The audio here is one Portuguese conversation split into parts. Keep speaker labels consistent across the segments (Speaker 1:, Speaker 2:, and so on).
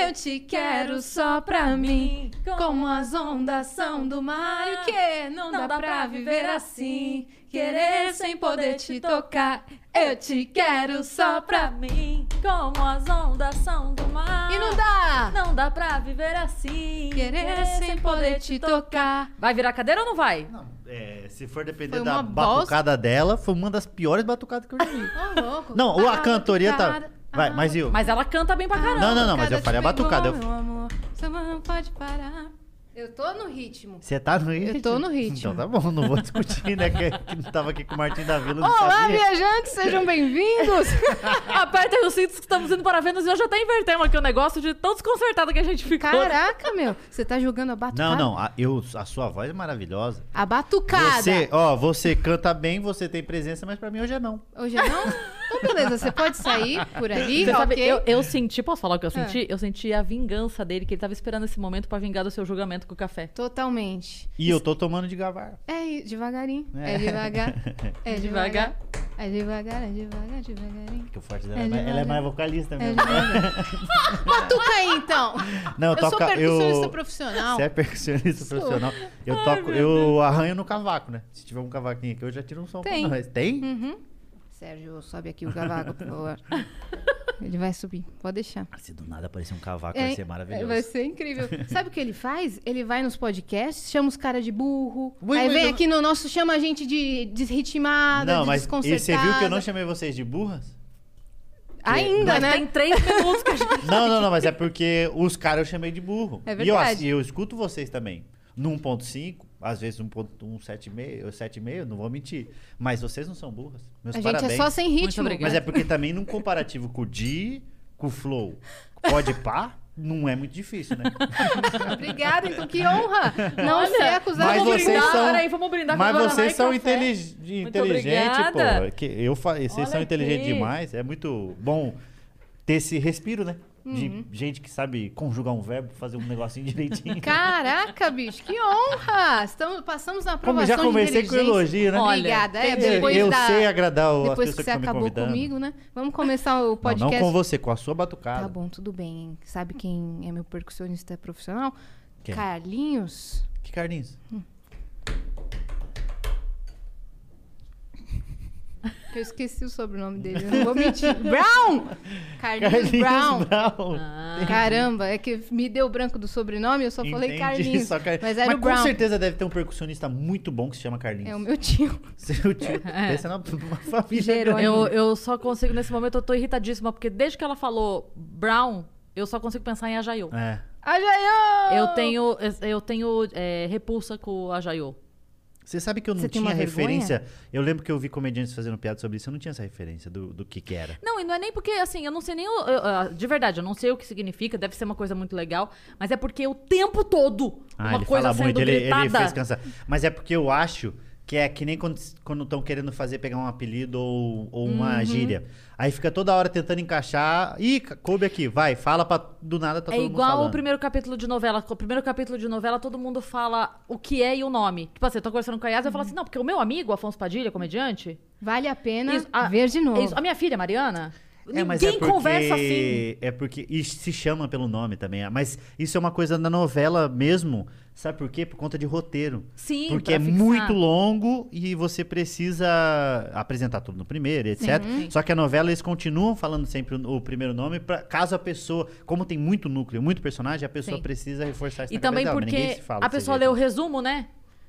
Speaker 1: Eu te quero só pra mim, como as ondas são do mar. E o que? Não, dá, pra viver assim, querer sem poder te tocar. Eu te quero só pra mim, como as ondas são do mar.
Speaker 2: E não dá!
Speaker 1: Não dá pra viver assim,
Speaker 2: Querer sem poder te tocar.
Speaker 1: Vai virar cadeira ou não vai?
Speaker 3: Não, é, se for depender da
Speaker 2: bosta.
Speaker 3: batucada dela, foi uma das piores batucadas que eu já vi.
Speaker 2: Ô, louco.
Speaker 3: Não, ou a cantoria tá. Vai, mas e o.
Speaker 1: Mas ela canta bem pra caramba.
Speaker 3: Não, não, não, mas eu falei a batucada. eu-
Speaker 2: Meu amor, você não pode parar. Eu tô no ritmo.
Speaker 3: Você tá no ritmo?
Speaker 2: Eu tô no ritmo.
Speaker 3: Então tá bom, não vou discutir, né? Que, que não tava aqui com o Martim da Vila, não
Speaker 2: Olá,
Speaker 3: sabia.
Speaker 2: viajantes, sejam bem-vindos!
Speaker 1: Apertem os cintos que estamos indo para Vênus e eu já até invertemos aqui o negócio de tão desconcertada que a gente ficou.
Speaker 2: Caraca, meu, você tá jogando a
Speaker 3: Não,
Speaker 2: batucada?
Speaker 3: não, a, eu, a sua voz é maravilhosa.
Speaker 2: A batucada.
Speaker 3: Você, ó, você canta bem, você tem presença, mas pra mim hoje é não.
Speaker 2: Hoje é não? Então, beleza, você pode sair por ali,
Speaker 1: Você sabe,
Speaker 2: ok?
Speaker 1: eu, eu senti, posso falar o que eu
Speaker 2: Ah.
Speaker 1: senti? Eu senti a vingança dele, que ele tava esperando esse momento pra vingar do seu julgamento com o café.
Speaker 2: Totalmente.
Speaker 3: E eu tô tomando de gavar.
Speaker 2: É i- devagarinho, é,
Speaker 3: É.
Speaker 2: devagar, é
Speaker 1: Devagar.
Speaker 2: é devagar, é devagar, devagarinho.
Speaker 3: Que o forte dela
Speaker 2: É
Speaker 3: é, mais, ela é mais vocalista
Speaker 2: É
Speaker 3: mesmo.
Speaker 2: devagar. Batuca aí, então!
Speaker 3: Não, eu,
Speaker 2: Eu sou percussionista
Speaker 3: eu...
Speaker 2: profissional.
Speaker 3: Você é percussionista
Speaker 2: Sou.
Speaker 3: profissional. Eu toco, eu arranho no cavaco, né? Se tiver um cavaquinho aqui, eu já tiro um som
Speaker 2: Tem.
Speaker 3: pra nós. Tem?
Speaker 2: Uhum. Sérgio, sobe aqui o cavaco, por favor. Ele vai subir, pode deixar.
Speaker 3: Se do nada aparecer um cavaco,
Speaker 2: É,
Speaker 3: vai ser maravilhoso.
Speaker 2: Vai ser incrível. Sabe o que ele faz? Ele vai nos podcasts, chama os caras de burro.
Speaker 3: Ui,
Speaker 2: aí
Speaker 3: ui,
Speaker 2: vem
Speaker 3: não-
Speaker 2: aqui no nosso, chama a gente de desritimada,
Speaker 3: Não,
Speaker 2: de
Speaker 3: mas e
Speaker 2: desconcertada.
Speaker 3: você viu que eu não chamei vocês de burras?
Speaker 2: Ainda,
Speaker 1: Mas
Speaker 2: né?
Speaker 1: tem três minutos que a gente.
Speaker 3: Não, não, não, mas é porque os caras eu chamei de burro.
Speaker 2: É
Speaker 3: E eu,
Speaker 2: verdade.
Speaker 3: e eu escuto vocês também. No 1.5, às vezes 1.175, 7,5, não vou mentir. Mas vocês não são burras. Meus
Speaker 2: A gente
Speaker 3: parabéns.
Speaker 2: é só sem ritmo.
Speaker 3: Mas é porque também num comparativo com o Di, com o Flow, pode pá, não é muito difícil, né?
Speaker 2: Obrigada, então que honra não
Speaker 1: Olha,
Speaker 2: ser
Speaker 3: Mas vocês
Speaker 1: brindar,
Speaker 3: são-
Speaker 1: peraí, vamos brindar com
Speaker 3: Mas vocês são intelig-
Speaker 1: Muito
Speaker 3: inteligentes,
Speaker 1: obrigada.
Speaker 3: pô. Que eu fa... Vocês
Speaker 1: Olha
Speaker 3: são inteligentes demais. É muito bom ter esse respiro, né? De
Speaker 2: Uhum.
Speaker 3: gente que sabe conjugar um verbo, fazer um negocinho direitinho.
Speaker 2: Caraca, bicho, que honra! Estamos, passamos na
Speaker 3: Como
Speaker 2: aprovação
Speaker 3: já comecei
Speaker 2: de
Speaker 3: com elogio, né?
Speaker 1: Olha,
Speaker 2: Obrigada. É, depois
Speaker 3: eu
Speaker 2: da...
Speaker 3: sei agradar o-
Speaker 2: Depois que
Speaker 3: que
Speaker 2: você
Speaker 3: estão me
Speaker 2: acabou comigo, né? Vamos começar o
Speaker 3: Não,
Speaker 2: podcast.
Speaker 3: não com você, com a sua batucada.
Speaker 2: Tá bom, tudo bem. Sabe quem é meu percussionista profissional?
Speaker 3: Quem?
Speaker 2: Carlinhos.
Speaker 3: Que Carlinhos?
Speaker 2: Que eu esqueci o sobrenome dele, eu não vou mentir. Brown! Carlinhos,
Speaker 3: Carlinhos
Speaker 2: Brown.
Speaker 3: Brown.
Speaker 1: Ah.
Speaker 2: Caramba, é que me deu branco do sobrenome, eu só falei
Speaker 3: Entendi,
Speaker 2: Carlinhos.
Speaker 3: só Car-
Speaker 2: Mas era o
Speaker 3: com
Speaker 2: Brown.
Speaker 3: certeza deve ter um percussionista muito bom que se chama Carlinhos.
Speaker 2: É o meu tio.
Speaker 3: Seu tio. Pensa numa, numa família.
Speaker 1: Eu, eu só consigo, nesse momento, eu tô irritadíssima, porque desde que ela falou Brown, eu só consigo pensar em Ajaiô.
Speaker 3: É.
Speaker 2: Ajaiô!
Speaker 1: Eu tenho, eu tenho é, repulsa com o Ajaiô.
Speaker 3: Você sabe que eu não
Speaker 2: Você tem
Speaker 3: tinha
Speaker 2: uma vergonha?
Speaker 3: referência? Eu lembro que eu vi comediantes fazendo piada sobre isso, eu não tinha essa referência do, do que que era.
Speaker 1: Não, e não é nem porque, assim, eu não sei nem. o- eu- eu- de verdade, eu não sei o que significa, deve ser uma coisa muito legal, mas é porque o tempo todo
Speaker 3: Ah,
Speaker 1: uma
Speaker 3: ele
Speaker 1: coisa
Speaker 3: fala
Speaker 1: sendo
Speaker 3: muito, ele, ele
Speaker 1: gritada.
Speaker 3: fez cansar. Mas é porque eu acho que é que nem quando estão querendo fazer pegar um apelido ou, ou uma
Speaker 1: Uhum.
Speaker 3: gíria. Aí fica toda hora tentando encaixar. Ih, coube aqui, vai, fala pra. Do nada tá
Speaker 1: é
Speaker 3: todo mundo
Speaker 1: igual
Speaker 3: falando.
Speaker 1: o primeiro capítulo de novela. O primeiro capítulo de novela, todo mundo fala o que é e o nome. Tipo assim, eu tô conversando com a Yas e eu falo assim, não, porque o meu amigo, Afonso Padilha, comediante...
Speaker 2: Vale a pena
Speaker 1: Isso, a-
Speaker 2: ver de novo.
Speaker 1: é isso, a minha filha, Mariana,
Speaker 3: É, mas
Speaker 1: ninguém
Speaker 3: é porque,
Speaker 1: conversa assim.
Speaker 3: É porque. E se chama pelo nome também. Mas isso é uma coisa da novela mesmo. Sabe por quê? Por conta de roteiro.
Speaker 1: Sim,
Speaker 3: Porque
Speaker 1: pra
Speaker 3: é
Speaker 1: fixar.
Speaker 3: muito longo e você precisa apresentar tudo no primeiro, etc.
Speaker 1: Sim.
Speaker 3: Só que a novela eles continuam falando sempre o, o primeiro nome para caso a pessoa, como tem muito núcleo, muito personagem, a pessoa
Speaker 1: Sim.
Speaker 3: precisa reforçar isso
Speaker 1: E
Speaker 3: na
Speaker 1: também
Speaker 3: cabeça
Speaker 1: porque
Speaker 3: se fala
Speaker 1: a pessoa
Speaker 3: jeito.
Speaker 1: lê o resumo, né?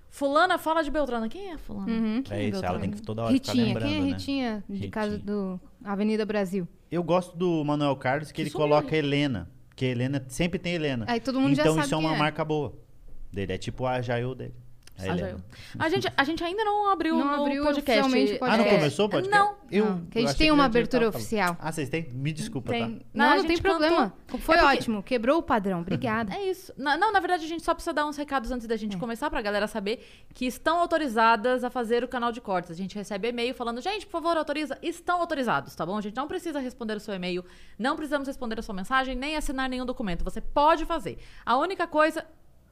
Speaker 1: Fulana fala de Beltrana. Quem é Fulana?
Speaker 2: Uhum.
Speaker 1: Quem
Speaker 3: É isso, ela
Speaker 1: Beltrana?
Speaker 3: tem que toda hora ficar
Speaker 2: Ritinha,
Speaker 3: lembrando,
Speaker 2: quem é
Speaker 3: né?
Speaker 2: Ritinha de
Speaker 3: Ritinha.
Speaker 2: casa do Avenida Brasil?
Speaker 3: Eu gosto do Manuel Carlos que,
Speaker 1: Que
Speaker 3: ele coloca. Helena, porque Helena sempre tem Helena.
Speaker 2: Aí todo mundo já
Speaker 3: então
Speaker 2: sabe
Speaker 3: isso é uma
Speaker 2: é.
Speaker 3: marca boa dele, é tipo a Jail dele. Aí
Speaker 1: Haja
Speaker 3: leva.
Speaker 1: eu. A gente, a gente ainda não abriu
Speaker 2: Não
Speaker 1: no
Speaker 2: abriu
Speaker 1: podcast.
Speaker 2: oficialmente o
Speaker 3: Ah, não
Speaker 2: podcast.
Speaker 3: começou o podcast?
Speaker 1: Não.
Speaker 3: Eu,
Speaker 2: Não, que a
Speaker 3: eu
Speaker 2: gente
Speaker 3: achei
Speaker 2: tem uma
Speaker 3: já
Speaker 2: abertura oficial.
Speaker 3: Ah, vocês têm? Me desculpa,
Speaker 1: Tem.
Speaker 3: tá?
Speaker 1: Não,
Speaker 2: Não,
Speaker 1: a
Speaker 2: não tem
Speaker 1: gente
Speaker 2: problema. Foi
Speaker 1: É porque-
Speaker 2: ótimo. Quebrou o padrão. Obrigada.
Speaker 1: É isso. Na- Não, na verdade, a gente só precisa dar uns recados antes da gente começar pra galera saber que estão autorizadas a fazer o canal de cortes. A gente recebe e-mail falando, gente, por favor, autoriza. Estão autorizados, tá bom? A gente não precisa responder o seu e-mail, não precisamos responder a sua mensagem, nem assinar nenhum documento. Você pode fazer. A única coisa.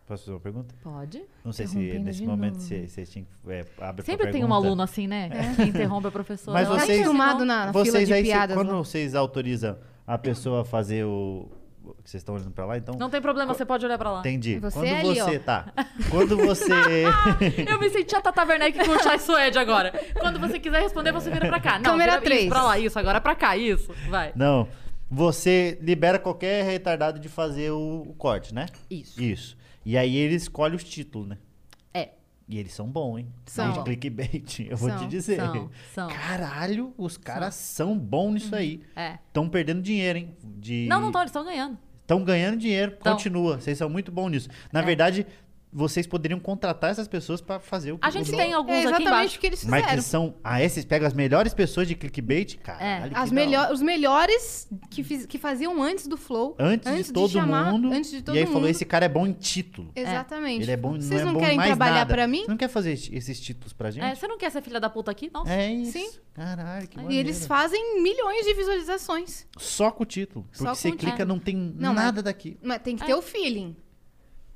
Speaker 3: Posso fazer uma pergunta?
Speaker 1: Pode.
Speaker 3: Não sei se nesse momento
Speaker 2: novo.
Speaker 3: se- vocês tinham que é, abre
Speaker 1: Sempre tem um aluno assim, né? Que interrompe a professora.
Speaker 3: Mas
Speaker 1: Ela
Speaker 2: Tá
Speaker 3: vocês-
Speaker 2: acostumado na, na fila
Speaker 3: Vocês
Speaker 2: de
Speaker 3: aí,
Speaker 2: piadas.
Speaker 3: quando
Speaker 2: né?
Speaker 3: vocês autorizam a pessoa a fazer o... Vocês estão olhando pra lá, então...
Speaker 1: Não tem problema, você pode olhar pra lá.
Speaker 3: Entendi.
Speaker 2: Você
Speaker 3: quando
Speaker 2: é ali,
Speaker 3: você...
Speaker 2: ó.
Speaker 3: Tá. Quando você...
Speaker 1: Eu me senti a Tata Werneck com o Chai Suede agora. Quando você quiser responder, você vira pra cá. Não,
Speaker 2: Câmera
Speaker 1: vira
Speaker 2: três.
Speaker 1: Isso, pra lá, isso. Agora pra cá, isso. Vai.
Speaker 3: Não. Você libera qualquer retardado de fazer o, o corte, né?
Speaker 1: Isso.
Speaker 3: Isso. E aí ele escolhe os títulos, né?
Speaker 1: É.
Speaker 3: E eles são bons, hein?
Speaker 2: São.
Speaker 3: De clickbait, eu vou
Speaker 2: São,
Speaker 3: te dizer.
Speaker 1: são, são.
Speaker 3: Caralho, os caras são bons nisso aí.
Speaker 1: É.
Speaker 3: Estão perdendo dinheiro, hein? De...
Speaker 1: Não, não estão, eles estão ganhando.
Speaker 3: Estão ganhando dinheiro, continua. Vocês são muito bons nisso. Na
Speaker 1: É.
Speaker 3: verdade, vocês poderiam contratar essas pessoas pra fazer o
Speaker 1: A gente tem alguns
Speaker 2: É
Speaker 1: aqui
Speaker 2: exatamente
Speaker 1: embaixo.
Speaker 2: o que eles
Speaker 3: Mas
Speaker 2: fizeram.
Speaker 3: que são. Ah, esses pegam as melhores pessoas de clickbait? Caralho. que
Speaker 2: As melhor, os melhores que, fiz- que faziam antes do Flow.
Speaker 3: Antes, de todo
Speaker 2: chamar-
Speaker 3: mundo.
Speaker 2: Antes de todo
Speaker 3: e aí
Speaker 2: mundo.
Speaker 3: falou: esse cara é bom em título.
Speaker 2: Exatamente.
Speaker 3: Ele é bom,
Speaker 2: Vocês
Speaker 3: não é
Speaker 2: não
Speaker 3: bom em
Speaker 2: querem
Speaker 3: mais
Speaker 2: trabalhar pra mim?
Speaker 3: Você não quer fazer es- esses títulos pra gente?
Speaker 1: É, você não quer ser filha da puta aqui? Nossa.
Speaker 3: É isso.
Speaker 2: Sim.
Speaker 3: Caralho, que
Speaker 2: E
Speaker 3: maneiro.
Speaker 2: eles fazem milhões de visualizações.
Speaker 3: Só com o título. Porque
Speaker 2: Só
Speaker 3: você
Speaker 2: com o
Speaker 3: clica, não tem
Speaker 2: Não, mas-
Speaker 3: nada daqui.
Speaker 2: Mas tem que ter o feeling. Tem que ter o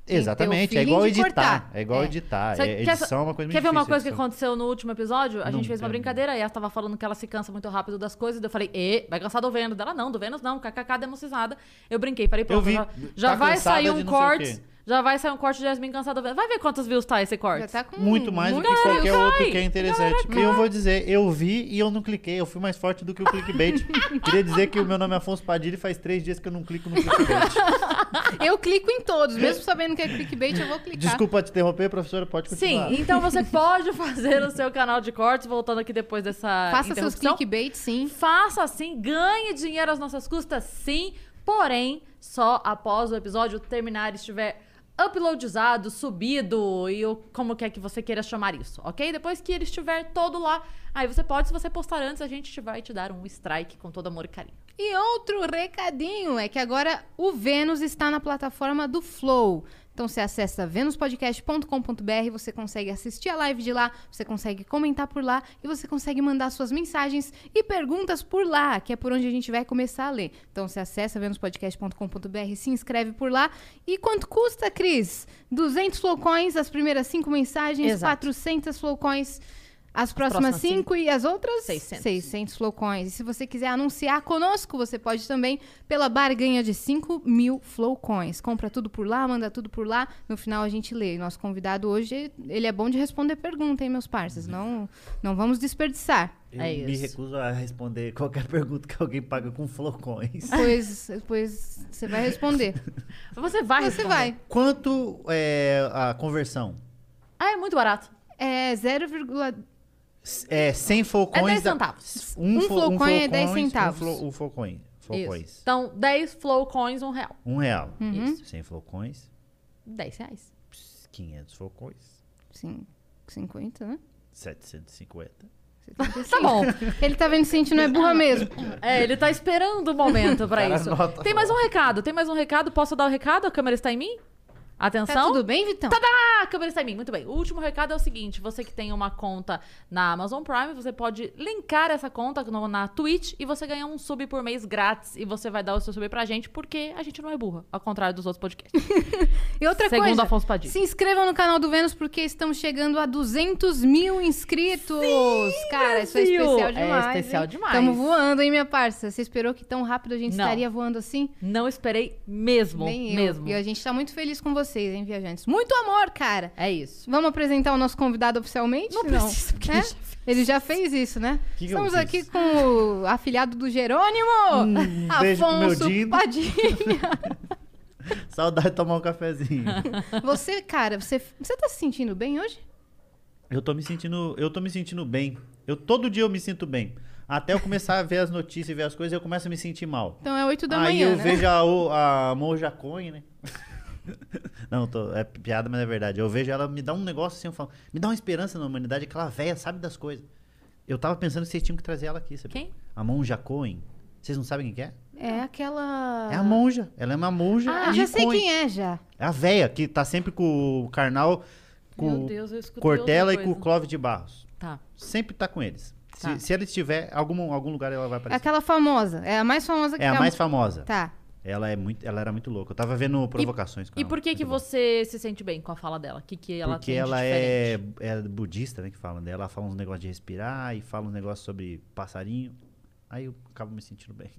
Speaker 3: Exatamente. É igual editar.
Speaker 2: cortar.
Speaker 3: É igual
Speaker 2: É.
Speaker 3: editar.
Speaker 1: Você
Speaker 3: É, edição é uma coisa muito
Speaker 1: Quer ver uma coisa que
Speaker 3: edição.
Speaker 1: aconteceu no último episódio? A
Speaker 3: Não
Speaker 1: gente fez uma brincadeira e ela tava falando que ela se cansa muito rápido das coisas. daí Eu falei, e vai cansar do Vênus. Dela, não, do Vênus não. KKK demonizada. Eu brinquei. Falei, pronto,
Speaker 3: vi.
Speaker 1: já, já
Speaker 3: Tá
Speaker 1: vai sair um corte. Já vai sair um corte de Yasmin cansada. Vai ver quantas views tá esse corte.
Speaker 2: Já tá com
Speaker 3: Muito mais do que qualquer outro que é interessante. E eu vou dizer, eu vi e eu não cliquei. Eu fui mais forte do que o clickbait. Queria dizer que o meu nome é Afonso Padilha e faz três dias que eu não clico no clickbait.
Speaker 2: Eu clico em todos, mesmo sabendo que é clickbait, eu vou clicar.
Speaker 3: Desculpa te interromper, professora, pode
Speaker 1: Sim,
Speaker 3: continuar.
Speaker 1: então você pode fazer o seu canal de cortes, voltando aqui depois dessa
Speaker 2: Faça seus clickbait, sim.
Speaker 1: Faça assim, ganhe dinheiro às nossas custas, sim. Porém, só após o episódio terminar e estiver uploadizado, subido e o, como quer que você queira chamar isso, ok? Depois que ele estiver todo lá, aí você pode, se você postar antes, a gente vai te dar um strike com todo amor e carinho.
Speaker 2: E outro recadinho é que agora o Vênus está na plataforma do Flow. Então você acessa venuspodcast.com.br, você consegue assistir a live de lá, você consegue comentar por lá e você consegue mandar suas mensagens e perguntas por lá, que é por onde a gente vai começar a ler. Então você acessa venuspodcast.com.br, se inscreve por lá. E quanto custa, Cris? 200 flowcoins, as primeiras cinco mensagens,
Speaker 1: Exato.
Speaker 2: 400 flowcoins as próximas
Speaker 1: próximas
Speaker 2: cinco e as outras
Speaker 1: 600.
Speaker 2: 600 flowcoins. E se você quiser anunciar conosco, você pode também pela barganha de 5 mil flowcoins. Compra tudo por lá, manda tudo por lá. No final a gente lê. Nosso convidado hoje, ele é bom de responder pergunta, hein, meus parceiros? Não, não vamos desperdiçar.
Speaker 3: Eu
Speaker 1: É
Speaker 3: me recuso a responder qualquer pergunta que alguém paga com flowcoins.
Speaker 2: Pois, pois você vai responder.
Speaker 1: Você vai
Speaker 2: Você
Speaker 1: responder.
Speaker 2: vai.
Speaker 3: Quanto é a conversão?
Speaker 1: Ah, é muito barato.
Speaker 2: É 0,
Speaker 3: É 100 flowcoins.
Speaker 1: É 10
Speaker 3: da-
Speaker 1: centavos.
Speaker 2: Um
Speaker 3: flo-
Speaker 2: flowcoin é 10
Speaker 3: flowcoins,
Speaker 2: centavos.
Speaker 3: Um, flo, um. Flowcoins.
Speaker 1: Isso. Então, 10 flow coins, um real.
Speaker 3: Um real.
Speaker 2: Uhum.
Speaker 1: Isso.
Speaker 3: 100 flowcoins.
Speaker 1: 10 reais.
Speaker 3: 500 flowcoins.
Speaker 2: Sim, 50, né?
Speaker 3: 750.
Speaker 2: 75.
Speaker 1: Tá bom.
Speaker 2: Ele tá vendo se a gente não é burra mesmo.
Speaker 1: É, ele tá esperando o momento pra
Speaker 3: Cara,
Speaker 1: isso. Tem mais um recado, tem mais um recado. Posso dar o recado? A câmera está em mim? Atenção.
Speaker 2: Tá tudo bem, Vitão?
Speaker 1: Tadá! A câmera está em mim. Muito bem. O último recado é o seguinte: você que tem uma conta na Amazon Prime, você pode linkar essa conta no- na Twitch e você ganha um sub por mês grátis. E você vai dar o seu sub pra gente, porque a gente não é burra, ao contrário dos outros podcasts.
Speaker 2: E outra
Speaker 1: Segundo
Speaker 2: coisa,
Speaker 1: Afonso Padilha.
Speaker 2: se inscrevam no canal do Vênus porque estamos chegando a 200 mil inscritos. Cara, isso é
Speaker 1: Brasil!
Speaker 2: especial
Speaker 1: É
Speaker 2: demais.
Speaker 1: especial
Speaker 2: hein?
Speaker 1: demais.
Speaker 2: Tamo voando, hein, minha parça? Você esperou que tão rápido a gente
Speaker 1: Não.
Speaker 2: estaria voando assim?
Speaker 1: Não esperei mesmo.
Speaker 2: Nem eu.
Speaker 1: mesmo.
Speaker 2: E a gente tá muito feliz com vocês, hein, viajantes? Muito amor, cara!
Speaker 1: É isso.
Speaker 2: Vamos apresentar o nosso convidado oficialmente?
Speaker 1: Não precisa, porque
Speaker 2: É?
Speaker 1: ele já
Speaker 2: Ele já fez isso, né?
Speaker 3: Que
Speaker 2: Estamos aqui com o afilhado do Jerônimo,
Speaker 3: Um meu
Speaker 2: Afonso
Speaker 3: Dindo.
Speaker 2: Padilha.
Speaker 3: Saudade de tomar um cafezinho.
Speaker 2: Você, cara, você, você tá se sentindo bem hoje?
Speaker 3: eu tô me sentindo, eu tô me sentindo bem. Eu todo dia eu me sinto bem. Até eu começar a ver as notícias e ver as coisas, eu começo a me sentir mal.
Speaker 2: Então é 8 da
Speaker 3: Aí
Speaker 2: manhã,
Speaker 3: eu
Speaker 2: né?
Speaker 3: vejo a, o- a Monja Coin, né? Não, tô- é piada, mas é verdade. Eu vejo ela me dá um negócio assim, eu falo, me dá uma esperança na humanidade, aquela véia sabe das coisas. Eu tava pensando que vocês tinham que trazer ela aqui, sabe?
Speaker 1: Quem?
Speaker 3: A monja Cohen. Vocês não sabem quem que é?
Speaker 2: É aquela.
Speaker 3: É a monja. Ela é uma monja.
Speaker 2: Ah, já sei
Speaker 3: Cohen.
Speaker 2: quem é já.
Speaker 3: É a véia que tá sempre com o carnal, com
Speaker 1: Meu Deus, eu escutei
Speaker 3: Cortella e
Speaker 1: outra
Speaker 3: com o
Speaker 1: coisa.
Speaker 3: Clóvis de Barros.
Speaker 1: Tá.
Speaker 3: Sempre tá com eles.
Speaker 1: Tá.
Speaker 3: Se, se ela estiver, algum, algum lugar ela vai
Speaker 2: É
Speaker 3: aparecer.
Speaker 2: aquela famosa. É a mais famosa que
Speaker 3: É a mais famosa.
Speaker 2: Tá.
Speaker 3: Ela, é muito, ela era muito louca. Eu tava vendo provocações com
Speaker 1: E
Speaker 3: ela.
Speaker 1: por que que
Speaker 3: bom.
Speaker 1: você se sente bem com a fala dela? O que, que ela
Speaker 3: Porque ela é, é budista, né, que falam dela. Ela fala uns negócios de respirar e fala uns negócios sobre passarinho. Aí eu acabo me sentindo bem.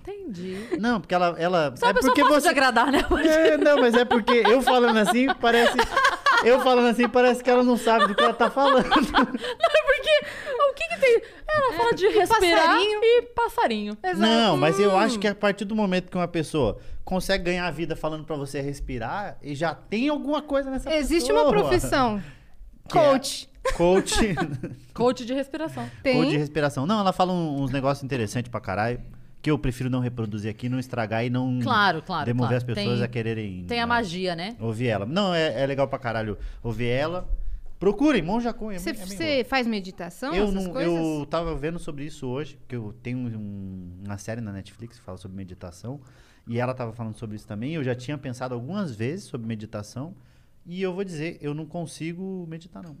Speaker 1: Entendi.
Speaker 3: Não, porque ela... ela
Speaker 1: Você é
Speaker 3: é porque você...
Speaker 1: agradar, né?
Speaker 3: É, não, mas é porque eu falando assim, parece... Eu falando assim, parece que ela não sabe do que ela tá falando.
Speaker 1: Porque o que que tem... Ela fala de respirar
Speaker 2: passarinho.
Speaker 1: e passarinho.
Speaker 3: Não, mas eu acho que a partir do momento que uma pessoa consegue ganhar a vida falando pra você respirar, e já tem alguma coisa nessa
Speaker 2: Existe
Speaker 3: pessoa.
Speaker 2: uma profissão.
Speaker 3: Que é-
Speaker 2: Coach.
Speaker 3: Coach.
Speaker 1: Coach de respiração.
Speaker 2: Tem.
Speaker 3: Coach de respiração. Não, ela fala uns negócios interessantes pra caralho. Que eu prefiro não reproduzir aqui, não estragar e não
Speaker 1: Claro, claro,
Speaker 3: demover
Speaker 1: claro.
Speaker 3: as pessoas
Speaker 1: Tem-
Speaker 3: a quererem.
Speaker 1: Tem a
Speaker 3: né,
Speaker 1: magia, né?
Speaker 3: Ouvir ela. Não, é, é legal pra caralho ouvir ela. Procurem, Monja Cunha. é
Speaker 2: Você
Speaker 3: é
Speaker 2: você faz meditação,
Speaker 3: eu, não,
Speaker 2: coisas?
Speaker 3: eu tava vendo sobre isso hoje, que eu tenho um- uma série na Netflix que fala sobre meditação, e ela tava falando sobre isso também. Eu já tinha pensado algumas vezes sobre meditação, e eu vou dizer, eu não consigo meditar, não.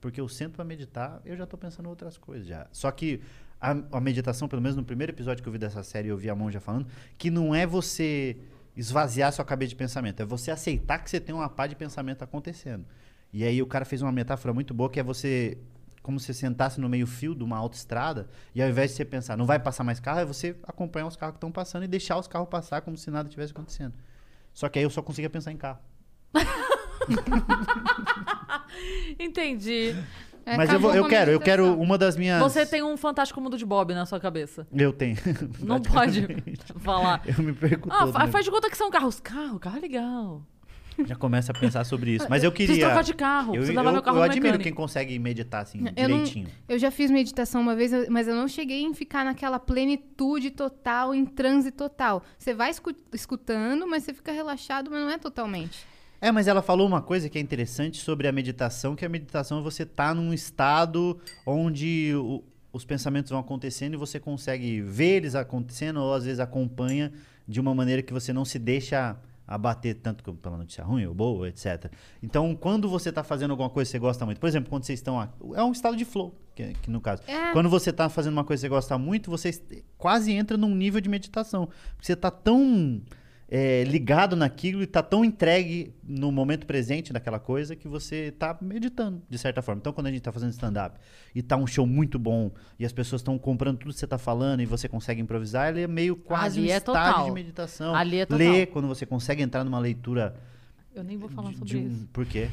Speaker 3: Porque eu sento pra meditar, eu já tô pensando em outras coisas já. Só que a, a meditação, pelo menos no primeiro episódio que eu vi dessa série, eu vi a monja falando, que não é você esvaziar sua cabeça de pensamento, é você aceitar que você tem uma pá de pensamento acontecendo. E aí o cara fez uma metáfora muito boa que é você como se você sentasse no meio-fio de uma autoestrada e ao invés de você pensar, não vai passar mais carro, é você acompanhar os carros que estão passando e deixar os carros passar como se nada tivesse acontecendo. Só que aí eu só conseguia pensar em carro.
Speaker 1: Entendi.
Speaker 2: É,
Speaker 3: Mas eu, vou- eu
Speaker 2: a
Speaker 3: quero, eu quero uma das minhas.
Speaker 1: Você tem um fantástico mundo de Bob na sua cabeça.
Speaker 3: Eu tenho.
Speaker 1: Não pode falar.
Speaker 3: Eu me perco
Speaker 1: Ah,
Speaker 3: todo, né?
Speaker 1: faz de conta que são carros. Carro, carro é legal.
Speaker 3: Já começa a pensar sobre isso. Mas eu
Speaker 1: Preciso
Speaker 3: queria.
Speaker 1: trocar de carro.
Speaker 3: Eu,
Speaker 1: Preciso
Speaker 3: eu,
Speaker 1: meu carro
Speaker 3: eu admiro
Speaker 1: mecânico.
Speaker 3: quem consegue meditar assim,
Speaker 2: Eu não-
Speaker 3: direitinho.
Speaker 2: Eu já fiz meditação uma vez, mas eu não cheguei em ficar naquela plenitude total, em transe total. Você vai escu- escutando, mas você fica relaxado, mas não é totalmente.
Speaker 3: É, mas ela falou uma coisa que é interessante sobre a meditação, que a meditação é você tá num estado onde o- os pensamentos vão acontecendo e você consegue ver eles acontecendo ou às vezes acompanha de uma maneira que você não se deixa abater tanto como pela notícia ruim ou boa, etc. Então, quando você tá fazendo alguma coisa que você gosta muito, por exemplo, quando vocês estão... É um estado de flow, que, que no caso.
Speaker 2: É.
Speaker 3: Quando você tá fazendo uma coisa que você gosta muito, você quase entra num nível de meditação. Porque você tá tão é, ligado naquilo e tá tão entregue no momento presente daquela coisa que você tá meditando, de certa forma. Então, quando a gente tá fazendo stand-up e tá um show muito bom e as pessoas estão comprando tudo que você tá falando e você consegue improvisar, ele é meio quase
Speaker 1: Ali
Speaker 3: um
Speaker 1: é
Speaker 3: estágio
Speaker 1: total.
Speaker 3: de meditação.
Speaker 1: Ali é total.
Speaker 3: Ler, quando você consegue entrar numa leitura...
Speaker 1: Eu nem vou falar
Speaker 3: de-
Speaker 1: sobre
Speaker 3: de um-
Speaker 1: isso.
Speaker 3: Por quê?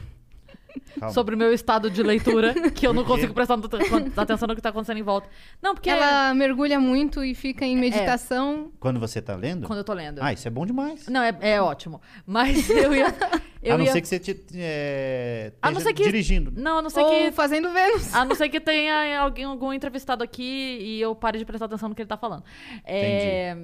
Speaker 3: Calma.
Speaker 1: Sobre o meu estado de leitura, que eu não consigo prestar muita atenção no que tá acontecendo em volta. Não, porque
Speaker 2: Ela mergulha muito e fica em meditação.
Speaker 3: Quando você tá lendo?
Speaker 1: quando eu tô lendo.
Speaker 3: Ah, isso é bom demais.
Speaker 1: Não, é, é ótimo. Mas eu ia. Eu
Speaker 3: a não
Speaker 1: ia...
Speaker 3: ser que você te, é,
Speaker 1: A não
Speaker 3: esteja
Speaker 1: ser que-
Speaker 3: dirigindo.
Speaker 1: Não, a não ser
Speaker 2: Ou
Speaker 1: que.
Speaker 2: fazendo Vênus.
Speaker 1: A não ser que tenha alguém, algum entrevistado aqui e eu pare de prestar atenção no que ele tá falando. É...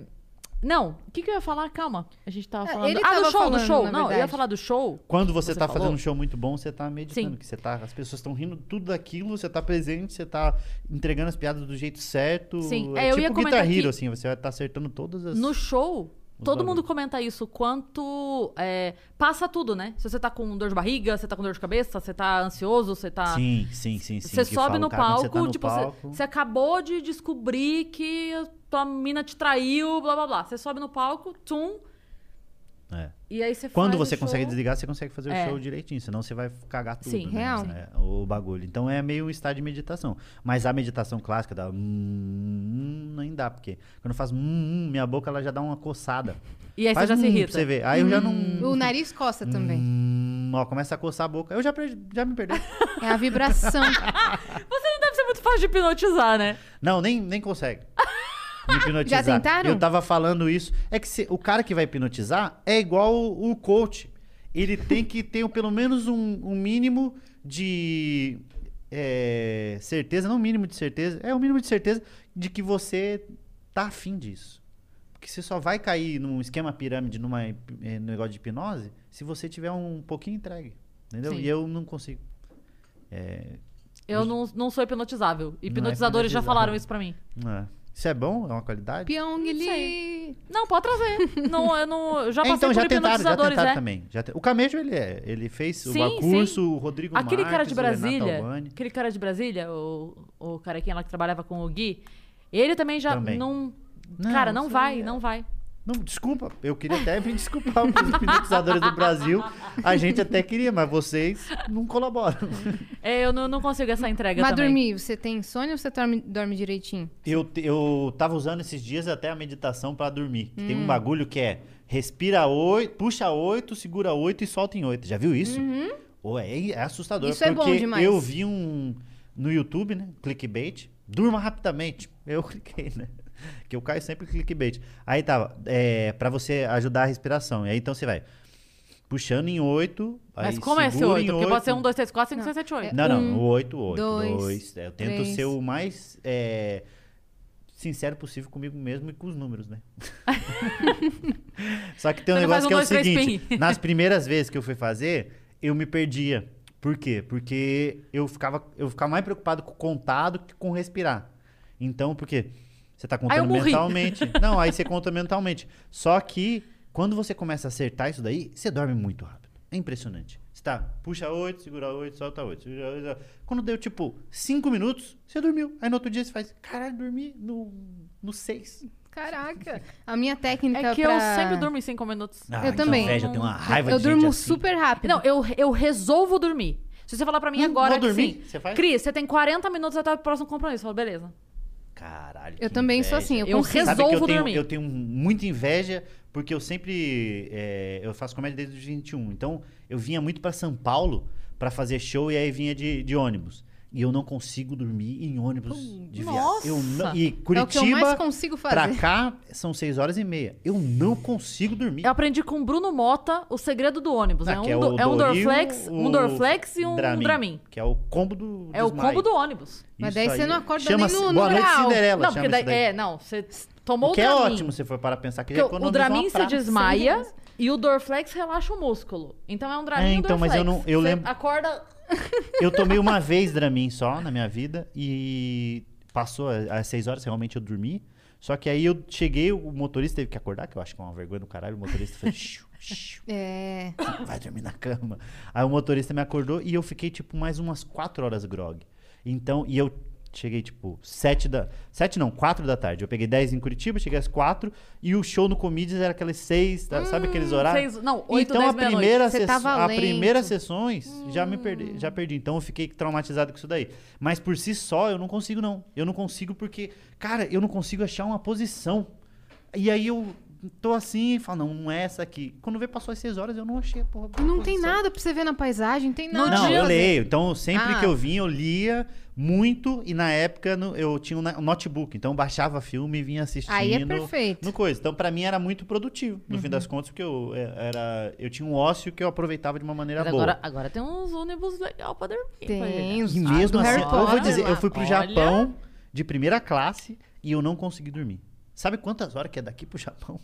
Speaker 1: Não, o que, que eu ia falar? Calma. A gente tava
Speaker 2: É,
Speaker 1: falando.
Speaker 2: ele
Speaker 1: ah, do
Speaker 2: tava
Speaker 1: show, do
Speaker 2: falando,
Speaker 1: show.
Speaker 2: na
Speaker 1: Não, eu ia
Speaker 2: verdade.
Speaker 1: falar do show.
Speaker 3: Quando você,
Speaker 1: Você
Speaker 3: tá
Speaker 1: falou?
Speaker 3: fazendo um show muito bom, você tá meditando.
Speaker 1: Sim.
Speaker 3: Que você tá, as pessoas estão rindo tudo daquilo, você tá presente, você tá entregando as piadas do jeito certo.
Speaker 1: Sim,
Speaker 3: é,
Speaker 1: é, eu
Speaker 3: tipo
Speaker 1: ia
Speaker 3: Guitar
Speaker 1: comentar
Speaker 3: Hero,
Speaker 1: que-
Speaker 3: assim, você vai estar acertando todas as...
Speaker 1: No show,
Speaker 3: Os
Speaker 1: todo mundo comenta isso. Quanto. é, passa tudo, né? Se você tá com dor de barriga, você tá com dor de cabeça, você tá ansioso, você tá.
Speaker 3: Sim, sim, sim, sim.
Speaker 1: Você
Speaker 3: que
Speaker 1: sobe
Speaker 3: fala,
Speaker 1: no
Speaker 3: cara, quando
Speaker 1: palco,
Speaker 3: você tá no
Speaker 1: tipo, você-
Speaker 3: palco,
Speaker 1: Você, acabou de descobrir que tua mina te traiu, blá blá blá. Você sobe no palco, tum,
Speaker 3: é.
Speaker 1: e aí você
Speaker 3: Quando
Speaker 1: faz
Speaker 3: você
Speaker 1: o
Speaker 3: consegue
Speaker 1: show.
Speaker 3: desligar, você consegue fazer
Speaker 1: É.
Speaker 3: o show direitinho, senão você vai cagar tudo.
Speaker 1: Sim,
Speaker 3: né?
Speaker 2: real.
Speaker 3: É, o bagulho. Então é meio um estado de meditação. Mas a meditação clássica da hum, nem dá, porque quando eu faço hum, minha boca ela já dá uma coçada.
Speaker 1: E aí
Speaker 3: Faz
Speaker 1: você já se
Speaker 3: hum pra
Speaker 1: irrita.
Speaker 3: você ver. Aí eu já não.
Speaker 2: O nariz coça também.
Speaker 3: Hum, ó, começa a coçar a boca. Eu já, perdi- já me perdi.
Speaker 2: É a vibração.
Speaker 1: Você não deve ser muito fácil de hipnotizar, né?
Speaker 3: Não, nem, nem consegue. Me hipnotizar.
Speaker 2: Já tentaram?
Speaker 3: Eu tava falando isso. É que se- o cara que vai hipnotizar é igual o, o coach. Ele tem que ter pelo menos um, um mínimo de é, certeza, não mínimo de certeza, é o mínimo de certeza de que você tá afim disso. Porque você só vai cair num esquema pirâmide, numa eh, negócio de hipnose, se você tiver um pouquinho entregue. Entendeu?
Speaker 1: Sim.
Speaker 3: E eu não consigo. É,
Speaker 1: Eu não, não sou hipnotizável.
Speaker 3: é
Speaker 1: Hipnotizadores já
Speaker 3: hipnotizável.
Speaker 1: falaram isso pra mim.
Speaker 3: é. Isso é bom? É uma qualidade?
Speaker 2: Pyong
Speaker 1: Não
Speaker 2: Lee.
Speaker 1: Não, pode trazer. não, eu não, eu já
Speaker 3: É,
Speaker 1: passei
Speaker 3: então,
Speaker 1: por
Speaker 3: já tentaram, já tentaram
Speaker 1: é.
Speaker 3: também. Já te- O Camejo, ele é. Ele fez o
Speaker 1: Sim,
Speaker 3: curso, o Rodrigo
Speaker 1: Aquele cara de
Speaker 3: Marques, o Renato
Speaker 1: Brasília, aquele cara de Brasília, o, o carequinha lá que trabalhava com o Gui, ele também já
Speaker 3: Também.
Speaker 1: não...
Speaker 3: Não,
Speaker 1: cara, não
Speaker 3: isso
Speaker 1: vai,
Speaker 3: aí é-
Speaker 1: não vai.
Speaker 3: Não, desculpa, eu queria até me desculpar os hipnotizadores do Brasil. A gente até queria, mas vocês não colaboram.
Speaker 1: É, eu não, não consigo essa entrega
Speaker 2: Mas
Speaker 1: também.
Speaker 2: dormir, você tem insônia ou você dorme, dorme direitinho?
Speaker 3: Eu, eu tava usando esses dias até a meditação para dormir. que Tem
Speaker 2: Hum.
Speaker 3: um bagulho que é respira oito, puxa oito, segura oito e solta em oito. Já viu isso? Ô, é, é assustador.
Speaker 2: Uhum. Isso é bom
Speaker 3: porque
Speaker 2: demais.
Speaker 3: eu vi um no YouTube, né? Clickbait. Durma rapidamente. Eu cliquei, né? Que eu caio sempre em clickbait. Aí tava, é, para você ajudar a respiração. E aí então você vai puxando em oito.
Speaker 1: Mas
Speaker 3: aí
Speaker 1: como é esse
Speaker 3: segura
Speaker 1: 8?
Speaker 3: em
Speaker 1: Porque pode ser
Speaker 3: oito.
Speaker 1: 1, 2, 3, 4, 5,
Speaker 2: Não.
Speaker 1: 6, 7, 8.
Speaker 2: É.
Speaker 3: Não, não,
Speaker 2: Um,
Speaker 3: o 8, 8,
Speaker 2: dois,
Speaker 3: 2. Eu tento
Speaker 2: três.
Speaker 3: ser o mais é, sincero possível comigo mesmo e com os números, né? Só que tem um
Speaker 1: Você
Speaker 3: negócio
Speaker 1: um,
Speaker 3: que é o
Speaker 1: dois,
Speaker 3: seguinte: nas primeiras vezes que eu fui fazer, eu me perdia. Por quê? Porque eu ficava, eu ficava mais preocupado com o contado que com respirar. Então, porque você tá
Speaker 1: eu
Speaker 3: contando mentalmente. Não, aí você conta mentalmente. Só que quando você começa a acertar isso daí, você dorme muito rápido. É impressionante. Você tá, puxa 8, segura 8, solta 8. Segura 8, solta- Quando deu tipo 5 minutos, você dormiu. Aí no outro dia você faz, caralho, dormi no, no 6.
Speaker 2: Caraca. A minha técnica
Speaker 1: É que
Speaker 2: pra...
Speaker 1: eu sempre durmo em 5 minutos.
Speaker 3: Ah,
Speaker 2: Eu também.
Speaker 3: Inveja, eu tenho uma raiva
Speaker 2: Eu
Speaker 3: de
Speaker 2: durmo
Speaker 3: gente assim.
Speaker 2: super rápido.
Speaker 1: Não, eu, eu resolvo dormir. Se você falar pra mim
Speaker 3: Hum,
Speaker 1: agora
Speaker 3: vou
Speaker 1: que
Speaker 3: dormir?
Speaker 1: sim,
Speaker 3: Você faz?
Speaker 1: Cris, você tem 40 minutos até o próximo compromisso. Eu falo, beleza.
Speaker 3: Caralho.
Speaker 2: Eu também sou
Speaker 3: inveja.
Speaker 2: assim, eu
Speaker 1: Eu
Speaker 3: eu
Speaker 1: resolvo
Speaker 3: tenho,
Speaker 1: dormir.
Speaker 3: eu tenho muita inveja porque eu sempre é, eu faço comédia desde os 21. Então eu vinha muito pra São Paulo pra fazer show e aí vinha de, de ônibus. E eu não consigo dormir em ônibus de viagem.
Speaker 1: nossa!
Speaker 3: Eu não, e
Speaker 2: É o que eu
Speaker 3: Curitiba
Speaker 2: mais consigo
Speaker 3: pra
Speaker 2: fazer.
Speaker 3: cá são 6 horas e meia. Eu não consigo dormir.
Speaker 1: Eu aprendi com o Bruno Mota o segredo do ônibus.
Speaker 3: Ah,
Speaker 1: é, um,
Speaker 3: é
Speaker 1: do-
Speaker 3: o
Speaker 1: é um Dorflex,
Speaker 3: o
Speaker 1: um Dorflex e um Dramin.
Speaker 3: Que é o combo do
Speaker 1: É o combo do ônibus.
Speaker 2: Mas daí você não acorda
Speaker 3: chama-se
Speaker 2: nem no- no
Speaker 3: Boa Noite
Speaker 2: grau.
Speaker 3: Cinderela.
Speaker 1: Não,
Speaker 3: chama
Speaker 1: porque daí, é, não, você tomou
Speaker 3: O
Speaker 1: o,
Speaker 3: que é
Speaker 1: Dramin.
Speaker 3: ótimo se for para pensar que
Speaker 1: Porque o Dramin se desmaia e o Dorflex relaxa o músculo. Então é um Dramin
Speaker 3: É,
Speaker 1: e um
Speaker 3: então, mas eu
Speaker 1: Dorflex.
Speaker 3: não- eu
Speaker 1: Você
Speaker 3: lembro-
Speaker 1: acorda...
Speaker 3: Eu tomei uma vez Dramin só na minha vida e passou às seis horas, realmente eu dormi. Só que aí eu cheguei, o motorista teve que acordar, que eu acho que é uma vergonha do caralho. O motorista fez. "Xiu, xiu,
Speaker 2: É.
Speaker 3: vai dormir na cama. Aí o motorista me acordou e eu fiquei, tipo, mais umas quatro horas grog. Então, e eu cheguei, tipo, sete da. Sete não, quatro da tarde. Eu peguei dez em Curitiba, cheguei às quatro. E o show no Comedians era aqueles seis, tá- sabe aqueles horários?
Speaker 1: Seis, não, oito,
Speaker 3: então
Speaker 1: dez,
Speaker 3: a primeira, sess- a primeira sessões já me perdi, já perdi. Então eu fiquei traumatizado com isso daí. Mas por si só eu não consigo não. Eu não consigo porque, cara, eu não consigo achar uma posição. E aí eu tô assim e falo, não, não é essa aqui. Quando vê passou as seis horas eu não achei a porra. da
Speaker 2: Não tem nada pra você ver na paisagem, não tem nada.
Speaker 3: Não,
Speaker 2: pra
Speaker 3: eu leio. Então, sempre
Speaker 2: Ah.
Speaker 3: que eu vinha, eu lia muito. E na época no- eu tinha um notebook. Então, eu baixava filme e vinha assistindo.
Speaker 2: Aí é perfeito.
Speaker 3: No coisa. Então, pra mim, era muito produtivo, no fim
Speaker 1: Uhum.
Speaker 3: das contas, porque eu, é, era, eu tinha um ócio que eu aproveitava de uma maneira
Speaker 1: Mas
Speaker 3: boa.
Speaker 1: agora, agora tem uns ônibus legal pra dormir.
Speaker 2: Tem
Speaker 3: E
Speaker 2: Ah,
Speaker 3: mesmo
Speaker 2: do
Speaker 3: assim,
Speaker 2: Harry
Speaker 3: eu vou dizer,
Speaker 2: lá.
Speaker 3: eu fui pro
Speaker 1: Olha.
Speaker 3: Japão de primeira classe e eu não consegui dormir. Sabe quantas horas que é daqui pro Japão?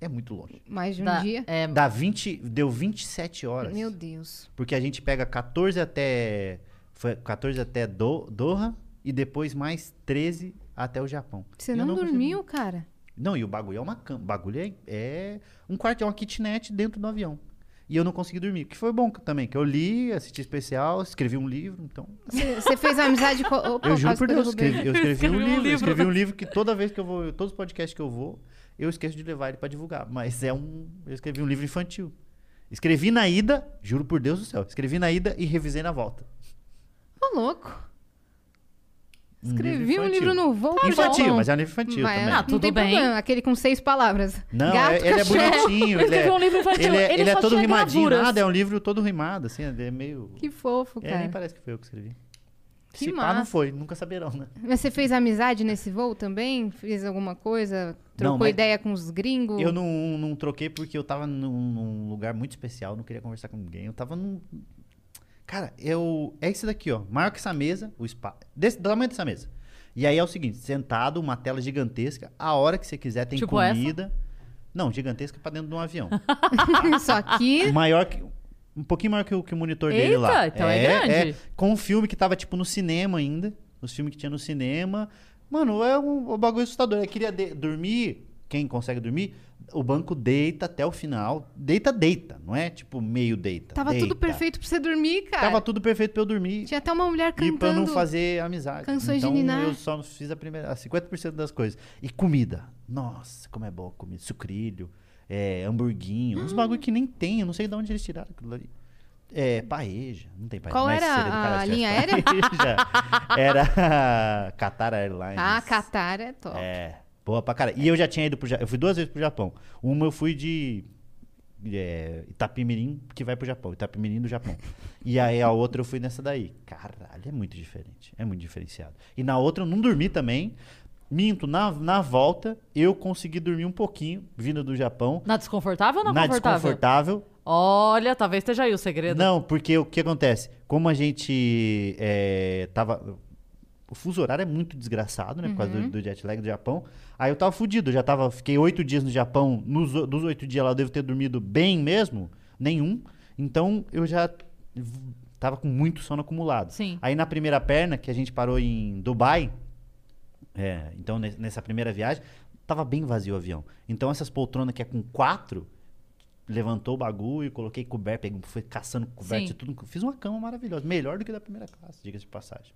Speaker 3: É muito longe.
Speaker 2: Mais de um
Speaker 1: Da-
Speaker 2: dia.
Speaker 1: é,
Speaker 3: Dá 20, deu 27 horas.
Speaker 2: Meu Deus.
Speaker 3: Porque a gente pega 14 até. Foi 14 até Do, Doha e depois mais 13 até o Japão.
Speaker 2: Você não,
Speaker 3: consegui.
Speaker 2: dormiu, cara?
Speaker 3: Não, e o bagulho é uma cama. O bagulho é, é um quarto, é uma kitnet dentro do avião. E eu não consegui dormir. Que foi bom também, que eu li, assisti especial, escrevi um livro, então.
Speaker 2: Você fez amizade com. Opa,
Speaker 3: Eu juro por Deus,
Speaker 2: derrubei.
Speaker 3: escrevi, eu escrevi,
Speaker 1: Escrevi
Speaker 3: um
Speaker 1: um
Speaker 3: livro. eu
Speaker 1: livro.
Speaker 3: escrevi um livro que toda vez que eu vou, todos os podcasts que eu vou, eu esqueço de levar ele pra divulgar. Mas é um. Eu escrevi um livro infantil. Escrevi na ida, juro por Deus do céu, escrevi na ida e revisei na volta.
Speaker 2: Ô, louco.
Speaker 3: Um
Speaker 2: Escrevi um
Speaker 3: infantil.
Speaker 2: livro no voo.
Speaker 3: Infantil,
Speaker 2: Japão.
Speaker 3: mas é um livro infantil
Speaker 2: Mas,
Speaker 3: também.
Speaker 1: Ah,
Speaker 2: não
Speaker 1: tudo
Speaker 2: tem
Speaker 1: bem.
Speaker 2: problema. Aquele com seis palavras.
Speaker 3: Não,
Speaker 2: Gato,
Speaker 3: é- ele é bonitinho.
Speaker 1: Ele
Speaker 3: é,
Speaker 1: escreveu um livro infantil.
Speaker 3: ele é,
Speaker 1: Ele
Speaker 3: ele é todo rimadinho.
Speaker 1: gravuras.
Speaker 3: Nada, é um livro todo rimado, assim, é meio...
Speaker 2: Que fofo,
Speaker 3: É,
Speaker 2: cara.
Speaker 3: nem parece que foi eu que escrevi.
Speaker 2: Que
Speaker 3: Se pá, não
Speaker 2: massa.
Speaker 3: foi, nunca saberão, né?
Speaker 2: Mas você fez amizade nesse voo também? Fez alguma coisa? Trocou
Speaker 3: mas-
Speaker 2: ideia com os gringos?
Speaker 3: Eu não, não troquei porque eu tava num, num lugar muito especial, não queria conversar com ninguém. Eu tava num. Cara, eu. É esse daqui, ó. Maior que essa mesa, o spa. Desse, do tamanho dessa mesa. E aí é o seguinte, sentado, uma tela gigantesca, a hora que você quiser tem
Speaker 1: Tipo essa?
Speaker 3: comida. Não, gigantesca pra dentro de um avião.
Speaker 2: Só que
Speaker 3: maior que um pouquinho maior que o, que o monitor dele
Speaker 1: Eita,
Speaker 3: lá.
Speaker 1: então é grande.
Speaker 3: com um filme que tava tipo no cinema ainda, os filmes que tinha no cinema. Mano, é um, um bagulho assustador. Eu queria de- dormir, quem consegue dormir, o banco deita até o final. Deita, deita, não é tipo meio deita.
Speaker 2: tava
Speaker 3: deita.
Speaker 2: tudo perfeito pra você dormir, cara.
Speaker 3: Tava tudo perfeito pra eu dormir.
Speaker 2: Tinha até uma mulher
Speaker 3: E pra
Speaker 2: cantando.
Speaker 3: não fazer amizade.
Speaker 2: canções de
Speaker 3: então
Speaker 2: ninar.
Speaker 3: eu só fiz a primeira, a 50% das coisas. E comida. Nossa, como é bom comida. Sucrilho, é, hamburguinho. Uns bagulho que nem tem. Eu não sei de onde eles tiraram aquilo ali. É, paeja. Não tem paeja.
Speaker 2: Qual
Speaker 3: mas
Speaker 2: era a linha aérea?
Speaker 3: Era Qatar Airlines.
Speaker 2: Ah, Qatar é top.
Speaker 3: É, boa pra caralho. E eu já tinha ido pro Japão. Eu fui duas vezes pro Japão. Uma eu fui de é, Itapimirim, que vai pro Japão. Itapimirim do Japão. E aí a outra eu fui nessa daí. Caralho, é muito diferente. É muito diferenciado. E na outra eu não dormi também. Minto, na, na volta eu consegui dormir um pouquinho, vindo do Japão.
Speaker 1: Na desconfortável ou na,
Speaker 3: na
Speaker 1: confortável?
Speaker 3: desconfortável.
Speaker 1: Olha, talvez esteja aí o segredo.
Speaker 3: Não, porque o que acontece? Como a gente é, tava. O fuso horário é muito desgraçado, né? Por causa do, do jet lag do Japão. Aí eu tava fudido. Eu já tava. Fiquei oito dias no Japão. Nos, dos oito dias lá eu devo ter dormido bem mesmo. Nenhum. Então eu já tava com muito sono acumulado.
Speaker 1: Sim.
Speaker 3: Aí na primeira perna, que a gente parou em Dubai. É, então ne- nessa primeira viagem, tava bem vazio o avião. Então essas poltronas que é com quatro, levantou o bagulho, coloquei coberto, peguei, fui caçando coberto e tudo. Fiz uma cama maravilhosa, melhor do que da primeira classe, diga-se de passagem.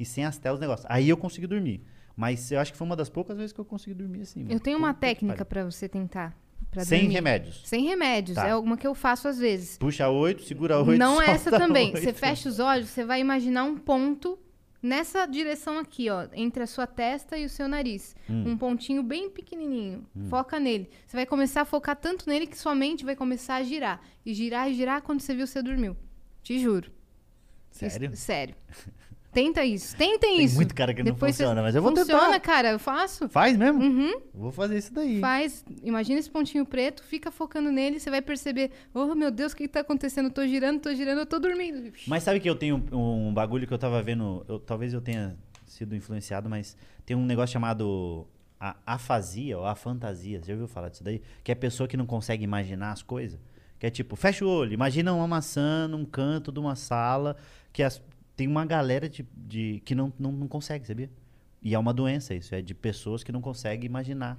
Speaker 3: E sem as telas, negócio. Aí eu consegui dormir. Mas eu acho que foi uma das poucas vezes que eu consegui dormir assim. mano.
Speaker 2: Eu tenho uma técnica
Speaker 3: pariu.
Speaker 2: pra você tentar. Pra
Speaker 3: Sem
Speaker 2: dormir.
Speaker 3: remédios.
Speaker 2: Sem remédios.
Speaker 3: Tá.
Speaker 2: É alguma que eu faço às vezes.
Speaker 3: Puxa oito, segura oito.
Speaker 2: Não é essa também.
Speaker 3: oito.
Speaker 2: Você fecha os olhos, você vai imaginar um ponto nessa direção aqui, ó, entre a sua testa e o seu nariz.
Speaker 3: Hum.
Speaker 2: Um pontinho bem pequenininho. Foca nele. Você vai começar a focar tanto nele que sua mente vai começar a girar. E girar e girar quando você viu, você dormiu. Te juro.
Speaker 3: Sério?
Speaker 2: Isso- sério. Tenta isso. Tentem
Speaker 3: Tem
Speaker 2: isso.
Speaker 3: muito cara que não
Speaker 2: Depois você-
Speaker 3: funciona, mas eu vou
Speaker 2: Funciona,
Speaker 3: tentar.
Speaker 2: cara. Eu faço.
Speaker 3: Faz mesmo?
Speaker 2: Uhum.
Speaker 3: Vou fazer isso daí.
Speaker 2: Faz, imagina esse pontinho preto, fica focando nele, você vai perceber, oh meu Deus, o que, que tá acontecendo? Tô girando, tô girando, eu tô dormindo.
Speaker 3: Mas sabe que eu tenho um, um bagulho que eu tava vendo, eu- talvez eu tenha sido influenciado, mas tem um negócio chamado a afasia ou a fantasia. Você já ouviu falar disso daí? Que é a pessoa que não consegue imaginar as coisas. Que é tipo, fecha o olho, imagina uma maçã num canto de uma sala, que as- tem uma galera de, de- que não, não, não consegue, sabia? E é uma doença isso, é de pessoas que não conseguem imaginar.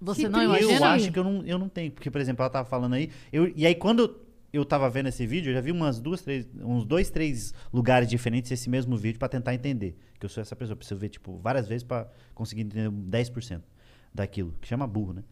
Speaker 1: Você
Speaker 2: Que
Speaker 1: não
Speaker 2: triste.
Speaker 3: Eu
Speaker 1: imagina?
Speaker 3: acho que eu não, eu não tenho. Porque, por exemplo, ela tava falando aí. Eu, e aí, quando eu tava vendo esse vídeo, eu já vi umas duas, três, uns dois, três lugares diferentes esse mesmo vídeo pra tentar entender. Que eu sou essa pessoa. Eu preciso ver, tipo, várias vezes pra conseguir entender 10% daquilo. Que chama burro, né?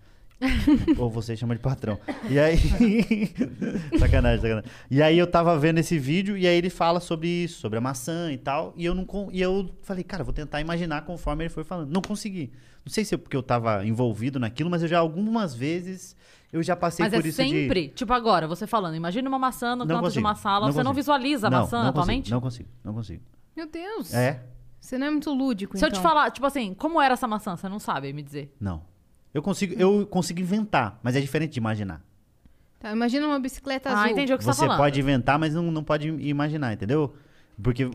Speaker 3: Ou você chama de patrão. E aí. sacanagem, sacanagem. E aí eu tava vendo esse vídeo e aí ele fala sobre isso, sobre a maçã e tal. E eu não e eu falei, cara, vou tentar imaginar conforme ele foi falando. Não consegui. Não sei se é porque eu tava envolvido naquilo, mas eu já algumas vezes eu já passei
Speaker 1: Mas
Speaker 3: por
Speaker 1: é
Speaker 3: isso de.
Speaker 1: sempre, tipo agora, você falando, imagina uma maçã no
Speaker 3: Não
Speaker 1: canto de
Speaker 3: consigo,
Speaker 1: uma sala,
Speaker 3: não
Speaker 1: você não
Speaker 3: consigo.
Speaker 1: visualiza a
Speaker 3: Não,
Speaker 1: maçã
Speaker 3: não
Speaker 1: atualmente?
Speaker 3: Consigo, não consigo, não consigo.
Speaker 2: Meu Deus.
Speaker 3: É?
Speaker 2: Você não é muito lúdico,
Speaker 1: Se eu
Speaker 2: então.
Speaker 1: te falar, tipo assim, como era essa maçã, você não sabe me dizer.
Speaker 3: Não. Eu consigo, eu consigo inventar, mas é diferente de imaginar.
Speaker 2: Tá, imagina uma bicicleta azul.
Speaker 1: Ah, entendi o que você
Speaker 3: Você
Speaker 1: tá
Speaker 3: pode inventar, mas não, não pode imaginar, entendeu? Porque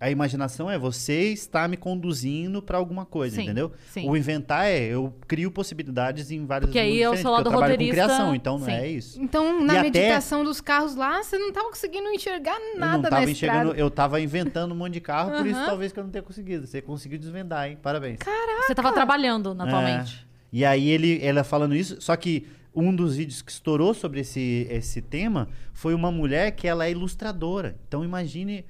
Speaker 3: a imaginação é você está me conduzindo pra alguma coisa,
Speaker 1: Sim,
Speaker 3: entendeu?
Speaker 1: sim.
Speaker 3: O inventar é eu crio possibilidades em vários
Speaker 1: Porque aí é o
Speaker 3: diferentes,
Speaker 1: seu
Speaker 3: porque
Speaker 1: lado
Speaker 3: eu trabalho
Speaker 1: roteirista,
Speaker 3: com criação, então não
Speaker 1: sim.
Speaker 3: é isso.
Speaker 2: Então, na
Speaker 3: E até-
Speaker 2: meditação dos carros lá, você não tava conseguindo enxergar
Speaker 3: eu
Speaker 2: nada
Speaker 3: não
Speaker 2: na
Speaker 3: tava
Speaker 2: estrada.
Speaker 3: enxergando, eu tava inventando um monte de carro, por isso talvez que eu não tenha conseguido. Você conseguiu desvendar, hein? Parabéns.
Speaker 1: Você tava trabalhando atualmente.
Speaker 3: É. E aí ele, ela falando isso, só que um dos vídeos que estourou sobre esse, esse tema foi uma mulher que ela é ilustradora. Então imagine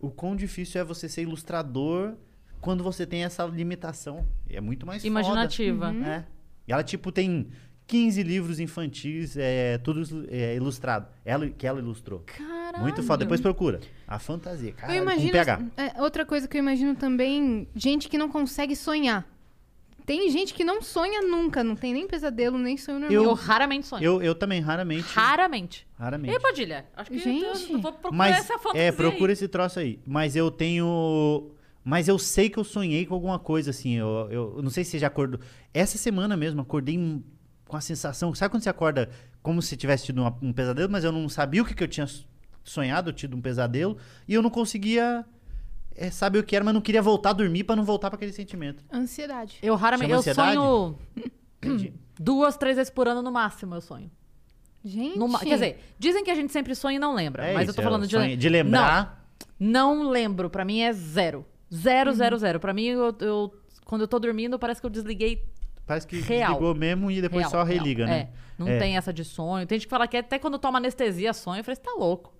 Speaker 3: o quão difícil é você ser ilustrador quando você tem essa limitação. É muito mais foda.
Speaker 1: Imaginativa.
Speaker 3: É. E ela, tipo, tem 15 livros infantis, é, tudo é, ilustrado. Ela, que ela ilustrou.
Speaker 1: Caralho.
Speaker 3: Muito foda. Depois procura. A fantasia. Cara,
Speaker 2: Eu
Speaker 3: com. PH.
Speaker 2: é, outra coisa que eu imagino também, gente que não consegue sonhar. Tem gente que não sonha nunca, não tem nem pesadelo, nem sonho normal.
Speaker 1: Eu, raramente sonho.
Speaker 3: Eu, eu também, raramente.
Speaker 1: Raramente.
Speaker 3: Raramente.
Speaker 1: E Padilha? Acho que
Speaker 2: Gente.
Speaker 1: eu, eu vou procurar
Speaker 3: Mas
Speaker 1: essa fantasia
Speaker 3: é, procura
Speaker 1: aí.
Speaker 3: esse troço aí. Mas eu tenho. Mas eu sei que eu sonhei com alguma coisa, assim. Eu, eu, eu não sei se você já acordou. Essa semana mesmo, acordei com a sensação. Sabe quando você acorda como se tivesse tido uma- um pesadelo, mas eu não sabia o que, que eu tinha sonhado, tido um pesadelo, e eu não conseguia é, sabe o que era, mas não queria voltar a dormir pra não voltar pra aquele sentimento.
Speaker 2: Ansiedade.
Speaker 1: Eu raramente.
Speaker 3: Chama
Speaker 1: Eu
Speaker 3: ansiedade?
Speaker 1: sonho
Speaker 3: Entendi.
Speaker 1: duas, três vezes por ano no máximo, eu sonho.
Speaker 2: Gente.
Speaker 1: Quer dizer, dizem que a gente sempre sonha e não lembra.
Speaker 3: É
Speaker 1: mas
Speaker 3: isso,
Speaker 1: eu tô
Speaker 3: é
Speaker 1: falando
Speaker 3: o
Speaker 1: de.
Speaker 3: sonho- de lembrar.
Speaker 1: Não, não lembro. Pra mim é zero. Zero, zero, zero. Pra mim, eu, eu- quando eu tô dormindo, parece que eu desliguei
Speaker 3: Parece que
Speaker 1: Real.
Speaker 3: desligou mesmo e depois
Speaker 1: real,
Speaker 3: só
Speaker 1: real.
Speaker 3: religa, né?
Speaker 1: É, não
Speaker 3: É.
Speaker 1: tem essa de sonho. Tem gente que fala que até quando toma anestesia sonha. Eu falei, você tá louco.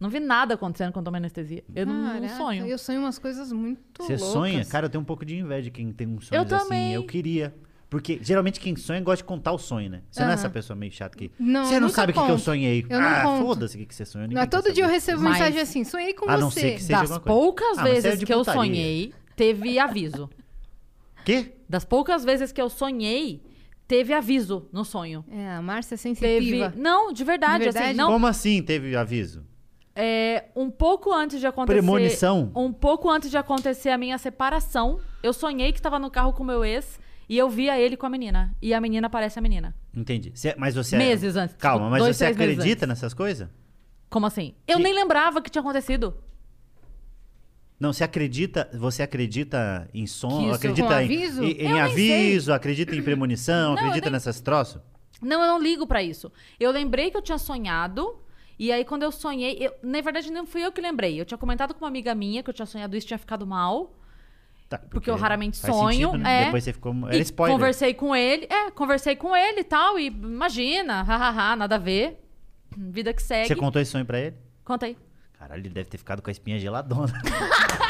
Speaker 1: Não vi nada acontecendo quando toma anestesia. Eu não, não
Speaker 2: Caraca,
Speaker 1: sonho.
Speaker 2: Eu sonho umas coisas muito
Speaker 3: Você
Speaker 2: loucas.
Speaker 3: sonha? Cara, eu tenho um pouco de inveja de quem tem um sonho
Speaker 1: Eu
Speaker 3: assim.
Speaker 1: também.
Speaker 3: Eu queria. Porque geralmente quem sonha gosta de contar o sonho, né? Você não é
Speaker 2: Aham.
Speaker 3: essa pessoa meio chata que.
Speaker 2: Não,
Speaker 3: você não
Speaker 2: nunca
Speaker 3: sabe o que, que eu
Speaker 2: conto.
Speaker 3: sonhei.
Speaker 2: Eu não
Speaker 3: ah,
Speaker 2: conto.
Speaker 3: foda-se o que, que você sonhou.
Speaker 2: Não,
Speaker 3: ninguém quer
Speaker 2: todo dia eu
Speaker 3: saber.
Speaker 2: recebo
Speaker 1: Mas-
Speaker 2: mensagem assim, sonhei com
Speaker 3: A não
Speaker 2: você.
Speaker 3: ser que seja
Speaker 1: Das
Speaker 3: alguma coisa.
Speaker 1: poucas
Speaker 3: Ah, mas é
Speaker 1: vezes
Speaker 3: de
Speaker 1: que eu
Speaker 3: putaria.
Speaker 1: sonhei, teve aviso.
Speaker 3: Quê?
Speaker 1: Das poucas vezes que eu sonhei, teve aviso no sonho.
Speaker 2: É, a Márcia é
Speaker 1: Teve.
Speaker 2: sensitiva.
Speaker 1: Não, de verdade,
Speaker 2: De verdade?
Speaker 1: assim. Não,
Speaker 3: Como assim teve aviso?
Speaker 1: É, um pouco antes de acontecer.
Speaker 3: Premonição?
Speaker 1: Um pouco antes de acontecer a minha separação, eu sonhei que estava no carro com meu ex e eu via ele com a menina. E a menina parece a menina.
Speaker 3: Entendi. Você- mas você. é-
Speaker 1: Meses antes,
Speaker 3: Calma, mas
Speaker 1: dois,
Speaker 3: você acredita nessas coisas?
Speaker 1: Como assim? Eu nem lembrava que tinha acontecido.
Speaker 3: Não, você acredita, você acredita em som,
Speaker 2: isso
Speaker 3: acredita em,
Speaker 2: aviso?
Speaker 3: em- em aviso, acredita em premonição,
Speaker 1: Não,
Speaker 3: acredita
Speaker 1: nem-
Speaker 3: nessas troços?
Speaker 1: Não, eu não ligo pra isso. Eu lembrei que eu tinha sonhado. E aí, quando eu sonhei, eu- na verdade, não fui eu que lembrei. Eu tinha comentado com uma amiga minha que eu tinha sonhado isso tinha ficado mal.
Speaker 3: Tá,
Speaker 1: Porque eu raramente sonho,
Speaker 3: sentido, né?
Speaker 1: é.
Speaker 3: Depois você ficou. Era
Speaker 1: e
Speaker 3: spoiler.
Speaker 1: conversei com ele. É, conversei com ele e tal. E imagina, hahaha, nada a ver. Vida que segue.
Speaker 3: Você contou esse sonho pra ele?
Speaker 1: Contei.
Speaker 3: Caralho, ele deve ter ficado com a espinha geladona.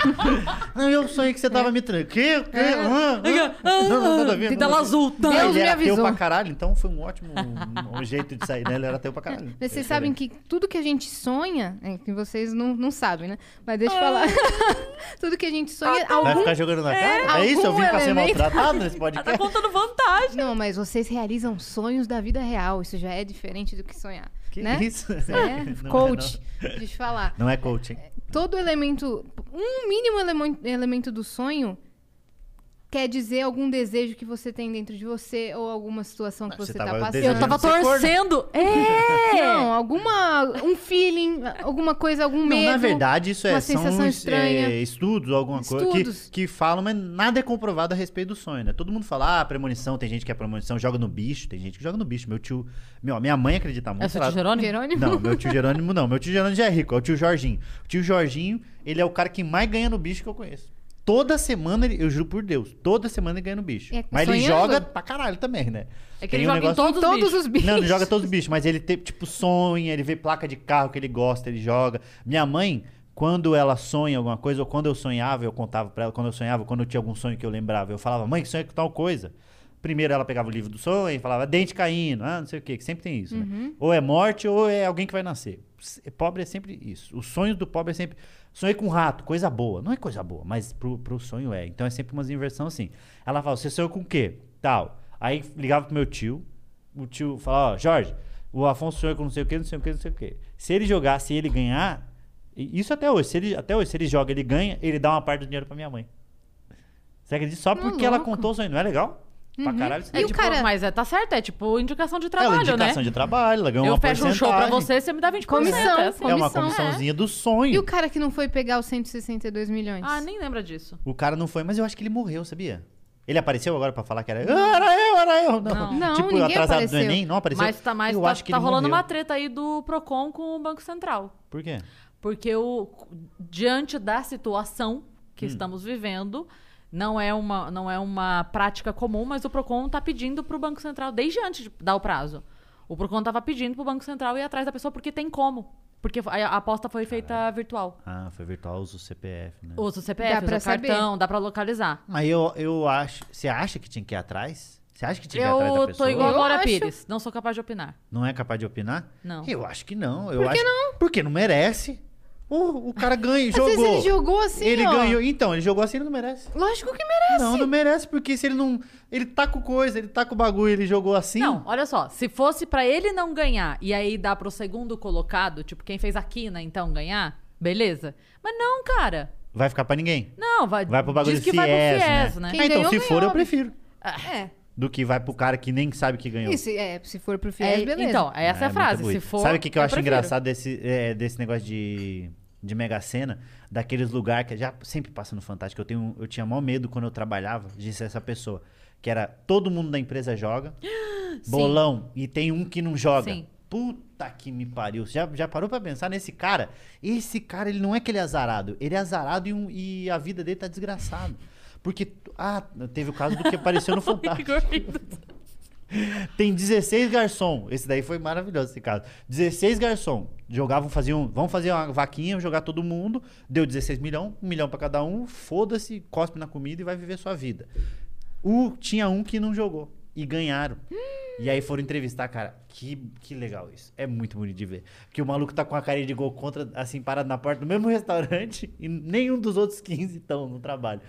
Speaker 3: não, eu sonhei que você tava me traindo. Que? Que? Ah, ah. Não, não, nada a ver,
Speaker 1: Vida
Speaker 3: nada a ver.
Speaker 1: azul. tá?
Speaker 2: Deus
Speaker 3: ele
Speaker 2: me
Speaker 3: era
Speaker 2: avisou.
Speaker 3: teu pra caralho, então foi um ótimo um, um jeito de sair, né? Ele era teu pra caralho.
Speaker 2: Mas vocês
Speaker 3: É
Speaker 2: sabem que tudo que a gente sonha, é que vocês não, não sabem, né? Mas deixa eu falar. tudo que a gente sonha,
Speaker 3: Vai
Speaker 2: algum...
Speaker 3: ficar jogando na cara? É, isso? Eu vim pra ser maltratado nesse
Speaker 1: Ela
Speaker 3: podcast?
Speaker 1: tá contando vantagem.
Speaker 2: Não, mas vocês realizam sonhos da vida real. Isso já é diferente do que sonhar.
Speaker 3: Que
Speaker 2: né?
Speaker 3: isso?
Speaker 2: É,
Speaker 3: Não
Speaker 2: coach. Deixa eu falar.
Speaker 3: Não é coaching.
Speaker 2: Todo elemento, um mínimo elemen- elemento do sonho quer dizer algum desejo que você tem dentro de você ou alguma situação que
Speaker 3: Você
Speaker 2: você,
Speaker 3: tava
Speaker 2: tá passando.
Speaker 1: Eu tava torcendo. É!
Speaker 2: Não, alguma um feeling, alguma coisa, algum
Speaker 3: Não,
Speaker 2: medo.
Speaker 3: na verdade, isso é,
Speaker 2: uma
Speaker 3: são
Speaker 2: estranha.
Speaker 3: é, estudos, alguma coisa
Speaker 2: Estudos.
Speaker 3: que, que falam, mas nada é comprovado a respeito do sonho, né? Todo mundo fala, ah, premonição, tem gente que é premonição, joga no bicho, tem gente que joga no bicho. Meu tio, meu, minha mãe acredita muito.
Speaker 1: É o seu tio Jerônimo?
Speaker 2: Jerônimo?
Speaker 3: Não, meu tio Jerônimo não. Meu tio Jerônimo já é rico, é o tio Jorginho. O tio Jorginho, ele é o cara que mais ganha no bicho que eu conheço. Toda semana, ele, eu juro por Deus, toda semana ele ganha no bicho.
Speaker 2: É,
Speaker 3: mas ele
Speaker 2: sonhando?
Speaker 3: joga pra caralho também, né?
Speaker 1: É que ele
Speaker 3: um
Speaker 1: joga em
Speaker 3: negócio-
Speaker 1: todos,
Speaker 2: Todos
Speaker 1: os bichos.
Speaker 2: os bichos.
Speaker 3: não, ele joga todos os bichos, mas ele tem, tipo, sonha, ele vê placa de carro que ele gosta, ele joga. Minha mãe, quando ela sonha alguma coisa, ou quando eu sonhava, eu contava pra ela, quando eu sonhava, quando eu tinha algum sonho que eu lembrava, eu falava, mãe, que sonha com tal coisa. Primeiro ela pegava o livro do sonho e falava, dente caindo, ah, não sei o quê, que sempre tem isso, né? Ou é morte ou é alguém que vai nascer. Pobre é sempre isso. Os sonhos do pobre é sempre. Sonhei com um rato, coisa boa. Não é coisa boa, mas pro, pro sonho é. Então é sempre umas inversão assim. Ela fala, você sonhou com o quê? Tal. Aí ligava pro meu tio, o tio falava, ó, Jorge, o Afonso sonhou com não sei o que, não sei o que, não sei o que. Se ele jogar, se ele ganhar, isso até hoje, se ele, até hoje, se ele joga, ele ganha, ele dá uma parte do dinheiro pra minha mãe. Você acredita? Só porque ela contou o sonho, não é legal? Pra caralho. isso
Speaker 2: E
Speaker 1: É,
Speaker 2: o
Speaker 1: tipo,
Speaker 2: cara-
Speaker 1: Mas é, tá certo, é tipo indicação de
Speaker 3: Ela
Speaker 1: trabalho,
Speaker 3: é indicação
Speaker 1: né?
Speaker 3: de trabalho, ela ganhou
Speaker 1: Eu
Speaker 3: uma
Speaker 1: fecho um show pra você, você me dá 20%.
Speaker 2: Comissão,
Speaker 1: é assim.
Speaker 3: É uma
Speaker 2: comissão.
Speaker 3: comissãozinha do sonho.
Speaker 2: E o cara que não foi pegar os 162 milhões?
Speaker 1: Ah, nem lembra disso.
Speaker 3: O cara não foi, mas eu acho que ele morreu, sabia? Ele apareceu agora pra falar que era. Ah, era eu, era eu. Não,
Speaker 1: Não.
Speaker 2: Não,
Speaker 3: tipo,
Speaker 2: ninguém
Speaker 3: atrasado
Speaker 2: apareceu.
Speaker 3: do Enem, não apareceu.
Speaker 1: Mas tá, mas
Speaker 3: eu
Speaker 1: tá,
Speaker 3: acho que
Speaker 1: tá rolando
Speaker 3: morreu.
Speaker 1: uma treta aí do Procon com o Banco Central.
Speaker 3: Por quê?
Speaker 1: Porque o, diante da situação
Speaker 3: Hum.
Speaker 1: que estamos vivendo, não é, uma, não é uma prática comum, mas o Procon está pedindo para o Banco Central, desde antes de dar o prazo. O Procon estava pedindo para o Banco Central ir atrás da pessoa porque tem como. Porque a, aposta foi feita virtual.
Speaker 3: Ah, foi virtual, usa o CPF, né?
Speaker 1: Usa o CPF,
Speaker 2: Dá pra
Speaker 1: usa o cartão, dá para localizar.
Speaker 3: Mas eu, eu acho. Você acha que tinha que ir atrás? Você acha que tinha que ir atrás da
Speaker 1: Eu
Speaker 3: pessoa?
Speaker 1: tô igual a
Speaker 2: Eu
Speaker 1: Glória. Pires, não sou capaz de opinar.
Speaker 3: Não é capaz de opinar?
Speaker 1: Não.
Speaker 3: Eu acho que não. Eu Por que acho... não? Porque não merece. O, o cara ganha,
Speaker 2: Às
Speaker 3: jogou.
Speaker 2: vezes ele jogou assim,
Speaker 3: Ele
Speaker 2: ó.
Speaker 3: ganhou. Então, ele jogou assim, ele não merece.
Speaker 2: Lógico que merece.
Speaker 3: Não, não merece, porque se ele não. Ele tá com coisa, ele tá com o bagulho, ele jogou assim.
Speaker 1: Não, olha só, se fosse pra ele não ganhar e aí dar pro segundo colocado, tipo quem fez a quina então ganhar, beleza. Mas não, cara.
Speaker 3: Vai ficar pra ninguém.
Speaker 1: Não, vai.
Speaker 3: Vai pro bagulho
Speaker 1: diz que
Speaker 3: FIES,
Speaker 1: vai pro
Speaker 3: né?
Speaker 1: FIES, né?
Speaker 2: Quem
Speaker 3: Ah, então,
Speaker 2: ganhou,
Speaker 3: se for,
Speaker 2: ganhou,
Speaker 3: eu prefiro.
Speaker 2: É.
Speaker 3: Do que vai pro cara que nem sabe que ganhou.
Speaker 2: Isso, é, se for pro
Speaker 1: É,
Speaker 2: FIES, beleza.
Speaker 1: então, essa é, a
Speaker 3: muito
Speaker 1: frase. Se for.
Speaker 3: Sabe o que, que eu, acho
Speaker 1: prefiro.
Speaker 3: engraçado desse, é, desse negócio de, de Mega Sena, daqueles lugares que já sempre passa no Fantástico. Eu, tenho, eu tinha maior medo quando eu trabalhava de ser essa pessoa. Que era todo mundo da empresa joga, bolão, e tem um que não joga.
Speaker 1: Sim.
Speaker 3: Puta que me pariu. Já, já parou pra pensar nesse cara? Esse cara, ele não é que ele é azarado. Ele é azarado e, um- e a vida dele tá desgraçado. Porque, ah, teve o caso do que apareceu no Fantástico. Tem 16 garçom. Esse daí foi maravilhoso esse caso. 16 garçom. Jogavam, faziam. Vamos fazer uma vaquinha, jogar todo mundo. Deu 16 milhão, um milhão pra cada um. Foda-se, cospe na comida e vai viver sua vida. O, tinha um que não jogou. E ganharam. E aí foram entrevistar, cara. Que, que legal isso. É muito bonito de ver. Porque o maluco tá com a carinha de gol contra, assim, parado na porta do mesmo restaurante. E nenhum dos outros 15 estão no trabalho.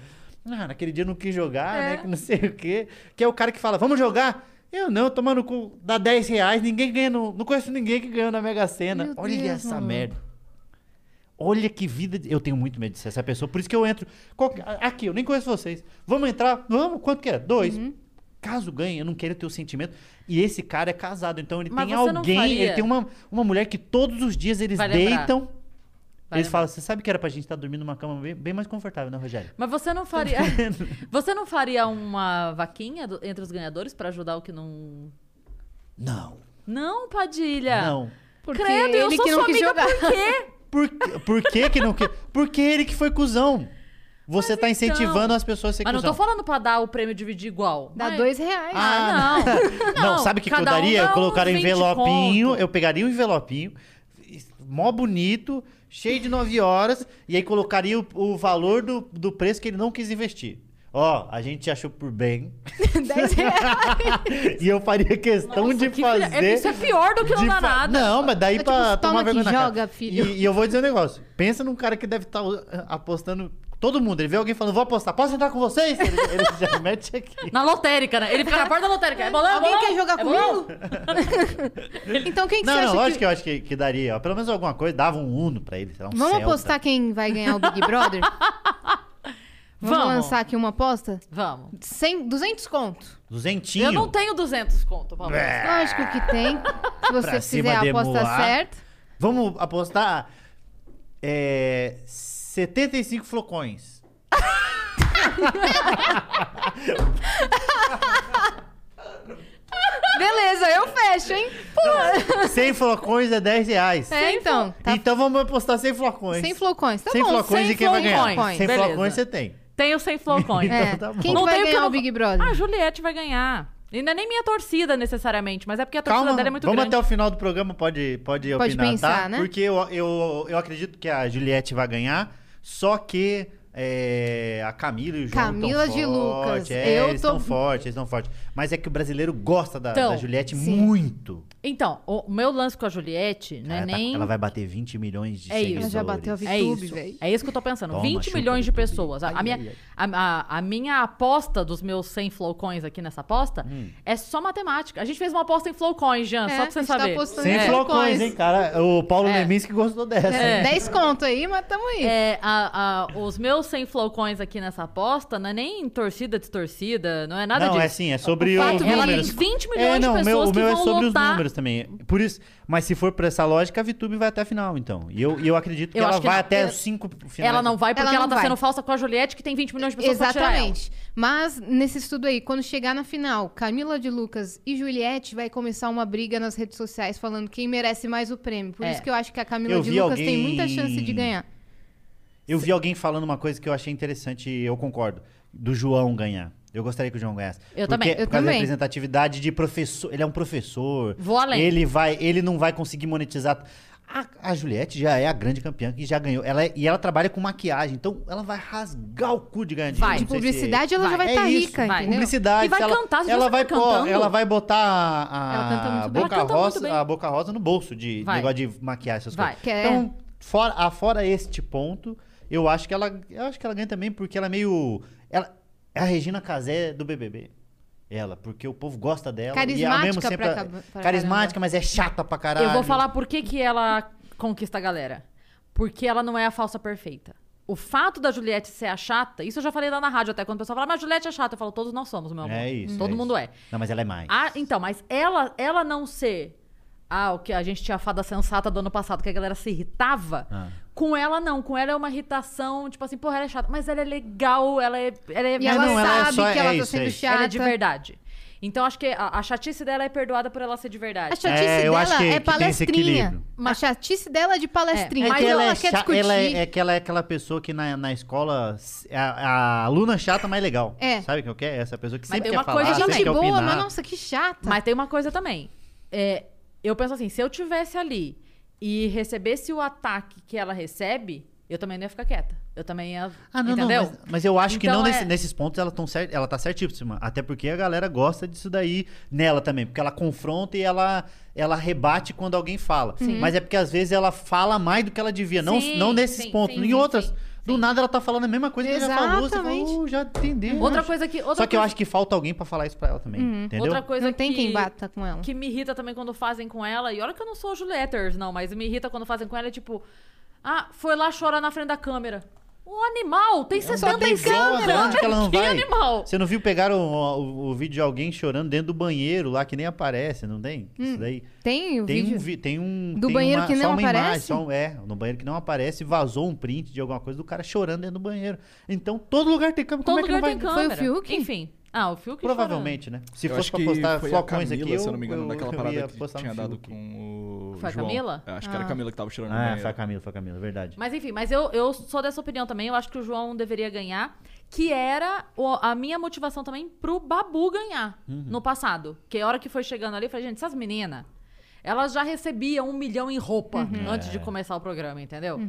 Speaker 3: Ah, naquele dia não quis jogar,
Speaker 1: É.
Speaker 3: né? Que não sei o quê. Que é o cara que fala, vamos jogar? Eu não, tomando cu, dá 10 reais, ninguém ganha, no, não conheço ninguém que ganhou na Mega Sena.
Speaker 2: Meu
Speaker 3: Olha
Speaker 2: Deus,
Speaker 3: essa
Speaker 2: maluco.
Speaker 3: merda. Olha que vida. de- Eu tenho muito medo de ser essa pessoa, por isso que eu entro. qualquer- Aqui, eu nem conheço vocês. Vamos entrar? Vamos? Quanto que é? Dois.
Speaker 2: Uhum.
Speaker 3: Caso ganhe, eu não quero ter o sentimento. E esse cara é casado, então ele
Speaker 1: Mas
Speaker 3: tem alguém, ele tem uma, uma mulher que todos os dias eles
Speaker 1: Vai lembrar.
Speaker 3: deitam.
Speaker 1: Vai
Speaker 3: eles falam, você sabe que era pra gente estar dormindo numa cama bem, bem mais confortável, né, Rogério?
Speaker 1: Mas você não faria. você não faria uma vaquinha do- entre os ganhadores pra ajudar o que não.
Speaker 3: Não.
Speaker 1: Não, Padilha.
Speaker 3: Não.
Speaker 2: Porque
Speaker 1: Credo, eu
Speaker 2: ele
Speaker 1: sou
Speaker 2: que não
Speaker 1: sua amiga
Speaker 2: jogar.
Speaker 1: por quê?
Speaker 3: Por, por que que não quer? Porque ele que foi cuzão. Você tá incentivando
Speaker 1: então-
Speaker 3: as pessoas a ser
Speaker 1: Mas não
Speaker 3: cuzão.
Speaker 1: tô falando pra dar o prêmio dividir igual.
Speaker 2: Dá
Speaker 1: Mas-
Speaker 2: dois reais.
Speaker 1: Ah, não.
Speaker 3: Não, sabe o que, que eu
Speaker 1: um
Speaker 3: daria?
Speaker 1: dá
Speaker 3: eu colocaria um
Speaker 1: uns 20
Speaker 3: envelopinho,
Speaker 1: conto.
Speaker 3: eu pegaria um envelopinho, mó bonito, cheio de 9 horas, e aí colocaria o, o valor do, do preço que ele não quis investir. Ó, a gente achou por bem.
Speaker 2: 10 reais.
Speaker 3: e eu faria questão de
Speaker 1: Que filha-
Speaker 3: fazer.
Speaker 1: é, isso é pior do que não dar
Speaker 3: fa-
Speaker 1: nada.
Speaker 3: Não, mas daí
Speaker 2: É tipo,
Speaker 3: pra
Speaker 2: toma
Speaker 3: tomar
Speaker 2: aqui,
Speaker 3: vergonha na cara.
Speaker 2: joga, filho.
Speaker 3: E, e eu vou dizer um negócio. Pensa num cara que deve estar apostando. Todo mundo. Ele vê alguém falando, vou apostar. Posso entrar com vocês? Ele, ele já mete aqui.
Speaker 1: Na lotérica, né? Ele fica na porta da lotérica. É bolão, é
Speaker 2: Alguém
Speaker 1: bolão?
Speaker 2: quer jogar
Speaker 1: É
Speaker 2: comigo? então quem que
Speaker 3: Não,
Speaker 2: você
Speaker 3: não,
Speaker 2: acha
Speaker 3: lógico
Speaker 2: que...
Speaker 3: que eu acho que, que daria. ó, Pelo menos alguma coisa, dava um Uno pra ele. sei lá, um
Speaker 2: Vamos
Speaker 3: Celta.
Speaker 2: apostar quem vai ganhar o Big Brother? Vamos,
Speaker 1: Vamos.
Speaker 2: lançar aqui uma aposta?
Speaker 1: Vamos.
Speaker 2: 100, 200 conto.
Speaker 3: Duzentinho.
Speaker 1: Eu não tenho 200 conto, Paulo.
Speaker 2: Lógico que tem. Se você
Speaker 3: Pra cima
Speaker 2: fizer a
Speaker 3: de
Speaker 2: aposta
Speaker 3: Moá.
Speaker 2: certa.
Speaker 3: Vamos apostar é, 75 flocões.
Speaker 2: Beleza, eu fecho, hein?
Speaker 3: 100 flocões é 10 reais.
Speaker 2: É, então. Tá
Speaker 3: Então vamos apostar 100 flocões.
Speaker 2: 100 flocões. Tá
Speaker 3: 100
Speaker 2: bom.
Speaker 3: flocões
Speaker 1: 100
Speaker 3: e quem vai ganhar?
Speaker 1: flocões.
Speaker 3: 100
Speaker 1: Beleza.
Speaker 3: flocões você tem.
Speaker 1: Tenho 100 flocões.
Speaker 2: É.
Speaker 3: Então tá bom.
Speaker 2: Quem
Speaker 1: Não
Speaker 2: que vai
Speaker 1: tem o que
Speaker 2: ganhar
Speaker 1: eu
Speaker 2: o Big Brother?
Speaker 1: Ah, a Juliette vai ganhar. E não é nem minha torcida, necessariamente, mas é porque a torcida
Speaker 3: Calma,
Speaker 1: dela é muito
Speaker 3: vamos
Speaker 1: grande.
Speaker 3: até o final do programa, pode, pode,
Speaker 2: Pode
Speaker 3: opinar,
Speaker 2: pensar,
Speaker 3: tá?
Speaker 2: né?
Speaker 3: Porque eu, eu, eu acredito que a Juliette vai ganhar, só que é, a Camila e o João
Speaker 2: Camila de
Speaker 3: forte,
Speaker 2: Lucas.
Speaker 3: É,
Speaker 2: Eu
Speaker 3: eles
Speaker 2: tô-
Speaker 3: estão fortes, eles estão fortes. Mas é que o brasileiro gosta da,
Speaker 1: Então,
Speaker 3: da Juliette
Speaker 2: sim.
Speaker 3: muito.
Speaker 1: Então, o meu lance com a Juliette não é
Speaker 3: ela, tá-
Speaker 1: nem...
Speaker 3: ela vai bater 20 milhões de
Speaker 1: É isso.
Speaker 3: seguidores.
Speaker 2: Ela já bateu a
Speaker 1: É
Speaker 2: YouTube,
Speaker 1: isso.
Speaker 2: velho.
Speaker 1: É isso que eu tô pensando.
Speaker 3: Toma,
Speaker 1: 20
Speaker 3: chupa,
Speaker 1: milhões de pessoas. A,
Speaker 3: Ai,
Speaker 1: a minha,
Speaker 3: ai, ai.
Speaker 1: A, a- a minha aposta dos meus 100 flowcoins aqui nessa aposta
Speaker 3: Hum.
Speaker 1: é só matemática. A gente fez uma aposta em flowcoins, Jean,
Speaker 2: É,
Speaker 1: só pra você
Speaker 2: tá
Speaker 1: saber.
Speaker 2: apostando
Speaker 3: Sem
Speaker 2: É.
Speaker 3: flocões, hein, cara? O Paulo
Speaker 1: É.
Speaker 3: Leminski gostou dessa.
Speaker 1: É.
Speaker 3: hein?
Speaker 2: 10 conto aí, mas tamo aí.
Speaker 1: É, a- a- os meus 100 flowcoins aqui nessa aposta não é nem torcida distorcida, não é nada
Speaker 3: não,
Speaker 1: disso.
Speaker 3: é assim, é sobre
Speaker 1: O
Speaker 3: os números.
Speaker 1: tem 20 milhões
Speaker 3: É, não,
Speaker 1: de
Speaker 3: o meu,
Speaker 1: pessoas
Speaker 3: o meu é sobre
Speaker 1: lotar.
Speaker 3: os números também. Por isso, mas se for pra essa lógica, a VTube vai até a final, então. E eu, eu acredito que
Speaker 1: Eu
Speaker 3: ela
Speaker 1: acho que
Speaker 3: vai
Speaker 1: não.
Speaker 3: até
Speaker 1: Eu-
Speaker 3: os cinco finais.
Speaker 1: Ela não vai porque
Speaker 2: Ela
Speaker 1: ela, tá
Speaker 2: vai.
Speaker 1: sendo falsa com a Juliette, que tem 20 milhões de pessoas.
Speaker 2: Exatamente. Mas nesse estudo aí, quando chegar na final, Camila de Lucas e Juliette vai começar uma briga nas redes sociais falando quem merece mais o prêmio. Por
Speaker 1: É.
Speaker 2: isso que eu acho que a Camila
Speaker 3: Eu
Speaker 2: de Lucas tem
Speaker 3: alguém-
Speaker 2: muita chance de ganhar.
Speaker 3: Eu vi alguém falando uma coisa que eu achei interessante e eu concordo. Do João ganhar. Eu gostaria que o João ganhasse.
Speaker 1: Eu
Speaker 3: Porque,
Speaker 1: também.
Speaker 2: Eu
Speaker 3: por causa da
Speaker 2: também.
Speaker 3: representatividade de professor. Ele é um professor.
Speaker 1: Vou além.
Speaker 3: Ele, vai, ele não vai conseguir monetizar. A, a Juliette já é a grande campeã que já ganhou. Ela é- e ela trabalha com maquiagem. Então ela vai rasgar o cu de ganhar dinheiro.
Speaker 1: Vai.
Speaker 2: De
Speaker 3: se-
Speaker 2: publicidade, ela já
Speaker 1: vai.
Speaker 2: vai estar
Speaker 3: É isso,
Speaker 2: rica,
Speaker 1: vai.
Speaker 3: Publicidade.
Speaker 1: E vai
Speaker 3: ela,
Speaker 1: cantar,
Speaker 3: ela vai
Speaker 1: cantando?
Speaker 3: ela vai botar a,
Speaker 2: bem.
Speaker 3: boca rosa, a boca rosa no bolso de
Speaker 1: Vai.
Speaker 3: negócio de maquiagem essas
Speaker 1: Vai.
Speaker 3: coisas.
Speaker 2: Que é-
Speaker 3: Então, fora, a- fora este ponto, eu acho que ela, eu acho que ela ganha também porque ela é meio, ela é a Regina Casé do BBB. Ela, porque o povo gosta dela e ao mesmo
Speaker 2: Carismática
Speaker 3: tempo
Speaker 2: pra
Speaker 3: é-
Speaker 2: pra
Speaker 3: carismática, mas é chata pra caralho.
Speaker 1: Eu vou falar por que, que ela conquista a galera. Porque ela não é a falsa perfeita. O fato da Juliette ser a chata, isso eu já falei lá na rádio até, quando o pessoal fala, mas a Juliette é chata. Eu falo, todos nós somos, meu amor.
Speaker 3: É isso.
Speaker 1: Todo
Speaker 3: é
Speaker 1: mundo
Speaker 3: isso.
Speaker 1: é.
Speaker 3: Não, mas ela é mais.
Speaker 1: Ah, então, mas ela, ela não ser Ah, o que a gente tinha a fada sensata do ano passado, que a galera se irritava.
Speaker 3: Ah.
Speaker 1: Com ela, não. Com ela é uma irritação, tipo assim, porra, ela é chata. Mas ela é legal, ela é. Ela é
Speaker 2: E ela
Speaker 3: não, ela é
Speaker 2: sabe
Speaker 3: só-
Speaker 2: que ela
Speaker 3: é
Speaker 2: tá
Speaker 3: isso,
Speaker 2: sendo
Speaker 3: é isso.
Speaker 2: chata.
Speaker 1: ela é de verdade. Então acho que a, a chatice dela é perdoada por ela ser de verdade.
Speaker 2: A chatice
Speaker 3: É, eu
Speaker 2: dela
Speaker 3: acho que-
Speaker 2: é palestrinha. A chatice dela é de palestrinha.
Speaker 1: É,
Speaker 3: É
Speaker 2: mas
Speaker 3: que ela,
Speaker 2: ela,
Speaker 3: é
Speaker 2: quer discutir.
Speaker 3: ela é, é que ela é aquela pessoa que na, na escola é a, a aluna chata mais legal.
Speaker 2: É.
Speaker 3: Sabe o que eu quero? Essa pessoa que
Speaker 1: Mas
Speaker 3: sempre
Speaker 1: tem
Speaker 3: quer
Speaker 1: uma
Speaker 3: falar,
Speaker 1: coisa-
Speaker 2: É
Speaker 3: sempre
Speaker 2: gente
Speaker 3: quer
Speaker 2: boa,
Speaker 3: opinar.
Speaker 2: mas nossa, que chata.
Speaker 1: Mas tem uma coisa também. É, eu penso assim, se eu tivesse ali e recebesse o ataque que ela recebe, eu também não ia ficar quieta. Eu também ia.
Speaker 3: Ah, não,
Speaker 1: entendeu?
Speaker 3: não, mas, mas eu acho que
Speaker 1: Então
Speaker 3: não
Speaker 1: é-
Speaker 3: nesse- nesses pontos ela, tão cer ela tá certíssima. Até porque a galera gosta disso daí nela também. Porque ela confronta e ela, ela rebate quando alguém fala. Mas é porque às vezes ela fala mais do que ela devia. Não,
Speaker 1: Sim,
Speaker 3: não nesses
Speaker 1: sim,
Speaker 3: pontos.
Speaker 1: sim,
Speaker 3: em
Speaker 1: sim,
Speaker 3: outras,
Speaker 1: sim,
Speaker 3: do nada ela tá falando a mesma coisa que ela já falou. Você falou, "Oh, já entendeu.
Speaker 1: Outra
Speaker 3: Acho."
Speaker 1: coisa que. Outra
Speaker 3: Só que eu
Speaker 1: coisa-
Speaker 3: acho que falta alguém pra falar isso pra ela também. Entendeu?
Speaker 1: Outra coisa
Speaker 2: não tem
Speaker 1: que,
Speaker 2: quem bata com ela.
Speaker 1: que me irrita também quando fazem com ela, e olha que eu não sou Julieters, não, mas me irrita quando fazem com ela, é tipo, ah, foi lá chorar na frente da câmera. Um animal, tem
Speaker 3: Só
Speaker 1: 70
Speaker 3: tem
Speaker 1: em câmera.
Speaker 3: câmera, onde que ela
Speaker 1: Que animal?
Speaker 3: Você não viu pegar o, o- o vídeo de alguém chorando dentro do banheiro lá que nem aparece, não tem? Isso daí.
Speaker 2: Tem o
Speaker 3: Tem
Speaker 2: vídeo.
Speaker 3: um, vi- tem um
Speaker 2: Do
Speaker 3: tem
Speaker 2: banheiro
Speaker 3: uma-
Speaker 2: que
Speaker 3: só
Speaker 2: não
Speaker 3: uma Imagem,
Speaker 2: aparece?
Speaker 3: só um- é, no banheiro que não aparece, vazou um print de alguma coisa do cara chorando dentro do banheiro. Então, todo lugar tem câmera.
Speaker 1: Todo
Speaker 3: Como é que
Speaker 1: lugar
Speaker 3: não
Speaker 1: tem
Speaker 3: vai...
Speaker 1: câmera.
Speaker 2: Foi o Fiuk?
Speaker 1: Enfim. Ah, o Fiuk
Speaker 3: Provavelmente, né? Se
Speaker 4: Eu
Speaker 3: fosse
Speaker 4: acho
Speaker 3: pra
Speaker 4: que
Speaker 3: postar
Speaker 4: a
Speaker 3: flocões aqui, eu,
Speaker 4: se eu não me engano,
Speaker 3: eu,
Speaker 4: naquela
Speaker 3: eu
Speaker 4: parada que tinha
Speaker 3: no
Speaker 4: dado com o
Speaker 1: Foi a
Speaker 4: João.
Speaker 1: Camila?
Speaker 4: É, acho que era a
Speaker 2: Ah.
Speaker 4: Camila que tava chorando
Speaker 3: Ah, foi a Camila, foi a Camila, verdade.
Speaker 1: Mas enfim, mas eu, eu sou dessa opinião também. Eu acho que o João deveria ganhar. Que era a minha motivação também pro Babu ganhar
Speaker 3: Uhum.
Speaker 1: no passado. Que a hora que foi chegando ali, eu falei, gente, essas meninas, elas já recebiam um milhão em roupa
Speaker 3: Uhum.
Speaker 1: antes
Speaker 3: É.
Speaker 1: de começar o programa, entendeu?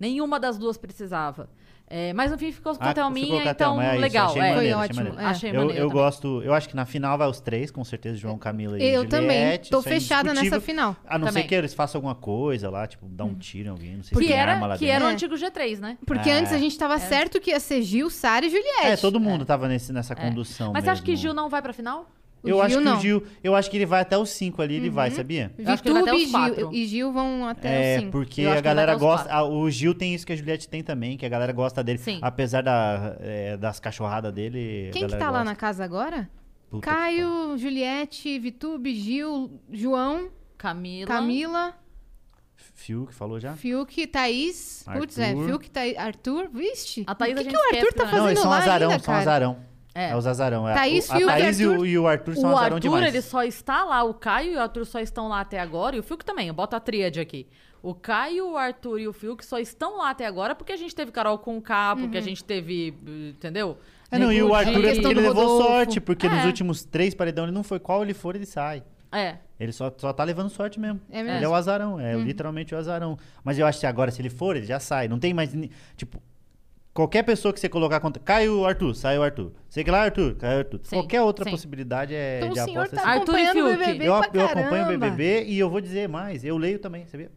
Speaker 1: Nenhuma das duas precisava. É, mas no fim ficou com a
Speaker 3: Ah, ficou
Speaker 1: Thelminha,
Speaker 3: com a
Speaker 1: então
Speaker 3: Thelma, é isso,
Speaker 1: legal.
Speaker 3: achei
Speaker 1: é.
Speaker 3: maneiro,
Speaker 2: Foi
Speaker 3: achei
Speaker 2: ótimo,
Speaker 3: maneiro.
Speaker 2: é.
Speaker 1: Achei
Speaker 3: Eu,
Speaker 1: maneiro
Speaker 3: eu
Speaker 1: também.
Speaker 3: gosto, eu acho que na final vai os três, com certeza, João, Camila e
Speaker 2: Eu também.
Speaker 3: Juliette,
Speaker 2: Tô
Speaker 3: isso é
Speaker 2: fechada nessa final.
Speaker 3: A não ser
Speaker 1: Também.
Speaker 3: que eles façam alguma coisa lá, tipo, dar um tiro em alguém, não sei
Speaker 1: Que
Speaker 3: se tem
Speaker 1: era,
Speaker 3: arma lá
Speaker 1: que
Speaker 3: dentro.
Speaker 1: era o
Speaker 2: É.
Speaker 1: antigo G3, né?
Speaker 2: Porque
Speaker 3: É.
Speaker 2: antes a gente tava certo que ia ser Gil, Sara e Juliette.
Speaker 3: É, todo mundo tava nesse, nessa condução
Speaker 1: Mas você acha que
Speaker 3: mesmo.
Speaker 1: Gil não vai pra final?
Speaker 2: O
Speaker 3: Eu
Speaker 2: Gil
Speaker 3: acho que
Speaker 2: não. Uhum.
Speaker 3: o Gil, eu acho que ele vai até os 5 ali, ele vai, sabia?
Speaker 1: Eu acho que ele vai
Speaker 2: Vitube
Speaker 1: até
Speaker 2: e
Speaker 1: os
Speaker 2: Gil,
Speaker 1: quatro.
Speaker 2: e Gil vão até
Speaker 3: É,
Speaker 2: os cinco.
Speaker 3: porque
Speaker 1: Eu acho
Speaker 3: a
Speaker 1: que ele vai
Speaker 3: galera
Speaker 1: até os
Speaker 3: gosta.
Speaker 1: quatro.
Speaker 3: ah, o Gil tem isso que a Juliette tem também, que a galera gosta dele.
Speaker 1: Sim.
Speaker 3: Apesar da, é, das cachorradas dele. a
Speaker 2: Quem que
Speaker 3: galera
Speaker 2: tá lá
Speaker 3: gosta.
Speaker 2: na casa agora?
Speaker 3: Puta que
Speaker 2: Caio, Juliette, Vitube, Gil, João,
Speaker 1: Camila.
Speaker 2: Camila,
Speaker 3: Fiuk falou já?
Speaker 2: Fiuk, Thaís. Putz, é,
Speaker 3: Arthur.
Speaker 2: Fiuk, Thaís, Arthur. Vixe.
Speaker 1: A Thaís
Speaker 2: o que,
Speaker 1: gente
Speaker 2: que o Arthur
Speaker 1: esquece,
Speaker 2: tá
Speaker 1: né?
Speaker 2: fazendo
Speaker 3: Não, eles são
Speaker 2: lá
Speaker 3: azarão,
Speaker 2: ainda,
Speaker 3: são
Speaker 2: cara?
Speaker 3: azarão.
Speaker 1: É.
Speaker 3: É, os azarão. É.
Speaker 2: Thaís,
Speaker 3: o, a
Speaker 2: e
Speaker 3: Thaís e o,
Speaker 2: Arthur.
Speaker 3: e o Arthur são
Speaker 1: O
Speaker 3: azarão
Speaker 1: Arthur,
Speaker 3: demais.
Speaker 1: ele só está lá, o Caio e o Arthur só estão lá até agora, e o Fiuk também, eu boto a tríade aqui. O Caio, o Arthur e o Fiuk só estão lá até agora porque a gente teve Carol com K,
Speaker 2: Uhum.
Speaker 1: porque a gente teve, entendeu?
Speaker 3: É, não, e o Arthur ele, levou
Speaker 2: Rodolfo.
Speaker 3: sorte, porque nos
Speaker 1: É.
Speaker 3: últimos três paredão ele não foi. Qual ele for, ele sai.
Speaker 1: É.
Speaker 3: Ele só, só tá levando sorte mesmo.
Speaker 2: É mesmo?
Speaker 3: Ele é o azarão, é literalmente o azarão. Mas eu acho que agora, se ele for, ele já sai. Não tem mais. Tipo, qualquer pessoa que você colocar contra. Cai o Arthur, sai o Arthur. Sei que lá, Arthur, cai o Arthur.
Speaker 1: Sim,
Speaker 3: qualquer outra
Speaker 1: sim.
Speaker 3: possibilidade é
Speaker 2: Então
Speaker 3: de aposta.
Speaker 2: tá
Speaker 3: assim.
Speaker 1: Arthur e Fiuk.
Speaker 2: BBB
Speaker 3: eu, eu acompanho o. BBB e eu vou dizer mais. Eu leio também, sabia?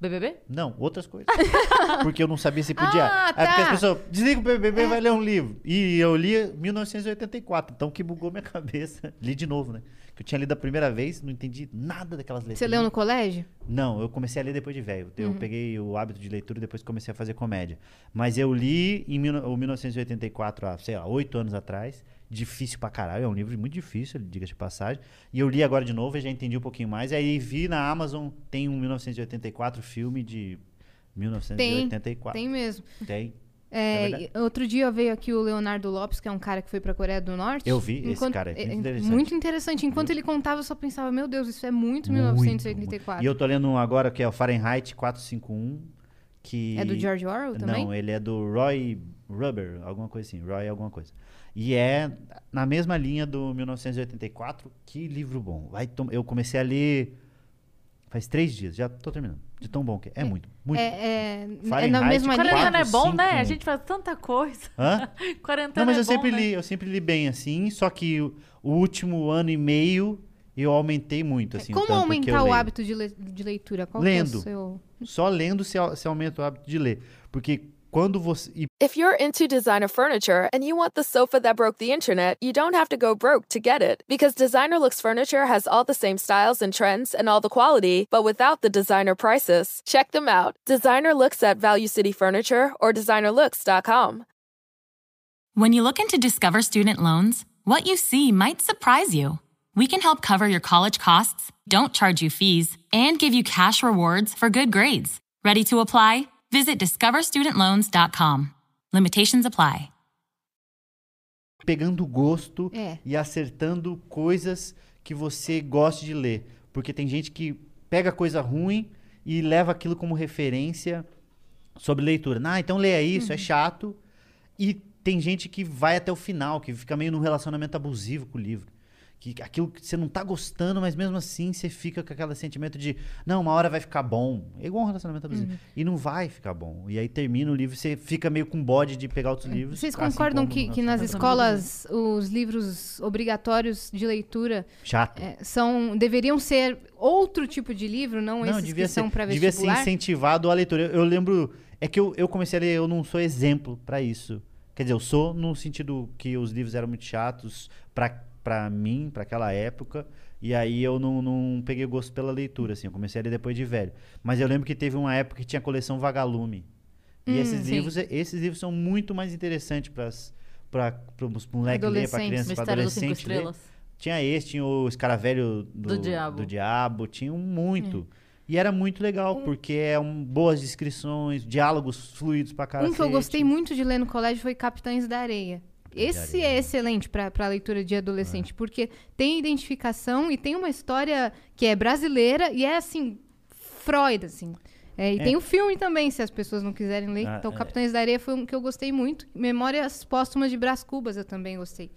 Speaker 1: BBB?
Speaker 3: Não, outras coisas. porque eu não sabia se podia.
Speaker 2: Ah,
Speaker 3: É porque
Speaker 2: tá.
Speaker 3: as pessoas desliga o BBB vai ler um livro. E eu li 1984, então que bugou minha cabeça. Li de novo, né? Eu tinha lido a primeira vez, não entendi nada daquelas letras.
Speaker 2: Você leu no colégio?
Speaker 3: Não, eu comecei a ler depois de velho. Eu
Speaker 2: Uhum.
Speaker 3: peguei o hábito de leitura e depois comecei a fazer comédia. Mas eu li em mil- o 1984, há, sei lá, oito anos atrás. Difícil pra caralho, é um livro muito difícil, diga de passagem. E eu li agora de novo e já entendi um pouquinho mais. E aí vi na Amazon, tem um 1984 filme de 1984.
Speaker 2: Tem mesmo.
Speaker 3: Tem.
Speaker 2: É,
Speaker 3: É
Speaker 2: outro dia veio aqui o Leonardo Lopes, que é um cara que foi pra Coreia do Norte.
Speaker 3: Eu vi esse cara, é muito interessante.
Speaker 2: Muito interessante. Enquanto ele contava, eu só pensava, meu Deus, isso é muito,
Speaker 3: Muito,
Speaker 2: 1984.
Speaker 3: E eu tô lendo um agora que é o Fahrenheit 451. Que...
Speaker 2: É do George Orwell também?
Speaker 3: Não, ele é do Roy Rubber, alguma coisa assim. Roy alguma coisa. E é na mesma linha do 1984. Que livro bom. Vai Eu comecei a ler faz três dias. Já tô terminando. De tão bom que é. É muito, muito.
Speaker 2: É, é, é na mesma linha?
Speaker 1: Quarentena é bom, né? A gente faz tanta coisa.
Speaker 3: Hã?
Speaker 1: Quarentena
Speaker 3: Não, mas
Speaker 1: é
Speaker 3: eu
Speaker 1: bom,
Speaker 3: sempre
Speaker 1: né?
Speaker 3: li, eu sempre li bem assim, só que o, o último ano e meio eu aumentei muito, assim. o
Speaker 2: Como
Speaker 3: eu
Speaker 2: aumentar o hábito de, le- de leitura? Qual que é o
Speaker 3: Lendo.
Speaker 2: seu...
Speaker 3: Só lendo você, você aumenta o hábito de ler. Porque quando você. E
Speaker 5: If you're into designer furniture and you want the sofa that broke the internet, you don't have to go broke to get it. Because Designer Looks Furniture has all the same styles and trends and all the quality, but without the designer prices. Check them out. Designer Looks at Value City Furniture or designerlooks.com.
Speaker 6: When you look into Discover Student Loans, what you see might surprise you.
Speaker 4: We can help cover your college costs, don't charge you fees, and give you cash rewards for good grades. Ready to apply? Visit discoverstudentloans.com. Limitations apply.
Speaker 3: pegando gosto
Speaker 2: É.
Speaker 3: e acertando coisas que você goste de ler. Porque tem gente que pega coisa ruim e leva aquilo como referência sobre leitura. Ah, então leia isso,
Speaker 2: Uhum.
Speaker 3: é chato. E tem gente que vai até o final, que fica meio num relacionamento abusivo com o livro. Que aquilo que você não tá gostando, mas mesmo assim você fica com aquele sentimento de, não, uma hora vai ficar bom. É igual um relacionamento abusivo.
Speaker 2: Uhum.
Speaker 3: E não vai ficar bom. E aí termina o livro, você fica meio com bode de pegar outros livros.
Speaker 2: Vocês
Speaker 3: assim
Speaker 2: concordam
Speaker 3: como
Speaker 2: que, que nas escolas os livros obrigatórios de leitura
Speaker 3: Chato.
Speaker 2: é, são deveriam ser outro tipo de livro, não,
Speaker 3: Não,
Speaker 2: esses que são
Speaker 3: ser,
Speaker 2: para
Speaker 3: devia ser
Speaker 2: vestibular?
Speaker 3: incentivado a leitura. Eu, eu lembro. É que eu, eu comecei a ler, eu não sou exemplo pra isso. Quer dizer, eu sou no sentido que os livros eram muito chatos pra, pra mim, pra aquela época. E aí eu não, não peguei gosto pela leitura, assim. Eu comecei a ler depois de velho. Mas eu lembro que teve uma época que tinha a coleção Vagalume. E esses
Speaker 1: sim.
Speaker 3: livros, esses livros são muito mais interessantes para os moleques ler, para crianças, para adolescentes ler. Tinha esse, tinha o Escaravelho do,
Speaker 1: Do Diabo.
Speaker 3: do Diabo, tinha um muito. E era muito legal, porque é um, boas descrições, diálogos fluidos pra caralho.
Speaker 2: Um que eu gostei muito de ler no colégio foi Capitães da Areia. Esse é excelente para leitura de adolescente, porque tem identificação e tem uma história que é brasileira e é assim, Freud, assim. É, e
Speaker 3: É.
Speaker 2: tem o filme também, se as pessoas não quiserem ler.
Speaker 3: Ah,
Speaker 2: então,
Speaker 3: é.
Speaker 2: Capitães da Areia foi um que eu gostei muito. Memórias Póstumas de Brás Cubas eu também gostei.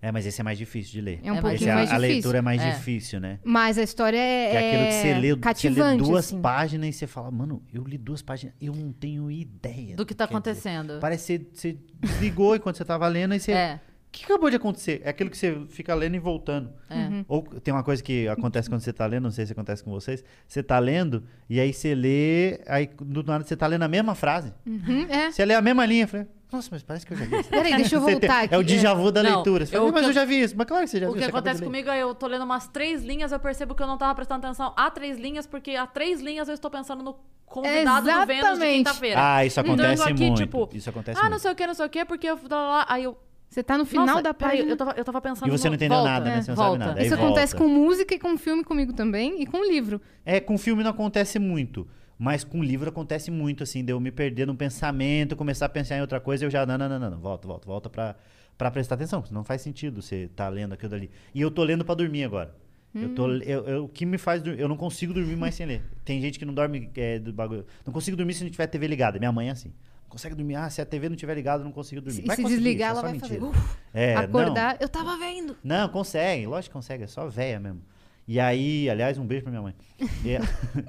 Speaker 3: É, mas esse é mais difícil de ler.
Speaker 2: É um
Speaker 1: É mais
Speaker 2: pouquinho mais
Speaker 3: a, a
Speaker 2: difícil.
Speaker 3: leitura é mais
Speaker 1: É.
Speaker 3: difícil, né?
Speaker 2: Mas a história é,
Speaker 3: Que é aquilo que você lê, você lê duas
Speaker 2: assim.
Speaker 3: páginas e você fala, mano, eu li duas páginas, eu não tenho ideia.
Speaker 1: Do que tá
Speaker 3: quer dizer.
Speaker 1: acontecendo.
Speaker 3: Parece que você, desligou enquanto você tava lendo e você.
Speaker 1: É.
Speaker 3: O que acabou de acontecer? É aquilo que você fica lendo e voltando.
Speaker 1: É.
Speaker 2: Uhum.
Speaker 3: Ou tem uma coisa que acontece quando você tá lendo, não sei se acontece com vocês. Você tá lendo e aí você lê, aí do nada você tá lendo a mesma frase.
Speaker 2: Uhum, é.
Speaker 3: Você lê a mesma linha, eu falei, nossa, mas parece que eu já vi isso.
Speaker 2: Peraí, deixa eu voltar aqui.
Speaker 3: É o déjà vu da
Speaker 1: Não,
Speaker 3: leitura. Você fala,
Speaker 1: eu-
Speaker 3: "Ih, mas eu
Speaker 1: que-
Speaker 3: já vi isso. Mas claro que você já
Speaker 1: O
Speaker 3: viu.
Speaker 1: que
Speaker 3: você acabou de
Speaker 1: acontece
Speaker 3: ler.
Speaker 1: comigo é eu tô lendo umas três linhas, eu percebo que eu não tava prestando atenção a três linhas, porque a três linhas eu estou pensando no convidado do Vênus de
Speaker 2: Exatamente.
Speaker 1: quinta-feira.
Speaker 3: Ah, isso
Speaker 1: Então eu
Speaker 3: acontece
Speaker 1: aqui,
Speaker 3: muito.
Speaker 1: tipo,
Speaker 3: isso acontece
Speaker 1: Ah, não
Speaker 3: muito.
Speaker 1: sei o que, não sei o que, porque eu lá, lá, aí eu.
Speaker 2: Você tá no final
Speaker 1: Nossa,
Speaker 2: da
Speaker 1: peraí,
Speaker 2: página.
Speaker 1: eu tava, eu tava pensando
Speaker 3: E você
Speaker 1: no-
Speaker 3: não entendeu
Speaker 1: volta,
Speaker 3: nada, né?
Speaker 1: é,
Speaker 3: Você não sabe
Speaker 1: volta.
Speaker 3: nada. Aí
Speaker 2: Isso acontece
Speaker 3: volta.
Speaker 2: com música e com filme comigo também, e com livro.
Speaker 3: É, com filme não acontece muito. Mas com livro acontece muito, assim, de eu me perder num pensamento, começar a pensar em outra coisa, eu já. Não, não, não, não, não. Volta, volta, volta pra, pra prestar atenção. Não faz sentido você tá lendo aquilo dali. E eu tô lendo pra dormir agora. Eu tô,
Speaker 2: Hum.
Speaker 3: eu, eu- o que me faz dormir. Eu não consigo dormir mais sem ler. Tem gente que não dorme é, do bagulho. Não consigo dormir se não tiver a TV ligada. Minha mãe é assim. Não consegue dormir. Ah, se a TV não tiver ligada, eu não consigo dormir.
Speaker 2: E
Speaker 3: Vai
Speaker 2: se desligar,
Speaker 3: isso é
Speaker 2: ela
Speaker 3: só
Speaker 2: vai
Speaker 3: mentira.
Speaker 2: fazer. "Uf",
Speaker 3: É, não.
Speaker 2: acordar. Eu tava vendo.
Speaker 3: Não, consegue, lógico que consegue, é só véia mesmo. E aí, aliás, um beijo pra minha mãe. E-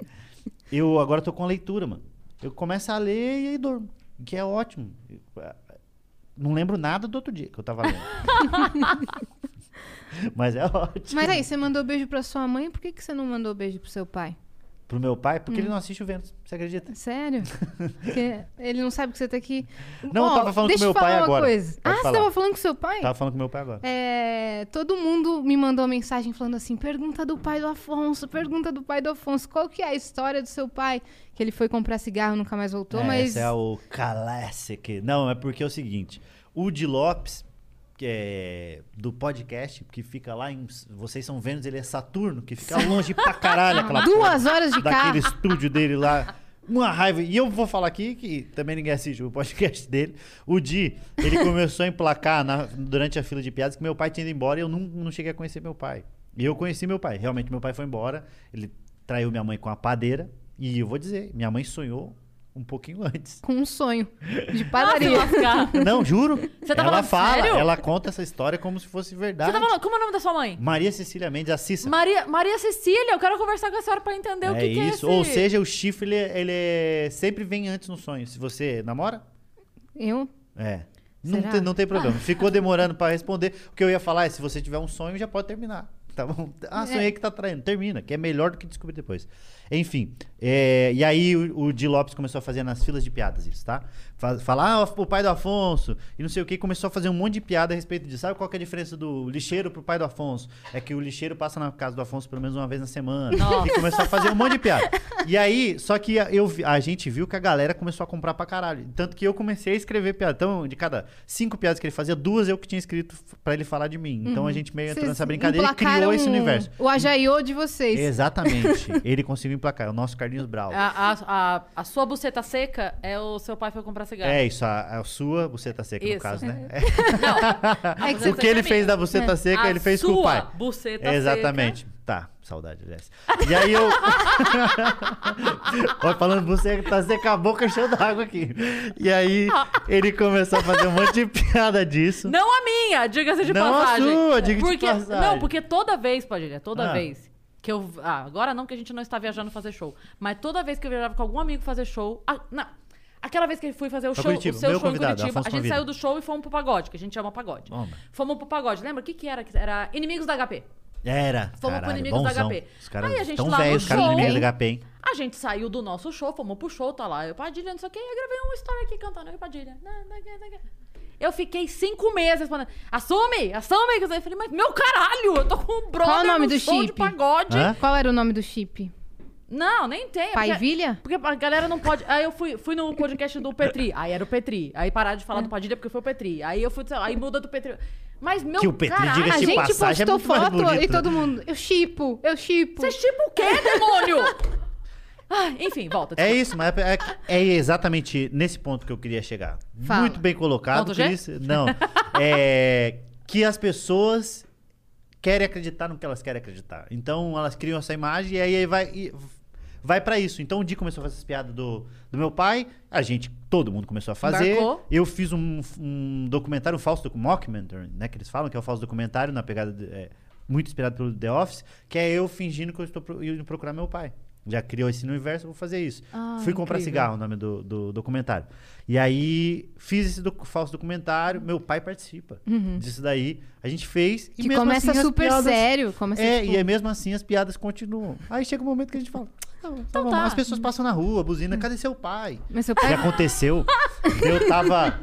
Speaker 3: eu agora tô com a leitura, mano. Eu começo a ler e aí durmo, que é ótimo. Eu, Não lembro nada do outro dia que eu tava lendo. Mas é ótimo.
Speaker 2: Mas aí, você mandou beijo pra sua mãe, por que, que você não mandou beijo pro seu pai?
Speaker 3: Pro meu pai, porque
Speaker 2: Hum.
Speaker 3: ele não assiste o Vênus, você acredita?
Speaker 2: Sério? Porque ele não sabe que você tá aqui.
Speaker 3: Não, eu
Speaker 2: Ó,
Speaker 3: tava falando com meu
Speaker 2: eu
Speaker 3: pai agora.
Speaker 2: Coisa.
Speaker 3: Pode
Speaker 2: ah, você
Speaker 3: falar.
Speaker 2: tava falando com seu pai?
Speaker 3: Tava falando com meu pai agora.
Speaker 2: É, todo mundo me mandou uma mensagem falando assim: pergunta do pai do Afonso, pergunta do pai do Afonso. Qual que é a história do seu pai? Que ele foi comprar cigarro e nunca mais voltou,
Speaker 3: É,
Speaker 2: mas.
Speaker 3: Esse é o Classic. Não, é porque é o seguinte: o Di Lopes, é do podcast, que fica lá em. Vocês são Vênus, ele é Saturno, que fica longe pra caralho aquela
Speaker 2: Duas
Speaker 3: porra
Speaker 2: horas de
Speaker 3: daquele
Speaker 2: carro.
Speaker 3: estúdio dele lá. Uma raiva. E eu vou falar aqui que também ninguém assiste o podcast dele. O Di, ele começou a emplacar na- durante a fila de piadas que meu pai tinha ido embora e eu não, não cheguei a conhecer meu pai. E eu conheci meu pai. Realmente, meu pai foi embora. Ele traiu minha mãe com a padeira. E eu vou dizer, minha mãe sonhou um pouquinho antes.
Speaker 2: Com um sonho de
Speaker 1: Ah,
Speaker 2: padaria.
Speaker 1: lascar.
Speaker 3: Não, juro.
Speaker 1: Você tá
Speaker 3: ela
Speaker 1: falando
Speaker 3: fala,
Speaker 1: sério?
Speaker 3: ela conta essa história como se fosse verdade.
Speaker 1: Você tá falando, como é o nome da sua mãe?
Speaker 3: Maria Cecília Mendes, a Cissa.
Speaker 1: Maria, Maria Cecília, eu quero conversar com a senhora pra entender o
Speaker 3: é
Speaker 1: que, que é
Speaker 3: isso. Ou seja, o chifre, ele, ele é- sempre vem antes no sonho. Se você namora,
Speaker 2: Eu?
Speaker 3: é. Não tem, não tem problema. Ficou demorando pra responder. O que eu ia falar é, se você tiver um sonho, já pode terminar. Tá bom? Ah, sonhei que tá traindo. Termina, que é melhor do que descobrir depois. Enfim, é, e aí o, o Di Lopes começou a fazer nas filas de piadas isso, tá? Fa- Falar, ah, o pai do Afonso, e não sei o que, começou a fazer um monte de piada a respeito disso. Sabe qual que é a diferença do lixeiro pro pai do Afonso? É que o lixeiro passa na casa do Afonso pelo menos uma vez na semana.
Speaker 1: Nossa.
Speaker 3: E começou a fazer um monte de piada. E aí, só que a- eu, a gente viu que a galera começou a comprar pra caralho. Tanto que eu comecei a escrever piada. Então, de cada cinco piadas que ele fazia, duas eu que tinha escrito pra ele falar de mim. Então a gente meio entrou
Speaker 2: Vocês
Speaker 3: nessa brincadeira e criou esse universo.
Speaker 2: O Ajaiô de vocês.
Speaker 3: Exatamente. ele conseguiu emplacar. É o nosso Carlinhos Brau.
Speaker 1: A, a, a, a sua buceta seca é o seu pai foi comprar cigarro.
Speaker 3: É isso, a, a sua buceta seca, no
Speaker 1: Isso.
Speaker 3: caso, né? É.
Speaker 1: Não, a
Speaker 3: O que ele
Speaker 1: seca é
Speaker 3: fez da buceta seca,
Speaker 1: A
Speaker 3: ele fez com o pai.
Speaker 1: buceta
Speaker 3: Exatamente. Tá, saudade, Jéssica. E aí eu. Ó, falando buceta tá seca, a boca cheia d'água aqui. E aí ele começou a fazer um monte de piada disso.
Speaker 1: Não a minha, diga-se de
Speaker 3: Não a
Speaker 1: passagem.
Speaker 3: sua, diga-se de passagem.
Speaker 1: Não, porque toda vez, Padilha, toda
Speaker 3: Ah.
Speaker 1: vez que eu... Ah, agora não, que a gente não está viajando fazer show. Mas toda vez que eu viajava com algum amigo fazer show... Ah, não. Aquela vez que eu fui fazer o
Speaker 3: Pra
Speaker 1: show,
Speaker 3: Curitiba,
Speaker 1: o seu
Speaker 3: meu
Speaker 1: show
Speaker 3: convidado,
Speaker 1: em Curitiba,
Speaker 3: Afonso
Speaker 1: a gente
Speaker 3: convida.
Speaker 1: saiu do show e fomos pro pagode, que a gente chama pagode.
Speaker 3: Toma.
Speaker 1: Fomos pro pagode. Lembra? O que que era? Era Inimigos da HP.
Speaker 3: Era.
Speaker 1: Fomos pro
Speaker 3: caralho,
Speaker 1: Inimigos da
Speaker 3: bonzão.
Speaker 1: HP.
Speaker 3: Os caras
Speaker 1: Aí a gente
Speaker 3: tão
Speaker 1: lá no
Speaker 3: velhos, os caras
Speaker 1: show,
Speaker 3: da HP, hein?
Speaker 1: A gente saiu do nosso show, fomos pro show, tá lá. Eu, Padilha, não sei o que, eu gravei uma história aqui cantando. Eu, Padilha. não, não. Eu fiquei cinco meses respondendo, assume, assume. Eu falei, mas meu caralho, eu tô com um brother
Speaker 2: Qual o nome
Speaker 1: no
Speaker 2: do
Speaker 1: show
Speaker 2: chip?
Speaker 1: de pagode.
Speaker 3: Hã?
Speaker 2: Qual era o nome do chip?
Speaker 1: Não, nem tem. é
Speaker 2: Pai
Speaker 1: porque-? Porque a galera não pode. Aí eu fui, fui no podcast do Petri. Aí era o Petri. Aí pararam de falar do Padilha porque foi o Petri. Aí eu fui. Aí muda do Petri. Mas meu
Speaker 3: Que o Petri,
Speaker 1: caralho,
Speaker 3: diga-se
Speaker 2: A gente
Speaker 3: passagem, é
Speaker 2: postou
Speaker 3: muito mais
Speaker 2: foto
Speaker 3: bonito,
Speaker 2: e
Speaker 3: né?
Speaker 2: todo mundo. Eu chipo, eu chipo.
Speaker 1: Você tipo o quê, demônio? Ah, enfim, volta.
Speaker 3: É
Speaker 1: desculpa.
Speaker 3: isso, mas é, é exatamente nesse ponto que eu queria chegar.
Speaker 2: Fala.
Speaker 3: Muito bem colocado? Cris. Não. É que as pessoas querem acreditar no que elas querem acreditar. Então elas criam essa imagem e aí vai e vai para isso. Então o Di começou a fazer essas piadas do, do meu pai, a gente, todo mundo começou a fazer.
Speaker 1: Embarcou.
Speaker 3: Eu fiz um, um documentário, um falso docu- mockumentary, né, que eles falam que é o falso documentário na pegada de- é, muito inspirado pelo The Office, que é eu fingindo que eu estou pro- indo procurar meu pai. Já criou esse universo, vou fazer isso.
Speaker 1: Ah,
Speaker 3: Fui comprar
Speaker 1: incrível.
Speaker 3: cigarro, o nome do, do documentário. E aí, fiz esse docu- falso documentário, meu pai participa disso daí. A gente fez. e
Speaker 2: Que
Speaker 3: mesmo
Speaker 2: começa
Speaker 3: assim, as
Speaker 2: super
Speaker 3: piadas-
Speaker 2: sério. Começa,
Speaker 3: É,
Speaker 2: tipo,
Speaker 3: e aí mesmo assim as piadas continuam. Aí chega um momento que a gente fala. "Tá bom, tá bom."
Speaker 1: tá.
Speaker 3: As pessoas passam na rua, buzina, cadê seu pai?
Speaker 2: Mas seu
Speaker 3: E
Speaker 2: pai.
Speaker 3: aconteceu. Eu tava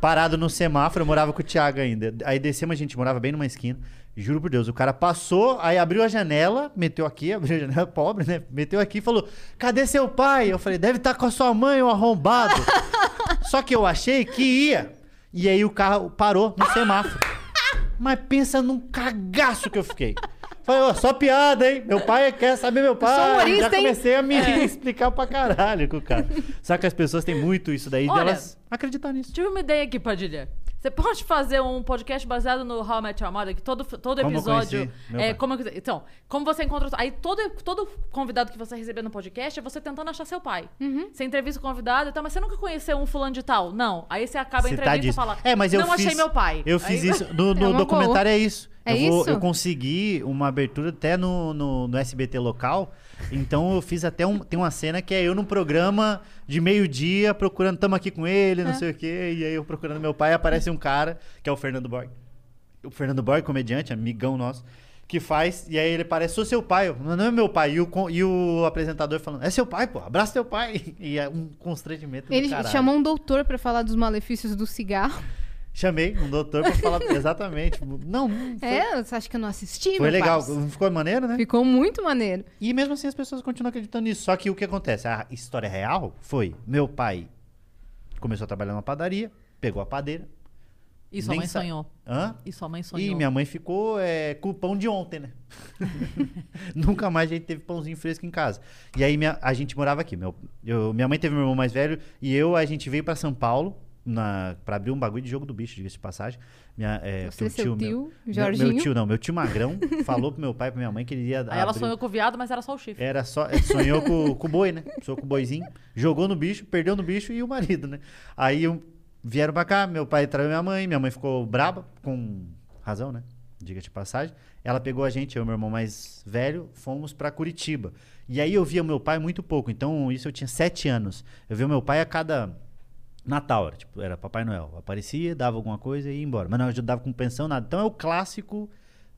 Speaker 3: parado no semáforo, eu morava com o Thiago ainda. Aí descemos, a gente morava bem numa esquina. Juro por Deus, o cara passou, aí abriu a janela, meteu aqui, abriu a janela, pobre, né? Meteu aqui e falou: Cadê seu pai? Eu falei: Deve estar com a sua mãe, o arrombado. Só que eu achei que ia. E aí o carro parou no semáforo. Mas pensa num cagaço que eu fiquei. Falei, ó, só piada, hein? Meu pai quer saber meu pai.
Speaker 2: sou humorista,
Speaker 3: Já comecei a me explicar pra caralho com o cara. Só que as pessoas têm muito isso daí
Speaker 1: Olha,
Speaker 3: delas acreditar nisso.
Speaker 1: Tive uma ideia aqui, Padilha. Você pode fazer um podcast baseado no How I Met Your Mother, que todo, todo
Speaker 3: Como eu
Speaker 1: episódio.
Speaker 3: meu
Speaker 1: é, como eu- então, como você encontra. Aí todo, todo convidado que você receber no podcast é você tentando achar seu pai.
Speaker 2: Uhum.
Speaker 1: Você entrevista o convidado e tal, mas você nunca conheceu um fulano de tal? Não. Aí você acaba a
Speaker 3: Citar
Speaker 1: entrevista e
Speaker 3: disso.
Speaker 1: fala.
Speaker 3: É, mas eu
Speaker 1: não
Speaker 3: fiz,
Speaker 1: achei meu pai.
Speaker 3: Eu fiz
Speaker 1: Aí-
Speaker 3: isso. No, no
Speaker 2: É
Speaker 3: documentário é isso.
Speaker 2: É
Speaker 3: eu, vou-
Speaker 2: isso?
Speaker 3: eu consegui uma abertura até no, no, no SBT local. Então eu fiz até um. Tem uma cena que é eu num programa de meio-dia procurando, tamo aqui com ele,
Speaker 2: É.
Speaker 3: não sei o quê. E aí eu procurando meu pai, aparece um cara, que é o Fernando Borg. O Fernando Borg, comediante, amigão nosso, que faz. E aí ele parece, sou seu pai. Não é meu pai. E o, e o apresentador falando, é seu pai, pô, abraça teu pai. E é um constrangimento.
Speaker 2: Ele chamou um doutor pra falar dos malefícios do cigarro.
Speaker 3: Chamei um doutor pra falar exatamente. Não, foi,
Speaker 2: É, você acha que eu não assisti?
Speaker 3: foi legal.
Speaker 2: parça?
Speaker 3: Ficou maneiro, né?
Speaker 2: Ficou muito maneiro.
Speaker 3: E mesmo assim as pessoas continuam acreditando nisso. Só que o que acontece? A história real foi: meu pai começou a trabalhar numa padaria, pegou a padeira.
Speaker 1: E sua mãe
Speaker 3: sa-
Speaker 1: sonhou.
Speaker 3: Hã?
Speaker 1: E sua mãe sonhou.
Speaker 3: E minha mãe ficou é, com o pão de ontem, né? Nunca mais a gente teve pãozinho fresco em casa. E aí minha- a gente morava aqui. Meu, eu- minha mãe teve meu irmão mais velho e eu, a gente veio pra São Paulo na, pra abrir um bagulho de jogo do bicho, diga-se de passagem. Minha, é,
Speaker 2: Você,
Speaker 3: porque o
Speaker 2: seu
Speaker 3: meu-
Speaker 2: tio,
Speaker 3: meu-
Speaker 2: Jorginho.
Speaker 3: Meu tio não, meu tio Magrão falou pro meu pai e pra minha mãe que ele ia
Speaker 1: Aí ela
Speaker 3: abrir-
Speaker 1: sonhou com o viado, mas era só o chifre.
Speaker 3: era só, é, sonhou com, com o boi, né? Sonhou com o boizinho. Jogou no bicho, perdeu no bicho e o marido, né? Aí um- vieram pra cá, meu pai traiu minha mãe, minha mãe ficou braba, com razão, né? Diga de passagem. Ela pegou a gente, eu e meu irmão mais velho, fomos pra Curitiba. E aí eu via meu pai muito pouco. Então, isso eu tinha sete anos. Eu via meu pai a cada Natal, era, tipo, era Papai Noel. Aparecia, dava alguma coisa e ia embora. Mas não ajudava com pensão, nada. Então é o clássico.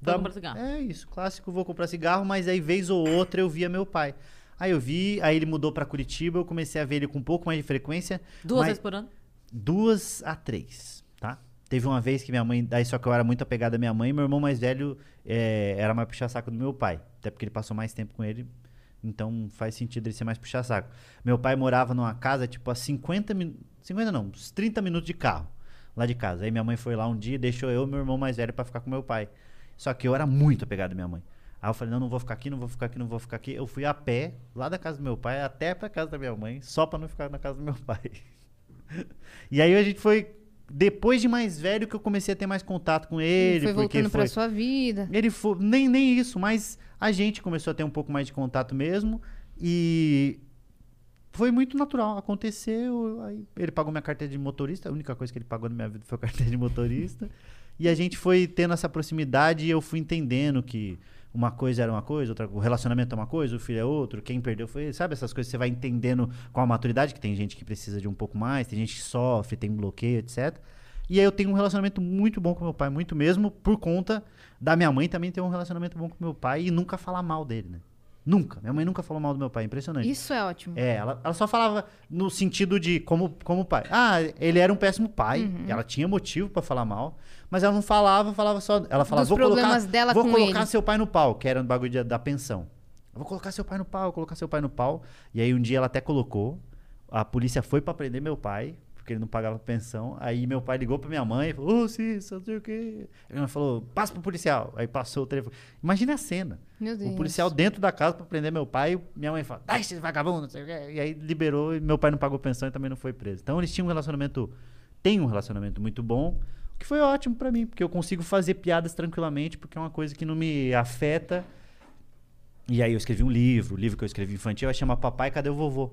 Speaker 1: Vou comprar cigarro.
Speaker 3: É isso, clássico, vou comprar cigarro, mas aí vez ou outra eu via meu pai. Aí eu vi, aí ele mudou pra Curitiba, eu comecei a ver ele com um pouco mais de frequência.
Speaker 1: Duas
Speaker 3: mas-
Speaker 1: vezes por ano.
Speaker 3: Duas a três, tá? Teve uma vez que minha mãe, daí só que eu era muito apegado à minha mãe, meu irmão mais velho é, era mais puxa-saco do meu pai. Até porque ele passou mais tempo com ele, então faz sentido ele ser mais puxa-saco. Meu pai morava numa casa, tipo, a 50 minutos. 50 não, uns 30 minutos de carro lá de casa. Aí minha mãe foi lá um dia e deixou eu e meu irmão mais velho pra ficar com meu pai. Só que eu era muito apegado à minha mãe. Aí eu falei, não, não vou ficar aqui, não vou ficar aqui, não vou ficar aqui. Eu fui a pé, lá da casa do meu pai, até pra casa da minha mãe, só pra não ficar na casa do meu pai. e aí a gente foi. Depois de mais velho que eu comecei a ter mais contato com ele.
Speaker 2: foi
Speaker 3: porque
Speaker 2: voltando
Speaker 3: foi,
Speaker 2: pra sua vida.
Speaker 3: ele foi. Nem, nem isso, mas a gente começou a ter um pouco mais de contato mesmo. E foi muito natural. Aconteceu. Aí ele pagou minha carteira de motorista. A única coisa que ele pagou na minha vida foi a carteira de motorista. e a gente foi tendo essa proximidade e eu fui entendendo que uma coisa era uma coisa, outra, o relacionamento é uma coisa, o filho é outro, quem perdeu foi. Sabe essas coisas você vai entendendo com a maturidade, que tem gente que precisa de um pouco mais, tem gente que sofre, tem bloqueio, etc. E aí eu tenho um relacionamento muito bom com meu pai, muito mesmo, por conta da minha mãe também ter um relacionamento bom com meu pai e nunca falar mal dele, né? Nunca. Minha mãe nunca falou mal do meu pai, impressionante.
Speaker 2: Isso é ótimo.
Speaker 3: É, ela, ela só falava no sentido de como, como pai. Ah, ele era um péssimo pai.
Speaker 2: Uhum.
Speaker 3: Ela tinha motivo pra falar mal, mas ela não falava, falava só. Ela falava,
Speaker 2: Dos
Speaker 3: vou colocar,
Speaker 2: dela
Speaker 3: vou colocar
Speaker 2: ele."
Speaker 3: seu pai no pau, que era um bagulho de- da pensão. Eu vou colocar seu pai no pau, vou colocar seu pai no pau. E aí um dia ela até colocou. A polícia foi pra prender meu pai, porque ele não pagava pensão. Aí meu pai ligou pra minha mãe e falou: Ô, Cissa, não sei o quê. Minha mãe falou: passa pro policial. Aí passou o telefone. Imagina a cena.
Speaker 2: Meu Deus.
Speaker 3: O policial dentro da casa pra prender meu pai. Minha mãe fala, dá esse vagabundo, não sei o quê. E aí liberou e meu pai não pagou pensão e também não foi preso. Então eles tinham um relacionamento, tem um relacionamento muito bom, o que foi ótimo pra mim, porque eu consigo fazer piadas tranquilamente, porque é uma coisa que não me afeta. E aí eu escrevi um livro, o livro que eu escrevi infantil, vai chamar Papai, Cadê o Vovô?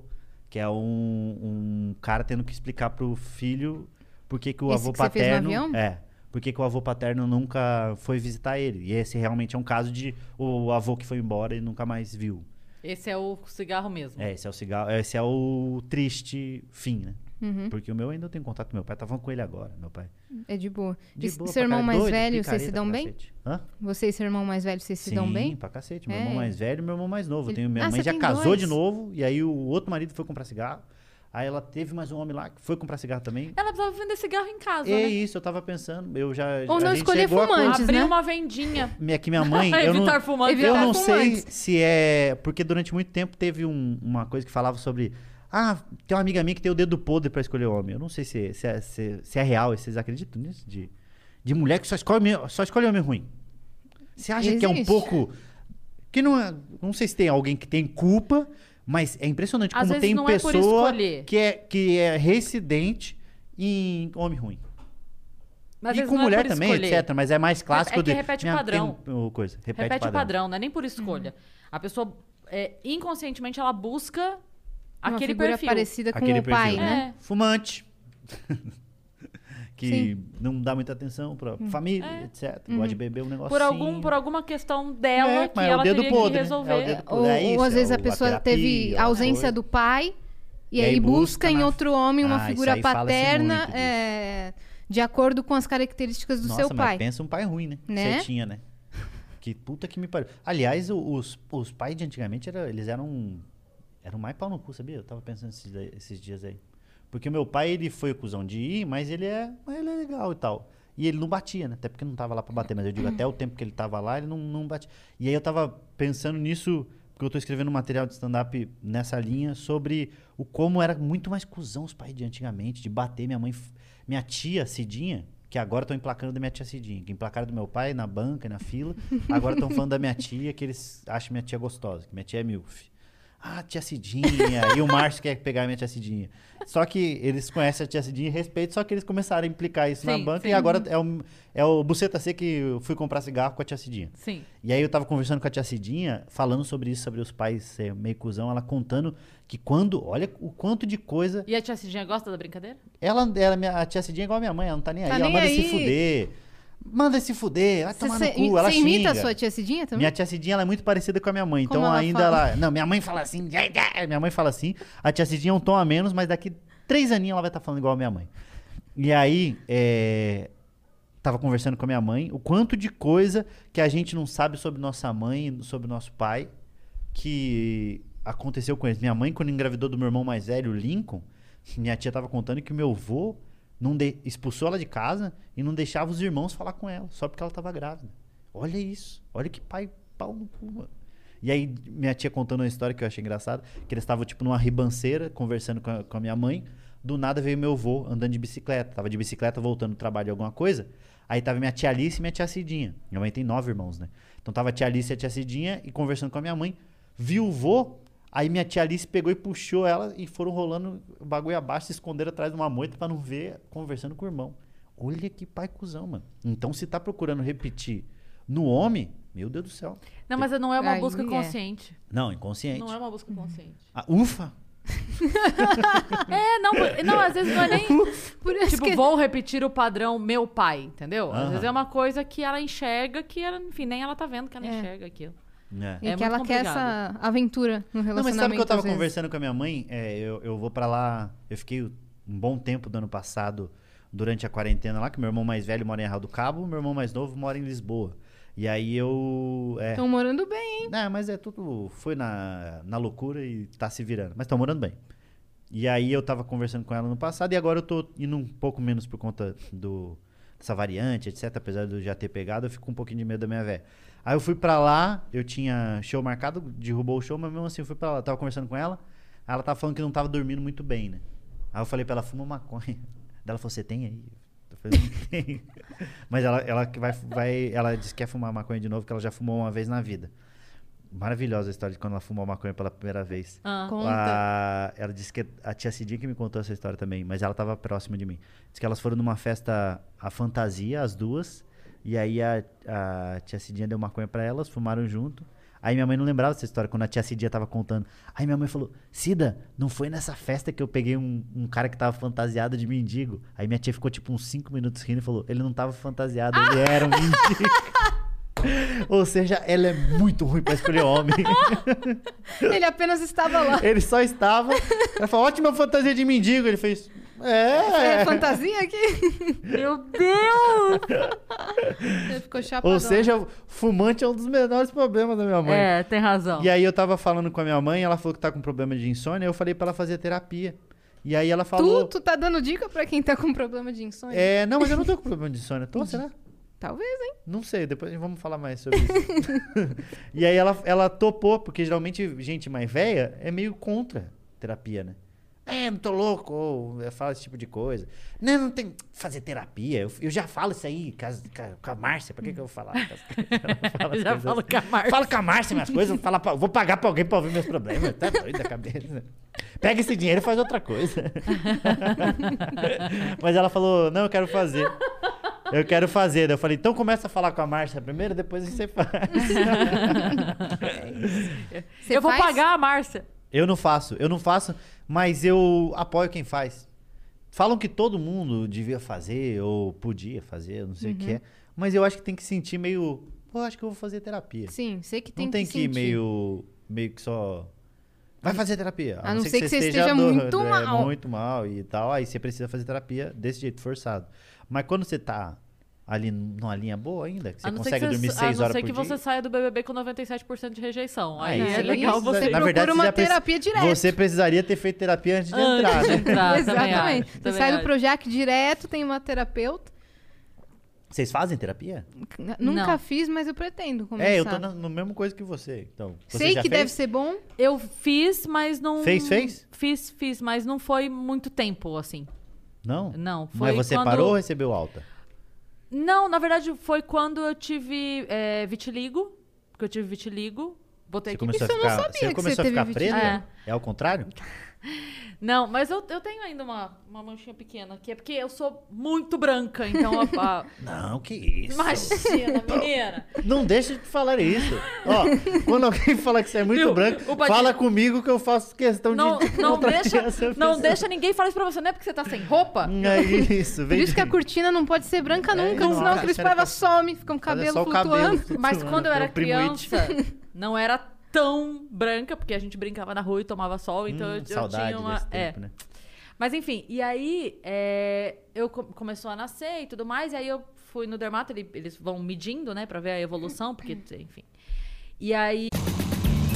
Speaker 3: Que é um, um cara tendo que explicar pro filho por que, que o
Speaker 2: Esse
Speaker 3: avô
Speaker 2: que você fez no
Speaker 3: paterno.
Speaker 2: avião?
Speaker 3: É. Por que, que o avô paterno nunca foi visitar ele? E esse realmente é um caso de o avô que foi embora e nunca mais viu.
Speaker 1: Esse é o cigarro mesmo.
Speaker 3: É, esse é o cigarro, esse é o triste fim, né?
Speaker 2: Uhum.
Speaker 3: Porque o meu ainda tem contato com meu pai, tava com ele agora, meu pai.
Speaker 2: É de boa.
Speaker 3: De
Speaker 2: e
Speaker 3: boa
Speaker 2: seu irmão mais
Speaker 3: doido,
Speaker 2: velho, vocês se dão bem?
Speaker 3: Hã?
Speaker 2: Você e seu irmão mais velho, vocês se
Speaker 3: Sim,
Speaker 2: dão bem?
Speaker 3: pra cacete. Meu
Speaker 2: É.
Speaker 3: irmão mais velho e meu irmão mais novo.
Speaker 2: Ele-
Speaker 3: tenho, minha
Speaker 2: Ah,
Speaker 3: mãe já casou
Speaker 2: dois?
Speaker 3: de novo, e aí o outro marido foi comprar cigarro. Aí ela teve mais um homem lá que foi comprar cigarro também.
Speaker 1: Ela precisava vender cigarro em casa,
Speaker 3: É
Speaker 1: né?
Speaker 3: isso, eu tava pensando. Eu já.
Speaker 2: Ou não escolher
Speaker 3: chegou a
Speaker 2: fumante.
Speaker 3: con-
Speaker 1: Abriu
Speaker 2: né?
Speaker 1: uma vendinha.
Speaker 3: Minha, que minha mãe. eu não,
Speaker 1: Evitar fumante.
Speaker 2: Evitar
Speaker 3: eu não sei
Speaker 2: fumantes.
Speaker 3: se é. Porque durante muito tempo teve um- uma coisa que falava sobre. Ah, tem uma amiga minha que tem o dedo podre pra escolher homem. Eu não sei se, se, é, se, se é real. Vocês acreditam nisso? De, de mulher que só escolhe, só escolhe homem ruim. Você acha que é um
Speaker 2: Existe.
Speaker 3: pouco. Que não é. Não sei se tem alguém que tem culpa, mas é impressionante
Speaker 1: Às
Speaker 3: como tem
Speaker 1: é
Speaker 3: pessoa
Speaker 1: escolher.
Speaker 3: que, é, que é residente em homem ruim.
Speaker 1: Mas
Speaker 3: e com
Speaker 1: é
Speaker 3: mulher também,
Speaker 1: escolher.
Speaker 3: etc. Mas é mais clássico
Speaker 1: É que
Speaker 3: de.
Speaker 1: repete
Speaker 3: minha-
Speaker 1: padrão.
Speaker 3: tem um- coisa, repete,
Speaker 1: Repete,
Speaker 3: padrão.
Speaker 1: o padrão, não é nem por escolha. A pessoa, é, inconscientemente, ela busca aquele
Speaker 2: figura
Speaker 1: perfil.
Speaker 2: parecida com
Speaker 3: Aquele
Speaker 2: o pai,
Speaker 3: perfil.
Speaker 2: né?
Speaker 1: É.
Speaker 3: Fumante. que
Speaker 2: Sim. Hum.
Speaker 3: não dá muita atenção pra família,
Speaker 1: É.
Speaker 3: etc.
Speaker 2: Uhum.
Speaker 3: Gosta de beber um negócio
Speaker 1: Por, algum, por alguma questão dela
Speaker 3: É,
Speaker 1: que
Speaker 3: é
Speaker 1: ela teria
Speaker 3: podre,
Speaker 1: que
Speaker 3: né?
Speaker 1: resolver.
Speaker 3: É o dedo
Speaker 2: Ou,
Speaker 3: É isso,
Speaker 2: ou às
Speaker 3: é
Speaker 2: vezes
Speaker 3: o-
Speaker 2: a pessoa
Speaker 3: terapia,
Speaker 2: teve
Speaker 3: a
Speaker 2: ausência
Speaker 3: coisa.
Speaker 2: do pai e,
Speaker 3: E
Speaker 2: aí
Speaker 3: aí
Speaker 2: busca
Speaker 3: busca
Speaker 2: em
Speaker 3: na-
Speaker 2: outro homem uma
Speaker 3: Ah,
Speaker 2: figura paterna é, de acordo com as características do
Speaker 3: Nossa,
Speaker 2: seu
Speaker 3: mas
Speaker 2: pai.
Speaker 3: pensa um pai ruim, né? Que
Speaker 2: Né?
Speaker 3: Você tinha, né? Que puta que me pariu. Aliás, os, os pais de antigamente, era, eles eram, eram mais pau no cu, sabia? Eu tava pensando esses, esses dias aí. Porque o meu pai, ele foi o cuzão de ir, mas ele é, mas ele é legal e tal. E ele não batia, né? Até porque não tava lá pra bater. Mas eu digo, até o tempo que ele tava lá, ele não, não batia. E aí eu tava pensando nisso, porque eu tô escrevendo um material de stand-up nessa linha, sobre o como era muito mais cuzão os pais de antigamente, de bater. Minha mãe, minha tia Cidinha, que agora estão emplacando da minha tia Cidinha, que emplacaram do meu pai na banca, na fila. Agora estão falando da minha tia, que eles acham minha tia gostosa, que minha tia é milf. Ah, tia Cidinha. e o Márcio quer pegar a minha tia Cidinha. Só que eles conhecem a tia Cidinha e respeitam, só que eles começaram a implicar isso na
Speaker 1: Sim,
Speaker 3: banca
Speaker 1: sim.
Speaker 3: e agora é o, é o Buceta C que eu fui comprar cigarro com a tia Cidinha.
Speaker 1: Sim.
Speaker 3: E aí eu tava conversando com a tia Cidinha, falando sobre isso, sobre os pais ser meio cuzão, ela contando que quando, olha o quanto de coisa.
Speaker 1: E a tia Cidinha gosta da brincadeira?
Speaker 3: Ela, ela a tia Cidinha é igual a minha mãe, ela não tá nem aí,
Speaker 2: Tá
Speaker 3: ela
Speaker 2: nem
Speaker 3: manda se
Speaker 2: aí.
Speaker 3: fuder. Manda se fuder, vai tomar no
Speaker 2: Você
Speaker 3: cu, ela
Speaker 2: você imita a sua tia Cidinha também?
Speaker 3: Minha tia Cidinha ela é muito parecida com a minha mãe.
Speaker 2: Como
Speaker 3: então
Speaker 2: ela
Speaker 3: ainda
Speaker 2: fala?
Speaker 3: ela. Não, minha mãe fala assim. Minha mãe fala assim. A tia Cidinha é um tom a menos, mas daqui três aninhos ela vai estar falando igual a minha mãe. E aí, é, tava conversando com a minha mãe, o quanto de coisa que a gente não sabe sobre nossa mãe, sobre nosso pai, que aconteceu com eles. Minha mãe, quando engravidou do meu irmão mais velho, o Lincoln, minha tia tava contando que o meu avô não de- expulsou ela de casa e não deixava os irmãos falar com ela, só porque ela tava grávida. Olha isso. Olha que pai pau no cu, mano. E aí, minha tia contando uma história que eu achei engraçada, que eles estavam, tipo, numa ribanceira, conversando com a, com a minha mãe. do nada veio meu avô andando de bicicleta. Tava de bicicleta voltando do trabalho de alguma coisa. Aí tava minha tia Alice e minha tia Cidinha. Minha mãe tem nove irmãos, né? Então tava a tia Alice e a tia Cidinha e conversando com a minha mãe. Viu o vô, aí minha tia Alice pegou e puxou ela e foram rolando o bagulho abaixo, se esconderam atrás de uma moita pra não ver, conversando com o irmão. Olha que pai cuzão, mano. Então se tá procurando repetir no homem, meu Deus do céu.
Speaker 1: Não, mas não é uma
Speaker 2: Aí
Speaker 1: busca
Speaker 2: é.
Speaker 1: consciente.
Speaker 3: Não, inconsciente.
Speaker 1: Não é uma busca consciente.
Speaker 3: Ah, ufa!
Speaker 1: É, não, não, às vezes não é nem.
Speaker 2: Por isso
Speaker 1: Tipo,
Speaker 2: que...
Speaker 1: vou repetir o padrão meu pai, entendeu? Às
Speaker 3: Aham.
Speaker 1: vezes é uma coisa que ela enxerga que ela, enfim, nem ela tá vendo que ela
Speaker 2: É.
Speaker 1: enxerga aquilo.
Speaker 3: É.
Speaker 2: E
Speaker 1: É
Speaker 2: que ela quer
Speaker 1: complicado.
Speaker 2: essa aventura no
Speaker 3: Não,
Speaker 2: relacionamento.
Speaker 3: mas sabe que eu tava conversando com a minha mãe? É, eu, eu vou pra lá. Eu fiquei um bom tempo do ano passado, durante a quarentena lá, que meu irmão mais velho mora em Arral do Cabo, meu irmão mais novo mora em Lisboa. E aí eu. É,
Speaker 2: Estão morando bem, hein?
Speaker 3: Não, mas é tudo. Foi na, na loucura e tá se virando. Mas estão morando bem. E aí eu tava conversando com ela no passado e agora eu tô indo um pouco menos por conta do, dessa variante, etc. Apesar de eu já ter pegado, eu fico com um pouquinho de medo da minha véia. Aí eu fui pra lá, eu tinha show marcado, derrubou o show, mas mesmo assim eu fui pra lá. Eu tava conversando com ela, aí ela tava falando que não tava dormindo muito bem, né? Aí eu falei pra ela, fuma maconha. Daí ela falou, você tem aí? Eu falei, não tenho. Mas ela, ela, que vai, vai, ela disse que quer fumar maconha de novo, que ela já fumou uma vez na vida. Maravilhosa a história de quando ela fumou maconha pela primeira vez.
Speaker 1: Ah.
Speaker 2: Conta.
Speaker 3: A- ela disse que a tia Cidinha que me contou essa história também, mas ela tava próxima de mim. Diz que elas foram numa festa a fantasia, as duas, e aí a, a tia Cidinha deu maconha pra elas, fumaram junto. Aí minha mãe não lembrava dessa história, quando a tia Cidinha tava contando. Aí minha mãe falou: Cida, não foi nessa festa que eu peguei um, um cara que tava fantasiado de mendigo. Aí minha tia ficou tipo uns 5 minutos rindo e falou: ele não tava fantasiado, ele era um mendigo. Ou seja, ela é muito ruim pra escolher homem.
Speaker 2: Ele apenas estava lá.
Speaker 3: Ele só estava. Ela falou, ótima fantasia de mendigo. Ele fez.
Speaker 2: É
Speaker 3: É.
Speaker 2: fantasia aqui?
Speaker 1: Meu Deus!
Speaker 2: Ele ficou chapado.
Speaker 3: Ou seja, fumante é um dos menores problemas da minha mãe.
Speaker 1: É, tem razão.
Speaker 3: E aí eu tava falando com a minha mãe, ela falou que tá com problema de insônia, eu falei pra ela fazer terapia. E aí ela falou.
Speaker 2: Tu, tu tá dando dica pra quem tá com problema de insônia?
Speaker 3: É, não, mas eu não tô com problema de insônia. Tô, será?
Speaker 2: Talvez, hein?
Speaker 3: Não sei, depois vamos falar mais sobre isso. e aí ela, ela topou, porque geralmente gente mais velha é meio contra terapia, né? É, não tô louco, ou eu falo esse tipo de coisa. Não, não tem que fazer terapia. Eu, eu já falo isso aí com, a- a Márcia. Pra que, que eu vou falar? Fala as
Speaker 1: Já
Speaker 3: coisas
Speaker 1: falo
Speaker 3: assim.
Speaker 1: com a Márcia.
Speaker 3: Fala com a Márcia minhas coisas. vou falar pra- vou pagar pra alguém pra ouvir meus problemas. Tá doido da cabeça. Pega esse dinheiro e faz outra coisa. Mas ela falou, não, eu quero fazer. Eu quero fazer. Eu falei, então começa a falar com a Márcia primeiro, depois você faz.
Speaker 2: Você
Speaker 1: eu vou
Speaker 2: faz?
Speaker 1: pagar a Márcia.
Speaker 3: Eu não faço, eu não faço, mas eu apoio quem faz. Falam que todo mundo devia fazer, ou podia fazer, eu não sei o que é. Mas eu acho que tem que sentir meio. Pô, acho que eu vou fazer terapia.
Speaker 2: Sim, sei que tem
Speaker 3: não tem
Speaker 2: que
Speaker 3: que, ir meio. meio que só. Vai fazer terapia.
Speaker 2: A não ser que você esteja muito
Speaker 3: é,
Speaker 2: mal.
Speaker 3: muito mal e tal. Aí você precisa fazer terapia desse jeito, forçado. Mas quando você tá ali numa linha boa ainda, que você consegue
Speaker 1: que
Speaker 3: dormir
Speaker 1: você,
Speaker 3: seis
Speaker 1: a não
Speaker 3: horas
Speaker 1: ser
Speaker 3: por
Speaker 1: que
Speaker 3: dia.
Speaker 1: você saia do BBB com 97% de rejeição. Aí
Speaker 3: Aí
Speaker 1: é
Speaker 3: você
Speaker 1: legal você...
Speaker 2: você
Speaker 3: Na verdade,
Speaker 2: procura
Speaker 3: você
Speaker 2: uma terapia direto.
Speaker 3: Você precisaria ter feito terapia antes de
Speaker 1: Antes
Speaker 3: entrar,
Speaker 1: de
Speaker 3: né?
Speaker 1: entrar, também
Speaker 2: Exatamente.
Speaker 1: acho,
Speaker 2: Você sai do
Speaker 1: acho.
Speaker 2: Projac direto, tem uma terapeuta.
Speaker 3: Vocês fazem terapia?
Speaker 2: Nunca
Speaker 1: Não.
Speaker 2: fiz, mas eu pretendo começar.
Speaker 3: É, eu tô na, no mesmo coisa que você. Então, você
Speaker 2: Sei
Speaker 3: já
Speaker 2: que
Speaker 3: fez?
Speaker 2: deve ser bom.
Speaker 1: Eu fiz, mas não...
Speaker 3: Fez, fez?
Speaker 1: Fiz, fiz, mas não foi muito tempo, assim.
Speaker 3: Não?
Speaker 1: Não, foi
Speaker 3: Mas você
Speaker 1: quando...
Speaker 3: parou ou recebeu alta?
Speaker 1: Não, na verdade foi quando eu tive é, vitiligo. Porque eu tive vitiligo. Botei
Speaker 3: Você
Speaker 1: aqui.
Speaker 3: começou
Speaker 2: Isso
Speaker 3: a
Speaker 2: eu não
Speaker 3: ficar,
Speaker 2: sabia
Speaker 3: você
Speaker 2: que
Speaker 3: começou
Speaker 2: você
Speaker 3: a ficar
Speaker 2: teve
Speaker 3: preta?
Speaker 1: vitiligo.
Speaker 3: É. ao contrário?
Speaker 1: Não, mas eu, eu tenho ainda uma, uma manchinha pequena aqui. É porque eu sou muito branca, então... a- a-
Speaker 3: Não, que isso.
Speaker 1: Imagina, menina.
Speaker 3: Não deixa de falar isso. Ó, quando alguém fala que você é muito
Speaker 1: Viu?
Speaker 3: branco,
Speaker 1: O Padilha-
Speaker 3: fala comigo que eu faço questão
Speaker 1: Não,
Speaker 3: de
Speaker 1: não,
Speaker 3: contrariar
Speaker 1: deixa,
Speaker 3: essa
Speaker 1: não
Speaker 3: pessoa.
Speaker 1: deixa ninguém falar isso pra você. Não é porque você tá sem roupa?
Speaker 3: É isso,
Speaker 2: Por
Speaker 3: vem
Speaker 2: isso que a cortina não pode ser branca nunca,
Speaker 3: não,
Speaker 2: senão a
Speaker 3: cara,
Speaker 2: Cris
Speaker 3: sério,
Speaker 2: Paiva some, fica um cabelo
Speaker 3: só o
Speaker 2: flutuando.
Speaker 3: cabelo
Speaker 1: Mas
Speaker 3: flutuando,
Speaker 1: quando eu era
Speaker 3: meu primo It.
Speaker 1: criança, não era tão branca, porque a gente brincava na rua e tomava sol, então
Speaker 3: Hum,
Speaker 1: eu, eu tinha uma.
Speaker 3: desse
Speaker 1: é.
Speaker 3: tempo, né?
Speaker 1: Mas enfim, e aí é, eu co- começou a nascer e tudo mais, e aí eu fui no dermato, ele- eles vão medindo, né, pra ver a evolução, porque, enfim. E aí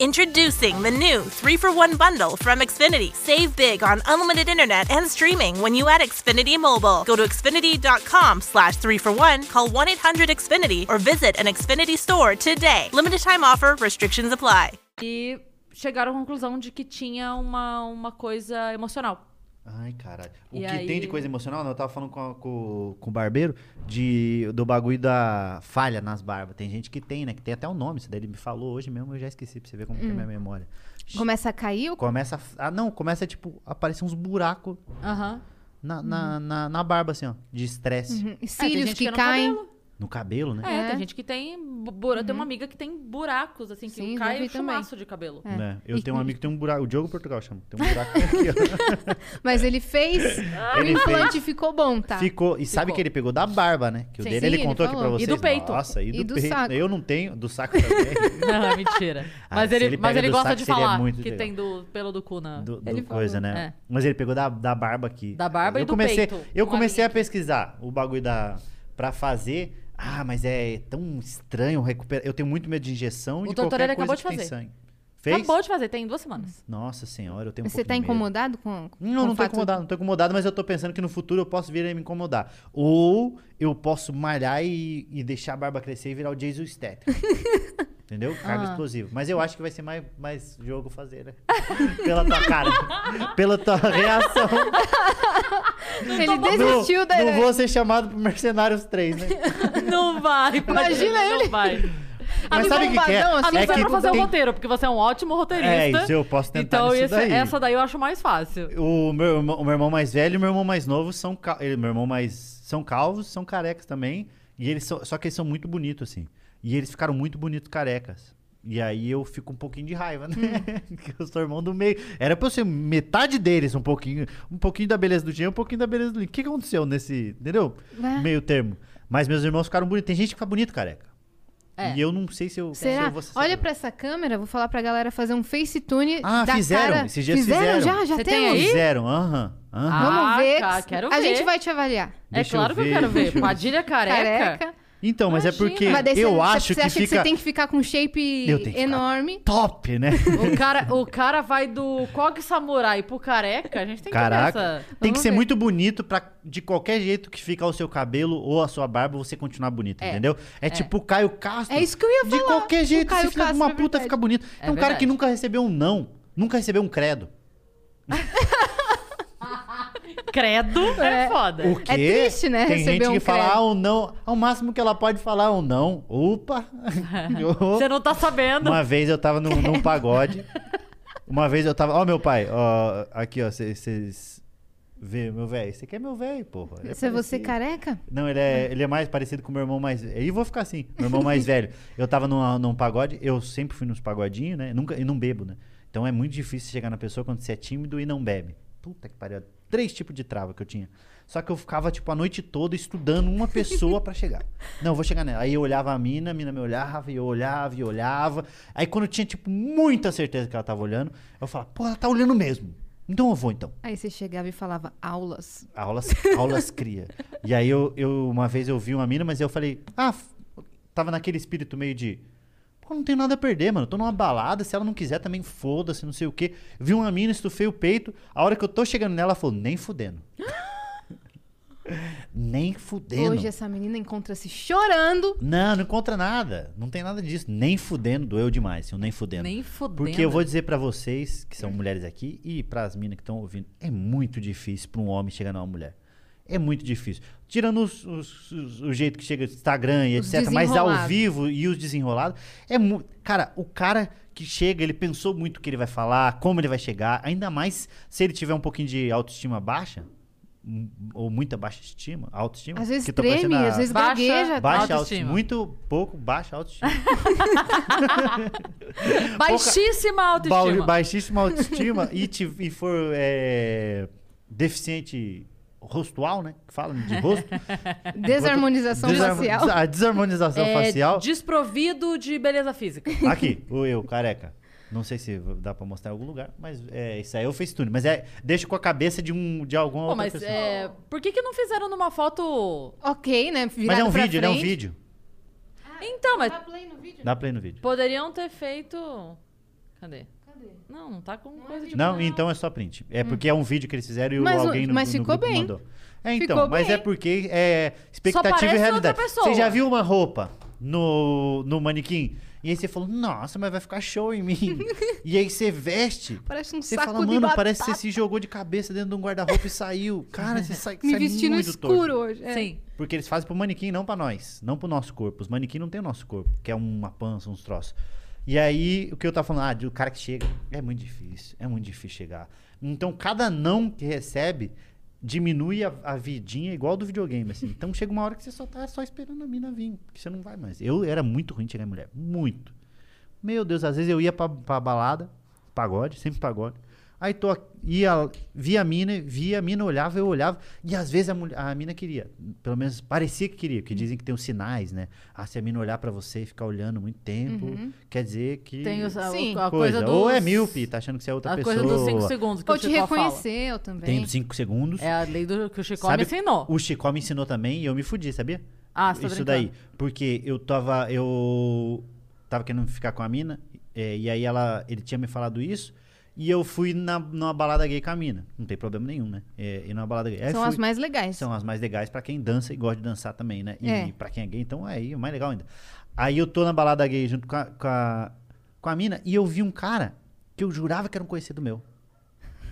Speaker 7: Introducing the new 3 for 1 bundle from Xfinity. Save big on unlimited internet and streaming when you add Xfinity Mobile. Go to Xfinity.com slash 3 for 1, call 1 800 Xfinity, or visit an Xfinity store today. Limited time offer, restrictions apply.
Speaker 1: E chegaram à conclusão de que tinha uma, uma coisa emocional.
Speaker 3: Ai, caralho. O
Speaker 1: E
Speaker 3: que
Speaker 1: aí-
Speaker 3: tem de coisa emocional, né? eu tava falando com, a- com, com o barbeiro de, do bagulho da falha nas barbas. Tem gente que tem, né? Que tem até o nome. Isso daí ele me falou hoje mesmo, eu já esqueci pra você ver como que é a minha memória.
Speaker 2: Começa a cair ou
Speaker 3: Começa a. Ah, não, começa tipo, a aparecer uns buracos
Speaker 1: Aham.
Speaker 3: na, na, na, na barba, assim, ó. De estresse.
Speaker 2: Uhum.
Speaker 1: É,
Speaker 2: cílios
Speaker 1: gente
Speaker 2: que
Speaker 1: é
Speaker 2: caem?
Speaker 1: cabelo.
Speaker 3: No cabelo, né?
Speaker 1: É,
Speaker 2: É.
Speaker 1: tem gente que tem. bu- bura- Tem uma amiga que tem buracos, assim, que
Speaker 2: Sim,
Speaker 1: cai o chumaço de cabelo.
Speaker 2: É.
Speaker 3: Né? Eu
Speaker 2: E-
Speaker 3: tenho um amigo que tem um buraco. O Diogo Portugal chama. Tem um buraco aqui, ó.
Speaker 2: Mas ele fez, o
Speaker 3: Ele
Speaker 2: implante ficou bom, tá?
Speaker 3: Ficou. E sabe
Speaker 1: Ficou.
Speaker 3: que ele pegou da barba, né? Que o
Speaker 1: Sim.
Speaker 3: dele
Speaker 2: Sim,
Speaker 3: ele
Speaker 2: ele
Speaker 3: contou aqui pra
Speaker 2: falou.
Speaker 1: E
Speaker 3: vocês.
Speaker 1: do peito.
Speaker 3: Nossa, e do,
Speaker 2: E do
Speaker 3: peito.
Speaker 2: saco.
Speaker 3: Eu não tenho, do saco também.
Speaker 1: Não, mentira.
Speaker 3: Ah,
Speaker 1: mas ele,
Speaker 3: ele
Speaker 1: mas ele gosta
Speaker 3: saco,
Speaker 1: de falar
Speaker 3: muito
Speaker 1: que
Speaker 3: legal.
Speaker 1: tem do pelo do cu na.
Speaker 3: do, do
Speaker 2: Ele
Speaker 3: coisa,
Speaker 2: falou.
Speaker 3: né?
Speaker 1: É.
Speaker 3: Mas ele pegou da, da barba aqui.
Speaker 1: Da barba
Speaker 3: eu
Speaker 1: e do
Speaker 3: comecei,
Speaker 1: peito.
Speaker 3: Eu comecei a pesquisar o bagulho da pra fazer. Ah, mas é tão estranho recuperar. Eu tenho muito medo de injeção e
Speaker 1: O
Speaker 3: de qualquer coisa
Speaker 1: acabou
Speaker 3: que
Speaker 1: de
Speaker 3: tem
Speaker 1: fazer.
Speaker 3: sangue. Fez?
Speaker 1: Acabou de fazer, tem duas semanas.
Speaker 3: Nossa senhora, eu tenho um
Speaker 2: Você tá incomodado com, com
Speaker 3: Não,
Speaker 2: o
Speaker 3: não tô
Speaker 2: fato
Speaker 3: incomodado, não tô incomodado, mas eu tô pensando que no futuro eu posso vir a me incomodar. Ou eu posso malhar e, e deixar a barba crescer e virar o Jason Statham. Entendeu? Carga
Speaker 2: Ah.
Speaker 3: explosiva. Mas eu acho que vai ser mais, mais jogo fazer, né? Pela tua cara. Pela tua reação.
Speaker 2: Ele desistiu
Speaker 3: não,
Speaker 2: da
Speaker 3: não vou ser chamado pro Mercenários 3, né?
Speaker 1: Não vai.
Speaker 2: Imagina
Speaker 1: não
Speaker 2: ele.
Speaker 1: vai.
Speaker 3: Mas sabe o que, que é?
Speaker 2: assim,
Speaker 1: A
Speaker 3: é que
Speaker 1: pra fazer o
Speaker 3: tem-
Speaker 1: roteiro, porque você é um ótimo roteirista.
Speaker 3: É, isso eu posso tentar
Speaker 1: Então esse-
Speaker 3: daí.
Speaker 1: essa daí eu acho mais fácil.
Speaker 3: O meu, irmão- o meu irmão mais velho e o meu irmão mais novo são cal- meu irmão mais são calvos, são carecas também, e eles são, só que eles são muito bonitos assim. E eles ficaram muito bonitos carecas. E aí eu fico um pouquinho de raiva, né? que eu sou irmão do meio. Era pra eu ser metade deles um pouquinho, um pouquinho da beleza do Jean, um pouquinho da beleza do Link. O que que aconteceu nesse, entendeu?
Speaker 2: É.
Speaker 3: Meio termo. Mas meus irmãos ficaram bonitos. Tem gente que fica bonito careca.
Speaker 1: É.
Speaker 3: E eu não sei se eu, se
Speaker 2: Será?
Speaker 3: eu vou ser
Speaker 2: Olha pra essa câmera, vou falar pra galera fazer um facetune
Speaker 3: Ah,
Speaker 2: da
Speaker 3: fizeram,
Speaker 2: cara.
Speaker 3: esses dias fizeram.
Speaker 2: já, já
Speaker 1: Você tem aí?
Speaker 3: Fizeram, aham. aham.
Speaker 1: Ah,
Speaker 2: Vamos ver.
Speaker 1: cara, quero
Speaker 2: a
Speaker 1: ver.
Speaker 2: gente vai te avaliar.
Speaker 1: É
Speaker 3: Deixa eu
Speaker 1: claro que eu quero ver. Padilha careca.
Speaker 2: Careca.
Speaker 3: Então, mas é
Speaker 1: Imagina.
Speaker 3: porque
Speaker 2: Mas
Speaker 3: eu
Speaker 2: você,
Speaker 3: acho
Speaker 2: você
Speaker 3: que
Speaker 2: acha que
Speaker 3: fica
Speaker 2: você tem que ficar com um shape
Speaker 3: que ficar-
Speaker 2: enorme.
Speaker 3: top, né?
Speaker 1: O cara, o cara vai do Kog Samurai pro careca, a gente tem que
Speaker 3: Caraca,
Speaker 1: ver essa...
Speaker 3: tem que
Speaker 2: Vamos
Speaker 3: ser
Speaker 2: ver.
Speaker 3: muito bonito pra de qualquer jeito que fica o seu cabelo ou a sua barba você continuar bonito,
Speaker 1: É,
Speaker 3: entendeu? É, tipo o Caio Castro.
Speaker 2: É isso que eu ia
Speaker 3: De
Speaker 2: falar.
Speaker 3: qualquer
Speaker 2: O
Speaker 3: jeito, se de
Speaker 2: Castro,
Speaker 3: uma
Speaker 2: é
Speaker 3: puta
Speaker 2: verdade.
Speaker 3: fica bonito. É,
Speaker 1: É
Speaker 3: um cara que
Speaker 1: verdade.
Speaker 3: nunca recebeu um não, nunca recebeu um credo.
Speaker 1: Credo é, foda.
Speaker 3: O quê?
Speaker 2: É triste, né,
Speaker 3: Tem
Speaker 2: receber
Speaker 3: gente
Speaker 2: um
Speaker 3: que fala
Speaker 2: credo.
Speaker 3: ah, um não, ao máximo que ela pode falar é um não. Opa!
Speaker 1: Você não tá sabendo.
Speaker 3: Uma vez eu tava num, num pagode. Uma vez eu tava. Ó, meu pai, ó, aqui, ó, vocês. Vê, meu velho. Esse aqui é meu velho, porra. Ele é
Speaker 2: Se é você
Speaker 3: parecido.
Speaker 2: careca?
Speaker 3: Não, ele é, ele é mais parecido com o meu irmão mais velho. E vou ficar assim, meu irmão mais velho. Eu tava num, num pagode, eu sempre fui nos pagodinhos, né? Nunca, e não bebo, né? Então é muito difícil chegar na pessoa quando você é tímido e não bebe. Puta que pariu. Três tipos de trava que eu tinha. Só que eu ficava, tipo, a noite toda estudando uma pessoa pra chegar. Não, vou chegar nela. Aí eu olhava a mina, a mina me olhava, e eu olhava, e eu olhava. Aí quando eu tinha, tipo, muita certeza que ela tava olhando, eu falava, pô, ela tá olhando mesmo. Então eu vou, então.
Speaker 2: Aí você chegava e falava aulas.
Speaker 3: Aulas, aulas cria. E aí eu, eu, uma vez eu vi uma mina, mas eu falei, ah, tava naquele espírito meio de. Pô, não tenho nada a perder, mano. Tô numa balada, se ela não quiser também, foda-se, não sei o quê. Vi uma mina, estufei o peito. A hora que eu tô chegando nela, ela falou, nem fudendo. nem fudendo.
Speaker 2: Hoje essa menina encontra-se chorando.
Speaker 3: Não, não encontra nada. Não tem nada disso. Nem fudendo, doeu demais, o nem fudendo.
Speaker 1: Nem fudendo.
Speaker 3: Porque eu vou dizer pra vocês, que são mulheres aqui, e pras minas que estão ouvindo, é muito difícil pra um homem chegar numa mulher. É muito difícil. Tirando os- os- os- o jeito que chega no Instagram e
Speaker 2: Os
Speaker 3: etc. Mas ao vivo e os desenrolados. É mu- Cara, o cara que chega, ele pensou muito o que ele vai falar, como ele vai chegar. Ainda mais se ele tiver um pouquinho de autoestima baixa. ou muita baixa estima, autoestima.
Speaker 2: Às vezes treme, às vezes
Speaker 1: Baixa-
Speaker 2: gagueja.
Speaker 3: Baixa
Speaker 1: Autoestima.
Speaker 3: autoestima. Muito pouco baixa autoestima.
Speaker 1: Baixíssima
Speaker 3: Ba-
Speaker 1: autoestima.
Speaker 3: Baixíssima autoestima e, te- e for é, deficiente rostual, né? Que fala de rosto.
Speaker 2: Desarmonização
Speaker 3: Desar-
Speaker 2: facial.
Speaker 3: A desarmonização
Speaker 1: É,
Speaker 3: facial.
Speaker 1: Desprovido de beleza física.
Speaker 3: Aqui, o eu, careca. Não sei se dá pra mostrar em algum lugar, mas é, isso aí é o FaceTune. Mas é, deixa com a cabeça de, um, de alguma
Speaker 1: Pô,
Speaker 3: outra
Speaker 1: mas
Speaker 3: pessoa.
Speaker 1: é, por que, que não fizeram numa foto.
Speaker 2: Ok, né?
Speaker 3: Mas é um vídeo, né? É um
Speaker 2: frente.
Speaker 3: vídeo.
Speaker 1: Então, mas
Speaker 2: Dá play no vídeo?
Speaker 3: Dá play no vídeo.
Speaker 1: poderiam ter feito. Cadê? Não, não tá com coisa de.
Speaker 3: Não, então é só print. É porque é um vídeo que eles fizeram e o-
Speaker 2: Mas
Speaker 3: alguém no,
Speaker 2: mas
Speaker 3: no
Speaker 2: ficou
Speaker 3: grupo
Speaker 2: bem.
Speaker 3: mandou. É, então,
Speaker 2: Ficou
Speaker 3: mas
Speaker 2: bem.
Speaker 3: é porque é expectativa e
Speaker 1: outra
Speaker 3: realidade.
Speaker 1: pessoa.
Speaker 3: Você já viu uma roupa no, no manequim? E aí você falou, nossa, mas vai ficar show em mim. e aí você veste.
Speaker 2: Parece um
Speaker 3: Você
Speaker 2: saco
Speaker 3: fala,
Speaker 2: de
Speaker 3: mano, parece que você se jogou de cabeça dentro de um guarda-roupa e saiu. Cara, você sai,
Speaker 2: Me
Speaker 3: sai
Speaker 2: vesti no
Speaker 3: muito
Speaker 2: escuro
Speaker 3: torto.
Speaker 2: hoje. é.
Speaker 1: Sim.
Speaker 3: Porque eles fazem pro manequim, não pra nós. Não pro nosso corpo. Os manequim não tem o nosso corpo, que é uma pança, uns troços. E aí, o que eu tava falando, ah, o cara que chega, é muito difícil. É muito difícil chegar. Então, cada não que recebe diminui a, a vidinha igual do videogame, assim. Então, chega uma hora que você só tá só esperando a mina vir, que você não vai mais. Eu era muito ruim de chegar mulher. Muito. Meu Deus, às vezes eu ia pra, pra balada, pagode, sempre pagode. Aí tô, aqui- ia, via a mina, via a mina, olhava, eu olhava. E às vezes a, mulher, a mina queria. Pelo menos parecia que queria, porque dizem que tem os sinais, né? Ah, se a mina olhar pra você e ficar olhando muito tempo, quer dizer que.
Speaker 1: Tem os- a,
Speaker 2: Sim.
Speaker 1: a
Speaker 3: coisa.
Speaker 1: coisa dos.
Speaker 3: Ou é míope, tá achando que você é outra
Speaker 1: A
Speaker 3: pessoa.
Speaker 1: coisa dos 5 segundos que
Speaker 2: Ou
Speaker 1: o
Speaker 2: te
Speaker 1: fala.
Speaker 2: reconheceu também.
Speaker 3: Tem 5 segundos.
Speaker 1: É a lei do que o Chico
Speaker 3: Sabe-
Speaker 1: me ensinou.
Speaker 3: O Chicó me ensinou também e eu me fudi, sabia?
Speaker 1: Ah, você tá
Speaker 3: Isso
Speaker 1: brincando.
Speaker 3: daí. Porque eu tava. Eu tava querendo ficar com a mina. é, e aí ela, ele tinha me falado isso. E eu fui na, numa balada gay com a mina. Não tem problema nenhum, né? É, ir numa balada gay. Aí
Speaker 2: São
Speaker 3: fui-
Speaker 2: as mais legais.
Speaker 3: são as mais legais pra quem dança e gosta de dançar também, né? E
Speaker 2: É.
Speaker 3: pra quem é gay, então aí é mais legal ainda. Aí eu tô na balada gay junto com a, com a, com a mina e eu vi um cara que eu jurava que era um conhecido meu.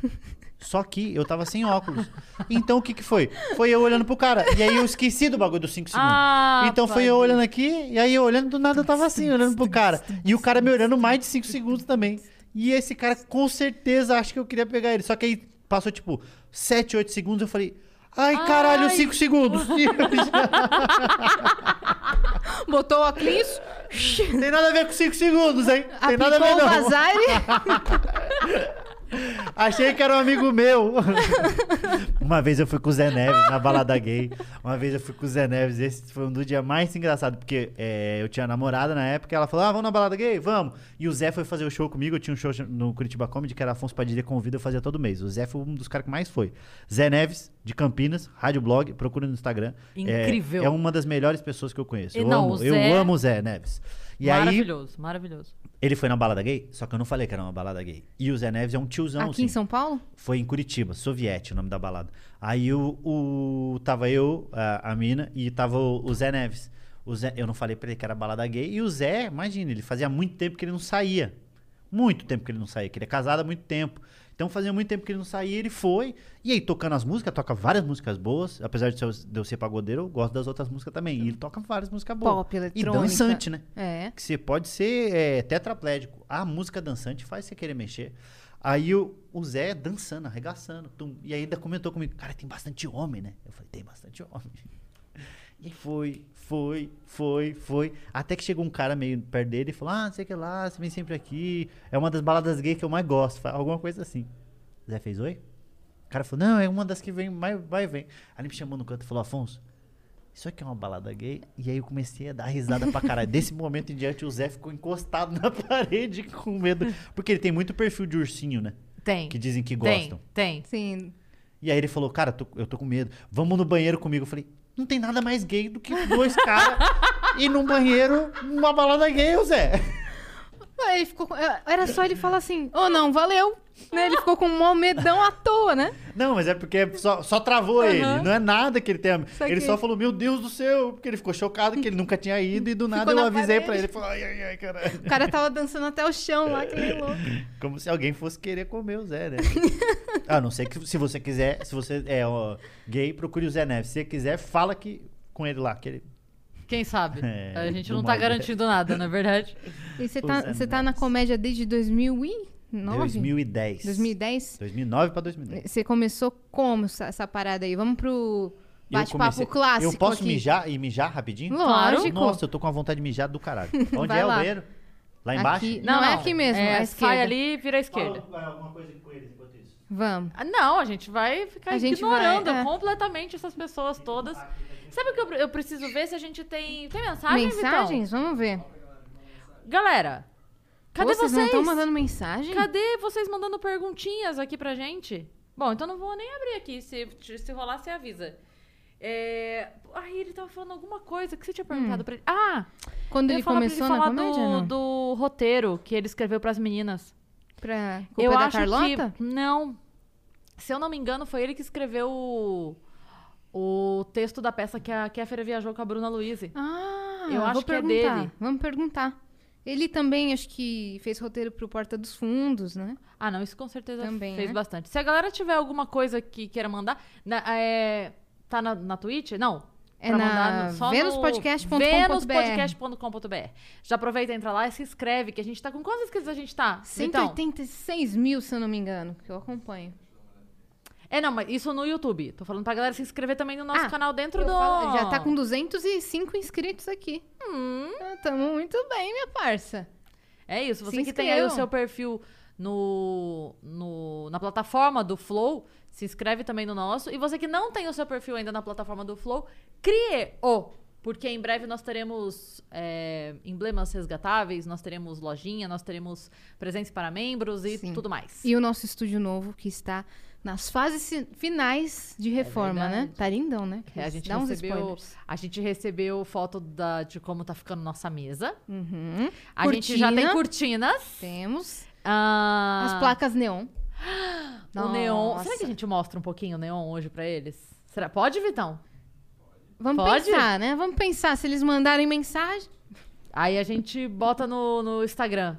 Speaker 3: Só que eu tava sem óculos. Então o que que foi? Foi eu olhando pro cara. E aí eu esqueci do bagulho dos 5 segundos.
Speaker 1: Ah,
Speaker 3: então foi eu olhando aqui, e aí eu olhando do nada eu tava assim, olhando pro cara. E o cara me olhando mais de 5 segundos também. E esse cara com certeza acha que eu queria pegar ele. Só que aí passou tipo 7, 8 segundos eu falei. Ai, caralho,
Speaker 1: Ai.
Speaker 3: 5 segundos.
Speaker 2: Botou o óculos,
Speaker 3: Tem nada a ver com 5 segundos, hein? Tem nada a
Speaker 2: aplicou
Speaker 3: ver,
Speaker 2: o
Speaker 3: não.
Speaker 2: bazar
Speaker 3: Achei que era um amigo meu. Uma vez eu fui com o Zé Neves na balada gay. Uma vez eu fui com o Zé Neves. Esse foi um dos dias mais engraçados. Porque é, eu tinha namorada na época. Ela falou: Ah, vamos na balada gay? Vamos. E o Zé foi fazer o show comigo. Eu tinha um show no Curitiba Comedy que era Afonso Padilha Convida. Eu fazia todo mês. O Zé foi um dos caras que mais foi. Zé Neves, de Campinas, Rádio Blog. Procura no Instagram. É-
Speaker 1: Incrível.
Speaker 3: É, uma das melhores pessoas que eu conheço. Eu,
Speaker 1: não,
Speaker 3: amo,
Speaker 1: o
Speaker 3: eu
Speaker 1: Zé-
Speaker 3: amo o Zé Neves. E aí,
Speaker 1: maravilhoso, maravilhoso.
Speaker 3: Ele foi na balada gay, só que eu não falei que era uma balada gay. E o Zé Neves é um tiozão,
Speaker 2: Aqui em
Speaker 3: assim.
Speaker 2: São Paulo?
Speaker 3: Foi em Curitiba, Soviete, o nome da balada. Aí o, o tava eu, a, a mina, e tava o, o Zé Neves. O Zé, eu não falei pra ele que era balada gay. E o Zé, imagina, ele fazia muito tempo que ele não saía. Muito tempo que ele não saía, que ele é casado há muito tempo. Então fazia muito tempo que ele não saía, ele foi. E aí, tocando as músicas, toca várias músicas boas. Apesar de eu, ser pagodeiro, eu gosto das outras músicas também. E ele toca várias músicas boas.
Speaker 2: Pop,
Speaker 3: E
Speaker 2: eletrônica.
Speaker 3: dançante, né?
Speaker 2: É.
Speaker 3: que você pode ser é, tetraplégico. A música dançante faz você querer mexer. Aí o, o Zé dançando, arregaçando. tum. E aí ainda comentou comigo, cara, tem bastante homem, né? Eu falei, tem bastante homem. E foi, foi, foi, foi. Até que chegou um cara meio perto dele e falou, ah, não sei o que lá, você vem sempre aqui. É uma das baladas gays que eu mais gosto. Alguma coisa assim. O Zé fez oi? O cara falou, não, é uma das que vem, mais vai vem. Aí ele me chamou no canto e falou, Afonso, isso aqui é uma balada gay? E aí eu comecei a dar risada pra caralho. Desse momento em diante, o Zé ficou encostado na parede com medo. Porque ele tem muito perfil de ursinho, né?
Speaker 1: Tem.
Speaker 3: Que dizem que
Speaker 1: tem,
Speaker 3: gostam.
Speaker 1: tem.
Speaker 2: Sim.
Speaker 3: E aí ele falou, cara, tô- eu tô com medo. Vamos no banheiro comigo. Eu falei, não tem nada mais gay do que dois caras ir num banheiro numa balada gay, Zé.
Speaker 2: Aí ele ficou. com- Era só ele falar assim, ô não, valeu. Né? Ele ficou com um medão à toa, né?
Speaker 3: Não, mas é porque só, só travou ele. Não é nada que ele tenha.
Speaker 2: Saquei.
Speaker 3: Ele só falou, meu Deus do céu, porque ele ficou chocado que ele nunca tinha ido e do nada
Speaker 2: Ficou
Speaker 3: eu avisei
Speaker 2: parede.
Speaker 3: pra ele. Ele falou, ai, ai, ai, caralho.
Speaker 2: O cara tava dançando até o chão lá, que nem louco.
Speaker 3: Como se alguém fosse querer comer o Zé, né? A não ser que se você quiser, se você é ó, gay, procure o Zé Neves. Se você quiser, fala que, com ele lá, que ele.
Speaker 1: Quem sabe?
Speaker 3: É,
Speaker 1: a gente não tá
Speaker 3: mal.
Speaker 1: garantindo nada, não é verdade?
Speaker 2: E você tá,
Speaker 3: Zé
Speaker 2: você tá na comédia desde 2000 e... Nove?
Speaker 3: 2010.
Speaker 2: 2010?
Speaker 3: 2009 pra 2010.
Speaker 2: Você começou como essa, essa parada aí? Vamos pro bate-papo
Speaker 3: comecei-
Speaker 2: clássico
Speaker 3: Eu posso
Speaker 2: aqui.
Speaker 3: mijar e mijar rapidinho?
Speaker 2: Lógico.
Speaker 3: Nossa, eu tô com a vontade de mijar do caralho. Onde
Speaker 2: Vai
Speaker 3: é
Speaker 2: lá.
Speaker 3: o banheiro? Lá embaixo?
Speaker 2: Aqui- Não, é aqui mesmo,
Speaker 1: É, sai ali e vira à esquerda.
Speaker 3: alguma coisa com eles.
Speaker 2: Vamos.
Speaker 1: Ah, Não, a gente vai ficar
Speaker 2: A
Speaker 1: ignorando
Speaker 2: vai, é.
Speaker 1: completamente essas pessoas todas. Sabe o que eu, eu preciso ver se a gente tem. Tem mensagem,
Speaker 2: Mensagens? Vamos ver.
Speaker 1: Vitão? Galera, cadê
Speaker 2: Pô,
Speaker 1: vocês?
Speaker 2: não estão mandando mensagem?
Speaker 1: Cadê vocês mandando perguntinhas aqui pra gente? Bom, então não vou nem abrir aqui. Se, se rolar, você avisa. É... Ai, ele tava falando alguma coisa que você tinha perguntado pra ele. Ah!
Speaker 2: Quando ele começou
Speaker 1: ele
Speaker 2: na comédia,
Speaker 1: do,
Speaker 2: não?
Speaker 1: do roteiro que ele escreveu pras meninas.
Speaker 2: Pra culpa
Speaker 1: eu
Speaker 2: da
Speaker 1: acho
Speaker 2: Carlota?
Speaker 1: que. Não. Se eu não me engano, foi ele que escreveu o, o texto da peça que a Kéfera viajou com a Bruna Luiz.
Speaker 2: Ah,
Speaker 1: Eu acho que é
Speaker 2: perguntar.
Speaker 1: dele.
Speaker 2: Vamos perguntar. Ele também, acho que fez roteiro pro Porta dos Fundos, né?
Speaker 1: Ah, não, isso com certeza
Speaker 2: Também,
Speaker 1: fez
Speaker 2: né?
Speaker 1: bastante. Se a galera tiver alguma coisa que queira mandar, na- é, tá na, na Twitch? Não.
Speaker 2: É
Speaker 1: Pra
Speaker 2: na venuspodcast.com.br.
Speaker 1: venuspodcast.com.br. Já aproveita, entra lá e se inscreve, que a gente tá com quantos inscritos a gente tá? Vitão?
Speaker 2: 186 mil, se eu não me engano, que eu acompanho.
Speaker 1: É, não, mas isso no YouTube. Tô falando pra galera se inscrever também no nosso
Speaker 2: Ah,
Speaker 1: canal dentro do...
Speaker 2: falo- já tá com 205 inscritos aqui.
Speaker 1: Hum.
Speaker 2: Ah, Tamo muito bem, minha parça.
Speaker 1: É isso, você
Speaker 2: Se
Speaker 1: que tem aí o seu perfil no, no- na plataforma do Flow, se inscreve também no nosso. E você que não tem o seu perfil ainda na plataforma do Flow, crie-o! Porque em breve nós teremos é, emblemas resgatáveis, nós teremos lojinha, nós teremos presentes para membros e
Speaker 2: Sim.
Speaker 1: tudo mais.
Speaker 2: E o nosso estúdio novo, que está nas fases fi- finais de reforma, né?
Speaker 1: verdade.
Speaker 2: Tá lindão, né?
Speaker 1: É, a gente
Speaker 2: Dá
Speaker 1: recebeu, a gente recebeu foto da- de como tá ficando nossa mesa.
Speaker 2: Uhum.
Speaker 1: A gente já tem
Speaker 2: Cortina.
Speaker 1: cortinas.
Speaker 2: Temos
Speaker 1: Ah,
Speaker 2: as placas neon.
Speaker 1: O neon. Será que a gente mostra um pouquinho o neon hoje pra eles? Será? Pode, Vitão?
Speaker 2: Vamos
Speaker 1: Pode?
Speaker 2: pensar, né? Vamos pensar. Se eles mandarem mensagem,
Speaker 1: Aí a gente bota no, no Instagram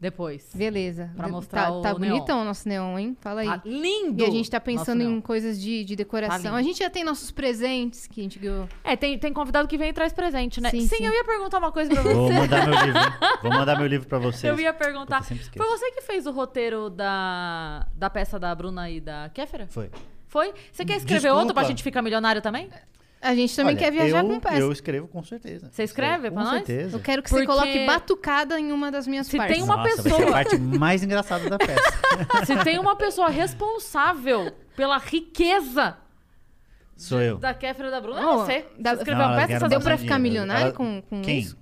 Speaker 1: depois.
Speaker 2: beleza.
Speaker 1: Pra mostrar
Speaker 2: tá,
Speaker 1: o
Speaker 2: tá
Speaker 1: neon.
Speaker 2: bonitão o nosso neon, hein? Fala aí.
Speaker 1: Tá lindo!
Speaker 2: E a gente tá pensando em coisas de, de
Speaker 1: Tá
Speaker 2: decoração.
Speaker 1: lindo.
Speaker 2: a gente já tem nossos presentes que a gente ganhou.
Speaker 1: É, tem, tem convidado que vem e traz presente, né?
Speaker 2: Sim,
Speaker 1: Sim,
Speaker 2: sim.
Speaker 1: eu ia perguntar uma coisa pra você.
Speaker 3: Vou mandar meu livro. Vou mandar meu livro pra vocês.
Speaker 1: eu ia perguntar.
Speaker 3: eu
Speaker 1: Foi você que fez o roteiro da, da peça da Bruna e da Kéfera?
Speaker 3: Foi.
Speaker 1: Foi? Você quer escrever
Speaker 3: Desculpa.
Speaker 1: outro pra gente ficar milionário também?
Speaker 2: A gente também
Speaker 3: Olha,
Speaker 2: quer viajar
Speaker 3: eu,
Speaker 2: com peça.
Speaker 3: Eu escrevo com certeza.
Speaker 1: Você escreve
Speaker 3: com
Speaker 1: pra nós?
Speaker 3: certeza.
Speaker 2: Eu quero que
Speaker 1: Porque-
Speaker 2: você coloque batucada em uma das minhas
Speaker 1: Se
Speaker 2: partes.
Speaker 1: tem uma
Speaker 3: Nossa, vai ser
Speaker 1: pessoa-
Speaker 3: a parte mais engraçada da peça.
Speaker 1: Se tem uma pessoa responsável pela riqueza
Speaker 3: Sou eu.
Speaker 1: da Kéfera e da Bruna, é
Speaker 2: Oh,
Speaker 1: você.
Speaker 2: da-
Speaker 1: Você escreveu
Speaker 3: Não,
Speaker 1: uma
Speaker 3: elas
Speaker 1: peça,
Speaker 2: Deu pra ficar milionário
Speaker 3: Ela-
Speaker 2: com, com
Speaker 3: Quem?
Speaker 2: isso?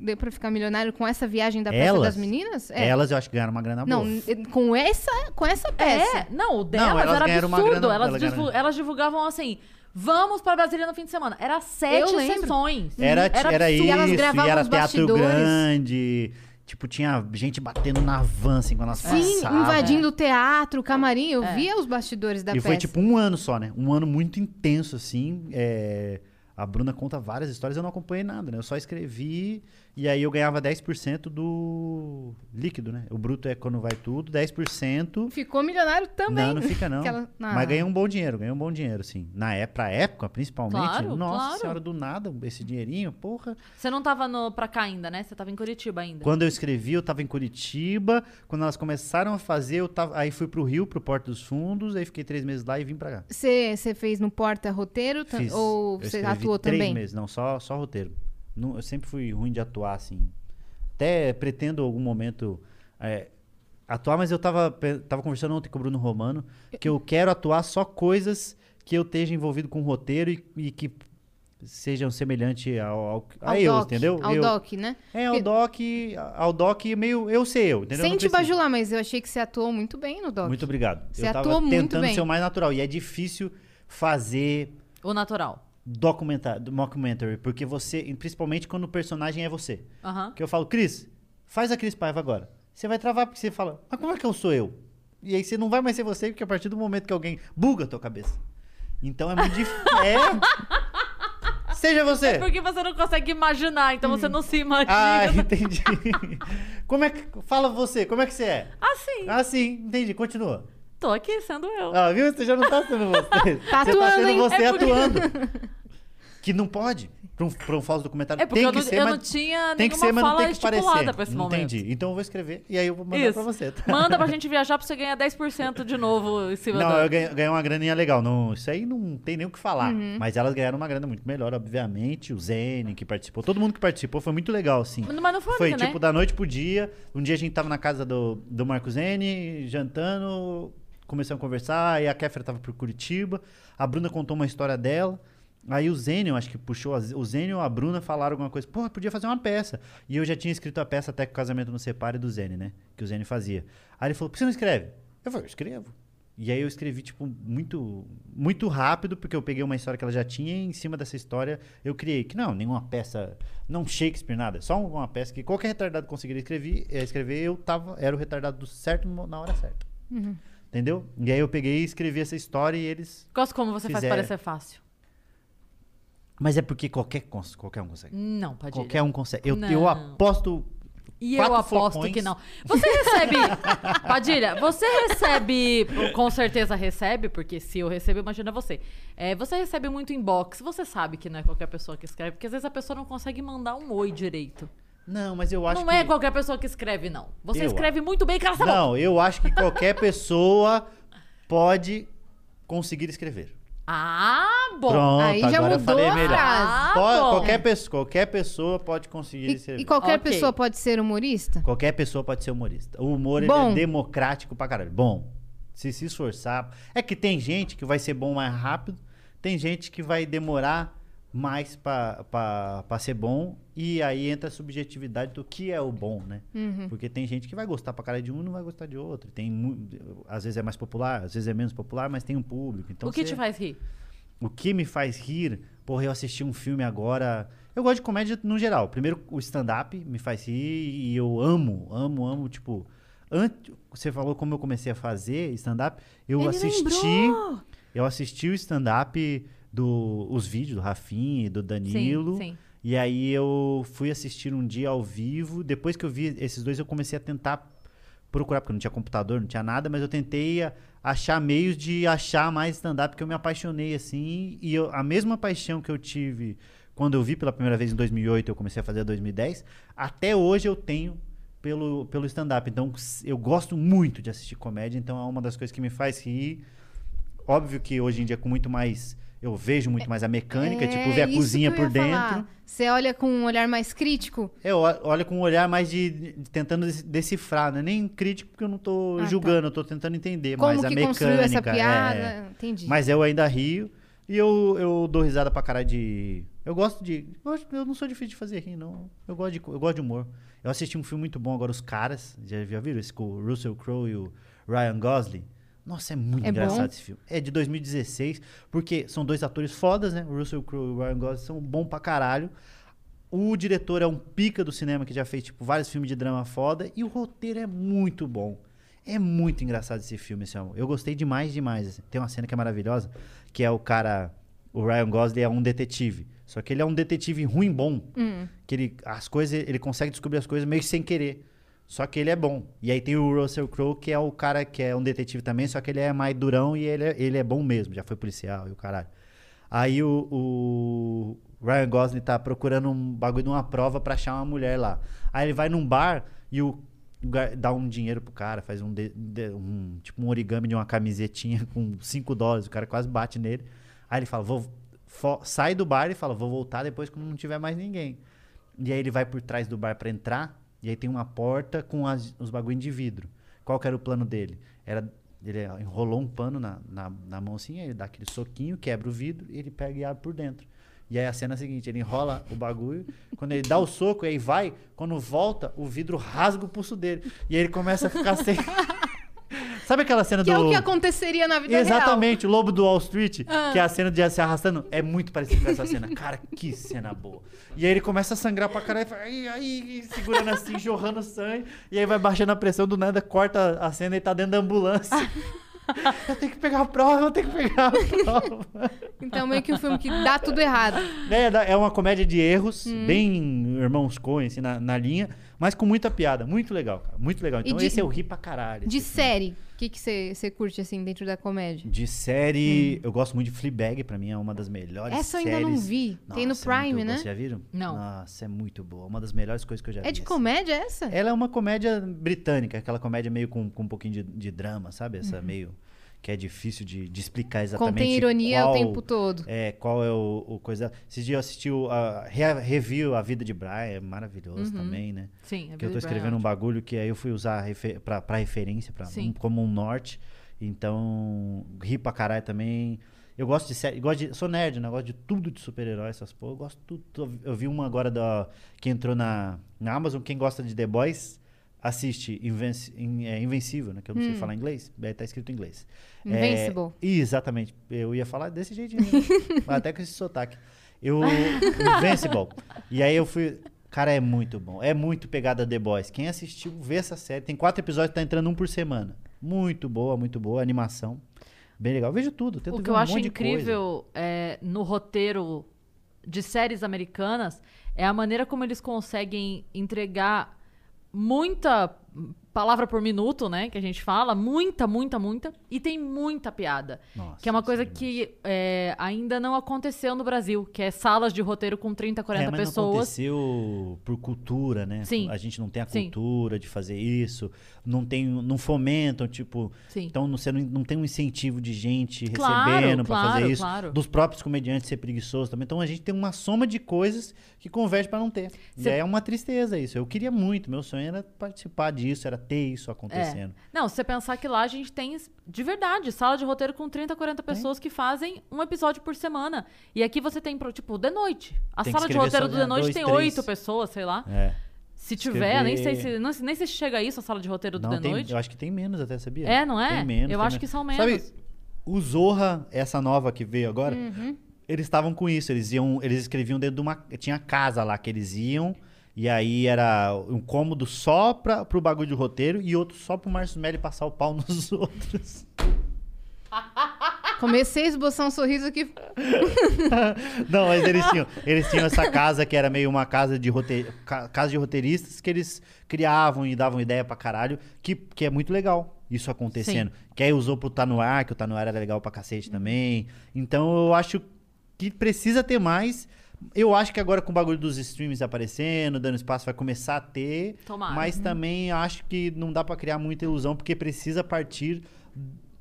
Speaker 2: Deu pra ficar milionário com essa viagem da peça
Speaker 3: Elas?
Speaker 2: das meninas? É.
Speaker 3: Elas eu acho que ganharam uma grana boa.
Speaker 2: Não, com essa, com essa peça.
Speaker 1: É, não, o delas
Speaker 3: elas
Speaker 1: era absurdo.
Speaker 3: grana-
Speaker 1: elas divulgavam assim: vamos pra Brasília no fim de semana. Era sete
Speaker 2: Eu lembro.
Speaker 1: sessões.
Speaker 3: Era, era,
Speaker 1: absurdo.
Speaker 3: isso,
Speaker 2: elas
Speaker 3: e era
Speaker 2: os
Speaker 3: teatro
Speaker 2: bastidores.
Speaker 3: grande. Tipo, tinha gente batendo na van, assim, quando elas
Speaker 2: Sim,
Speaker 3: passavam.
Speaker 2: invadindo o teatro, o camarim. Eu
Speaker 1: É.
Speaker 2: via os bastidores da
Speaker 3: E
Speaker 2: peça.
Speaker 3: foi tipo um ano só, né? Um ano muito intenso, assim. é, A Bruna conta várias histórias, eu não acompanhei nada, né? Eu só escrevi e aí eu ganhava 10% do líquido, né? O bruto é quando vai tudo, 10%.
Speaker 2: Ficou milionário também.
Speaker 3: Não, não fica não.
Speaker 2: Aquela- Ah.
Speaker 3: Mas ganhei um bom dinheiro, ganhei um bom dinheiro, sim. Na é, pra época, principalmente.
Speaker 1: Claro,
Speaker 3: nossa
Speaker 1: claro.
Speaker 3: senhora, do nada, esse dinheirinho, porra.
Speaker 1: Você não tava no, pra cá ainda, né? Você tava em Curitiba ainda.
Speaker 3: Quando eu escrevi, eu tava em Curitiba. Quando elas começaram a fazer, eu tava. Aí fui pro Rio, pro Porto dos Fundos, aí fiquei três meses lá e vim pra cá.
Speaker 2: Você você fez no Porta Roteiro
Speaker 3: Fiz.
Speaker 2: ou você atuou
Speaker 3: três
Speaker 2: também?
Speaker 3: meses, não, só, só roteiro. Não, eu sempre fui ruim de atuar, assim. Até pretendo algum momento é, atuar, mas eu tava, tava conversando ontem com o Bruno Romano que eu quero atuar só coisas que eu esteja envolvido com roteiro e, e que sejam semelhantes ao, ao, a
Speaker 2: Ao
Speaker 3: eu,
Speaker 2: doc,
Speaker 3: entendeu?
Speaker 2: Ao
Speaker 3: eu,
Speaker 2: doc, né?
Speaker 3: É, ao doc, ao doc meio eu sei eu, entendeu?
Speaker 2: Sem te bajular, mas eu achei que você atuou muito bem no doc.
Speaker 3: Muito obrigado.
Speaker 2: Você
Speaker 3: eu tava
Speaker 2: atuou muito
Speaker 3: tentando
Speaker 2: bem.
Speaker 3: ser o mais natural. E é difícil fazer
Speaker 1: O natural.
Speaker 3: Documentar, mockumentary, porque você, principalmente quando o personagem é você.
Speaker 1: Aham.
Speaker 3: Que eu falo, Cris, faz a Cris Paiva agora. Você vai travar porque você fala, mas como é que eu sou eu? E aí você não vai mais ser você, porque a partir do momento que alguém buga a tua cabeça. Então é muito difícil. é. Seja você.
Speaker 1: Porque você não consegue imaginar, então você não se imagina.
Speaker 3: Ah, entendi. Como é que. Fala você, como é que você é?
Speaker 1: Assim,
Speaker 3: Ah, sim, entendi, continua.
Speaker 1: Tô aqui sendo eu.
Speaker 3: Ah, viu? Você já não tá sendo você.
Speaker 2: Tá
Speaker 3: você
Speaker 2: atuando,
Speaker 3: tá sendo
Speaker 2: hein?
Speaker 3: você
Speaker 1: É porque-
Speaker 3: atuando. Que não pode. pra um, pra um falso documentário.
Speaker 1: É porque
Speaker 3: tem
Speaker 1: eu,
Speaker 3: que
Speaker 1: não,
Speaker 3: ser,
Speaker 1: eu
Speaker 3: mas
Speaker 1: não tinha
Speaker 3: tem que
Speaker 1: nenhuma
Speaker 3: ser, mas não tem que parecer.
Speaker 1: pra esse momento.
Speaker 3: Entendi. Então eu vou escrever e aí eu vou mandar
Speaker 1: Isso.
Speaker 3: pra você. tá?
Speaker 1: Manda pra gente viajar pra você ganhar 10% de novo em cima
Speaker 3: Não,
Speaker 1: da...
Speaker 3: eu ganhei, ganhei uma graninha legal. Não, isso aí não tem nem o que falar.
Speaker 1: Uhum.
Speaker 3: Mas elas ganharam uma grana muito melhor, obviamente. O Zene que participou. Todo mundo que participou foi muito legal, assim.
Speaker 1: Mas não foi
Speaker 3: Foi
Speaker 1: única,
Speaker 3: tipo
Speaker 1: né?
Speaker 3: da noite pro dia. Um dia a gente tava na casa do, do Marco Zene, jantando, começamos a conversar. Aí a Kéfera tava por Curitiba. A Bruna contou uma história dela. Aí o Zênio, acho que puxou. as- O Zênio e a Bruna falaram alguma coisa. Pô, podia fazer uma peça. E eu já tinha escrito a peça até que o casamento não separe do Zênio, né? Que o Zênio fazia. Aí ele falou: por que você não escreve? Eu falei: eu escrevo. E aí eu escrevi, tipo, muito, muito rápido, porque eu peguei uma história que ela já tinha e em cima dessa história eu criei. Que não, nenhuma peça, não Shakespeare, nada. Só uma peça que qualquer retardado conseguiria escrever, eh, escrever eu tava, era o retardado do certo na hora certa. Entendeu? E aí eu peguei e escrevi essa história e eles...
Speaker 1: Gosto como você faz
Speaker 3: Fizeram.
Speaker 1: parecer fácil.
Speaker 3: Mas é porque qualquer, qualquer um consegue.
Speaker 1: Não, Padilha.
Speaker 3: Qualquer um consegue. Eu,
Speaker 1: Não.
Speaker 3: eu aposto...
Speaker 1: E eu aposto
Speaker 3: flocões.
Speaker 1: que não. Você recebe. Padilha, você recebe. Com certeza recebe, porque se eu recebo, imagina você. É, você recebe muito inbox. Você sabe que não é qualquer pessoa que escreve, porque às vezes a pessoa não consegue mandar um oi direito.
Speaker 3: Não, mas eu acho
Speaker 1: não
Speaker 3: que...
Speaker 1: é qualquer pessoa que escreve, não. Você
Speaker 3: Eu
Speaker 1: escreve muito bem, cara, tá bom.
Speaker 3: Não, eu acho que qualquer pessoa pode conseguir escrever.
Speaker 1: Ah, bom.
Speaker 3: Pronto,
Speaker 2: Aí já
Speaker 3: agora eu
Speaker 2: mudou
Speaker 3: falei
Speaker 2: a
Speaker 3: melhor.
Speaker 2: frase.
Speaker 1: Ah,
Speaker 3: Pode-
Speaker 1: bom.
Speaker 3: qualquer, pessoa, qualquer pessoa pode conseguir
Speaker 2: E,
Speaker 3: escrever.
Speaker 2: e qualquer
Speaker 1: Ok.
Speaker 2: pessoa pode ser humorista?
Speaker 3: Qualquer pessoa pode ser humorista. O humor é democrático pra caralho. Bom, se se esforçar. É que tem gente que vai ser bom mais rápido, tem gente que vai demorar mais pra ser bom, e aí entra a subjetividade do que é o bom, né?
Speaker 2: Uhum.
Speaker 3: Porque tem gente que vai gostar pra caralho de um e não vai gostar de outro. Tem, às vezes é mais popular, às vezes é menos popular, mas tem um público. Então
Speaker 1: o que
Speaker 3: você-
Speaker 1: te faz rir?
Speaker 3: o que me faz rir, porra, eu assisti um filme agora. Eu gosto de comédia no geral. Primeiro, o stand-up me faz rir e eu amo, amo, amo. Tipo, antes, você falou como eu comecei a fazer stand-up. Eu
Speaker 2: Ele
Speaker 3: assisti.
Speaker 2: lembrou!
Speaker 3: Eu assisti o stand-up do os vídeos do Rafinha e do Danilo.
Speaker 1: sim.
Speaker 3: E aí eu fui assistir um dia ao vivo. Depois que eu vi esses dois, eu comecei a tentar procurar, porque não tinha computador, não tinha nada, mas eu tentei achar meios de achar mais stand-up, porque eu me apaixonei assim. E eu- a mesma paixão que eu tive quando eu vi pela primeira vez em 2008, eu comecei a fazer em 2010, até hoje eu tenho pelo, pelo stand-up. Então eu gosto muito de assistir comédia, então é uma das coisas que me faz rir. Óbvio que hoje em dia com muito mais. Eu vejo muito mais a mecânica, tipo, ver a
Speaker 2: É
Speaker 3: cozinha por dentro.
Speaker 2: falar. Você olha com um olhar mais crítico?
Speaker 3: Eu olho com um olhar mais de, de- tentando decifrar, não é nem crítico porque eu não tô
Speaker 2: Ah, tá.
Speaker 3: julgando, eu tô tentando entender
Speaker 2: Como
Speaker 3: mais a mecânica.
Speaker 2: essa
Speaker 3: é,
Speaker 2: piada?
Speaker 3: é.
Speaker 2: Entendi.
Speaker 3: Mas eu ainda rio e eu, eu dou risada pra caralho de. Eu gosto de. Eu, não sou difícil de fazer rir, não. Eu gosto de, eu gosto de humor. Eu assisti um filme muito bom agora, Os Caras. Já, já viram? Esse com o Russell Crowe e o Ryan Gosling. Nossa, é muito
Speaker 2: É
Speaker 3: engraçado
Speaker 2: bom?
Speaker 3: esse filme. É de 2016, porque são dois atores fodas, né? O Russell Crowe e o Ryan Gosling são bom pra caralho. O diretor é um pica do cinema que já fez tipo vários filmes de drama foda e o roteiro é muito bom. É muito engraçado esse filme, esse amor. Eu gostei demais, demais. assim. Tem uma cena que é maravilhosa, que é o cara, o Ryan Gosling é um detetive. Só que ele é um detetive ruim bom,
Speaker 2: Hum.
Speaker 3: que ele as coisas, ele consegue descobrir as coisas meio sem querer. Só que ele é bom. E aí tem o Russell Crowe, que é o cara que é um detetive também, só que ele é mais durão e ele é, ele é bom mesmo, já foi policial e o caralho. Aí o, o Ryan Gosling tá procurando um bagulho de uma prova pra achar uma mulher lá. Aí ele vai num bar e o dá um dinheiro pro cara, faz um, de- de- um tipo um origami de uma camisetinha com 5 dólares, o cara quase bate nele. Aí ele fala, vou sai do bar e fala, vou voltar depois quando não tiver mais ninguém. E aí ele vai por trás do bar pra entrar, e aí tem uma porta com as- os bagulho de vidro. Qual que era o plano dele? Era ele enrolou um pano na, na, na mão assim, ele dá aquele soquinho, quebra o vidro e ele pega e abre por dentro. E aí a cena é a seguinte, ele enrola o bagulho, quando ele dá o soco, aí vai, quando volta, o vidro rasga o pulso dele. E aí ele começa a ficar sem... Sabe aquela cena
Speaker 2: Que
Speaker 3: do...
Speaker 2: é o que aconteceria na vida real.
Speaker 3: Exatamente, o Lobo do Wall Street,
Speaker 2: Ah.
Speaker 3: que é a cena de se arrastando, é muito parecido com essa cena. Cara, que cena boa. E aí ele começa a sangrar pra caralho, e fala, aí, aí, segurando assim, jorrando sangue, e aí vai baixando a pressão, do nada corta a cena e tá dentro da ambulância. eu tenho que pegar a prova, eu tenho que pegar a prova.
Speaker 2: Então, meio que um filme que dá tudo errado.
Speaker 3: É, é uma comédia de erros,
Speaker 2: Hum.
Speaker 3: bem Irmãos Coen, assim, na, na linha, Mas com muita piada. Muito legal, cara. Muito legal. Então
Speaker 2: de-
Speaker 3: esse eu ri pra caralho.
Speaker 2: De
Speaker 3: filme.
Speaker 2: série, que que você você curte, assim, dentro da comédia?
Speaker 3: De série, eu gosto muito de Fleabag, pra mim é uma das melhores
Speaker 2: Hum. Essa eu
Speaker 3: séries.
Speaker 2: ainda não vi. Tem no
Speaker 3: Nossa, é
Speaker 2: Prime,
Speaker 3: boa.
Speaker 2: né?
Speaker 3: Vocês já viram?
Speaker 1: Não.
Speaker 3: Nossa, é muito boa. Uma das melhores coisas que eu já vi.
Speaker 2: É de
Speaker 3: assim.
Speaker 2: comédia essa?
Speaker 3: Ela é uma comédia britânica, aquela comédia meio com, com um pouquinho de, de drama, sabe? Essa meio que é difícil de, de explicar exatamente.
Speaker 2: Contém ironia
Speaker 3: qual,
Speaker 2: o tempo todo.
Speaker 3: É, qual é o, o coisa. Esses dias eu assisti o a re- review A Vida de Brian, é maravilhoso também, né?
Speaker 1: Sim, é
Speaker 3: que eu tô
Speaker 1: Billy
Speaker 3: escrevendo um bagulho que aí eu fui usar refer, pra, pra referência, pra, um- como um norte. Então, ri pra caralho também. Eu gosto de série, gosto de, sou nerd, né? Eu gosto de tudo de super-herói, essas porra. Eu gosto de tudo. Eu vi uma agora da, que entrou na, na Amazon. Quem gosta de The Boys, assiste Invenci, In- é, Invencível, né? Que eu não sei falar inglês. É, tá escrito em inglês. É,
Speaker 2: Invincible.
Speaker 3: exatamente. Eu ia falar desse jeitinho. né? Até com esse sotaque. Eu, Invincible. E aí eu fui... Cara, é muito bom. É muito pegada The Boys. Quem assistiu, vê essa série. Tem quatro episódios, tá entrando um por semana. Muito boa, muito boa. Animação. Bem legal. Eu vejo tudo. Tento
Speaker 1: O que eu
Speaker 3: um
Speaker 1: acho incrível é, no roteiro de séries americanas é a maneira como eles conseguem entregar muita palavra por minuto, né? Que a gente fala, muita, muita, muita, e tem muita piada.
Speaker 3: Nossa,
Speaker 1: que é uma coisa
Speaker 3: é demais.
Speaker 1: que é, ainda não aconteceu no Brasil, que é salas de roteiro com 30, 40
Speaker 3: é, mas Não
Speaker 1: pessoas.
Speaker 3: aconteceu por cultura, né?
Speaker 1: Sim.
Speaker 3: A gente não tem a
Speaker 1: Sim.
Speaker 3: cultura de fazer isso, não tem, não fomentam, tipo,
Speaker 1: Sim.
Speaker 3: então você não, não tem um incentivo de gente
Speaker 1: Claro,
Speaker 3: recebendo pra
Speaker 1: claro,
Speaker 3: fazer isso,
Speaker 1: claro.
Speaker 3: dos próprios comediantes ser preguiçosos também. Então a gente tem uma soma de coisas que converge pra não ter.
Speaker 1: Cê-
Speaker 3: E é uma tristeza isso. Eu queria muito, meu sonho era participar disso, era ter isso
Speaker 1: É.
Speaker 3: acontecendo.
Speaker 1: Não, se você pensar que lá a gente tem, de verdade, sala de roteiro com 30, 40 pessoas que fazem um episódio por semana. E aqui você tem, tipo, The Noite. A
Speaker 3: Tem
Speaker 1: sala de
Speaker 3: escrever
Speaker 1: roteiro do The Noite
Speaker 3: dois,
Speaker 1: tem oito pessoas, sei lá.
Speaker 3: É.
Speaker 1: Se tiver, nem sei
Speaker 3: Escrever-
Speaker 1: se. Não, nem sei se chega a isso a sala de roteiro do
Speaker 3: Não,
Speaker 1: The
Speaker 3: tem,
Speaker 1: Noite.
Speaker 3: eu acho que tem menos até, sabia?
Speaker 1: É, não é?
Speaker 3: Tem menos.
Speaker 1: Eu acho que são
Speaker 3: Sabe,
Speaker 1: menos.
Speaker 3: o Zorra, essa nova que veio agora,
Speaker 1: Uhum.
Speaker 3: eles estavam com isso. Eles iam, eles escreviam dentro de uma. Tinha casa lá que eles iam. E aí era um cômodo só pra, pro bagulho de roteiro e outro só pro Márcio Melli passar o pau nos outros.
Speaker 2: Comecei a esboçar um sorriso aqui.
Speaker 3: Não, mas eles tinham, eles tinham essa casa que era meio uma casa de, rote, ca- casa de roteiristas que eles criavam e davam ideia pra caralho, que, que é muito legal isso acontecendo. Que aí usou pro Tá No Ar, que o Tá No Ar era legal pra cacete também. Então eu acho que precisa ter mais. Eu acho que agora com o bagulho dos streams aparecendo, dando espaço, vai começar a ter.
Speaker 1: Tomara.
Speaker 3: Mas também acho que não dá pra criar muita ilusão, porque precisa partir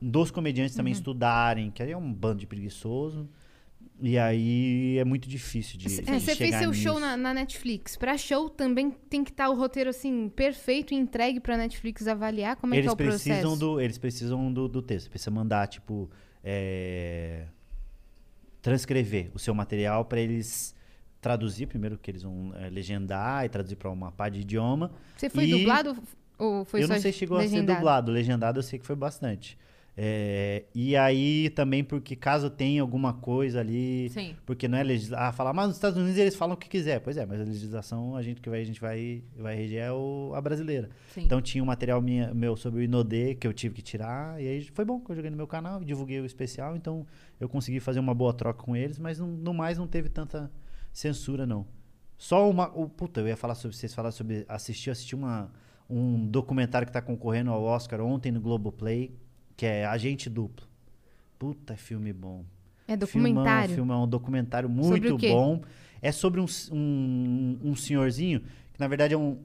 Speaker 3: dos comediantes também estudarem, que aí é um bando de preguiçoso. E aí é muito difícil de,
Speaker 2: É,
Speaker 3: de
Speaker 2: você fez seu
Speaker 3: nisso.
Speaker 2: show na, na Netflix. Pra show também tem que estar o roteiro assim perfeito e entregue pra Netflix avaliar como é
Speaker 3: eles
Speaker 2: que é o processo.
Speaker 3: do Eles precisam do, do texto. Precisa mandar, tipo, é, transcrever o seu material para eles traduzir primeiro que eles vão é, legendar e traduzir para uma parte de idioma.
Speaker 2: Você foi
Speaker 3: E-
Speaker 2: dublado ou foi
Speaker 3: eu
Speaker 2: só
Speaker 3: não sei se chegou a ser
Speaker 2: legendado?
Speaker 3: dublado. Legendado eu sei que foi bastante. É, e aí também porque caso tenha alguma coisa ali,
Speaker 1: Sim.
Speaker 3: porque não é legislação, ah, falar, mas nos Estados Unidos eles falam o que quiser. Pois é, mas a legislação a gente que vai a gente vai vai reger é o, a brasileira.
Speaker 1: Sim.
Speaker 3: Então tinha um material minha, meu sobre o Inodê que eu tive que tirar e aí foi bom que eu joguei no meu canal, divulguei o especial, então eu consegui fazer uma boa troca com eles, mas não, no mais não teve tanta censura não. Só uma, puta, eu ia falar sobre vocês falar sobre assistir, assisti uma um documentário que tá concorrendo ao Oscar ontem no Globoplay, que é Agente Duplo. Puta, filme bom.
Speaker 2: É documentário.
Speaker 3: filmão, um documentário muito bom. É sobre um, um, um senhorzinho que, na verdade, é um,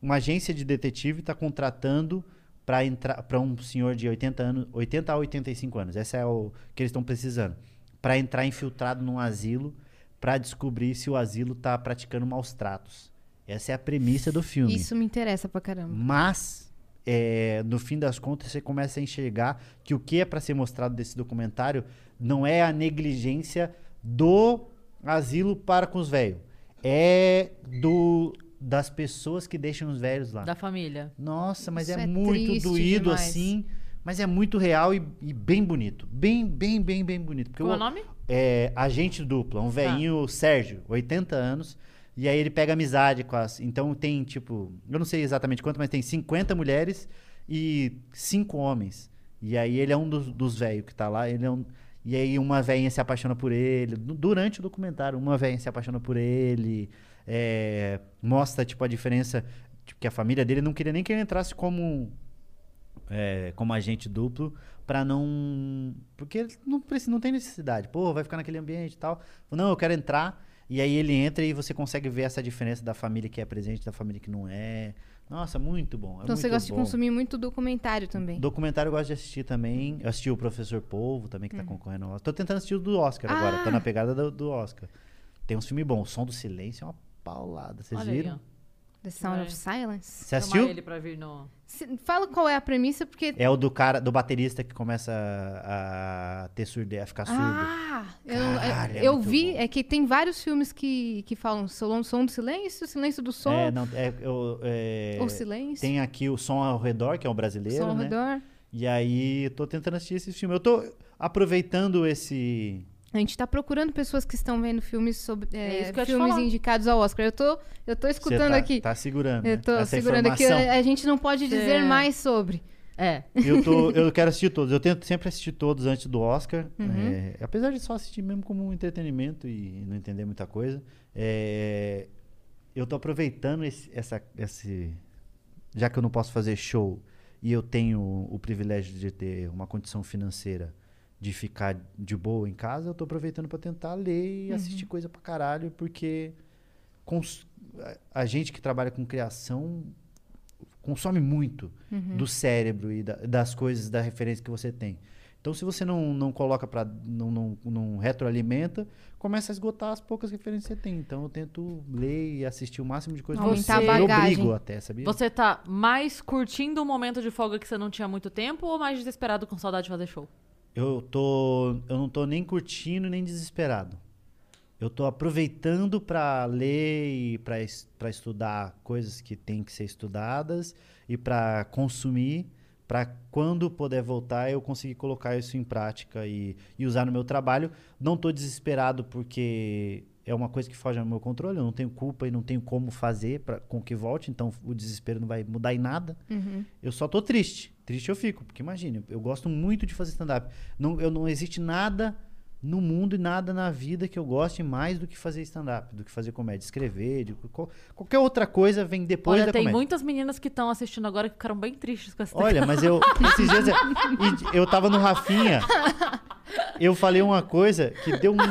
Speaker 3: uma agência de detetive está contratando para entrar para um senhor de 80 anos, 80 a 85 anos. Essa é o que eles estão precisando. Para entrar infiltrado num asilo para descobrir se o asilo está praticando maus tratos. Essa é a premissa do filme.
Speaker 2: Isso me interessa pra caramba.
Speaker 3: Mas, é, no fim das contas, você começa a enxergar que o que é para ser mostrado desse documentário não é a negligência do asilo para com os velhos. É do das pessoas que deixam os velhos lá.
Speaker 1: Da família.
Speaker 3: Nossa, mas é,
Speaker 2: é
Speaker 3: muito doído
Speaker 2: demais.
Speaker 3: assim. Mas é muito real e, e bem bonito. Bem, bem, bem, bem bonito. Porque
Speaker 1: Qual é
Speaker 3: o-
Speaker 1: nome?
Speaker 3: é agente dupla, um velhinho Sérgio, 80 anos, e aí ele pega amizade com as. Então tem, tipo, eu não sei exatamente quanto, mas tem 50 mulheres e 5 homens. E aí ele é um dos, dos velhos que tá lá, ele é um. E aí uma velhinha se apaixona por ele. Du- Durante o documentário, uma velhinha se apaixona por ele. é, mostra, tipo, a diferença. tipo, que a família dele não queria nem que ele entrasse como é, como agente duplo pra não porque não precisa, não tem necessidade. Pô, vai ficar naquele ambiente e tal. Não, eu quero entrar. E aí ele entra e você consegue ver essa diferença da família que é presente, da família que não é. Nossa, muito bom. é
Speaker 2: Então você
Speaker 3: muito
Speaker 2: gosta de
Speaker 3: bom.
Speaker 2: consumir muito documentário também.
Speaker 3: Documentário eu gosto de assistir também. Eu assisti o Professor Polvo também, que tá concorrendo ao Oscar. Tô tentando assistir o do Oscar agora. Tô
Speaker 2: Hum. Ah!
Speaker 3: na pegada do, do Oscar. Tem uns filmes bons. O Som do Silêncio é uma paulada. Vocês
Speaker 1: Olha aí,
Speaker 3: viram?
Speaker 1: ó.
Speaker 2: The Sound
Speaker 1: Vai.
Speaker 2: of Silence.
Speaker 3: Você
Speaker 1: Chamar
Speaker 3: assistiu?
Speaker 1: ele pra vir no...
Speaker 2: Se- Fala qual é a premissa, porque.
Speaker 3: É o do cara, do baterista que começa a, a ter surde, a ficar surdo.
Speaker 2: Ah, eu,
Speaker 3: Caralho, é
Speaker 2: eu vi,
Speaker 3: bom.
Speaker 2: é que tem vários filmes que, que falam som, som do silêncio, silêncio do som,
Speaker 3: É, não, é, eu- é,
Speaker 2: ou silêncio,
Speaker 3: Tem aqui o Som ao Redor, que é um brasileiro,
Speaker 2: som ao
Speaker 3: né?
Speaker 2: redor.
Speaker 3: E aí, eu tô tentando assistir esse filme. Eu tô aproveitando esse...
Speaker 2: A gente tá procurando pessoas que estão vendo filmes sobre
Speaker 1: É
Speaker 2: é, filmes indicados ao Oscar. Eu tô, eu tô escutando
Speaker 3: tá,
Speaker 2: aqui.
Speaker 3: Tá segurando,
Speaker 2: eu
Speaker 3: né?
Speaker 2: tô
Speaker 3: Essa
Speaker 2: segurando aqui.
Speaker 3: informação.
Speaker 2: A, a gente não pode dizer
Speaker 1: É.
Speaker 2: mais sobre.
Speaker 1: É.
Speaker 3: Eu, tô, eu quero assistir todos. Eu tento sempre assistir todos antes do Oscar.
Speaker 2: Uhum.
Speaker 3: É, apesar de só assistir mesmo como um entretenimento e não entender muita coisa. é, eu tô aproveitando esse, essa, esse. Já que eu não posso fazer show e eu tenho o privilégio de ter uma condição financeira de ficar de boa em casa, eu tô aproveitando para tentar ler e assistir coisa pra caralho, porque cons- a- gente que trabalha com criação consome muito do cérebro e da- das coisas, da referência que você tem. Então, se você não, não coloca para não, não, não retroalimenta, começa a esgotar as poucas referências que você tem. Então, eu tento ler e assistir o máximo de coisas
Speaker 2: Aumentar
Speaker 3: possível.
Speaker 2: a
Speaker 3: Eu obrigo até, sabia?
Speaker 1: Você tá mais curtindo o momento de folga que você não tinha muito tempo ou mais desesperado com saudade de fazer show?
Speaker 3: Eu tô, eu não tô nem curtindo nem desesperado. Eu tô aproveitando para ler e para estudar coisas que têm que ser estudadas e para consumir, para quando puder voltar eu conseguir colocar isso em prática e, e usar no meu trabalho. Não tô desesperado porque é uma coisa que foge ao meu controle, eu não tenho culpa e não tenho como fazer para com que volte, então o desespero não vai mudar em nada. Eu só tô triste. Triste eu fico, porque imagine, eu gosto muito de fazer stand-up. Não, eu, não existe nada no mundo e nada na vida que eu goste mais do que fazer stand-up, do que fazer comédia, escrever, de, qual- qualquer outra coisa vem depois
Speaker 1: Olha,
Speaker 3: da
Speaker 1: tem
Speaker 3: comédia.
Speaker 1: muitas meninas que estão assistindo agora que ficaram bem tristes com essa
Speaker 3: Olha, mas eu esses dias eu, eu tava no Rafinha, eu falei uma coisa que deu uma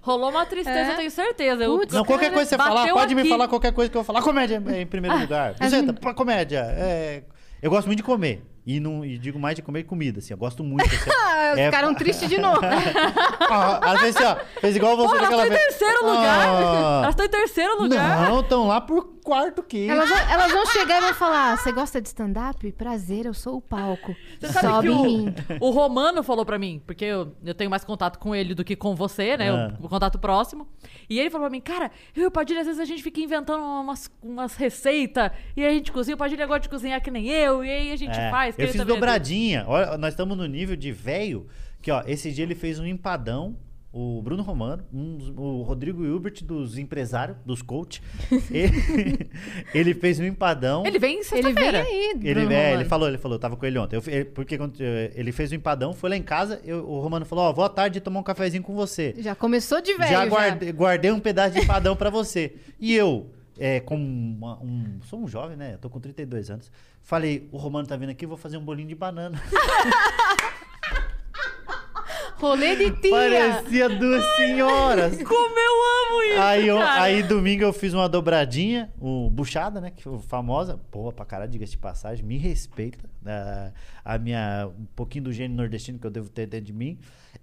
Speaker 1: Rolou uma tristeza,
Speaker 2: É?
Speaker 1: eu tenho certeza. Eu-
Speaker 2: Putz,
Speaker 3: Não, qualquer coisa que você falar, pode me
Speaker 1: aqui.
Speaker 3: falar qualquer coisa que eu vou falar. Comédia é em primeiro lugar. Buceta, pra comédia. É, eu gosto muito de comer. E, não, e digo mais de comer comida, assim. Eu gosto muito. Assim,
Speaker 2: Ah,
Speaker 3: É-
Speaker 2: ficaram tristes de novo.
Speaker 3: Ah, Às vezes, assim, ó, fez igual você
Speaker 1: Pô, elas
Speaker 3: daquela
Speaker 1: estão em
Speaker 3: vez.
Speaker 1: terceiro lugar.
Speaker 3: Ah,
Speaker 1: Elas estão em terceiro lugar.
Speaker 3: Não, estão lá por quarto quinto.
Speaker 2: elas, vão, elas vão chegar e vão falar: Você gosta de stand-up? Prazer, eu sou o palco.
Speaker 1: Você sabe
Speaker 2: Sobe
Speaker 1: que
Speaker 2: em
Speaker 1: o,
Speaker 2: mim.
Speaker 1: o Romano falou pra mim, porque eu, eu tenho mais contato com ele do que com você, né?
Speaker 3: Ah.
Speaker 1: O, o contato próximo. E ele falou pra mim, cara, eu e o Padilha, às vezes a gente fica inventando umas, umas receitas e a gente cozinha. O Padilha gosta de cozinhar que nem eu, e aí a gente
Speaker 3: É,
Speaker 1: faz. Que
Speaker 3: eu fiz
Speaker 1: é
Speaker 3: dobradinha. Olha, nós estamos no nível de velho que, ó, esse dia ele fez um empadão. O Bruno Romano, um o Rodrigo Hilbert dos empresários, dos coach. ele, ele fez um empadão.
Speaker 1: Ele vem em
Speaker 2: Ele vem
Speaker 1: sexta-feira.
Speaker 2: aí,
Speaker 3: Ele, é, ele falou, ele falou, tava com ele ontem. Eu, ele- porque quando, eh, ele fez o empadão, foi lá em casa, eu- o Romano falou, ó, vou à tarde tomar um cafezinho com você.
Speaker 2: Já começou de velho.
Speaker 3: já
Speaker 2: Já
Speaker 3: guardei, um pedaço de empadão pra você. E eu, é, como uma- um, sou um jovem, né? Eu tô com 32 anos. Falei, o Romano tá vindo aqui, vou fazer um bolinho de banana.
Speaker 2: Rolê de tia.
Speaker 3: Parecia duas senhoras.
Speaker 1: Como eu amo isso,
Speaker 3: Aí, eu- aí domingo eu fiz uma dobradinha, o buchada, né? Que famosa. Pô, pra caralho, diga-se de passagem, me respeita. A, a minha. Um pouquinho do gênio nordestino que eu devo ter dentro de mim.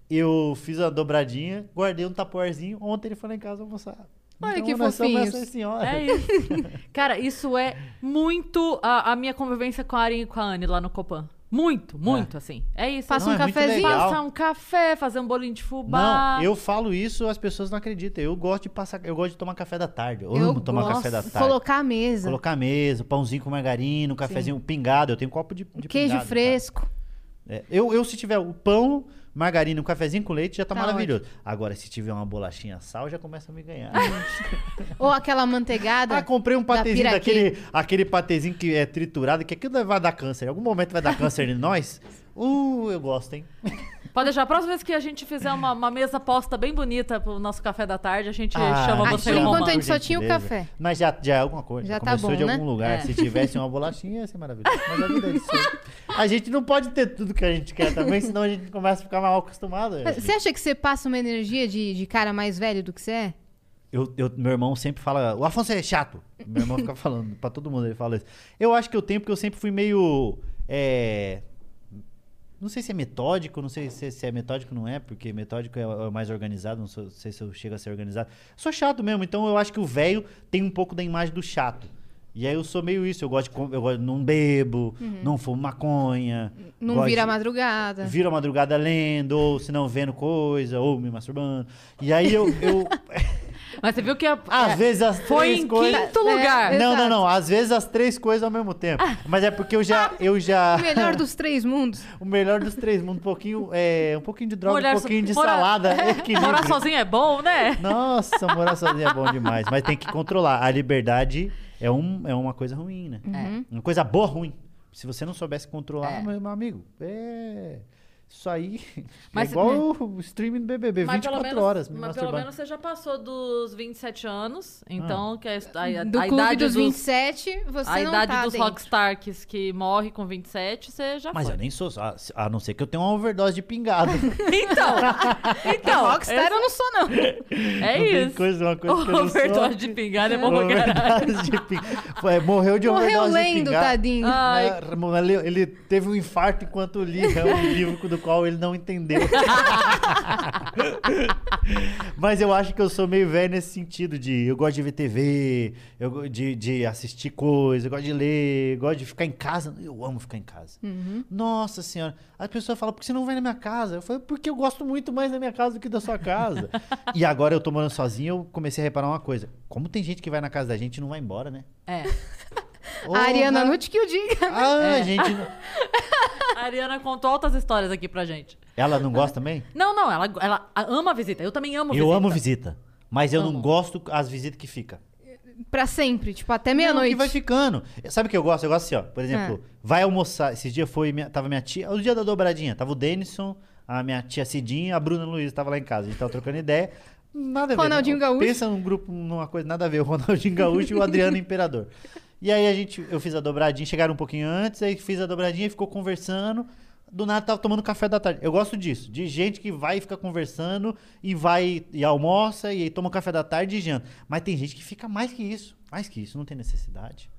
Speaker 3: Eu fiz a dobradinha, guardei um tapoarzinho. Ontem ele foi lá em casa almoçar.
Speaker 2: Olha
Speaker 3: Então,
Speaker 2: que
Speaker 3: nós somos
Speaker 2: fofinhos.
Speaker 3: essas senhoras.
Speaker 1: É isso. Cara, isso é muito a, a minha convivência com a Arin e com a Anne lá no Copan. Muito, muito, assim. É isso.
Speaker 2: Passa
Speaker 3: Não,
Speaker 2: um
Speaker 3: é
Speaker 2: cafezinho.
Speaker 1: Passar um café, fazer um bolinho de fubá.
Speaker 3: Não, eu falo isso, as pessoas não acreditam. Eu gosto de passar, eu gosto de tomar café da tarde. Eu,
Speaker 2: Eu
Speaker 3: amo tomar
Speaker 2: gosto.
Speaker 3: café da tarde.
Speaker 2: Colocar a mesa.
Speaker 3: Colocar a mesa, pãozinho com margarina, um cafezinho pingado. Eu tenho um copo de, de
Speaker 2: Queijo
Speaker 3: pingado,
Speaker 2: fresco.
Speaker 3: cara. É, eu, eu, se tiver o pão, margarina, um cafezinho com leite, já tá,
Speaker 2: Tá
Speaker 3: maravilhoso. Agora, se tiver uma bolachinha sal, já começa a me ganhar.
Speaker 2: Ou aquela manteigada.
Speaker 3: ah, comprei um
Speaker 2: da
Speaker 3: patezinho
Speaker 2: Piraquê.
Speaker 3: daquele aquele patezinho que é triturado, que aquilo vai dar câncer. Em algum momento vai dar câncer em nós. Uh, eu gosto, hein?
Speaker 1: Pode deixar. A próxima vez que a gente fizer uma, uma mesa posta bem bonita pro nosso café da tarde, a gente
Speaker 3: Ah,
Speaker 1: chama você
Speaker 2: por enquanto a gente só tinha o café.
Speaker 3: Mas já, já é alguma coisa.
Speaker 2: Já tá
Speaker 3: Começou
Speaker 2: bom,
Speaker 3: de
Speaker 2: né?
Speaker 3: algum lugar.
Speaker 1: É.
Speaker 3: Se tivesse uma bolachinha, ia ser maravilhoso. Mas a vida é isso. A gente não pode ter tudo que a gente quer também, senão a gente começa a ficar mal acostumado.
Speaker 2: Você acha que você passa uma energia de, de cara mais velho do que você é?
Speaker 3: Eu, eu- meu irmão sempre fala, o Afonso é chato. Meu irmão fica falando pra todo mundo, ele fala isso. Eu acho que eu tenho porque eu sempre fui meio. é, não sei se é metódico, não sei se, se é metódico não é, porque metódico é, o- é mais organizado, não sei se eu chego a ser organizado. Sou chato mesmo, então eu acho que o velho tem um pouco da imagem do chato. E aí eu sou meio isso, eu gosto de, eu gosto, não bebo, não fumo maconha.
Speaker 2: Não vira a
Speaker 3: de-
Speaker 2: madrugada.
Speaker 3: Viro a madrugada lendo, ou se não vendo coisa, ou me masturbando. E aí eu. eu
Speaker 1: Mas você viu que a,
Speaker 3: às
Speaker 1: é,
Speaker 3: vezes as
Speaker 1: foi
Speaker 3: três
Speaker 1: em
Speaker 3: coisas.
Speaker 1: quinto
Speaker 2: É,
Speaker 1: lugar.
Speaker 2: é.
Speaker 3: Não, não, não. Às vezes as três coisas ao mesmo tempo. Mas é porque eu já. Eu já
Speaker 2: O melhor dos três mundos.
Speaker 3: o melhor dos três mundos. Um pouquinho, é, um pouquinho de droga,
Speaker 1: Mulher
Speaker 3: um
Speaker 1: so-
Speaker 3: pouquinho de
Speaker 1: morar-
Speaker 3: salada. equilíbrio.
Speaker 1: Morar sozinho é bom, né?
Speaker 3: Nossa, morar sozinho é bom demais. Mas tem que controlar. A liberdade é, um, é uma coisa ruim, né?
Speaker 2: Uhum.
Speaker 3: Uma coisa boa, ruim. Se você não soubesse controlar,
Speaker 1: É.
Speaker 3: meu, meu amigo, é. Isso aí
Speaker 1: Mas-
Speaker 3: é igual o, o streaming do BBB,
Speaker 1: Mas
Speaker 3: 24
Speaker 1: pelo menos,
Speaker 3: horas. Me
Speaker 1: mas pelo menos você já passou dos 27 anos, então que é a, a, a
Speaker 2: Do clube
Speaker 1: idade
Speaker 2: dos
Speaker 1: dos
Speaker 2: 27, você
Speaker 1: a
Speaker 2: não
Speaker 1: idade
Speaker 2: tá
Speaker 1: dos
Speaker 2: dentro.
Speaker 1: rockstar que, morre com 27, você já
Speaker 3: Mas
Speaker 1: foi.
Speaker 3: eu nem sou. A, a não ser que eu tenha uma overdose de pingado.
Speaker 1: Então, então
Speaker 2: Rockstar eu não sou, não.
Speaker 1: é
Speaker 3: Não
Speaker 1: isso.
Speaker 3: coisa, uma coisa que eu não sou.
Speaker 1: Overdose de pingada é bom pra caralho.
Speaker 3: Overdose de ping- Foi, Morreu de
Speaker 2: Morreu
Speaker 3: overdose de
Speaker 2: lendo,
Speaker 3: pingado.
Speaker 2: tadinho.
Speaker 1: Ai,
Speaker 3: Ele, teve um infarto enquanto lia um livro do qual ele não entendeu. Mas eu acho que eu sou meio velho nesse sentido de eu gosto de ver TV, eu de, de assistir coisa, eu gosto de ler, eu gosto de ficar em casa. Eu amo ficar em casa. Nossa senhora. As pessoas falam, por que você não vai na minha casa? Eu falo, porque eu gosto muito mais da minha casa do que da sua casa. e agora eu tô morando sozinho, eu comecei a reparar uma coisa. Como tem gente que vai na casa da gente e não vai embora, né?
Speaker 1: É.
Speaker 2: A Ariana. Nutt que o diga.
Speaker 3: Ah,
Speaker 1: É.
Speaker 3: gente. não-
Speaker 1: A Ariana contou altas histórias aqui pra gente.
Speaker 3: Ela não gosta também?
Speaker 1: Não, não, ela, ela ama visita. Eu também amo
Speaker 3: Eu
Speaker 1: visita.
Speaker 3: amo visita. Mas eu não
Speaker 1: Amo.
Speaker 3: gosto as visitas que fica.
Speaker 2: Pra sempre, tipo, até
Speaker 3: Não,
Speaker 2: meia-noite.
Speaker 3: que vai ficando. Sabe o que eu gosto? Eu gosto assim, ó. Por exemplo, vai almoçar. Esses dias foi. Minha, tava minha tia. O dia da dobradinha. Tava o Denison, a minha tia Cidinha, a Bruna Luiz tava lá em casa. A gente tava trocando ideia. Nada a ver.
Speaker 2: Ronaldinho
Speaker 3: não.
Speaker 2: Gaúcho.
Speaker 3: Pensa num grupo, numa coisa, nada a ver. O Ronaldinho Gaúcho e o Adriano Imperador. E aí a gente, eu fiz a dobradinha, chegaram um pouquinho antes, aí fiz a dobradinha e ficou conversando. Do nada tava tomando café da tarde. Eu gosto disso, de gente que vai e fica conversando e vai e almoça e aí toma café da tarde e janta. Mas tem gente que fica mais que isso. Mais que isso, não tem necessidade.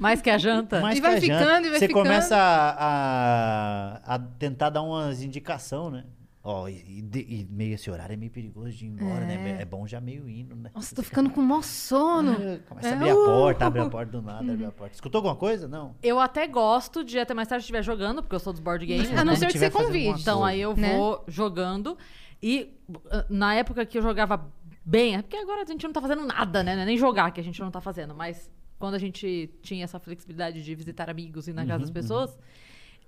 Speaker 1: Mais que a janta.
Speaker 3: Mais
Speaker 2: E vai
Speaker 3: a janta.
Speaker 2: ficando, e vai
Speaker 3: Você
Speaker 2: ficando.
Speaker 3: começa a, a, a tentar dar umas indicação, né? Ó, e, e e meio esse horário é meio perigoso de ir embora, né? É bom já meio indo, né?
Speaker 2: Nossa, tô ficando com mó sono.
Speaker 3: Começa a
Speaker 2: É,
Speaker 3: abrir a
Speaker 2: uh.
Speaker 3: porta, abre a porta do nada, abre a porta. Escutou alguma coisa? Não.
Speaker 1: Eu até gosto de até mais tarde estiver jogando, porque eu sou dos board games.
Speaker 2: A não
Speaker 1: né?
Speaker 2: ser que você convide.
Speaker 1: Então aí eu
Speaker 2: né?
Speaker 1: vou jogando. E uh, na época que eu jogava bem, é porque agora a gente não tá fazendo nada, né? É Nem jogar que a gente não tá fazendo, mas quando a gente tinha essa flexibilidade de visitar amigos e ir na casa das
Speaker 3: Uhum,
Speaker 1: pessoas,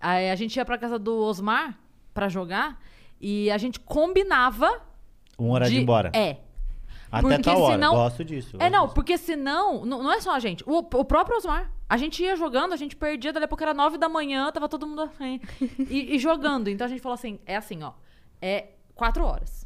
Speaker 1: aí a gente ia pra casa do Osmar pra jogar e a gente combinava.
Speaker 3: Uma hora de, ir embora.
Speaker 1: É.
Speaker 3: Até
Speaker 1: porque
Speaker 3: tal hora.
Speaker 1: senão-
Speaker 3: Gosto disso.
Speaker 1: É,
Speaker 3: gosto
Speaker 1: não,
Speaker 3: disso.
Speaker 1: porque senão, não, não é só a gente, o, o próprio Osmar. A gente ia jogando, a gente perdia, dali a pouco era nove da manhã, tava todo mundo assim, e, e jogando. Então a gente falou assim: é assim, ó, é quatro horas.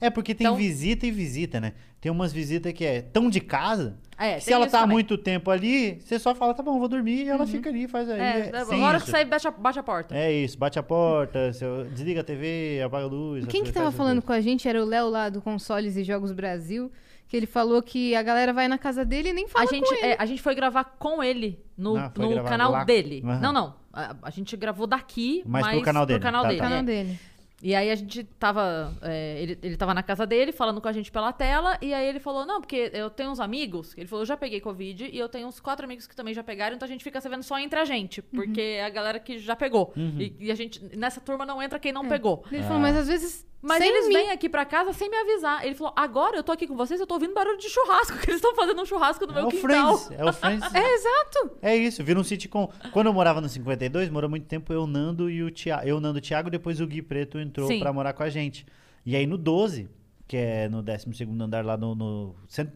Speaker 3: É porque tem
Speaker 1: Então-
Speaker 3: visita e visita, né? Tem umas visitas que é tão de casa.
Speaker 1: É,
Speaker 3: que se ela tá há muito tempo ali, você só fala, tá bom, vou dormir, e ela fica ali, faz aí.
Speaker 1: É,
Speaker 3: é,
Speaker 1: a
Speaker 3: sem
Speaker 1: hora que sair, bate a, bate a porta.
Speaker 3: É isso, bate a porta, seu- desliga a TV, apaga a luz.
Speaker 2: Quem que tava falando com a gente era o Léo lá do Consoles e Jogos Brasil, que ele falou que a galera vai na casa dele e nem fala
Speaker 1: A gente,
Speaker 2: com ele.
Speaker 1: é, a gente foi gravar com ele no,
Speaker 3: Ah,
Speaker 1: no canal
Speaker 3: lá?
Speaker 1: dele.
Speaker 3: Aham.
Speaker 1: Não, não. A, a gente gravou daqui,
Speaker 3: Mas
Speaker 1: mas,
Speaker 3: pro canal dele, tá,
Speaker 2: no
Speaker 1: dele.
Speaker 2: canal
Speaker 1: é.
Speaker 2: dele.
Speaker 1: E aí a gente tava. é, ele, ele tava na casa dele, falando com a gente pela tela, e aí ele falou: Não, porque eu tenho uns amigos. Ele falou: Eu já peguei Covid e eu tenho uns quatro amigos que também já pegaram, então a gente fica se vendo só entre a gente, porque é a galera que já pegou. E, e a gente, nessa turma não entra quem não pegou.
Speaker 2: Ele falou, mas às vezes
Speaker 1: Mas
Speaker 2: sem
Speaker 1: eles
Speaker 2: mim.
Speaker 1: vêm aqui pra casa sem me avisar. Ele falou: Agora eu tô aqui com vocês, eu tô ouvindo barulho de churrasco, que eles estão fazendo um churrasco no
Speaker 3: É
Speaker 1: meu
Speaker 3: o
Speaker 1: quintal.
Speaker 3: Friends, é o Friends.
Speaker 2: É, exato.
Speaker 3: É isso, vira um sitcom. Quando eu morava no 52, morou muito tempo eu, Nando e o Thiago. Eu, Nando e o Thiago, depois o Gui Preto entrou
Speaker 1: Sim.
Speaker 3: pra morar com a gente. E aí no 12, que é no 12 andar lá no, no cent-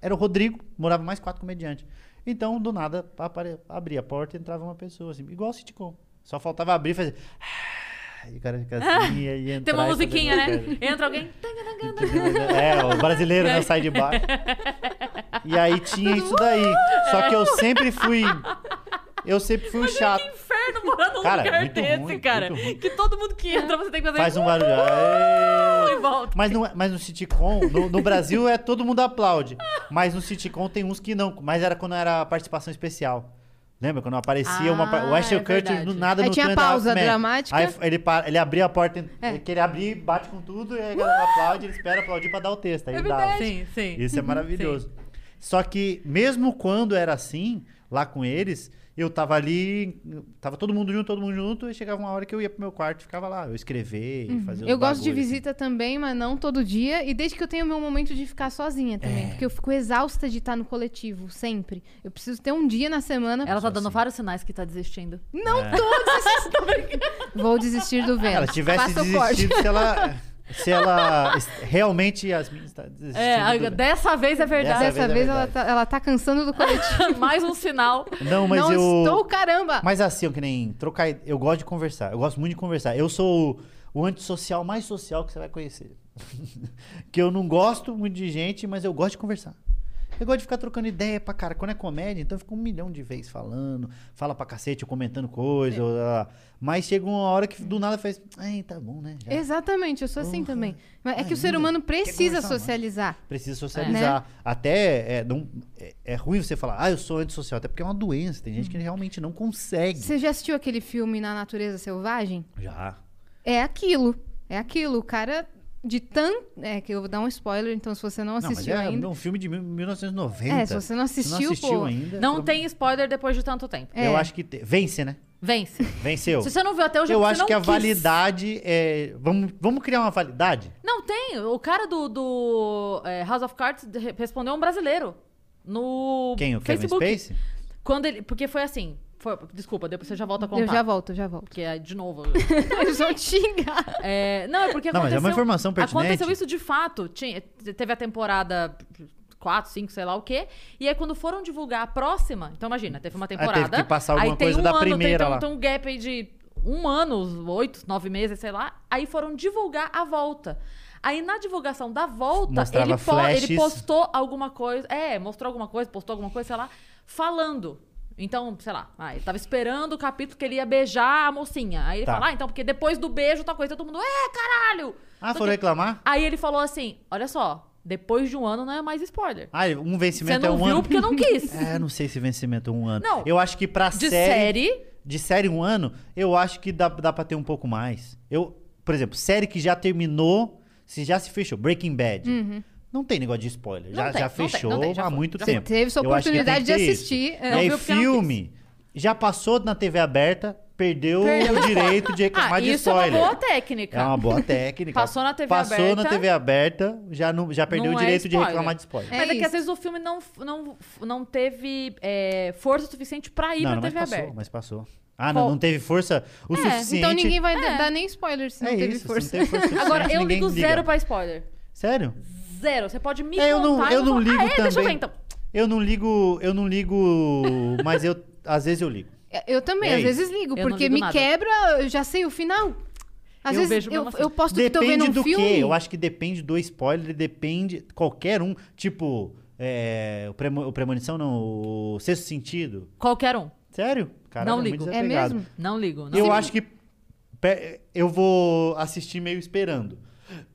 Speaker 3: Era o Rodrigo, morava mais quatro comediantes. Então, do nada, apare... abria a porta e entrava uma pessoa, assim, igual sitcom. Só faltava abrir e fazer. Aí o cara fica assim, e aí
Speaker 1: Tem uma
Speaker 3: e
Speaker 1: musiquinha, né?
Speaker 3: coisa.
Speaker 1: Entra alguém.
Speaker 3: É, o brasileiro não sai de baixo. E aí tinha isso daí. Só que eu sempre fui. Eu sempre fui o chato.
Speaker 1: Que inferno morar num
Speaker 3: Cara,
Speaker 1: lugar
Speaker 3: muito
Speaker 1: desse,
Speaker 3: ruim,
Speaker 1: cara. Que todo mundo que entra você tem que fazer.
Speaker 3: Faz um barulho.
Speaker 1: E volta.
Speaker 3: Mas, não, é- mas no sitcom, no, no Brasil é todo mundo aplaude. Mas no sitcom tem uns que não. Mas era quando era participação especial. Lembra quando aparecia uma. pa- O
Speaker 1: Ah,
Speaker 3: Ashton
Speaker 1: é
Speaker 3: Kutcher do nada
Speaker 2: Aí
Speaker 3: no
Speaker 2: tinha pausa dramática.
Speaker 3: Aí ele, para- ele abria a porta,
Speaker 2: É.
Speaker 3: ele queria abrir, bate com tudo, e aí a galera aplaude, ele espera aplaudir pra dar o texto. Aí
Speaker 1: É
Speaker 3: dava.
Speaker 1: verdade. Sim, sim.
Speaker 3: Isso é maravilhoso. Só que, mesmo quando era assim, lá com eles, eu tava ali, tava todo mundo junto, todo mundo junto, e chegava uma hora que eu ia pro meu quarto e ficava lá, eu escrever e fazer
Speaker 2: Uhum. Eu gosto de
Speaker 3: bagulho, assim.
Speaker 2: visita também, mas não todo dia. E desde que eu tenho meu momento de ficar sozinha também. Porque eu fico exausta de estar no coletivo, sempre. Eu preciso ter um dia na semana.
Speaker 1: Ela tá dando
Speaker 3: assim.
Speaker 1: vários sinais que tá desistindo.
Speaker 2: Não tô desistindo. Vou desistir do
Speaker 3: Se
Speaker 2: Vênus.
Speaker 3: ela tivesse
Speaker 2: Faça
Speaker 3: desistido, se ela, se ela realmente Yasmin está desistindo.
Speaker 1: É, a-
Speaker 3: do-
Speaker 1: dessa vez é verdade.
Speaker 3: Dessa
Speaker 2: Dessa
Speaker 3: vez é
Speaker 2: vez ela
Speaker 3: verdade.
Speaker 2: tá, ela tá cansando do coletivo.
Speaker 1: Mais um sinal.
Speaker 3: Não, mas
Speaker 2: não
Speaker 3: eu.
Speaker 2: estou, caramba!
Speaker 3: Mas assim, eu que nem trocar. Eu gosto de conversar. Eu gosto muito de conversar. Eu sou o, o antissocial mais social que você vai conhecer. que eu não gosto muito de gente, mas eu gosto de conversar. Eu gosto de ficar trocando ideia pra cara. Quando é comédia, então eu fico um milhão de vezes falando, fala pra cacete, comentando coisa. ou, ah, mas chega uma hora que do nada faz. Ai, tá bom, né? Já
Speaker 2: Exatamente, eu sou assim
Speaker 3: Porra.
Speaker 2: também. Mas é que o ser humano precisa
Speaker 3: conversar mais?
Speaker 2: socializar.
Speaker 3: Precisa socializar. Até é, não- é, é ruim você falar, ah, eu sou antissocial, até porque é uma doença. Tem gente que realmente não consegue.
Speaker 2: Você já assistiu aquele filme Na Natureza Selvagem?
Speaker 3: Já.
Speaker 2: É aquilo. É aquilo. O cara de tanto. É que eu vou dar um spoiler, então se você não
Speaker 3: Não, mas
Speaker 2: assistiu
Speaker 3: é
Speaker 2: ainda.
Speaker 3: um filme de mil- 1990.
Speaker 2: É, se você não assistiu,
Speaker 3: não assistiu
Speaker 2: pô.
Speaker 3: ainda.
Speaker 1: Não tem spoiler depois de tanto tempo.
Speaker 2: É.
Speaker 3: Eu acho que. te- Vence, né?
Speaker 1: Vence.
Speaker 3: Venceu.
Speaker 1: Se você não viu até hoje, é
Speaker 3: Eu acho que a
Speaker 1: quis.
Speaker 3: validade é. Vamos, vamos criar uma validade?
Speaker 1: Não tem. O cara do, do é, House of Cards re- respondeu um brasileiro. No
Speaker 3: Quem? O Kevin
Speaker 1: Facebook.
Speaker 3: Spacey?
Speaker 1: Quando ele, porque foi assim. Foi- desculpa, depois você já volta a contar.
Speaker 2: Eu já volto, já volto.
Speaker 1: Porque é de novo.
Speaker 2: Eles vão te xingar.
Speaker 1: É, não, é porque
Speaker 3: Não, mas
Speaker 1: aconteceu...
Speaker 3: é uma informação pertinente.
Speaker 1: Aconteceu isso de fato. Tinha, teve a temporada 4, 5, sei lá o quê. E aí quando foram divulgar a próxima... Então imagina, teve uma
Speaker 3: teve
Speaker 1: temporada...
Speaker 3: que passar
Speaker 1: aí
Speaker 3: alguma
Speaker 1: tem
Speaker 3: coisa
Speaker 1: um
Speaker 3: da
Speaker 1: ano,
Speaker 3: primeira
Speaker 1: tem,
Speaker 3: lá.
Speaker 1: tem um gap aí de um ano, oito, nove meses, sei lá. Aí foram divulgar a volta. Aí na divulgação da volta,
Speaker 3: Mostrava
Speaker 1: ele, po- ele postou alguma coisa... É, mostrou alguma coisa, postou alguma coisa, sei lá, falando... Então, sei lá, ah, ele tava esperando o capítulo que ele ia beijar a mocinha. Aí ele
Speaker 3: Tá.
Speaker 1: fala, ah, então, porque depois do beijo, tal coisa, todo mundo, é, caralho!
Speaker 3: Ah, foram
Speaker 1: que-
Speaker 3: reclamar?
Speaker 1: Aí ele falou assim: olha só, depois de um ano não é mais spoiler.
Speaker 3: Ah, um
Speaker 1: Você
Speaker 3: vencimento é
Speaker 1: não
Speaker 3: um
Speaker 1: viu
Speaker 3: ano.
Speaker 1: porque não quis.
Speaker 3: É, não sei se vencimento é um ano.
Speaker 1: Não.
Speaker 3: Eu acho que pra
Speaker 1: De
Speaker 3: série,
Speaker 1: série.
Speaker 3: De série um ano, eu acho que dá, dá pra ter um pouco mais. Eu, por exemplo, série que já terminou, se já se fechou, Breaking Bad. Não tem negócio de spoiler.
Speaker 1: Não
Speaker 3: Já,
Speaker 1: tem,
Speaker 3: já
Speaker 1: não tem,
Speaker 3: fechou
Speaker 1: não tem, já
Speaker 3: há
Speaker 1: foi,
Speaker 3: muito
Speaker 1: já
Speaker 3: tempo.
Speaker 2: Teve sua
Speaker 3: tem
Speaker 2: oportunidade de
Speaker 3: isso.
Speaker 2: assistir, é.
Speaker 3: E
Speaker 1: Não
Speaker 3: aí,
Speaker 1: não
Speaker 3: filme, já passou na TV aberta, perdeu,
Speaker 1: Perdeu.
Speaker 3: o direito de reclamar
Speaker 1: Ah,
Speaker 3: de
Speaker 1: isso é uma
Speaker 3: spoiler.
Speaker 1: boa técnica.
Speaker 3: É uma boa técnica.
Speaker 1: Passou na TV
Speaker 3: Passou
Speaker 1: aberta.
Speaker 3: na TV aberta, já, não, já perdeu
Speaker 1: Não
Speaker 3: o
Speaker 1: é
Speaker 3: direito de
Speaker 1: spoiler.
Speaker 3: reclamar de spoiler.
Speaker 2: É
Speaker 1: Mas é que
Speaker 2: isso.
Speaker 1: às vezes o filme não, não, não teve é, força suficiente pra ir
Speaker 3: não,
Speaker 1: pra
Speaker 3: não, mas
Speaker 1: TV
Speaker 3: passou,
Speaker 1: aberta.
Speaker 3: mas passou. Ah, não, não teve força o
Speaker 2: É,
Speaker 3: suficiente.
Speaker 2: então ninguém vai
Speaker 1: É.
Speaker 2: dar nem spoiler se não
Speaker 3: É
Speaker 2: teve
Speaker 3: isso,
Speaker 2: força.
Speaker 3: se não teve força
Speaker 1: Agora, eu ligo
Speaker 3: liga.
Speaker 1: zero pra spoiler.
Speaker 3: Sério?
Speaker 1: Zero. Você pode me
Speaker 3: É, eu
Speaker 1: contar.
Speaker 3: não,
Speaker 1: e
Speaker 3: eu não ligo
Speaker 1: ah, é?
Speaker 3: também.
Speaker 1: Deixa eu ver então.
Speaker 3: Eu não ligo, eu não ligo, mas eu às vezes eu ligo.
Speaker 2: Eu também,
Speaker 3: É
Speaker 2: às
Speaker 3: isso.
Speaker 2: vezes ligo,
Speaker 1: Eu não
Speaker 2: porque
Speaker 1: ligo
Speaker 2: me
Speaker 1: nada.
Speaker 2: quebra, eu já sei o final. Às
Speaker 1: Eu
Speaker 2: vezes
Speaker 1: vejo
Speaker 2: eu,
Speaker 1: assim.
Speaker 2: eu posto que tô vendo
Speaker 3: Depende
Speaker 2: um
Speaker 3: do
Speaker 2: filme.
Speaker 3: quê? Eu acho que depende do spoiler, depende qualquer um, tipo, é, o, premo, o premonição não, o sexto sentido.
Speaker 1: Qualquer um.
Speaker 3: Sério? Caralho,
Speaker 1: Não
Speaker 3: muito
Speaker 1: ligo.
Speaker 2: É
Speaker 3: desapegado.
Speaker 2: mesmo?
Speaker 1: Não ligo. Não
Speaker 3: Eu
Speaker 1: ligo.
Speaker 3: acho que pe- eu vou assistir meio esperando.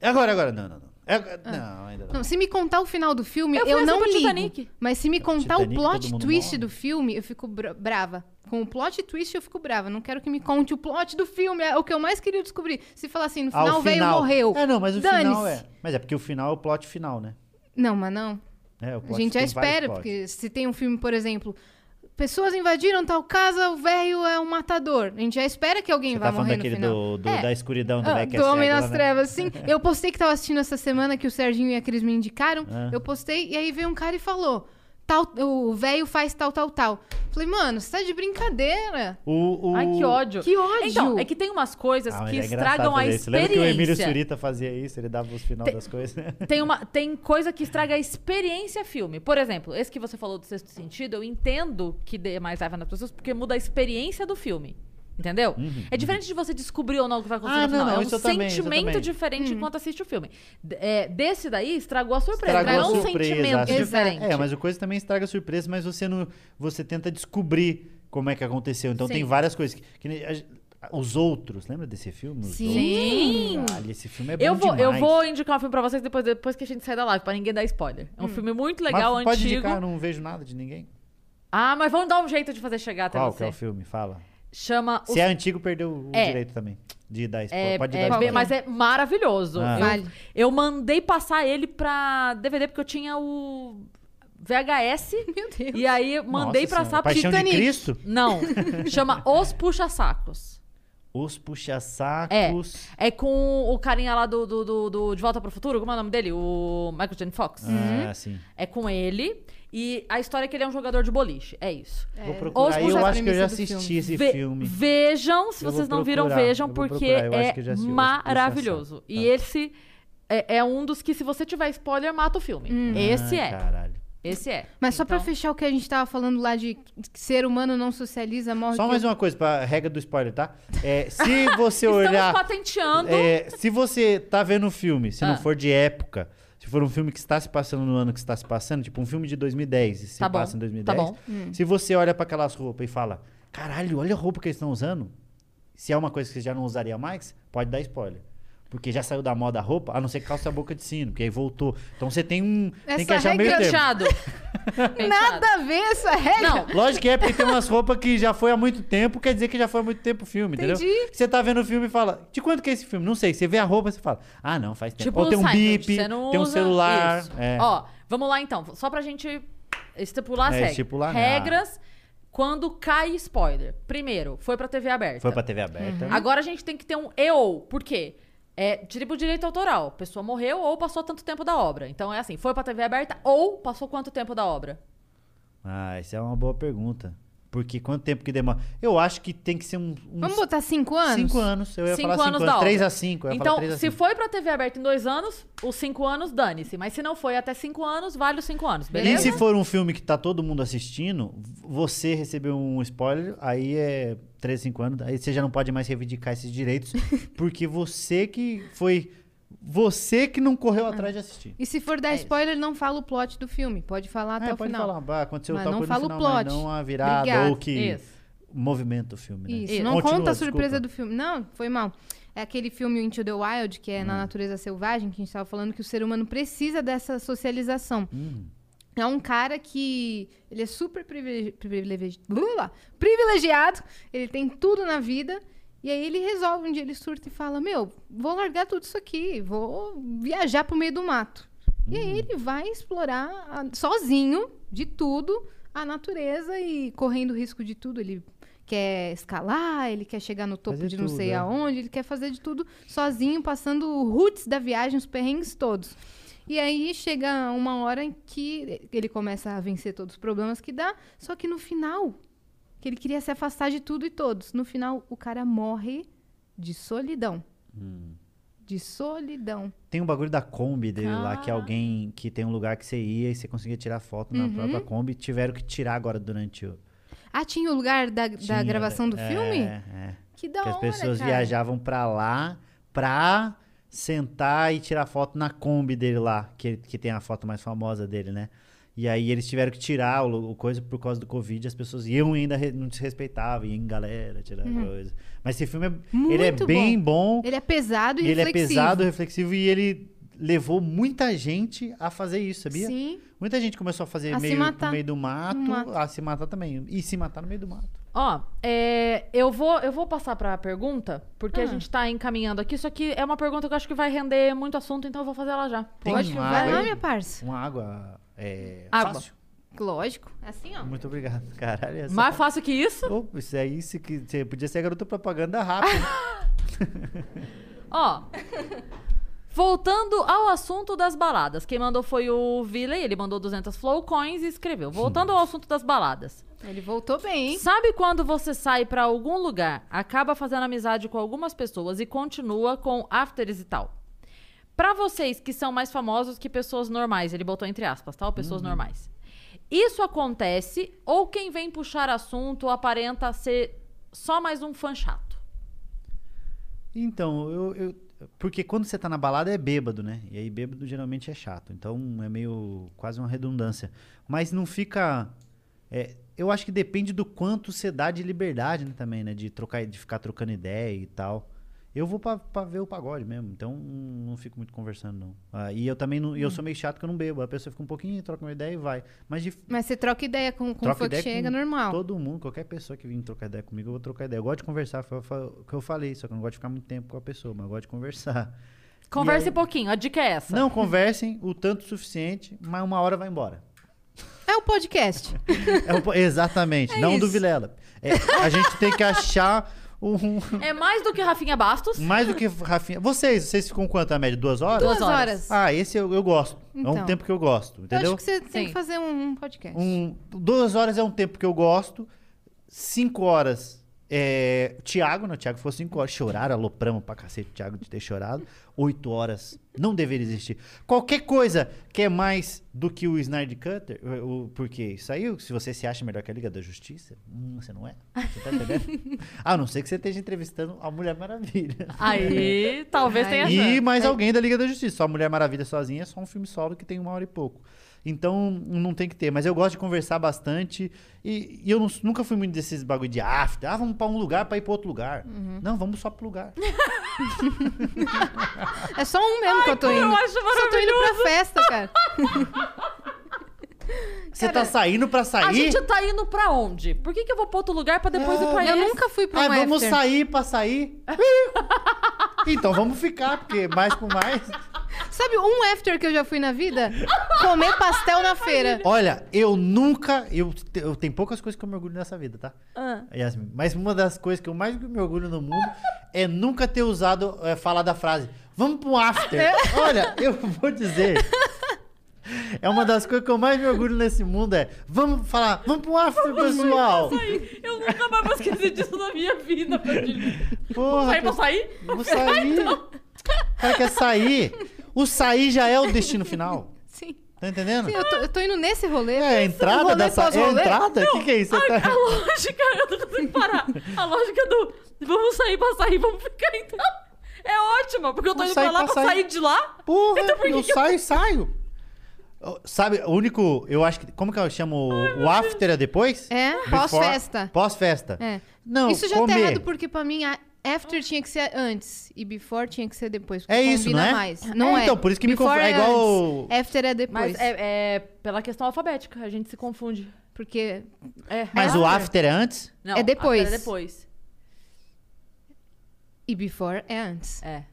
Speaker 3: Agora, agora, não, não, não. É- Não, ainda não.
Speaker 2: Não, se me contar o final do filme,
Speaker 1: Eu
Speaker 2: eu, não ligo.
Speaker 1: Titanic.
Speaker 2: Mas se me contar
Speaker 3: Titanic,
Speaker 2: o plot twist
Speaker 3: morre.
Speaker 2: do filme, eu fico bra- brava. Com o plot twist eu fico brava. Não quero que me conte o plot do filme. É o que eu mais queria descobrir. Se falar assim, no
Speaker 3: Ah,
Speaker 2: final
Speaker 3: o
Speaker 2: o velho
Speaker 3: final.
Speaker 2: morreu.
Speaker 3: É, não, mas o final é. Mas é porque o final é o plot final, né?
Speaker 2: Não, mas não.
Speaker 3: É, o
Speaker 2: A gente já espera, porque se tem um filme, por exemplo, pessoas invadiram tal casa, o velho é um matador. A gente já espera que alguém
Speaker 3: Você
Speaker 2: vá
Speaker 3: tá
Speaker 2: morrer no
Speaker 3: daquele
Speaker 2: final.
Speaker 3: do, do-
Speaker 2: É.
Speaker 3: da escuridão do
Speaker 2: Ah,
Speaker 3: que é
Speaker 2: do Homem nas
Speaker 3: né?
Speaker 2: Trevas, sim. Eu postei que tava assistindo essa semana que o Serginho e a Cris me indicaram.
Speaker 3: Ah.
Speaker 2: Eu postei e aí veio um cara e falou: tal, o velho faz tal, tal, tal. Falei, mano, você tá de brincadeira.
Speaker 3: O, o...
Speaker 1: Ai, que ódio.
Speaker 2: Que ódio.
Speaker 1: Então, é que tem umas coisas
Speaker 3: Ah,
Speaker 1: que
Speaker 3: é
Speaker 1: estragam a
Speaker 3: isso. Lembra que o Emílio
Speaker 1: experiência.
Speaker 3: Surita fazia isso? Ele dava os final das coisas.
Speaker 1: Tem, uma, tem coisa que estraga a experiência filme. Por exemplo, esse que você falou do sexto sentido, eu entendo que dê mais raiva nas pessoas porque muda a experiência do filme. Entendeu? É diferente de você descobrir ou não o que vai acontecer
Speaker 3: Uhum, Ah,
Speaker 1: no final.
Speaker 3: não, não,
Speaker 1: é um
Speaker 3: isso eu também, isso eu
Speaker 1: sentimento
Speaker 3: também.
Speaker 1: diferente enquanto assiste o filme. É, desse daí estragou a surpresa.
Speaker 3: Estragou
Speaker 1: não
Speaker 3: a
Speaker 1: é um
Speaker 3: surpresa,
Speaker 1: sentimento
Speaker 3: acho.
Speaker 1: diferente.
Speaker 3: É, mas o coisa também estraga a surpresa, mas você não. Você tenta descobrir como é que aconteceu. Então tem
Speaker 2: Sim.
Speaker 3: várias coisas. Que, que a- os outros, lembra desse filme? Os
Speaker 1: Sim.
Speaker 3: Caralho, esse filme é bom
Speaker 1: Eu vou, eu
Speaker 3: demais.
Speaker 1: vou indicar um filme pra vocês depois, depois que a gente sair da live, pra ninguém dar spoiler. É um filme muito
Speaker 3: Mas
Speaker 1: legal,
Speaker 3: pode
Speaker 1: antigo.
Speaker 3: indicar, eu não vejo nada de ninguém.
Speaker 1: Ah, mas vamos dar um jeito de fazer chegar até
Speaker 3: Qual que
Speaker 1: você.
Speaker 3: é o filme? Fala.
Speaker 1: Chama
Speaker 3: Se é antigo, perdeu o
Speaker 1: É.
Speaker 3: direito também. De dar spoiler.
Speaker 1: É,
Speaker 3: pode
Speaker 1: é
Speaker 3: dar
Speaker 1: bem-
Speaker 3: spoiler.
Speaker 1: mas é maravilhoso.
Speaker 3: Ah.
Speaker 1: Eu,
Speaker 2: Vale.
Speaker 1: eu mandei passar ele pra DVD porque eu tinha o VHS.
Speaker 2: Meu Deus.
Speaker 1: E aí mandei
Speaker 3: Nossa
Speaker 1: passar
Speaker 3: Senhora,
Speaker 1: pro
Speaker 3: Paixão de
Speaker 1: Titanic.
Speaker 3: Cristo?
Speaker 1: Não, chama Os Puxa-Sacos.
Speaker 3: Os puxa-sacos.
Speaker 1: É com o carinha lá do, do, do- do De Volta pro Futuro, como é o nome dele? O Michael J. Fox.
Speaker 3: Ah, sim.
Speaker 1: É com ele. E a história é que ele é um jogador de boliche. É isso.
Speaker 3: Vou
Speaker 1: Os
Speaker 3: procurar. Eu
Speaker 2: puxa-
Speaker 3: acho que eu já assisti
Speaker 2: filme.
Speaker 3: esse
Speaker 1: Ve-
Speaker 3: filme.
Speaker 1: Vejam, se
Speaker 3: Eu
Speaker 1: vocês
Speaker 3: vou
Speaker 1: não viram, vejam,
Speaker 3: eu vou
Speaker 1: porque
Speaker 3: eu
Speaker 1: é
Speaker 3: que eu já assisti, Os
Speaker 1: maravilhoso. E
Speaker 3: Tá.
Speaker 1: esse é, é um dos que, se você tiver spoiler, mata o filme. Esse
Speaker 3: Ah,
Speaker 1: é.
Speaker 3: Caralho.
Speaker 1: Esse é.
Speaker 2: Mas só pra
Speaker 1: Então,
Speaker 2: fechar o que a gente tava falando lá de que ser humano não socializa, morre.
Speaker 3: Só mais uma coisa pra regra do spoiler, tá? É, se você
Speaker 1: Estamos
Speaker 3: olhar.
Speaker 1: patenteando.
Speaker 3: É, se você tá vendo o filme, se
Speaker 1: Ah.
Speaker 3: não for de época, se for um filme que está se passando no ano que está se passando, tipo um filme de 2010, e se
Speaker 1: Tá bom,
Speaker 3: passa em
Speaker 1: tá
Speaker 3: 2010,
Speaker 1: bom.
Speaker 3: se você olha pra aquelas roupas e fala, caralho, olha a roupa que eles estão usando, se é uma coisa que você já não usaria mais, pode dar spoiler. Porque já saiu da moda a roupa, a não ser que calça a boca de sino, porque aí voltou. Então você tem um. tem que
Speaker 2: Essa
Speaker 3: achar meio
Speaker 2: regra-
Speaker 3: termo.
Speaker 2: Nada a ver essa regra.
Speaker 1: Não,
Speaker 3: Lógico que é, porque tem umas roupas que já foi há muito tempo, quer dizer que já foi há muito tempo o filme, entendeu?
Speaker 2: Entendi.
Speaker 3: Você tá vendo o filme e fala, de quanto que é esse filme? Não sei. Você vê a roupa e você fala, ah, não, faz tempo.
Speaker 1: tipo
Speaker 3: Ou tem um bip, tem um celular. É.
Speaker 1: Ó, vamos lá então. Só pra gente estipular as
Speaker 3: É,
Speaker 1: regras.
Speaker 3: estipular, né?
Speaker 1: regras quando cai spoiler. Primeiro, foi pra TV aberta.
Speaker 3: Foi pra TV aberta.
Speaker 1: Agora a gente tem que ter um EO. Por quê? É tipo direito autoral. A pessoa morreu ou passou tanto tempo da obra. Então é assim, foi pra TV aberta ou passou quanto tempo da obra?
Speaker 3: Ah, isso é uma boa pergunta. Porque quanto tempo que demora? Eu acho que tem que ser um, uns
Speaker 2: Vamos botar cinco anos?
Speaker 3: cinco anos. Eu ia
Speaker 1: Cinco
Speaker 3: falar
Speaker 1: anos
Speaker 3: cinco
Speaker 1: da
Speaker 3: anos. Três
Speaker 1: obra.
Speaker 3: a cinco. Eu ia
Speaker 1: Então,
Speaker 3: falar três a
Speaker 1: se
Speaker 3: cinco.
Speaker 1: foi pra TV aberta em dois anos, os cinco anos, dane-se. Mas se não foi até cinco anos, vale os cinco anos, beleza?
Speaker 3: E se for um filme que tá todo mundo assistindo, você recebeu um spoiler, aí é 3, 5 anos, aí você já não pode mais reivindicar esses direitos, porque você que foi. Você que não correu atrás de assistir.
Speaker 2: E se for dar spoiler, não fala o plot do filme. Pode falar até
Speaker 3: É,
Speaker 2: o
Speaker 3: pode
Speaker 2: final.
Speaker 3: falar, bah, aconteceu
Speaker 2: Mas
Speaker 3: tal
Speaker 2: não
Speaker 3: coisa no
Speaker 2: fala o
Speaker 3: final, mas
Speaker 2: plot.
Speaker 3: não a virada
Speaker 2: Obrigada.
Speaker 3: ou que
Speaker 1: Isso.
Speaker 3: movimenta o filme, né?
Speaker 2: Isso,
Speaker 1: Isso.
Speaker 2: não
Speaker 3: Continua,
Speaker 2: conta a surpresa
Speaker 3: desculpa.
Speaker 2: do filme. Não, foi mal. É aquele filme Into the Wild, que é
Speaker 3: Hum.
Speaker 2: na natureza selvagem, que a gente estava falando que o ser humano precisa dessa socialização.
Speaker 3: Hum.
Speaker 2: É um cara que ele é super privilegi- privilegi- privilegiado, ele tem tudo na vida, e aí ele resolve um dia, ele surta e fala, meu, vou largar tudo isso aqui, vou viajar pro meio do mato. E aí ele vai explorar a- sozinho, de tudo, a natureza e correndo risco de tudo. Ele quer escalar, ele quer chegar no topo
Speaker 3: Fazer
Speaker 2: de não
Speaker 3: tudo,
Speaker 2: sei
Speaker 3: é.
Speaker 2: aonde, ele quer fazer de tudo sozinho, passando o roots da viagem, os perrengues todos. E aí chega uma hora em que ele começa a vencer todos os problemas que dá, só que no final, que ele queria se afastar de tudo e todos, no final o cara morre de solidão.
Speaker 3: Hum.
Speaker 2: De solidão.
Speaker 3: Tem um bagulho da Kombi dele lá, que é
Speaker 1: Ah.
Speaker 3: alguém que tem um lugar que você ia e você conseguia tirar foto na
Speaker 2: Uhum.
Speaker 3: própria Kombi. Tiveram que tirar agora durante o.
Speaker 2: Ah, tinha o lugar da, da
Speaker 3: Tinha,
Speaker 2: gravação do
Speaker 3: é,
Speaker 2: filme?
Speaker 3: É.
Speaker 2: Que da
Speaker 3: que as
Speaker 2: hora,
Speaker 3: pessoas
Speaker 2: cara.
Speaker 3: viajavam pra lá pra sentar e tirar foto na Kombi dele lá, que, que tem a foto mais famosa dele, né? E aí eles tiveram que tirar o, o coisa por causa do Covid, as pessoas iam e ainda re- não se respeitavam, iam em galera, tirar coisa. Mas esse filme, é, ele é
Speaker 2: Uhum.
Speaker 3: Bem bom,
Speaker 2: Ele é pesado e,
Speaker 3: ele é
Speaker 2: reflexivo.
Speaker 3: pesado, reflexivo, e ele levou muita gente a fazer isso, sabia?
Speaker 2: Sim.
Speaker 3: Muita gente começou a fazer
Speaker 2: A
Speaker 3: meio no meio do mato,
Speaker 2: mato.
Speaker 3: a se matar também. E se matar no meio do mato.
Speaker 1: Ó, é, eu, vou, eu vou passar pra pergunta, porque a
Speaker 2: Ah.
Speaker 1: gente tá encaminhando aqui. Só que é uma pergunta que eu acho que vai render muito assunto, então eu vou fazer ela já.
Speaker 3: Tem
Speaker 2: Pode,
Speaker 3: uma
Speaker 2: vai
Speaker 3: água
Speaker 2: lá, minha parça.
Speaker 3: Uma água é,
Speaker 1: Água.
Speaker 3: fácil.
Speaker 2: Lógico. É assim, ó.
Speaker 3: Muito obrigado. Caralho.
Speaker 1: Mais fácil que isso?
Speaker 3: Ô, isso é isso que você podia ser a garota propaganda rápida.
Speaker 1: Ó. Voltando ao assunto das baladas. Quem mandou foi o Villey, ele mandou 200 flow coins e escreveu. Voltando ao assunto das baladas.
Speaker 2: Ele voltou bem, hein?
Speaker 1: Sabe quando você sai pra algum lugar, acaba fazendo amizade com algumas pessoas e continua com afters e tal? Pra vocês que são mais famosos que pessoas normais, ele botou entre aspas? Ou pessoas normais. Isso acontece ou quem vem puxar assunto aparenta ser só mais um fã chato?
Speaker 3: Então, eu, eu- Porque quando você tá na balada é bêbado, né? E aí bêbado geralmente é chato. Então é meio. quase uma redundância. Mas não fica. é, eu acho que depende do quanto você dá de liberdade né, também, né? De, trocar, de ficar trocando ideia e tal. Eu vou pra, pra ver o pagode mesmo, então hum, não fico muito conversando, não. Ah, e eu também não, e eu sou meio chato que eu não bebo. A pessoa fica um pouquinho, troca uma ideia e vai. Mas de,
Speaker 2: Mas você troca ideia com, com o que chega,
Speaker 3: com
Speaker 2: normal.
Speaker 3: Todo mundo, qualquer pessoa que vir trocar ideia comigo, eu vou trocar ideia. Eu gosto de conversar, foi o que eu falei, só que eu não gosto de ficar muito tempo com a pessoa, mas eu gosto de conversar.
Speaker 1: Converse
Speaker 3: aí-
Speaker 1: pouquinho, a dica é essa.
Speaker 3: Não conversem o tanto suficiente, mas uma hora vai embora.
Speaker 2: É o podcast.
Speaker 3: É o exatamente,
Speaker 2: É
Speaker 3: não do
Speaker 2: isso.
Speaker 3: Vilela. É, a gente tem que achar um.
Speaker 1: É mais do que Rafinha Bastos.
Speaker 3: Mais do que Rafinha. Vocês, vocês ficam quanto a média? Duas horas?
Speaker 2: Duas
Speaker 1: horas.
Speaker 3: Ah, esse eu, eu gosto. É
Speaker 2: Então.
Speaker 3: um tempo que eu gosto,
Speaker 2: Eu
Speaker 3: entendeu?
Speaker 2: acho que você tem
Speaker 1: Sim.
Speaker 2: que fazer um, um podcast.
Speaker 3: Um, duas horas é um tempo que eu gosto. Cinco horas é. Tiago, não, Tiago fosse cinco horas. Choraram, alopramos pra cacete o Tiago de ter chorado. Oito horas não deveria existir. Qualquer coisa que é mais do que o Snyder Cutter, o, o- porque isso aí, se você se acha melhor que a Liga da Justiça, hum, você não é. Você tá entendendo? a não ser que você esteja entrevistando a Mulher Maravilha.
Speaker 1: Aí talvez tenha.
Speaker 3: E mais alguém da Liga da Justiça. Só a Mulher Maravilha sozinha é só um filme solo que tem uma hora e pouco. Então, não tem que ter. Mas eu gosto de conversar bastante. E, e eu não- nunca fui muito desses bagulho de after. Ah, vamos pra um lugar pra ir pra outro lugar.
Speaker 2: Uhum.
Speaker 3: Não, vamos só pro lugar.
Speaker 2: É só um mesmo que eu tô indo.
Speaker 1: eu acho
Speaker 2: Só tô indo pra festa, cara.
Speaker 3: Você tá saindo pra sair?
Speaker 1: A gente tá indo pra onde? Por que, que eu vou pra outro lugar pra depois ir pra
Speaker 2: Eu
Speaker 1: esse?
Speaker 2: nunca fui pra
Speaker 3: Ah,
Speaker 2: um
Speaker 3: vamos
Speaker 2: after.
Speaker 3: sair pra sair? então vamos ficar, porque mais por mais.
Speaker 2: Sabe um after que eu já fui na vida? Comer pastel na feira.
Speaker 3: Olha, eu nunca. Eu, eu tenho poucas coisas que eu me orgulho nessa vida, tá?
Speaker 1: Ah.
Speaker 3: Yasmin, mas uma das coisas que eu mais me orgulho no mundo é nunca ter usado, é, falar da frase, vamos pro after. Olha, eu vou dizer. É uma das coisas que eu mais me orgulho nesse mundo é, vamos falar, vamos pro after, pessoal.
Speaker 1: Eu nunca mais vou esquecer disso na minha vida.
Speaker 3: Porra,
Speaker 1: Sair pra sair?
Speaker 3: Vou sair. O cara quer sair. O sair já é o destino final.
Speaker 2: Sim.
Speaker 3: Tá entendendo?
Speaker 2: Sim, eu tô, eu tô indo nesse rolê.
Speaker 3: É a entrada
Speaker 2: rolê
Speaker 3: dessa. É a entrada? O que, que é isso?
Speaker 1: A
Speaker 3: tá-
Speaker 1: lógica, eu não consigo parar. A lógica do vamos sair pra sair, vamos ficar então. É ótima, porque eu tô
Speaker 3: Vamos
Speaker 1: indo pra lá
Speaker 3: pra sair.
Speaker 1: sair de lá.
Speaker 3: Porra,
Speaker 1: Então por que
Speaker 3: eu
Speaker 1: que eu-
Speaker 3: saio, saio. Sabe, o único. Eu acho que. Como que eu chamo? O, o after é depois?
Speaker 2: É, pós-festa.
Speaker 3: Pós-festa.
Speaker 2: É.
Speaker 3: Não,
Speaker 2: Isso já
Speaker 3: comer.
Speaker 2: tá errado porque pra mim a after tinha que ser antes e before tinha que ser depois. porque
Speaker 3: É isso,
Speaker 2: combina
Speaker 3: não é?
Speaker 2: mais. Não
Speaker 3: É,
Speaker 2: é.
Speaker 3: então, por isso que me
Speaker 2: Before
Speaker 3: confunde. É igual-
Speaker 2: antes, After é depois.
Speaker 1: Mas é, é pela questão alfabética, a gente se confunde.
Speaker 2: Porque
Speaker 1: É,
Speaker 3: Mas
Speaker 1: é
Speaker 3: o after é antes?
Speaker 1: Não,
Speaker 2: é depois.
Speaker 1: after É depois.
Speaker 2: e before é antes.
Speaker 1: É.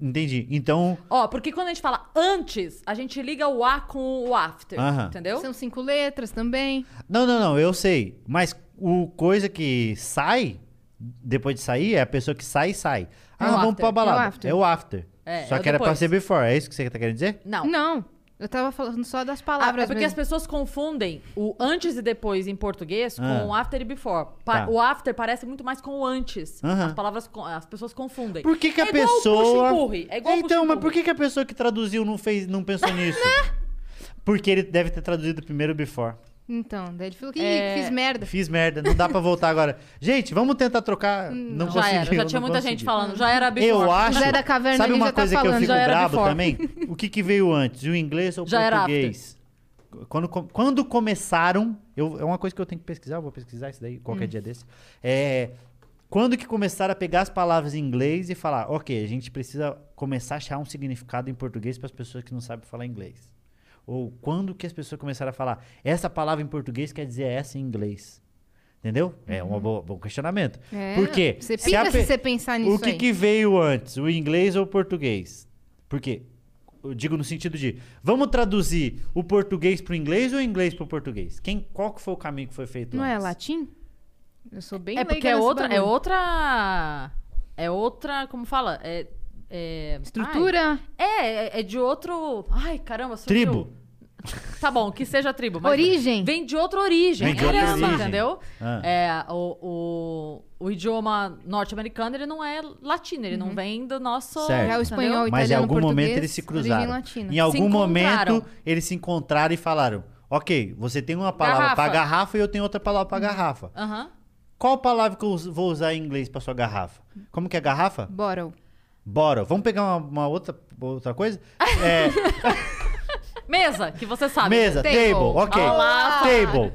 Speaker 3: Entendi. Então.
Speaker 1: Ó, porque quando a gente fala antes, a gente liga o A com o after.
Speaker 3: Aham.
Speaker 1: Entendeu?
Speaker 2: São cinco letras também.
Speaker 3: Não, não, não, eu sei. Mas o coisa que sai, depois de sair, é a pessoa que sai e sai. Ah,
Speaker 1: o
Speaker 3: vamos
Speaker 1: after.
Speaker 3: pra balada.
Speaker 2: É o after.
Speaker 3: É o after.
Speaker 1: É,
Speaker 3: Só
Speaker 1: é o
Speaker 3: que era pra
Speaker 1: depois.
Speaker 3: ser before. É isso que você tá querendo dizer?
Speaker 1: Não.
Speaker 2: Não, eu tava falando só das
Speaker 1: Ah,
Speaker 2: palavras
Speaker 1: é porque as
Speaker 2: mesmo.
Speaker 1: pessoas confundem o antes e depois em português
Speaker 3: Ah.
Speaker 1: com o after e before. Pa-
Speaker 3: Tá.
Speaker 1: O after parece muito mais com o antes.
Speaker 3: Aham.
Speaker 1: As palavras, as pessoas confundem.
Speaker 3: Por que, que
Speaker 1: é
Speaker 3: a
Speaker 1: igual o
Speaker 3: pessoa.
Speaker 1: É
Speaker 3: então, mas por que, que a pessoa que traduziu não fez, não pensou nisso? Porque ele deve ter traduzido primeiro before.
Speaker 2: Então, daí ele falou que
Speaker 1: É,
Speaker 2: fiz merda.
Speaker 3: Fiz merda, não dá pra voltar agora. Gente, vamos tentar trocar. Não
Speaker 1: Já
Speaker 3: consegui,
Speaker 1: era, já
Speaker 3: eu
Speaker 1: tinha
Speaker 3: não
Speaker 1: muita
Speaker 3: consegui.
Speaker 1: gente falando. Já era before.
Speaker 3: Eu acho.
Speaker 2: Zé da Caverna
Speaker 3: Sabe uma
Speaker 2: já tá
Speaker 3: coisa que eu fico
Speaker 1: já
Speaker 3: brabo
Speaker 1: before.
Speaker 3: também? O que, que veio antes? O inglês ou o
Speaker 1: Já era
Speaker 3: português? Quando, quando começaram, eu, é uma coisa que eu tenho que pesquisar, eu vou pesquisar isso daí
Speaker 2: Hum.
Speaker 3: qualquer dia desse. É, quando que começaram a pegar as palavras em inglês e falar, ok, a gente precisa começar a achar um significado em português para as pessoas que não sabem falar inglês. Ou quando que as pessoas começaram a falar, essa palavra em português quer dizer essa em inglês. Entendeu? É um boa- bom questionamento.
Speaker 2: Uhum. É,
Speaker 3: Por quê?
Speaker 2: Você
Speaker 3: Se
Speaker 2: pica
Speaker 3: a
Speaker 2: se
Speaker 3: pe-
Speaker 2: você pensar nisso
Speaker 3: o que,
Speaker 2: aí.
Speaker 3: que veio antes, o inglês ou o português? Por quê? Eu digo no sentido de, vamos traduzir o português para o inglês ou o inglês para o português? Quem, qual que foi o caminho que foi feito
Speaker 2: Não é
Speaker 3: antes?
Speaker 2: latim? Eu sou bem
Speaker 1: É porque é outra, é
Speaker 2: bagulho.
Speaker 1: outra. É outra. Como fala? É. é-
Speaker 2: Estrutura,
Speaker 1: ai, é, é, é de outro. Ai, caramba, surgiu.
Speaker 3: Tribo.
Speaker 1: Tá bom, que seja tribo. Mas
Speaker 2: Origem.
Speaker 1: Vem de outra origem.
Speaker 3: Vem de
Speaker 1: é
Speaker 3: outra
Speaker 1: isso,
Speaker 3: origem.
Speaker 1: Entendeu?
Speaker 3: Ah.
Speaker 1: É, o, o, o idioma norte-americano, ele não é latino, ele não vem do nosso.
Speaker 3: Certo.
Speaker 2: já o espanhol, o
Speaker 3: Mas em algum momento eles se cruzaram. Em algum momento eles se encontraram e falaram, ok, você tem uma palavra
Speaker 1: Garrafa.
Speaker 3: para garrafa e eu tenho outra palavra para garrafa.
Speaker 1: Aham.
Speaker 3: Qual palavra que eu vou usar em inglês pra sua garrafa? Como que é garrafa?
Speaker 2: Bottle.
Speaker 3: Bora. Vamos pegar uma, uma outra, outra coisa? É,
Speaker 1: Mesa, que você sabe.
Speaker 3: mesa,
Speaker 2: Table.
Speaker 3: table, ok.
Speaker 1: Olá,
Speaker 3: table.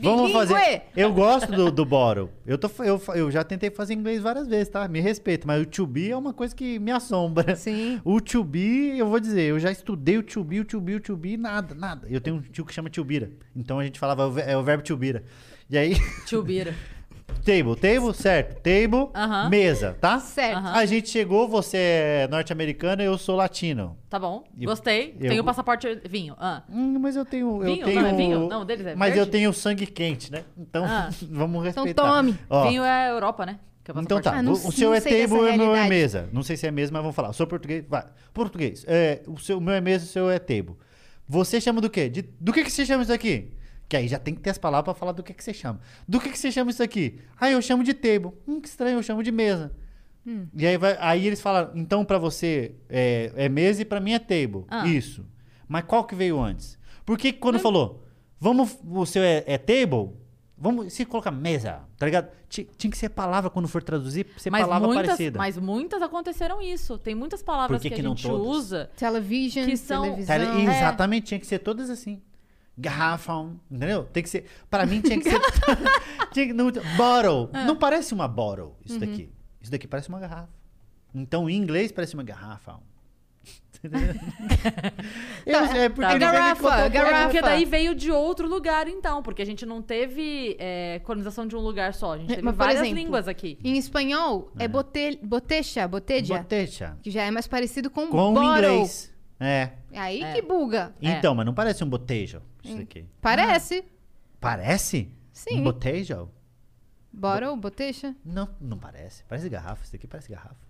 Speaker 3: Vamos fazer. Eu gosto do, do bottle. Eu, tô, eu, eu já tentei fazer inglês várias vezes, tá? Me respeita. Mas o to be é uma coisa que me assombra.
Speaker 2: Sim.
Speaker 3: O to be, eu vou dizer, eu já estudei o to be, o to be, o to be, nada, nada. Eu tenho um tio que chama tubira. Então a gente falava, é o ve- o verbo tubira. E aí,
Speaker 1: Tio Bira.
Speaker 3: table, table, certo. Table,
Speaker 1: Aham.
Speaker 3: mesa, tá?
Speaker 2: Certo.
Speaker 1: Aham.
Speaker 3: A gente chegou, você é norte-americana, eu sou latino.
Speaker 1: Tá bom,
Speaker 3: Eu-
Speaker 1: gostei.
Speaker 3: eu-
Speaker 1: Tenho passaporte vinho. Ah.
Speaker 3: Hum, mas eu tenho.
Speaker 1: Vinho?
Speaker 3: Eu tenho
Speaker 1: Não, é vinho? Não, deles é
Speaker 3: Mas eu
Speaker 1: verde?
Speaker 3: tenho sangue quente, né? Então,
Speaker 1: Ah.
Speaker 3: vamos
Speaker 2: Então
Speaker 3: respeitar.
Speaker 2: tome.
Speaker 3: Ó,
Speaker 1: Vinho é Europa, né? Que é o
Speaker 3: Então
Speaker 1: passaporte.
Speaker 3: tá,
Speaker 2: Ah, não-
Speaker 3: o, o seu
Speaker 2: não
Speaker 3: é
Speaker 2: sei dessa
Speaker 3: table e o meu é
Speaker 2: realidade.
Speaker 3: mesa. Não sei se é mesmo, mas vamos falar. Eu sou português, vai. Português, é, o, seu, o meu é mesa, o seu é table. Você chama do quê? De- do que, que você chama isso aqui? Que aí já tem que ter as palavras pra falar do que, que você chama. Do que, que você chama isso aqui? Ah, eu chamo de table. Hum, que estranho, eu chamo de mesa.
Speaker 2: Hum.
Speaker 3: E aí, vai, aí eles falam, então pra você é, é mesa e pra mim é table.
Speaker 1: Ah.
Speaker 3: Isso. Mas qual que veio antes? Porque quando falou, vamos, o seu é, é table, vamos, se colocar mesa, tá ligado? Ti- Tinha que ser palavra quando for traduzir, ser
Speaker 1: mas
Speaker 3: palavra
Speaker 1: muitas,
Speaker 3: parecida.
Speaker 1: mas muitas aconteceram isso. Tem muitas palavras
Speaker 3: Por que
Speaker 1: que,
Speaker 3: que
Speaker 1: a
Speaker 3: não
Speaker 1: gente
Speaker 3: todas?
Speaker 1: usa.
Speaker 2: Television,
Speaker 1: Que são-
Speaker 2: televisão.
Speaker 3: Tá, Exatamente, tinha que ser todas assim. Garrafão, entendeu? Tem que ser. Pra mim tinha que ser. tinha que, não, bottle.
Speaker 1: Ah.
Speaker 3: Não parece uma bottle, isso
Speaker 1: Uhum.
Speaker 3: daqui. Isso daqui parece uma garrafa. Então, em inglês, parece uma garrafa. Entendeu? Eu, é porque
Speaker 1: tá.
Speaker 2: Garrafa,
Speaker 3: colocar-
Speaker 1: É
Speaker 2: garrafa.
Speaker 1: porque daí veio de outro lugar, então. Porque a gente não teve é, colonização de um lugar só. A gente teve
Speaker 2: Mas,
Speaker 1: várias
Speaker 2: exemplo,
Speaker 1: línguas aqui.
Speaker 2: Em espanhol, é, bote, boteja, boteja,
Speaker 3: Botecha.
Speaker 2: que já é mais parecido com,
Speaker 3: Com o
Speaker 2: bottle.
Speaker 3: inglês. É.
Speaker 2: Aí
Speaker 1: É.
Speaker 2: que buga.
Speaker 3: Então, mas não parece um botejo. Isso daqui.
Speaker 2: Parece.
Speaker 3: Parece?
Speaker 2: Sim.
Speaker 3: Um botejo?
Speaker 2: Bottle, boteja.
Speaker 3: Não, não parece. Parece garrafa. Isso daqui parece garrafa.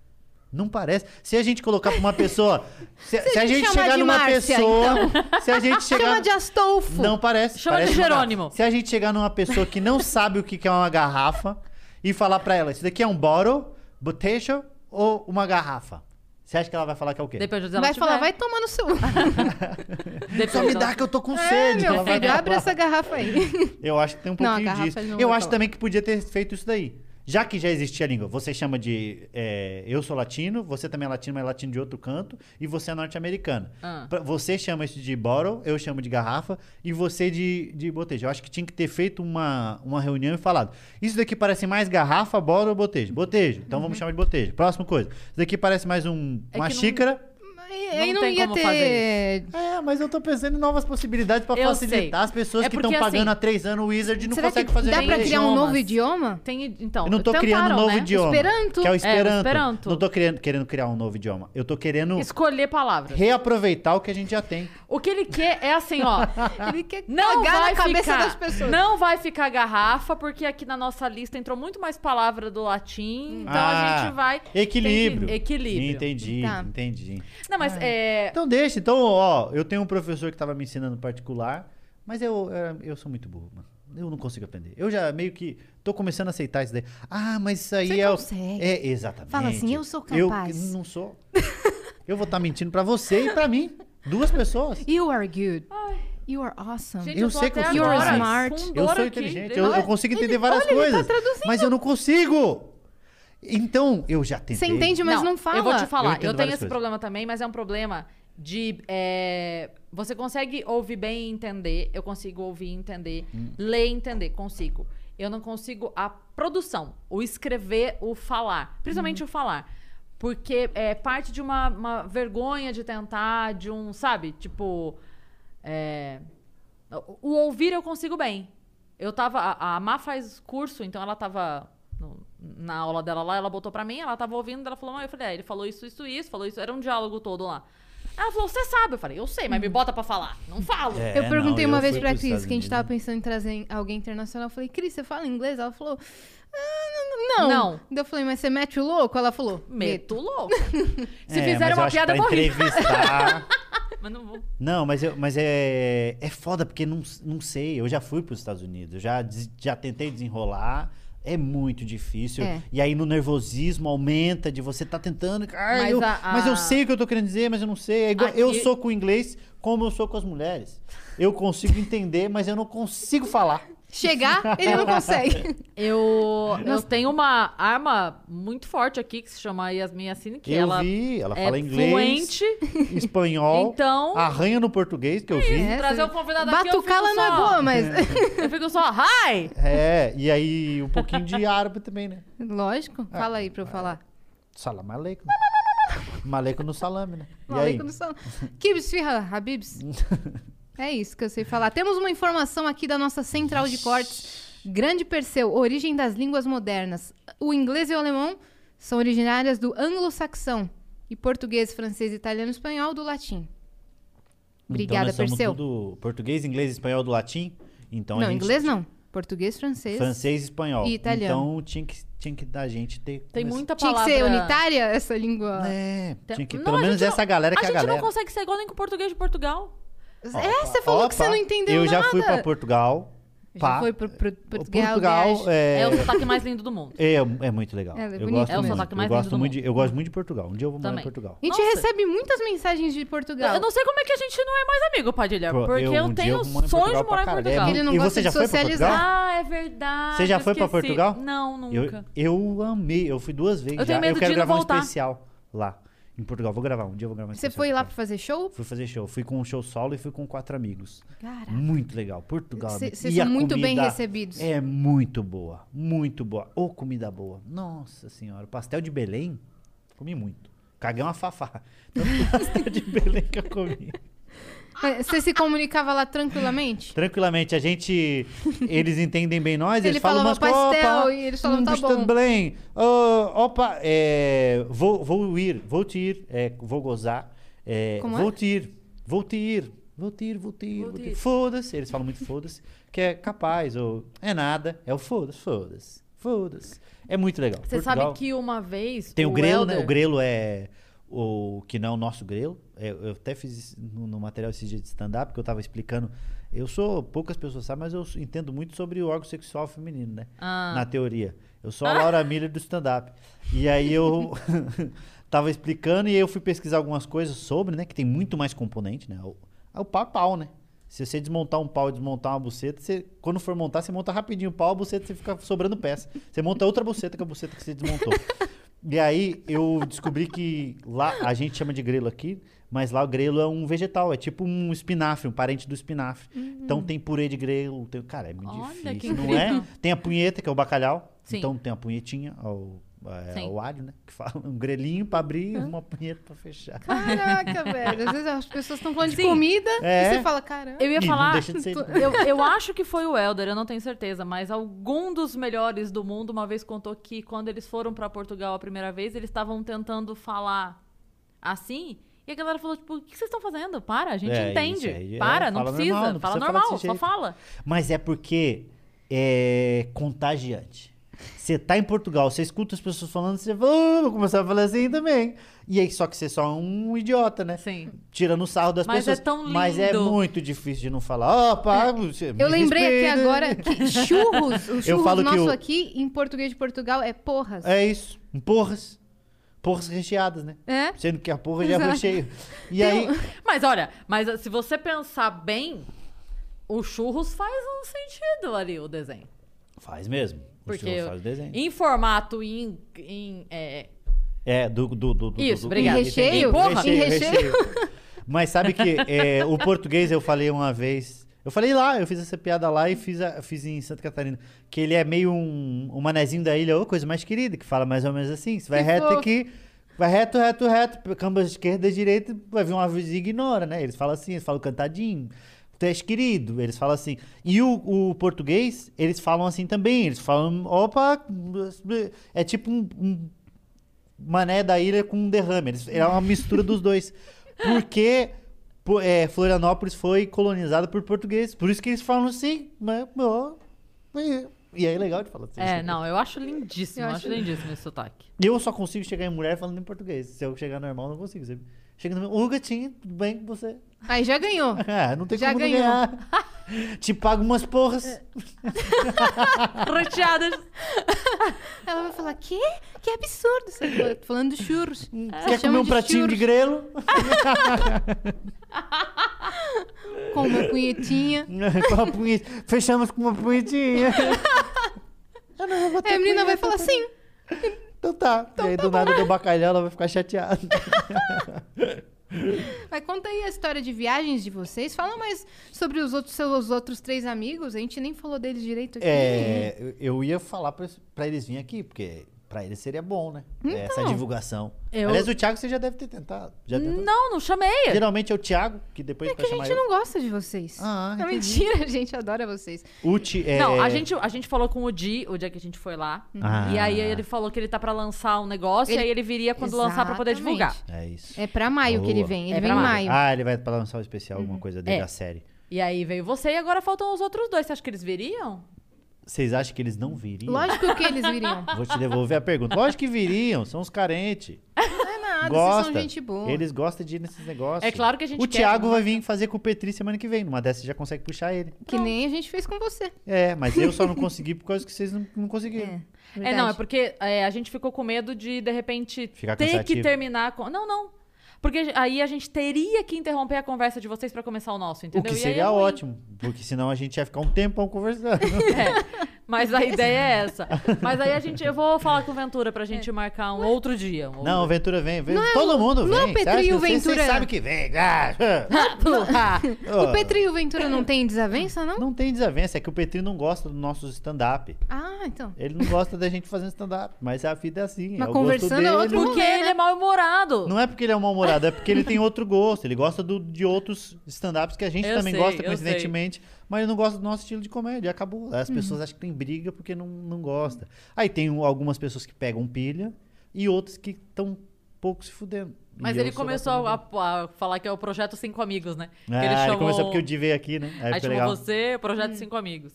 Speaker 3: Não parece. Se a gente colocar pra uma pessoa. Se, se a
Speaker 2: gente
Speaker 3: chegar
Speaker 2: de
Speaker 3: numa
Speaker 2: Márcia,
Speaker 3: pessoa. Se a gente chegar.
Speaker 2: Chama de Astolfo.
Speaker 3: Não parece.
Speaker 1: Chama
Speaker 3: parece
Speaker 1: de
Speaker 3: uma garrafa.
Speaker 1: Jerônimo.
Speaker 3: Se a gente chegar numa pessoa que não sabe o que que é uma garrafa e falar pra ela: Isso daqui é um bottle, botejo ou uma garrafa? Você acha que ela vai falar que é o quê?
Speaker 1: Depende de onde
Speaker 2: Vai
Speaker 1: ela
Speaker 2: falar,
Speaker 1: tiver.
Speaker 2: vai tomar no seu.
Speaker 3: Só me dá que eu tô com
Speaker 2: É,
Speaker 3: sede.
Speaker 2: meu
Speaker 3: ela vai
Speaker 2: filho, abre essa garrafa aí.
Speaker 3: Eu acho que tem um
Speaker 2: Não,
Speaker 3: pouquinho
Speaker 2: garrafa
Speaker 3: disso.
Speaker 2: não
Speaker 3: Eu acho
Speaker 2: falar.
Speaker 3: também que podia ter feito isso daí. Já que já existia a língua, você chama de. é, eu sou latino, você também é latino, mas é latino de outro canto, e você é norte-americano.
Speaker 1: Ah.
Speaker 3: Você chama isso de bottle, eu chamo de garrafa, e você de, de botejo. Eu acho que tinha que ter feito uma, uma reunião e falado: Isso daqui parece mais garrafa, bottle ou botejo? Botejo. Então vamos chamar de botejo. Próxima coisa. Isso daqui parece mais um,
Speaker 1: É
Speaker 3: uma
Speaker 1: que não-
Speaker 2: Aí aí não,
Speaker 1: tem
Speaker 2: ia
Speaker 1: como
Speaker 2: ter.
Speaker 1: fazer
Speaker 3: É, mas eu tô pensando em novas possibilidades pra
Speaker 1: Eu
Speaker 3: facilitar
Speaker 1: sei.
Speaker 3: as pessoas
Speaker 1: É
Speaker 3: que estão
Speaker 1: porque,
Speaker 3: pagando
Speaker 1: assim,
Speaker 3: há três anos o Wizard e não
Speaker 2: Será que
Speaker 3: conseguem fazer
Speaker 2: dá pra
Speaker 3: inglês.
Speaker 2: criar um novo
Speaker 1: idiomas.
Speaker 2: idioma?
Speaker 1: Tem, então,
Speaker 3: Eu não tô
Speaker 1: tentaram,
Speaker 3: criando um novo
Speaker 1: né?
Speaker 3: idioma.
Speaker 2: Esperanto?
Speaker 3: Que é o
Speaker 1: É, o
Speaker 3: Esperanto.
Speaker 1: Esperanto.
Speaker 3: Não tô querendo, querendo criar um novo idioma. Eu tô querendo
Speaker 1: Escolher palavras.
Speaker 3: reaproveitar o que a gente já tem.
Speaker 1: O que ele quer é assim, ó.
Speaker 2: Ele quer
Speaker 1: Não
Speaker 2: cagar
Speaker 1: vai
Speaker 2: na cabeça
Speaker 1: ficar,
Speaker 2: das pessoas.
Speaker 1: Não vai ficar garrafa, porque aqui na nossa lista entrou muito mais palavra do latim. Então a
Speaker 3: Ah,
Speaker 1: gente vai.
Speaker 3: Equilíbrio.
Speaker 1: tem que- equilíbrio.
Speaker 3: Entendi,
Speaker 2: Tá.
Speaker 3: entendi.
Speaker 1: Não, mas é.
Speaker 3: Então deixa. Então, ó, eu tenho um professor que tava me ensinando particular, mas eu, eu, eu sou muito burro, mano. Eu não consigo aprender. Eu já meio que tô começando a aceitar isso daí. Ah, mas isso aí
Speaker 2: Você
Speaker 3: é. o-
Speaker 2: consegue.
Speaker 3: É, exatamente.
Speaker 2: Fala assim, eu sou
Speaker 3: Eu
Speaker 2: capaz.
Speaker 3: não sou. eu vou estar mentindo pra você e pra mim. Duas pessoas.
Speaker 2: You are good. You are awesome.
Speaker 1: Gente,
Speaker 3: Eu
Speaker 1: eu,
Speaker 3: sei que eu sou
Speaker 2: smart.
Speaker 3: Eu sou inteligente, eu, eu consigo entender várias
Speaker 2: olha, ele tá
Speaker 3: coisas.
Speaker 2: traduzindo.
Speaker 3: mas eu não consigo. Então, eu já tentei.
Speaker 2: Você entende, mas não, fala.
Speaker 1: Eu vou te
Speaker 3: Eu
Speaker 1: falar, eu,
Speaker 3: entendo
Speaker 1: tenho esse
Speaker 3: coisas.
Speaker 1: problema também, mas é um problema de. é, você consegue ouvir bem e entender. Eu consigo ouvir e entender.
Speaker 3: Hum.
Speaker 1: Ler e entender, consigo. Eu não consigo a produção, o escrever, o falar. Principalmente
Speaker 2: Uhum.
Speaker 1: o falar. Porque é parte de uma, uma vergonha de tentar, de um, sabe? Tipo. é, o o ouvir eu consigo bem. Eu tava. A, a Má faz curso, então ela tava no- na aula dela lá, ela botou pra mim, ela tava ouvindo, ela falou, "Mãe", eu falei, é, ele falou isso, isso, isso, falou isso, era um diálogo todo lá. Ela falou, você sabe? Eu falei, eu sei, mas me bota pra falar. Não falo.
Speaker 3: É,
Speaker 2: Eu perguntei
Speaker 3: não,
Speaker 2: uma
Speaker 3: eu
Speaker 2: vez pra
Speaker 3: pros
Speaker 2: Cris, que a gente
Speaker 3: Unidos.
Speaker 2: tava pensando em trazer alguém internacional. Eu falei, Cris, você fala inglês? Ela falou, ah, não.
Speaker 1: Não.
Speaker 2: Daí eu falei, mas você mete o louco? Ela falou,
Speaker 1: Meto louco. Se
Speaker 3: É,
Speaker 1: fizer
Speaker 3: mas eu
Speaker 1: uma piada, eu rir.
Speaker 3: entrevistar.
Speaker 1: Mas não vou.
Speaker 3: Não, mas, eu, mas é, é foda, porque não, não sei. Eu já fui para os Estados Unidos, eu já, já tentei desenrolar. É muito difícil.
Speaker 2: É.
Speaker 3: E aí no nervosismo aumenta de você tá tentando.
Speaker 1: Mas
Speaker 3: eu,
Speaker 1: a- a-
Speaker 3: mas eu sei o que eu tô querendo dizer, mas eu não sei. É igual- Eu
Speaker 1: Aqui-
Speaker 3: sou com o inglês como eu sou com as mulheres. Eu consigo entender, mas eu não consigo falar.
Speaker 2: Chegar, ele não consegue.
Speaker 1: Eu, eu tenho uma arma muito forte aqui que se chama Yasmin Yassine, que
Speaker 3: eu
Speaker 1: ela
Speaker 3: vi, ela
Speaker 1: é
Speaker 3: fala inglês,
Speaker 1: fluente.
Speaker 3: espanhol,
Speaker 1: Então-
Speaker 3: arranha no português, que eu vi.
Speaker 2: É,
Speaker 1: Trazer o convidado aqui, eu fico
Speaker 2: Batucala não é boa, mas...
Speaker 1: Eu fico só, hi!
Speaker 3: É, e aí um pouquinho de árabe também, né?
Speaker 2: Lógico.
Speaker 3: É.
Speaker 2: Fala aí pra eu falar.
Speaker 3: Salam aleikum. Maleico no salame, né? Aí?
Speaker 2: Maleico no salão. Kibs, firra, Habibs. É isso que eu sei falar. Temos uma informação aqui da nossa central de cortes. Grande Perseu, origem das línguas modernas. O inglês e o alemão são originárias do anglo-saxão. E português, francês, italiano e espanhol do latim. Obrigada,
Speaker 3: então nós somos
Speaker 2: Perseu.
Speaker 3: tudo português, inglês, espanhol do latim. Então a
Speaker 2: não,
Speaker 3: gente-
Speaker 2: inglês não. Português, francês.
Speaker 3: Francês e espanhol.
Speaker 2: E italiano.
Speaker 3: Então tinha que, tinha que dar gente ter.
Speaker 1: Tem muita
Speaker 2: Tinha que
Speaker 1: palavra...
Speaker 2: ser unitária essa língua.
Speaker 3: É, tinha que,
Speaker 1: Não,
Speaker 3: pelo
Speaker 1: a
Speaker 3: menos
Speaker 1: gente
Speaker 3: essa
Speaker 1: não-
Speaker 3: galera que
Speaker 1: A
Speaker 3: é a
Speaker 1: gente
Speaker 3: galera.
Speaker 1: não consegue ser igual nem com o português de Portugal.
Speaker 2: É, você falou que você
Speaker 3: Opa,
Speaker 2: não entendeu
Speaker 3: Eu já
Speaker 2: nada.
Speaker 3: fui pra Portugal.
Speaker 2: Já
Speaker 3: pá.
Speaker 2: foi pro, pro, Portugal,
Speaker 3: Portugal é,
Speaker 1: É o sotaque mais lindo do mundo.
Speaker 3: é, é muito legal.
Speaker 2: É, é
Speaker 3: eu
Speaker 2: bonito
Speaker 3: gosto
Speaker 2: É o
Speaker 3: muito.
Speaker 1: sotaque mais
Speaker 3: eu
Speaker 1: lindo
Speaker 3: gosto
Speaker 1: do
Speaker 3: muito
Speaker 1: mundo.
Speaker 3: de, eu gosto muito de Portugal. Um dia eu vou morar em Portugal.
Speaker 2: A gente
Speaker 1: Nossa.
Speaker 2: recebe muitas mensagens de Portugal.
Speaker 1: Eu não sei como é que a gente não é mais amigo, Padilha.
Speaker 3: Pô,
Speaker 1: Porque
Speaker 3: eu-
Speaker 1: eu,
Speaker 3: um dia
Speaker 1: tenho
Speaker 3: eu vou morar em
Speaker 1: sonho de morar em.
Speaker 3: É
Speaker 1: Portugal.
Speaker 2: Ele não
Speaker 3: E
Speaker 2: gosta
Speaker 3: você
Speaker 2: de
Speaker 3: já
Speaker 2: socializar.
Speaker 3: Portugal?
Speaker 1: Ah, é verdade.
Speaker 3: Você já
Speaker 1: eu
Speaker 3: foi pra. Portugal?
Speaker 1: Não,
Speaker 3: Eu,
Speaker 1: nunca.
Speaker 3: eu amei, eu fui duas vezes
Speaker 1: Eu tenho
Speaker 3: já.
Speaker 1: medo
Speaker 3: eu quero gravar
Speaker 1: voltar.
Speaker 3: um especial lá em Portugal. Vou gravar, um dia eu vou gravar
Speaker 2: Você foi lá pra fazer show?
Speaker 3: Fui fazer show. Fui com um show solo e fui com quatro amigos.
Speaker 2: Caraca.
Speaker 3: Muito legal. Portugal.
Speaker 2: Vocês são muito bem recebidos.
Speaker 3: É muito boa. Muito boa. Ô, comida boa. Nossa senhora. Pastel de Belém, comi muito. Caguei uma fafá. Tanto pastel de Belém que eu comi.
Speaker 2: Você se comunicava lá tranquilamente?
Speaker 3: Tranquilamente, a gente. Eles entendem bem nós,
Speaker 2: Ele
Speaker 3: eles falam umas coisas.
Speaker 2: pastel
Speaker 3: opa,
Speaker 2: e eles falavam,
Speaker 3: hum,
Speaker 2: tá bom.
Speaker 3: Belém. Ô, opa, é, vou, vou ir, vou te ir, é, vou gozar. é,
Speaker 2: Como é?
Speaker 3: vou te ir, vou te ir, vou te ir, vou te ir,
Speaker 1: Vou te
Speaker 3: ir.
Speaker 1: ir.
Speaker 3: Foda-se, eles falam muito foda-se, que é capaz, ou é nada, é o foda-se, foda-se, foda-se. É muito legal.
Speaker 1: Você
Speaker 3: Portugal-
Speaker 1: sabe que uma vez.
Speaker 3: tem o, grelo, né? O grelo é o que não é o nosso grelo. Eu até fiz no, no material esse dia de stand-up que eu tava explicando. Eu sou, poucas pessoas sabem, mas eu entendo muito sobre o órgão sexual feminino, né?
Speaker 1: Ah.
Speaker 3: Na teoria. Eu sou a Laura Miller do stand-up. E aí eu tava explicando e aí eu fui pesquisar algumas coisas sobre, né? Que tem muito mais componente, né? O, é o pau é pau, né? Se você desmontar um pau e desmontar uma buceta, você, quando for montar, você monta rapidinho o pau, a buceta você fica sobrando peça. Você monta outra buceta com a buceta que você desmontou. E aí eu descobri que lá a gente chama de grelo aqui, mas lá o grelo é um vegetal, é tipo um espinafre, um parente do espinafre. Então tem purê de grelo, tem, cara, é muito
Speaker 1: Olha,
Speaker 3: difícil, não é? Tem a punheta, que é o bacalhau.
Speaker 1: Sim.
Speaker 3: Então tem a punhetinha, o, é,
Speaker 1: Sim.
Speaker 3: o alho, né? Que fala um grelinho pra abrir, uma punheta pra fechar.
Speaker 2: Caraca, velho. Às vezes as pessoas estão falando de
Speaker 1: Sim.
Speaker 2: comida
Speaker 3: É.
Speaker 2: e você fala, caramba.
Speaker 1: Eu ia
Speaker 3: E não
Speaker 1: falar.
Speaker 3: de
Speaker 1: eu, eu acho que foi o Helder, eu não tenho certeza, mas algum dos melhores do mundo uma vez contou que quando eles foram pra Portugal a primeira vez, eles estavam tentando falar assim. E a galera falou, tipo, o que vocês estão fazendo? Para, a gente
Speaker 3: É,
Speaker 1: entende.
Speaker 3: aí, é,
Speaker 1: Para, não
Speaker 3: fala
Speaker 1: precisa.
Speaker 3: normal, não
Speaker 1: fala
Speaker 3: precisa falar
Speaker 1: normal, só
Speaker 3: jeito.
Speaker 1: fala.
Speaker 3: Mas é porque é contagiante. Você tá em Portugal, você escuta as pessoas falando, você fala, "Ah, vou começar a falar assim também. E aí, só que você é só um idiota, né?
Speaker 1: Sim.
Speaker 3: Tirando o sarro das
Speaker 1: Mas é
Speaker 3: pessoas.
Speaker 1: tão
Speaker 3: Mas é
Speaker 1: lindo.
Speaker 3: muito difícil de não falar. Opa, você me
Speaker 2: Eu lembrei aqui
Speaker 3: respeita."
Speaker 2: agora que churros, o churros
Speaker 3: falo que
Speaker 2: nosso
Speaker 3: o-
Speaker 2: aqui, em português de Portugal, é porras.
Speaker 3: É isso. Porras. Porras recheadas, né?
Speaker 2: É?
Speaker 3: Sendo que a porra já é recheio. E aí.
Speaker 1: Mas olha, mas uh, se você pensar bem, o churros faz um sentido ali, o desenho.
Speaker 3: Faz mesmo.
Speaker 1: Porque
Speaker 3: faz o desenho.
Speaker 1: em formato em. em, é,
Speaker 3: É, do. do, do, do
Speaker 1: Isso,
Speaker 3: do,
Speaker 1: obrigada.
Speaker 2: Em recheio?
Speaker 1: Porra.
Speaker 2: Em recheio?
Speaker 3: Mas sabe que é, o português eu falei uma vez. Eu falei lá, eu fiz essa piada lá e fiz, a- fiz em Santa Catarina. Que ele é meio um, um manezinho da ilha, ô coisa mais querida, que fala mais ou menos assim. Você vai
Speaker 2: Que
Speaker 3: reto
Speaker 2: fofo.
Speaker 3: aqui, vai reto, reto, reto, camba esquerda, direita, vai vir uma vez e ignora, né? Eles falam assim, eles falam cantadinho. Tu és querido, eles falam assim. E o, o português, eles falam assim também. Eles falam, opa, é tipo um- um Mané da ilha com um derrame. Eles, é uma mistura dos dois. Porque é, Florianópolis foi colonizada por portugueses. Por isso que eles falam assim. Mas, ó, e- aí é legal de falar assim.
Speaker 1: é, não, eu acho lindíssimo,
Speaker 2: Eu acho-
Speaker 1: acho lindíssimo esse sotaque.
Speaker 3: Eu só consigo chegar em mulher falando em português. Se eu chegar normal, não consigo. Você chega no meu. Ô, gatinho, tudo bem com você?
Speaker 2: Aí já ganhou.
Speaker 3: Ah, não tem
Speaker 2: Já
Speaker 3: como não
Speaker 2: ganhou.
Speaker 3: ganhar. Te pago umas porras.
Speaker 1: Recheadas.
Speaker 2: Ela vai falar, que? Que absurdo. Você tá falando de churros.
Speaker 3: Quer
Speaker 2: chama
Speaker 3: comer um
Speaker 2: de
Speaker 3: pratinho de
Speaker 2: churros.
Speaker 3: grelo?
Speaker 2: Com uma punhetinha.
Speaker 3: com uma punheta. Fechamos com uma punhetinha. Eu não vou ter
Speaker 2: a menina vai
Speaker 3: punheta.
Speaker 2: falar sim.
Speaker 3: Então tá. e aí do nada do bacalhau ela vai ficar chateada.
Speaker 2: Mas conta aí a história de viagens de vocês. Fala mais sobre os outros seus outros três amigos. A gente nem falou deles direito aqui.
Speaker 3: É, eu- eu ia falar pra, pra eles virem aqui, porque pra eles seria bom, né? Essa divulgação.
Speaker 1: Eu-
Speaker 3: Aliás, o Thiago você já deve ter tentado. Já tentou?
Speaker 1: Não, não chamei.
Speaker 3: Geralmente é o Thiago, que depois
Speaker 2: É que
Speaker 3: vai
Speaker 2: a gente
Speaker 3: eu.
Speaker 2: não gosta de vocês.
Speaker 3: Ah,
Speaker 2: é
Speaker 3: entendi.
Speaker 2: mentira, a gente adora vocês.
Speaker 3: O Ti, é...
Speaker 1: Não, a gente, a gente falou com o Di, o dia que a gente foi lá.
Speaker 3: Ah.
Speaker 1: E aí ele falou que ele tá pra lançar um negócio
Speaker 2: Ele-
Speaker 1: e aí ele viria quando lançar pra poder
Speaker 2: Exatamente.
Speaker 1: divulgar.
Speaker 3: É isso.
Speaker 2: É pra maio que ele
Speaker 3: Boa.
Speaker 2: vem. Ele
Speaker 1: É
Speaker 2: vem em
Speaker 1: maio.
Speaker 2: maio.
Speaker 3: Ah, ele vai pra lançar o especial, alguma coisa dele,
Speaker 1: É.
Speaker 3: da série.
Speaker 1: E aí veio você e agora faltam os outros dois. Você acha que eles viriam?
Speaker 3: Vocês acham que eles não viriam?
Speaker 2: Lógico que eles viriam.
Speaker 3: Vou te devolver a pergunta. Lógico que viriam, são os carentes.
Speaker 2: Não é nada,
Speaker 3: Gosta.
Speaker 2: vocês são gente boa.
Speaker 3: Eles gostam de ir nesses negócios.
Speaker 1: É claro que a gente
Speaker 3: O
Speaker 1: quer,
Speaker 3: Thiago vai vir fazer com o Petri semana que vem. Numa dessas você já consegue puxar ele.
Speaker 2: Que nem a gente fez com você.
Speaker 3: É, mas eu só não consegui por causa que vocês não, não conseguiram.
Speaker 1: É, não, é porque é, a gente ficou com medo de, de repente,
Speaker 3: Ficar
Speaker 1: ter
Speaker 3: cansativo.
Speaker 1: que terminar com. Não, não. Porque aí a gente teria que interromper a conversa de vocês pra começar o nosso,
Speaker 3: O
Speaker 1: entendeu?
Speaker 3: que
Speaker 1: E aí
Speaker 3: seria ótimo, porque senão a gente ia ficar um tempão conversando.
Speaker 1: É, mas a ideia é essa. Mas aí a gente, eu vou falar com o Ventura pra gente marcar um outro dia. um
Speaker 3: Não, o Ventura vem, vem.
Speaker 2: Não é
Speaker 3: todo
Speaker 2: o-
Speaker 3: mundo
Speaker 2: não é o
Speaker 3: vem.
Speaker 2: Petri
Speaker 3: Você acha
Speaker 2: e o Ventura?
Speaker 3: Vocês sabem que vem. Ah,
Speaker 2: O Petri e o Ventura não tem desavença, não?
Speaker 3: Não tem desavença, é que o Petri não gosta do nosso stand-up.
Speaker 2: Ah, então.
Speaker 3: Ele não gosta da gente fazendo stand-up, mas a vida é assim.
Speaker 2: Mas
Speaker 3: é o
Speaker 2: conversando
Speaker 3: gosto
Speaker 2: é outro
Speaker 1: Porque ele
Speaker 2: né?
Speaker 1: é mal-humorado.
Speaker 3: Não é porque ele é um mal-humorado, é porque ele tem outro gosto. Ele gosta do- de outros stand-ups que a gente
Speaker 1: Eu
Speaker 3: também
Speaker 1: sei,
Speaker 3: gosta, coincidentemente, mas ele não gosta do nosso estilo de comédia. Acabou. As pessoas acham que tem briga porque não, não gosta. Aí tem um- algumas pessoas que pegam pilha e outras que estão pouco se fudendo.
Speaker 1: Mas
Speaker 3: E
Speaker 1: ele
Speaker 3: eu
Speaker 1: começou a, a falar que é o Projeto Cinco Amigos, né? Que
Speaker 3: Ah, ele, começou porque o Di veio aqui, né? Aí,
Speaker 1: Aí chamou
Speaker 3: legal.
Speaker 1: você, o Projeto Cinco Amigos.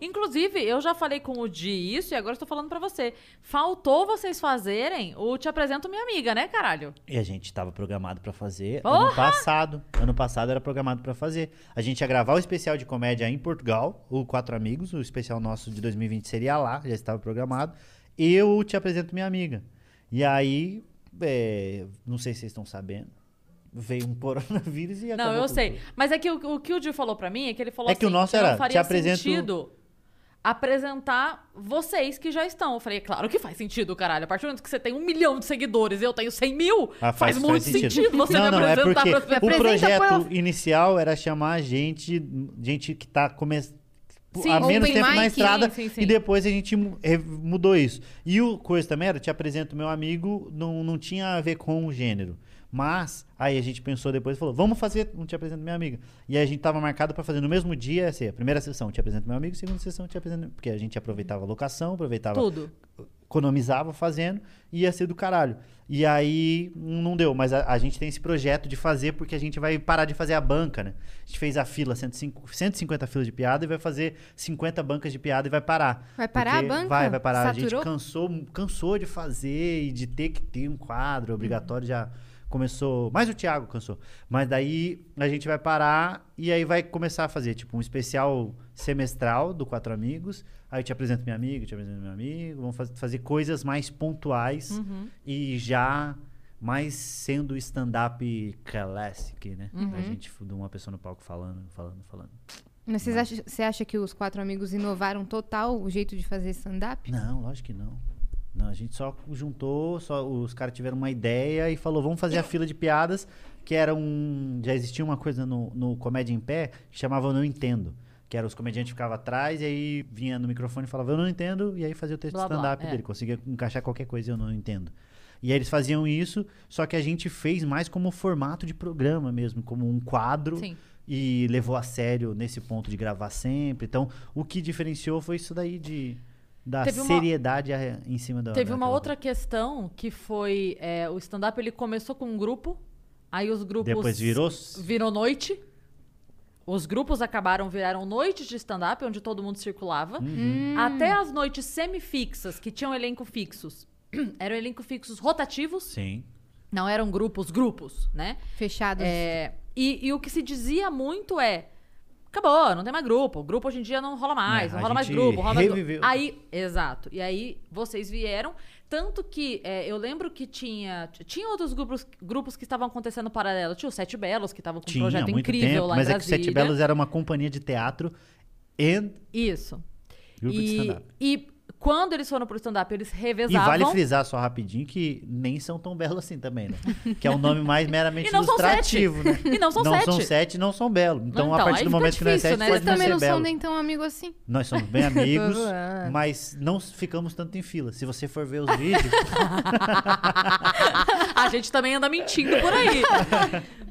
Speaker 1: Inclusive, eu já falei com o Di isso e agora estou falando pra você. Faltou vocês fazerem o Te Apresento Minha Amiga, né, caralho?
Speaker 3: E a gente tava programado pra fazer
Speaker 1: Porra!
Speaker 3: ano passado. Ano passado era programado pra fazer. A gente ia gravar o especial de comédia em Portugal, o Quatro Amigos, o especial nosso de 2020 seria lá, já estava programado. Eu te apresento minha amiga. E aí, é, não sei se vocês estão sabendo, veio um coronavírus e
Speaker 1: Não, eu sei.
Speaker 3: tudo.
Speaker 1: Mas é que o, o que o Di falou pra mim é que ele falou
Speaker 3: É que o
Speaker 1: assim,
Speaker 3: nosso
Speaker 1: não
Speaker 3: era,
Speaker 1: faria
Speaker 3: te apresento-
Speaker 1: sentido apresentar vocês que já estão. Eu falei, é claro que faz sentido, caralho. A partir do momento que você tem um milhão de seguidores e eu tenho 100 mil,
Speaker 3: Ah,
Speaker 1: faz, muito sentido, você
Speaker 3: não,
Speaker 1: me
Speaker 3: não, é
Speaker 1: apresentar
Speaker 3: porque
Speaker 1: pras pessoas.
Speaker 3: o projeto
Speaker 2: pra-
Speaker 3: inicial era chamar gente, gente que tá começando
Speaker 1: Sim,
Speaker 3: há menos tempo na estrada
Speaker 1: sim, sim,
Speaker 3: e depois a gente mudou isso. E o coisa também era, te apresento meu amigo, não, não tinha a ver com o gênero. Mas aí a gente pensou depois e falou, vamos fazer um Te Apresento Minha Amiga. E aí a gente tava marcado pra fazer no mesmo dia, assim, a primeira sessão Te Apresento Meu Amigo, segunda sessão Te Apresento... Porque a gente aproveitava a locação, aproveitava
Speaker 1: Tudo.
Speaker 3: economizava fazendo e ia ser do caralho. E aí não deu, mas a, a gente tem esse projeto de fazer porque a gente vai parar de fazer a banca, né? A gente fez a fila, 105, 150 filas de piada e vai fazer 50 bancas de piada e vai parar.
Speaker 2: Vai parar a banca?
Speaker 3: Vai, vai parar. A
Speaker 2: Saturou?
Speaker 3: gente cansou, cansou de fazer e de ter que ter um quadro obrigatório já começou, mais o Thiago cansou. Mas daí a gente vai parar e aí vai começar a fazer tipo um especial semestral do Quatro Amigos. Aí eu te apresento minha amiga, eu te apresento meu amigo. Vamos faz- fazer coisas mais pontuais
Speaker 1: Uhum.
Speaker 3: e já mais sendo stand-up classic, né?
Speaker 1: Uhum.
Speaker 3: A gente de uma pessoa no palco falando, falando, falando.
Speaker 2: Mas você acha que os quatro amigos inovaram total o jeito de fazer stand-up?
Speaker 3: Não, lógico que não. Não, a gente só juntou, só os caras tiveram uma ideia e falou, vamos fazer a fila de piadas, que era um... Já existia uma coisa no, no Comédia em Pé que chamava Eu Não Entendo. Que era os comediantes ficavam atrás e aí vinha no microfone e falava Eu não entendo, e aí fazia o texto stand-up
Speaker 1: é.
Speaker 3: dele. Conseguia encaixar qualquer coisa Eu Não Entendo. E aí eles faziam isso, só que a gente fez mais como formato de programa mesmo, como um quadro
Speaker 1: Sim.
Speaker 3: e levou a sério nesse ponto de gravar sempre. Então, o que diferenciou foi isso daí de da
Speaker 1: Teve uma-
Speaker 3: seriedade a- em cima da
Speaker 1: Teve uma outra questão que foi é, o stand-up ele começou com um grupo, aí os grupos
Speaker 3: Depois virou
Speaker 1: virou noite. Os grupos acabaram viraram noites de stand-up onde todo mundo circulava.
Speaker 3: Uhum.
Speaker 1: Até as noites semifixas que tinham elenco fixos. eram elenco fixos rotativos,
Speaker 3: Sim.
Speaker 1: não eram grupos, grupos, né?
Speaker 2: Fechados.
Speaker 1: É, e, e o que se dizia muito é. Acabou, não tem mais grupo. O grupo hoje em dia não rola mais,
Speaker 3: É,
Speaker 1: não rola mais grupo, rola mais grupo. Aí, exato. E aí vocês vieram Tanto que é, eu lembro que tinha. Tinha outros grupos, grupos que estavam acontecendo paralelo. Tinha o Sete Belos, que estavam com um
Speaker 3: Tinha
Speaker 1: projeto
Speaker 3: muito
Speaker 1: incrível
Speaker 3: tempo,
Speaker 1: lá
Speaker 3: mas
Speaker 1: em
Speaker 3: é que o Sete. Belos era uma companhia de teatro e
Speaker 1: Isso.
Speaker 3: grupo de
Speaker 1: E,
Speaker 3: stand-up.
Speaker 1: e quando eles foram pro stand-up, eles
Speaker 3: E
Speaker 1: revezavam.
Speaker 3: vale frisar só rapidinho que nem são tão belos assim também, né? Que é um nome mais meramente
Speaker 1: E não são
Speaker 3: ilustrativo, né?
Speaker 1: E não são
Speaker 3: não
Speaker 1: sete.
Speaker 3: são sete e não são belos. Então,
Speaker 1: Então,
Speaker 3: a partir do momento que não é
Speaker 1: difícil,
Speaker 3: sete,
Speaker 1: né?
Speaker 3: pode
Speaker 2: Vocês
Speaker 3: não
Speaker 2: também
Speaker 3: ser
Speaker 2: não são
Speaker 3: belo.
Speaker 2: nem tão amigos assim.
Speaker 3: Nós somos bem amigos, mas não ficamos tanto em fila. Se você for ver os vídeos,
Speaker 1: A gente também anda mentindo por aí.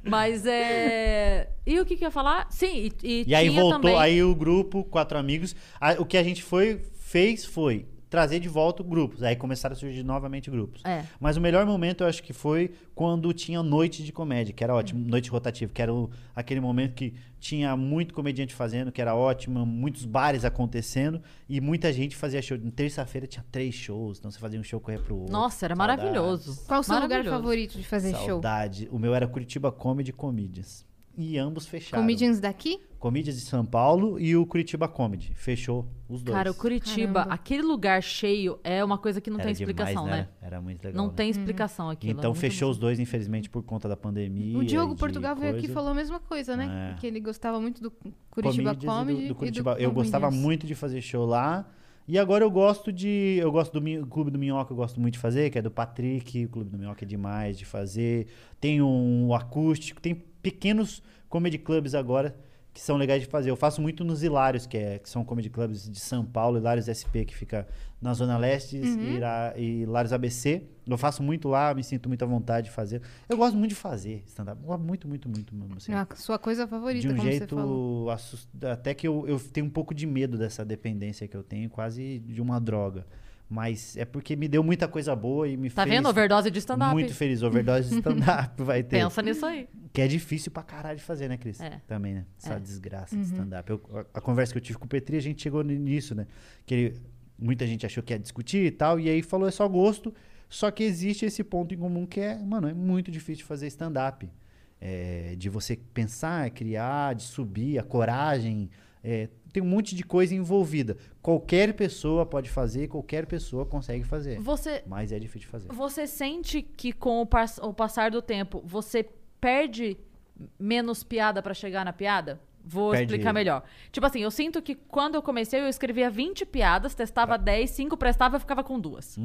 Speaker 1: Mas é. E o que, que eu ia falar? Sim, e, e,
Speaker 3: E aí
Speaker 1: tinha
Speaker 3: voltou,
Speaker 1: também...
Speaker 3: aí o grupo, quatro amigos. a- o que a gente foi, fez foi trazer de volta grupos. Aí começaram a surgir novamente grupos.
Speaker 1: É.
Speaker 3: Mas o melhor momento eu acho que foi quando tinha noite de comédia, que era ótimo,
Speaker 1: Hum.
Speaker 3: noite rotativa, que era o- aquele momento que tinha muito comediante fazendo, que era ótimo, muitos bares acontecendo e muita gente fazia show. Em terça-feira tinha três shows, então você fazia um show correr pro outro.
Speaker 1: Nossa, era
Speaker 3: Saudades.
Speaker 1: maravilhoso.
Speaker 2: Qual o seu lugar favorito de fazer show?
Speaker 3: Saudade. O meu era Curitiba Comedy Comedians. E ambos fecharam.
Speaker 2: Comedians daqui?
Speaker 3: Comedians de São Paulo e o Curitiba Comedy. Fechou os dois.
Speaker 1: Cara, o Curitiba,
Speaker 2: Caramba.
Speaker 1: aquele lugar cheio é uma coisa que não
Speaker 3: Era
Speaker 1: tem
Speaker 3: demais,
Speaker 1: explicação, né?
Speaker 3: Era, era muito legal.
Speaker 1: Não
Speaker 3: né?
Speaker 1: tem explicação aquilo. é
Speaker 3: Então fechou
Speaker 1: bom.
Speaker 3: os dois, infelizmente, por conta da pandemia.
Speaker 2: O Diogo Portugal veio aqui e falou a mesma coisa, né?
Speaker 3: É.
Speaker 2: Que ele gostava muito do Curitiba
Speaker 3: Comedians
Speaker 2: Comedy.
Speaker 3: do,
Speaker 2: e
Speaker 3: do
Speaker 2: do
Speaker 3: Curitiba. Eu gostava muito de fazer show lá. E agora eu gosto de. Eu gosto do Clube do Minhoca, eu gosto muito de fazer, que é do Patrick. O Clube do Minhoca é demais de fazer. Tem um acústico, tem pequenos comedy clubs agora que são legais de fazer. Eu faço muito nos Hilários, que, é, que são comedy clubs de São Paulo, Hilários SP, que fica na Zona Leste,
Speaker 2: Uhum.
Speaker 3: e, e Hilários ABC. Eu faço muito lá, me sinto muito à vontade de fazer. Eu gosto muito de fazer stand-up. Muito, muito, muito mesmo. assim
Speaker 2: É a sua coisa favorita,
Speaker 3: de um jeito assust- até que eu, eu tenho um pouco de medo dessa dependência que eu tenho, quase de uma droga. Mas é porque me deu muita coisa boa e me
Speaker 1: Tá
Speaker 3: fez
Speaker 1: vendo? Overdose de stand-up.
Speaker 3: muito feliz. Overdose de stand-up vai ter.
Speaker 1: Pensa nisso aí.
Speaker 3: Que é difícil pra caralho de fazer, né, Cris?
Speaker 1: É.
Speaker 3: Também, né? Essa
Speaker 1: É.
Speaker 3: desgraça de stand-up. Eu- a, a conversa que eu tive com o Petri, a gente chegou nisso, né? Que ele- muita gente achou que ia discutir e tal, e aí falou é só gosto. Só que existe esse ponto em comum que é, mano, é muito difícil de fazer stand-up. É, de você pensar, criar, de subir, a coragem. é, tem um monte de coisa envolvida. Qualquer pessoa pode fazer, qualquer pessoa consegue fazer.
Speaker 1: Você,
Speaker 3: Mas é difícil de fazer.
Speaker 1: você sente que com o, pas- o passar do tempo, você perde menos piada pra chegar na piada? Vou
Speaker 3: Perde.
Speaker 1: explicar melhor. Tipo assim, eu sinto que quando eu comecei, eu escrevia 20 piadas,
Speaker 3: Tá.
Speaker 1: testava 10, 5 prestava e ficava com duas.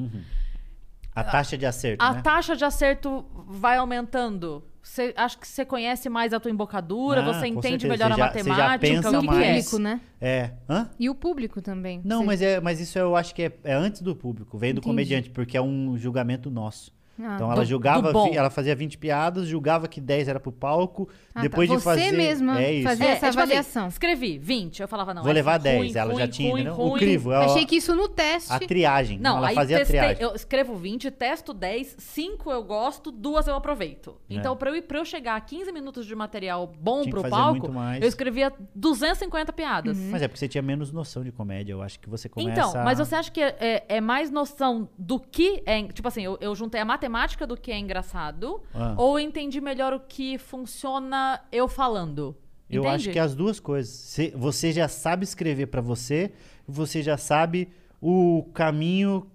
Speaker 3: A taxa de acerto,
Speaker 1: A
Speaker 3: né?
Speaker 1: taxa de acerto vai aumentando. Você, acho que você conhece mais a tua embocadura,
Speaker 3: Ah,
Speaker 1: você entende
Speaker 3: certeza.
Speaker 1: melhor
Speaker 3: Você
Speaker 1: a
Speaker 3: já- você já
Speaker 1: matemática,
Speaker 3: pensa
Speaker 1: o que, é.
Speaker 3: mais.
Speaker 2: público, né?
Speaker 3: É. Hã?
Speaker 2: E o público também.
Speaker 3: Não,
Speaker 2: Você-
Speaker 3: mas, é, mas isso eu acho que é, é antes do público, vem do
Speaker 2: Entendi.
Speaker 3: comediante, porque é um julgamento nosso.
Speaker 2: Ah,
Speaker 3: então ela
Speaker 1: do-
Speaker 3: julgava,
Speaker 1: do
Speaker 3: ela fazia 20 piadas, julgava que 10 era pro palco,
Speaker 2: Ah,
Speaker 3: depois
Speaker 2: tá.
Speaker 3: de
Speaker 2: Você
Speaker 3: fazer...
Speaker 2: mesma
Speaker 3: é isso.
Speaker 2: fazia essa
Speaker 1: tipo assim,
Speaker 2: avaliação.
Speaker 1: escrevi 20, eu falava, não.
Speaker 3: Vou
Speaker 1: é
Speaker 3: levar
Speaker 1: ruim,
Speaker 3: 10, ela já
Speaker 1: ruim,
Speaker 3: tinha,
Speaker 1: ruim,
Speaker 3: né?
Speaker 1: ruim.
Speaker 3: O crivo, é
Speaker 2: Achei que isso no teste.
Speaker 3: a triagem.
Speaker 1: Não,
Speaker 3: ela
Speaker 1: aí
Speaker 3: fazia
Speaker 1: testei,
Speaker 3: a triagem.
Speaker 1: eu escrevo 20, testo 10, 5 eu gosto, duas eu aproveito. Então, pra, eu, pra eu chegar a 15 minutos de material bom
Speaker 3: É. Tinha
Speaker 1: pro palco, eu escrevia 250 piadas.
Speaker 3: Mas é porque você tinha menos noção de comédia, eu acho que você começa
Speaker 1: Então, mas você acha que é, é- é mais noção do que é. Tipo assim, eu, eu juntei a matemática do que é engraçado,
Speaker 3: Ah.
Speaker 1: ou entendi melhor o que funciona eu falando?
Speaker 3: Eu
Speaker 1: Entende?
Speaker 3: acho que é as duas coisas. Você, já sabe escrever pra você, você já sabe o caminho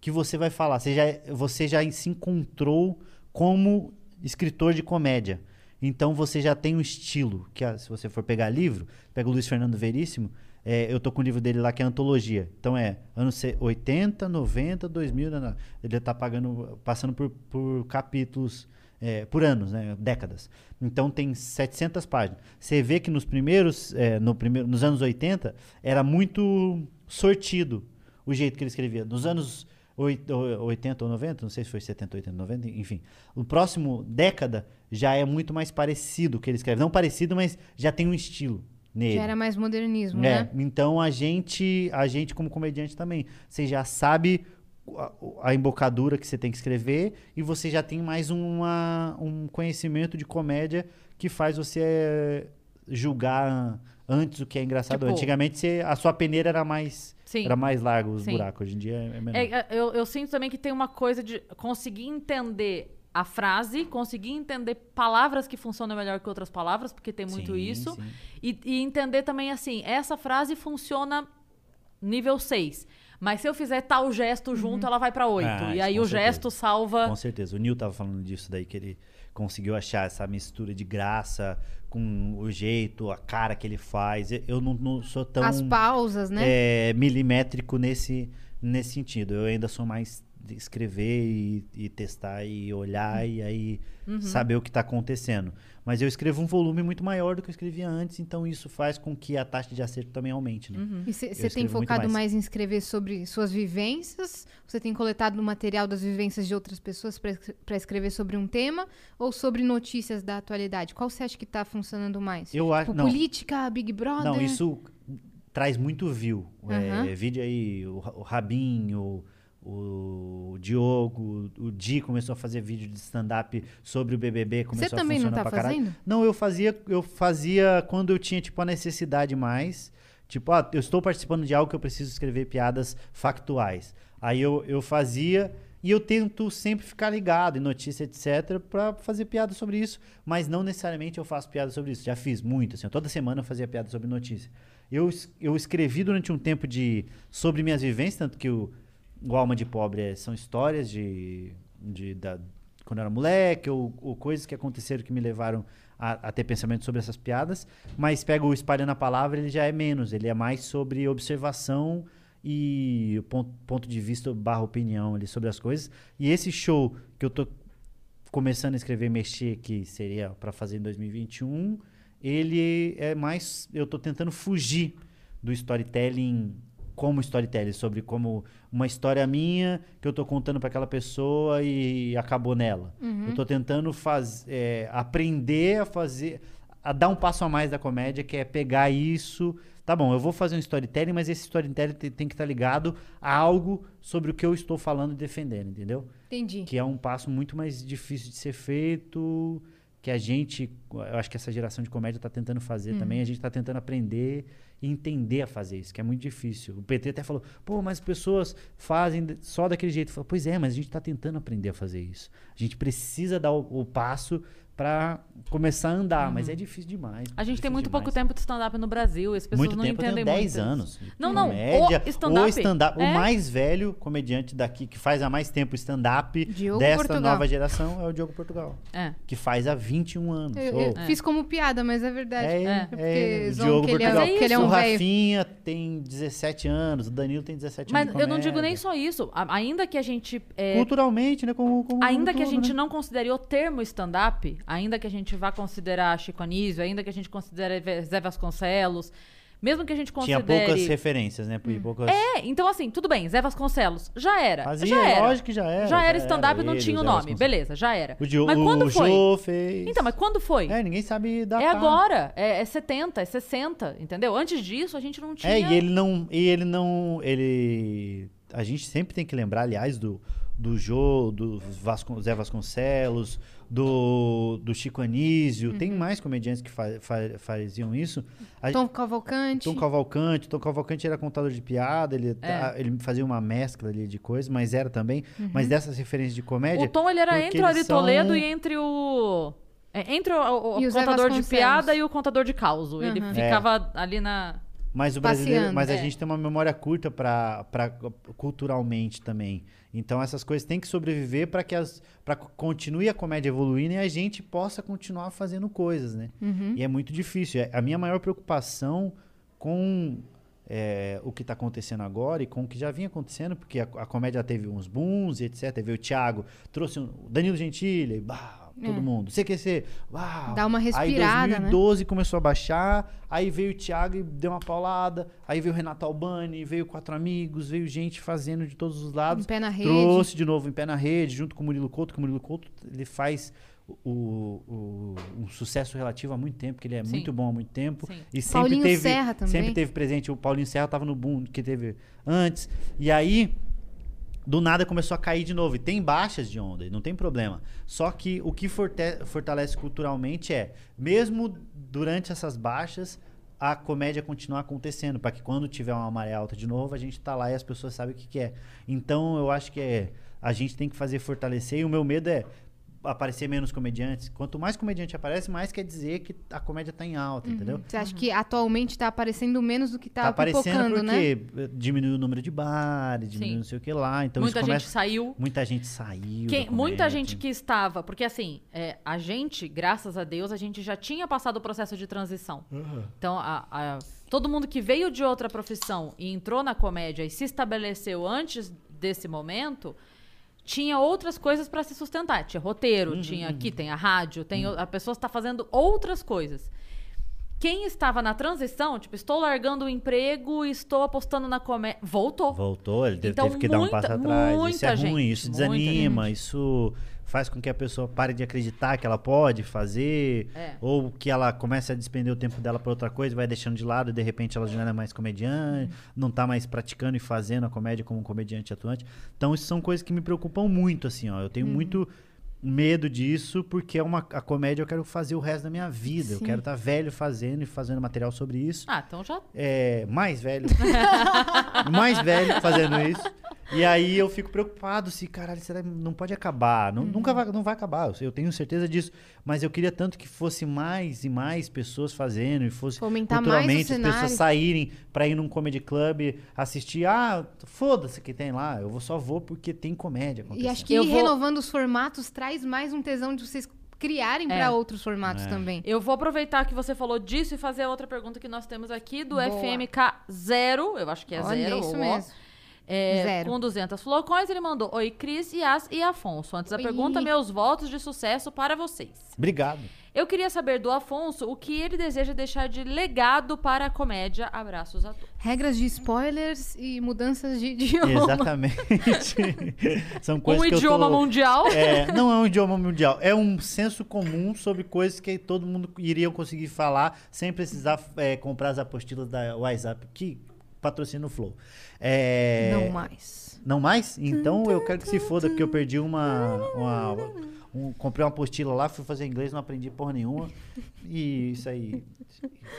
Speaker 3: que você vai falar. Você já, você já se encontrou como escritor de comédia. Então você já tem um estilo. Que se você for pegar livro, pega o Luiz Fernando Veríssimo, é, eu tô com o livro dele lá que é antologia. Então é anos se- 80, 90, 2000, né, né. ele tá pagando, passando por, por capítulos é, por anos, né, décadas. Então tem 700 páginas. Você vê que nos primeiros, é, no primeiro, nos anos 80 era muito sortido o jeito que ele escrevia. Nos anos oit- o- 80 ou 90, não sei se foi 70, 80, 90, enfim. O próximo década já é muito mais parecido o que ele escreve. Não parecido, mas já tem um estilo nele.
Speaker 2: Já era mais modernismo,
Speaker 3: É,
Speaker 2: né?
Speaker 3: então a gente, a gente como comediante também, você já sabe a, a embocadura que você tem que escrever e você já tem mais uma, um conhecimento de comédia que faz você eh, julgar antes o que é engraçado.
Speaker 1: Tipo-
Speaker 3: Antigamente você- a sua peneira era mais
Speaker 1: Sim.
Speaker 3: era mais largo os
Speaker 1: Sim.
Speaker 3: buracos, hoje em dia é menor.
Speaker 1: É, é, eu, eu sinto também que tem uma coisa de conseguir entender a frase, conseguir entender palavras que funcionam melhor que outras palavras, porque tem muito
Speaker 3: Sim,
Speaker 1: isso.
Speaker 3: sim.
Speaker 1: E, e entender também assim, essa frase funciona nível 6. Mas se eu fizer tal gesto junto, ela vai pra 8.
Speaker 3: Ah,
Speaker 1: e aí o
Speaker 3: certeza.
Speaker 1: gesto salva.
Speaker 3: Com certeza. O Nil tava falando disso daí, que ele conseguiu achar essa mistura de graça com o jeito, a cara que ele faz. Eu- não, não sou tão
Speaker 2: As pausas, né?
Speaker 3: é, milimétrico nesse, nesse sentido. Eu ainda sou mais escrever e, e testar e olhar e aí
Speaker 2: Uhum.
Speaker 3: saber o que está acontecendo. Mas eu escrevo um volume muito maior do que eu escrevia antes, então isso faz com que a taxa de acerto também aumente, né?
Speaker 2: E
Speaker 3: Eu
Speaker 2: você tem focado
Speaker 3: mais.
Speaker 2: mais. em escrever sobre suas vivências? Você tem coletado material das vivências de outras pessoas para escrever sobre um tema? Ou sobre notícias da atualidade? Qual você acha que tá funcionando mais?
Speaker 3: Eu acho,
Speaker 2: Tipo,
Speaker 3: não,
Speaker 2: política, Big Brother?
Speaker 3: Não, isso traz muito view.
Speaker 2: Aham.
Speaker 3: É, vídeo aí, o, o Rabinho, o Diogo, o Di começou a fazer vídeo de stand-up sobre o BBB. Começou
Speaker 2: Você também
Speaker 3: a
Speaker 2: não
Speaker 3: funcionar
Speaker 2: tá
Speaker 3: pra caralho.
Speaker 2: fazendo?
Speaker 3: Não, eu fazia, eu fazia quando eu tinha, tipo, a necessidade mais. Tipo, ah, eu estou participando de algo que eu preciso escrever piadas factuais. Aí eu, eu fazia e eu tento sempre ficar ligado em notícia, etc, pra fazer piada sobre isso, mas não necessariamente eu faço piada sobre isso. Já fiz muito, assim, toda semana eu fazia piada sobre notícia. Eu, eu escrevi durante um tempo de sobre minhas vivências, tanto que o, o Alma de Pobre é- são histórias de, de da, quando eu era moleque, ou, ou coisas que aconteceram que me levaram a, a ter pensamento sobre essas piadas. Mas pega o Espalhando a Palavra, ele já é menos, ele é mais sobre observação e ponto, ponto de vista barra opinião ali sobre as coisas. E esse show que eu tô começando a escrever mexer, que seria para fazer em 2021, ele é mais. Eu tô tentando fugir do storytelling como storytelling, sobre como uma história minha que eu tô contando para aquela pessoa e acabou nela. Eu tô tentando faz, é, aprender a fazer, a dar um passo a mais da comédia, que é pegar isso. Tá bom, eu vou fazer um storytelling, mas esse storytelling tem, tem que estar ligado a algo sobre o que eu estou falando e defendendo, entendeu?
Speaker 2: Entendi.
Speaker 3: que é um passo muito mais difícil de ser feito, que a gente, eu acho que essa geração de comédia está tentando fazer também, a gente está tentando aprender entender a fazer isso, que é muito difícil. O PT até falou, pô, mas as pessoas fazem só daquele jeito. Pois é, mas a gente está tentando aprender a fazer isso. A gente precisa dar o, o passo para começar a andar, mas é difícil demais.
Speaker 1: A gente tem muito pouco
Speaker 3: demais.
Speaker 1: tempo de stand-up no Brasil. As pessoas
Speaker 3: Muito
Speaker 1: não
Speaker 3: tempo, eu
Speaker 1: entendem
Speaker 3: tenho 10
Speaker 1: muito isso.
Speaker 3: anos.
Speaker 1: Não, não,
Speaker 3: Comédia,
Speaker 1: o stand-up
Speaker 3: o stand-up.
Speaker 1: é-
Speaker 3: O mais velho comediante daqui, que faz há mais tempo stand-up desta
Speaker 2: Portugal.
Speaker 3: nova geração, é o Diogo Portugal.
Speaker 1: É.
Speaker 3: Que faz há 21 anos.
Speaker 2: Eu, eu fiz como piada, mas é verdade.
Speaker 3: é,
Speaker 1: É.
Speaker 3: é,
Speaker 2: porque
Speaker 3: o
Speaker 2: zoam
Speaker 3: Diogo
Speaker 2: que ele é-
Speaker 3: Portugal.
Speaker 1: que ele é um
Speaker 3: o
Speaker 2: velho.
Speaker 3: Rafinha tem 17 anos, o Danilo tem 17
Speaker 1: Mas
Speaker 3: anos. de
Speaker 1: eu não digo nem só isso. A- Ainda que a gente. é,
Speaker 3: Culturalmente, né? Como, como
Speaker 1: Ainda que a gente
Speaker 3: né?
Speaker 1: não considere o termo stand-up, ainda que a gente vá considerar Chico Anísio, ainda que a gente considere Zé Vasconcelos, mesmo que a gente
Speaker 3: Tinha
Speaker 1: considere...
Speaker 3: poucas referências, né? Por poucas...
Speaker 1: É, então assim, tudo bem, Zé Vasconcelos, já era.
Speaker 3: Fazia,
Speaker 1: já era.
Speaker 3: lógico que já era,
Speaker 1: Já
Speaker 3: já
Speaker 1: era stand-up e não tinha o nome. Beleza, já era.
Speaker 3: O, Diogo,
Speaker 1: mas quando
Speaker 3: o
Speaker 1: foi?
Speaker 3: Jô fez.
Speaker 1: Então, mas quando foi?
Speaker 3: É, ninguém sabe datar.
Speaker 1: É agora, é, é 70, é 60, entendeu? Antes disso, a gente não tinha...
Speaker 3: É, e ele não. E ele não. Ele. A gente sempre tem que lembrar, aliás, do, do Jô, do Vascon, Zé Vasconcelos, do, do Chico Anísio. Tem mais comediantes que fa, fa, faziam isso. A-
Speaker 2: Tom Cavalcante.
Speaker 3: Tom Cavalcante. Tom Cavalcante era contador de piada, ele,
Speaker 1: É.
Speaker 3: a- ele fazia uma mescla ali de coisas, mas era também. Mas dessas referências de comédia.
Speaker 1: O Tom, ele era entre o Ari
Speaker 3: são-
Speaker 1: Toledo e entre o... é, entre o, o- o contador de piada e o contador de caos. Ele
Speaker 2: Uhum.
Speaker 1: ficava ali na...
Speaker 3: Mas o brasileiro,
Speaker 2: Passeando,
Speaker 3: mas a
Speaker 1: é.
Speaker 3: gente tem uma memória curta para culturalmente também. Então essas coisas têm que sobreviver para que as para continue a comédia evoluindo e a gente possa continuar fazendo coisas, né? E é muito difícil. É- A minha maior preocupação com é, o que está acontecendo agora e com o que já vinha acontecendo, porque a, a comédia teve uns booms e etc. Teve o Thiago, trouxe um, o Danilo Gentili, bah, todo
Speaker 2: É.
Speaker 3: mundo. CQC, uau.
Speaker 2: Dá uma
Speaker 3: Aí
Speaker 2: respirada, né?
Speaker 3: 2012 começou a baixar, aí veio o Thiago e deu uma paulada, aí veio o Renato Albani, veio Quatro Amigos, veio gente fazendo de todos os lados.
Speaker 2: Em pé na rede.
Speaker 3: Trouxe de novo em pé na rede, junto com o Murilo Couto, que o Murilo Couto ele faz o, o- um sucesso relativo há muito tempo, que ele é
Speaker 1: Sim.
Speaker 3: muito bom há muito tempo.
Speaker 1: Sim.
Speaker 3: E sempre
Speaker 2: Paulinho
Speaker 3: teve,
Speaker 2: Serra também.
Speaker 3: sempre teve presente. O Paulinho Serra estava no boom que teve antes. E aí, do nada começou a cair de novo. E tem baixas de onda, não tem problema. Só que o que fortalece culturalmente é, mesmo durante essas baixas, a comédia continuar acontecendo, para que quando tiver uma maré alta de novo, a gente tá lá e as pessoas sabem o que, que é. Então, eu acho que é, a gente tem que fazer fortalecer, e o meu medo é aparecer menos comediantes. Quanto mais comediante aparece, mais quer dizer que a comédia tá em alta, entendeu?
Speaker 2: Você acha que atualmente tá aparecendo menos do que tá,
Speaker 3: Tá aparecendo
Speaker 2: né?
Speaker 3: porque diminuiu o número de bares, diminuiu
Speaker 1: Sim.
Speaker 3: não sei o que lá. Então
Speaker 1: Muita
Speaker 3: isso
Speaker 1: gente
Speaker 3: começa...
Speaker 1: saiu.
Speaker 3: Muita gente saiu.
Speaker 1: Quem- muita gente que estava, porque assim, é, a gente, graças a Deus, a gente já tinha passado o processo de transição. Então, a- a- todo mundo que veio de outra profissão e entrou na comédia e se estabeleceu antes desse momento, tinha outras coisas para se sustentar. Tinha roteiro,
Speaker 3: Uhum,
Speaker 1: tinha aqui, tem a rádio, tem o- a pessoa está fazendo outras coisas. Quem estava na transição, tipo, estou largando o emprego e estou apostando na comédia, voltou.
Speaker 3: Voltou, ele teve-
Speaker 1: Então,
Speaker 3: teve que dar um
Speaker 1: muita-
Speaker 3: passo atrás. Isso
Speaker 1: muita
Speaker 3: é ruim,
Speaker 1: gente,
Speaker 3: isso
Speaker 1: muita
Speaker 3: desanima, isso faz com que a pessoa pare de acreditar que ela pode fazer,
Speaker 1: É.
Speaker 3: ou que ela comece a despender o tempo dela para outra coisa, vai deixando de lado e de repente ela já não é mais comediante, não tá mais praticando e fazendo a comédia como um comediante atuante. Então, isso são coisas que me preocupam muito, assim, ó. Eu tenho muito medo disso, porque é uma a comédia eu quero fazer o resto da minha vida. Eu quero estar velho fazendo e fazendo material sobre isso
Speaker 1: Ah, então já
Speaker 3: é, mais velho. mais velho fazendo isso. E aí eu fico preocupado se, caralho, será não pode acabar? Não, Nunca vai, não vai acabar, eu tenho certeza disso. Mas eu queria tanto que fosse mais e mais pessoas fazendo e fosse
Speaker 2: Fomentar
Speaker 3: culturalmente as pessoas saírem pra ir num comedy club assistir. Ah, foda-se que tem lá. Eu só vou porque tem comédia acontecendo.
Speaker 2: E acho que
Speaker 1: Eu vou-
Speaker 2: renovando os formatos traz mais um tesão de vocês criarem
Speaker 1: É.
Speaker 2: pra outros formatos
Speaker 3: É.
Speaker 2: também.
Speaker 1: Eu vou aproveitar que você falou disso e fazer a outra pergunta que nós temos aqui do
Speaker 2: Boa.
Speaker 1: FMK 0, eu acho que é
Speaker 2: Olha,
Speaker 1: zero.
Speaker 2: isso mesmo.
Speaker 1: É,
Speaker 2: Zero.
Speaker 1: Com 200 flocões, ele mandou Oi, Cris, Yas e Afonso. Antes da
Speaker 2: Oi.
Speaker 1: pergunta, meus votos de sucesso para vocês.
Speaker 3: Obrigado.
Speaker 1: Eu queria saber do Afonso o que ele deseja deixar de legado para a comédia. Abraços a todos.
Speaker 2: Regras de spoilers e mudanças de idioma.
Speaker 3: Exatamente. São coisas
Speaker 1: Um
Speaker 3: que eu
Speaker 1: idioma
Speaker 3: tô...
Speaker 1: mundial.
Speaker 3: É, não é um idioma mundial, é um senso comum sobre coisas que todo mundo iria conseguir falar sem precisar é, comprar as apostilas da WhatsApp, que patrocina o Flow. É,
Speaker 2: Não mais.
Speaker 3: Não mais? Então eu quero que se foda, porque eu perdi uma. uma um- comprei uma apostila lá, fui fazer inglês, não aprendi porra nenhuma. E isso aí.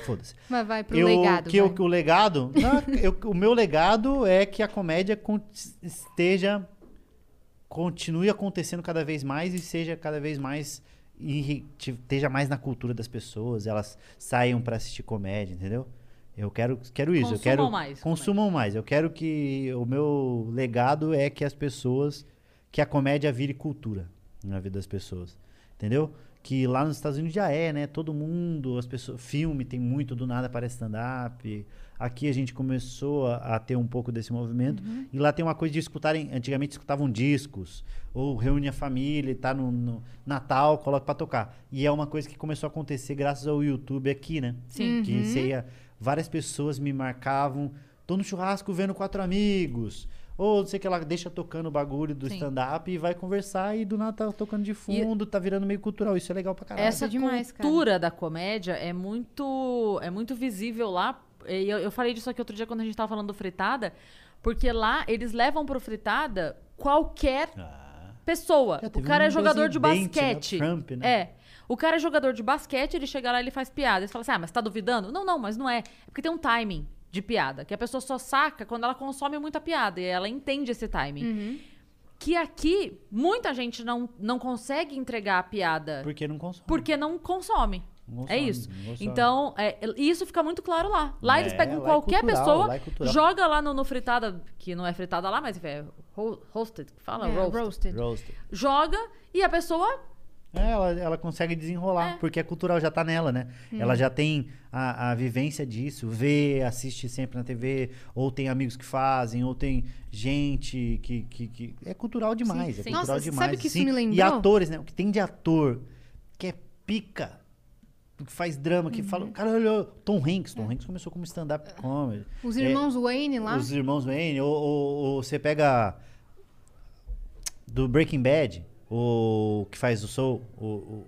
Speaker 3: Foda-se.
Speaker 2: Mas vai pro
Speaker 3: Eu,
Speaker 2: legado.
Speaker 3: que eu-
Speaker 2: vai.
Speaker 3: que o legado. não, eu- o meu legado é que a comédia esteja. continue acontecendo cada vez mais e seja cada vez mais. te- esteja mais na cultura das pessoas, elas saiam pra assistir comédia, entendeu? Eu quero, quero isso. eu
Speaker 1: Consumam
Speaker 3: quero,
Speaker 1: mais
Speaker 3: Consumam mais. Eu quero que. O meu legado é que as pessoas. Que a comédia vire cultura na vida das pessoas. Entendeu? Que lá nos Estados Unidos já é, né? Todo mundo, as pessoas. Filme tem muito do nada para stand-up. Aqui a gente começou a, a ter um pouco desse movimento. E lá tem uma coisa de escutarem. Antigamente escutavam discos. Ou reúne a família e tá no, no Natal, coloca pra tocar. E é uma coisa que começou a acontecer graças ao YouTube aqui, né?
Speaker 1: Sim.
Speaker 3: Que você ia, várias pessoas me marcavam. Tô no churrasco vendo quatro amigos. Ou não sei o que lá, deixa tocando o bagulho do stand-up e vai conversar e do nada tá tocando de fundo, tá virando meio cultural. Isso é legal pra caralho.
Speaker 1: Essa
Speaker 2: demais, cara.
Speaker 1: cultura da comédia é muito, é muito visível lá. E Eu, eu falei disso aqui outro dia quando a gente tava falando do Fritada, porque lá eles levam pro Fritada qualquer
Speaker 3: Ah,
Speaker 1: pessoa. O cara
Speaker 3: um
Speaker 1: é jogador de
Speaker 3: né?
Speaker 1: basquete.
Speaker 3: Trump, né?
Speaker 1: É. O cara é jogador de basquete, ele chega lá e ele faz piada. Você fala assim, ah, mas tá duvidando? Não, não, mas não é. É porque tem um timing de piada, que a pessoa só saca quando ela consome muita piada e ela entende esse timing.
Speaker 2: Uhum.
Speaker 1: Que aqui, muita gente não, não consegue entregar a piada
Speaker 3: porque não consome.
Speaker 1: porque não consome.
Speaker 3: Não
Speaker 1: É isso. Então, é, isso fica muito claro lá. Lá eles
Speaker 3: É,
Speaker 1: pegam
Speaker 3: lá é
Speaker 1: qualquer
Speaker 3: cultural,
Speaker 1: pessoa,
Speaker 3: lá é
Speaker 1: joga lá no, no fritada, que não é fritada lá, mas é ro- roasted, que fala?
Speaker 2: É,
Speaker 1: roast.
Speaker 2: roasted.
Speaker 3: Roasted.
Speaker 1: Joga e a pessoa
Speaker 3: É, ela, ela consegue desenrolar,
Speaker 1: É.
Speaker 3: porque é cultural, já tá nela, né? Ela já tem a, a vivência disso, vê, assiste sempre na TV, ou tem amigos que fazem, ou tem gente que. que, que- é cultural demais,
Speaker 1: Sim,
Speaker 3: é
Speaker 1: sim.
Speaker 3: cultural
Speaker 2: Nossa,
Speaker 3: demais.
Speaker 2: sabe que isso me lembrou?
Speaker 3: E atores, né? O que tem de ator que é pica, que faz drama, que
Speaker 2: Uhum.
Speaker 3: fala. Cara, olha, Tom Hanks. Tom Hanks começou como stand-up comedy.
Speaker 2: Os
Speaker 3: É,
Speaker 2: irmãos Wayne lá.
Speaker 3: os irmãos Wayne, ou, ou- ou você pega do Breaking Bad, o que faz o Soul, o, o-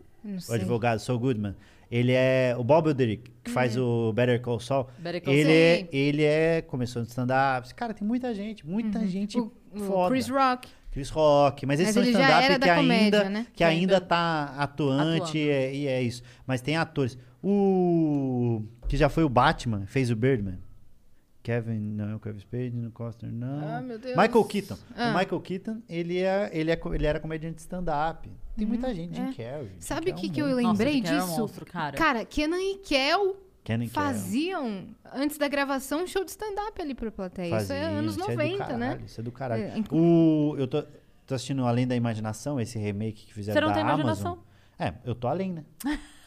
Speaker 3: o advogado Saul Goodman. Ele é o Bob Odenkirk, que faz o Better Call Saul.
Speaker 1: Better Call
Speaker 3: ele
Speaker 2: Saul.
Speaker 3: é, ele é começou no stand-up. Cara, tem muita gente, muita gente
Speaker 2: Uhum. O, o
Speaker 3: foda.
Speaker 2: Chris Rock.
Speaker 3: Chris Rock, mas esses
Speaker 2: Mas ele já
Speaker 3: stand-up
Speaker 2: era
Speaker 3: que
Speaker 2: da
Speaker 3: ainda,
Speaker 2: né?
Speaker 3: que ainda tá atuante e é, e é isso. Mas tem atores. O que já foi o Batman, fez o Birdman. Kevin, não, Kevin Spade, no Costner, não.
Speaker 2: Ah, meu Deus.
Speaker 3: Michael Keaton.
Speaker 2: Ah.
Speaker 3: O Michael Keaton, ele, é, ele, é, ele era comediante de stand-up. Tem muita gente, Jim
Speaker 2: é.
Speaker 3: Carrey.
Speaker 2: Sabe o que,
Speaker 3: é um
Speaker 2: que eu.
Speaker 1: Nossa,
Speaker 2: lembrei
Speaker 1: Carrey é um
Speaker 2: disso?
Speaker 1: monstro, cara.
Speaker 2: Cara, Kenan e Kel
Speaker 3: Kenan
Speaker 2: faziam, antes da gravação, um show de stand-up ali pra plateia. Isso é
Speaker 3: Fazia,
Speaker 2: anos
Speaker 3: isso é do
Speaker 2: 90, né?
Speaker 3: caralho, Isso é do caralho.
Speaker 2: É,
Speaker 3: o, eu tô, tô assistindo Além da Imaginação, esse remake que fizeram
Speaker 1: Você não
Speaker 3: da
Speaker 1: tem
Speaker 3: Amazon.
Speaker 1: imaginação.
Speaker 3: É, eu tô além, né?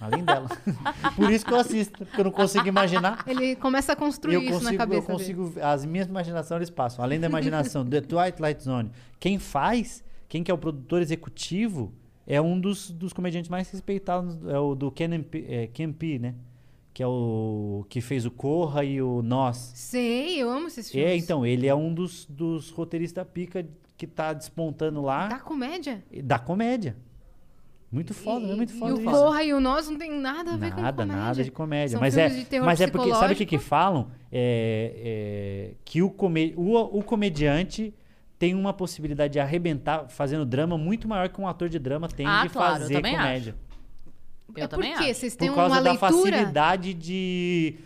Speaker 3: Além dela. Por isso que eu assisto, porque eu não consigo imaginar.
Speaker 2: Ele começa a construir
Speaker 3: eu
Speaker 2: isso
Speaker 3: consigo,
Speaker 2: na cabeça
Speaker 3: eu
Speaker 2: dele.
Speaker 3: consigo, as minhas imaginações eles passam. Além da imaginação, The Twilight Zone. Quem faz, quem que é o produtor executivo, é um dos, dos comediantes mais respeitados, é o do Ken P, é, Ken P, né? Que é o que fez o Corra e o Nós.
Speaker 2: Sei, eu amo esses filmes.
Speaker 3: É, então, ele é um dos, dos roteiristas da pica que tá despontando lá
Speaker 2: Da comédia.
Speaker 3: da comédia. Muito foda,
Speaker 2: e,
Speaker 3: é muito
Speaker 2: e
Speaker 3: foda
Speaker 2: o
Speaker 3: isso.
Speaker 2: Corra e o Nós não tem nada a ver com
Speaker 3: Nada,
Speaker 2: comédia.
Speaker 3: nada de comédia.
Speaker 2: São
Speaker 3: mas é,
Speaker 2: de
Speaker 3: mas é porque, sabe o que, que falam? É, é, que o, come, o, o comediante tem uma possibilidade de arrebentar fazendo drama muito maior que um ator de drama tem
Speaker 1: Ah,
Speaker 3: de
Speaker 1: claro,
Speaker 3: fazer comédia.
Speaker 1: Eu
Speaker 2: é
Speaker 1: também
Speaker 2: porque
Speaker 1: acho.
Speaker 2: vocês têm
Speaker 3: Por causa
Speaker 2: uma
Speaker 3: da
Speaker 2: leitura...
Speaker 3: facilidade de,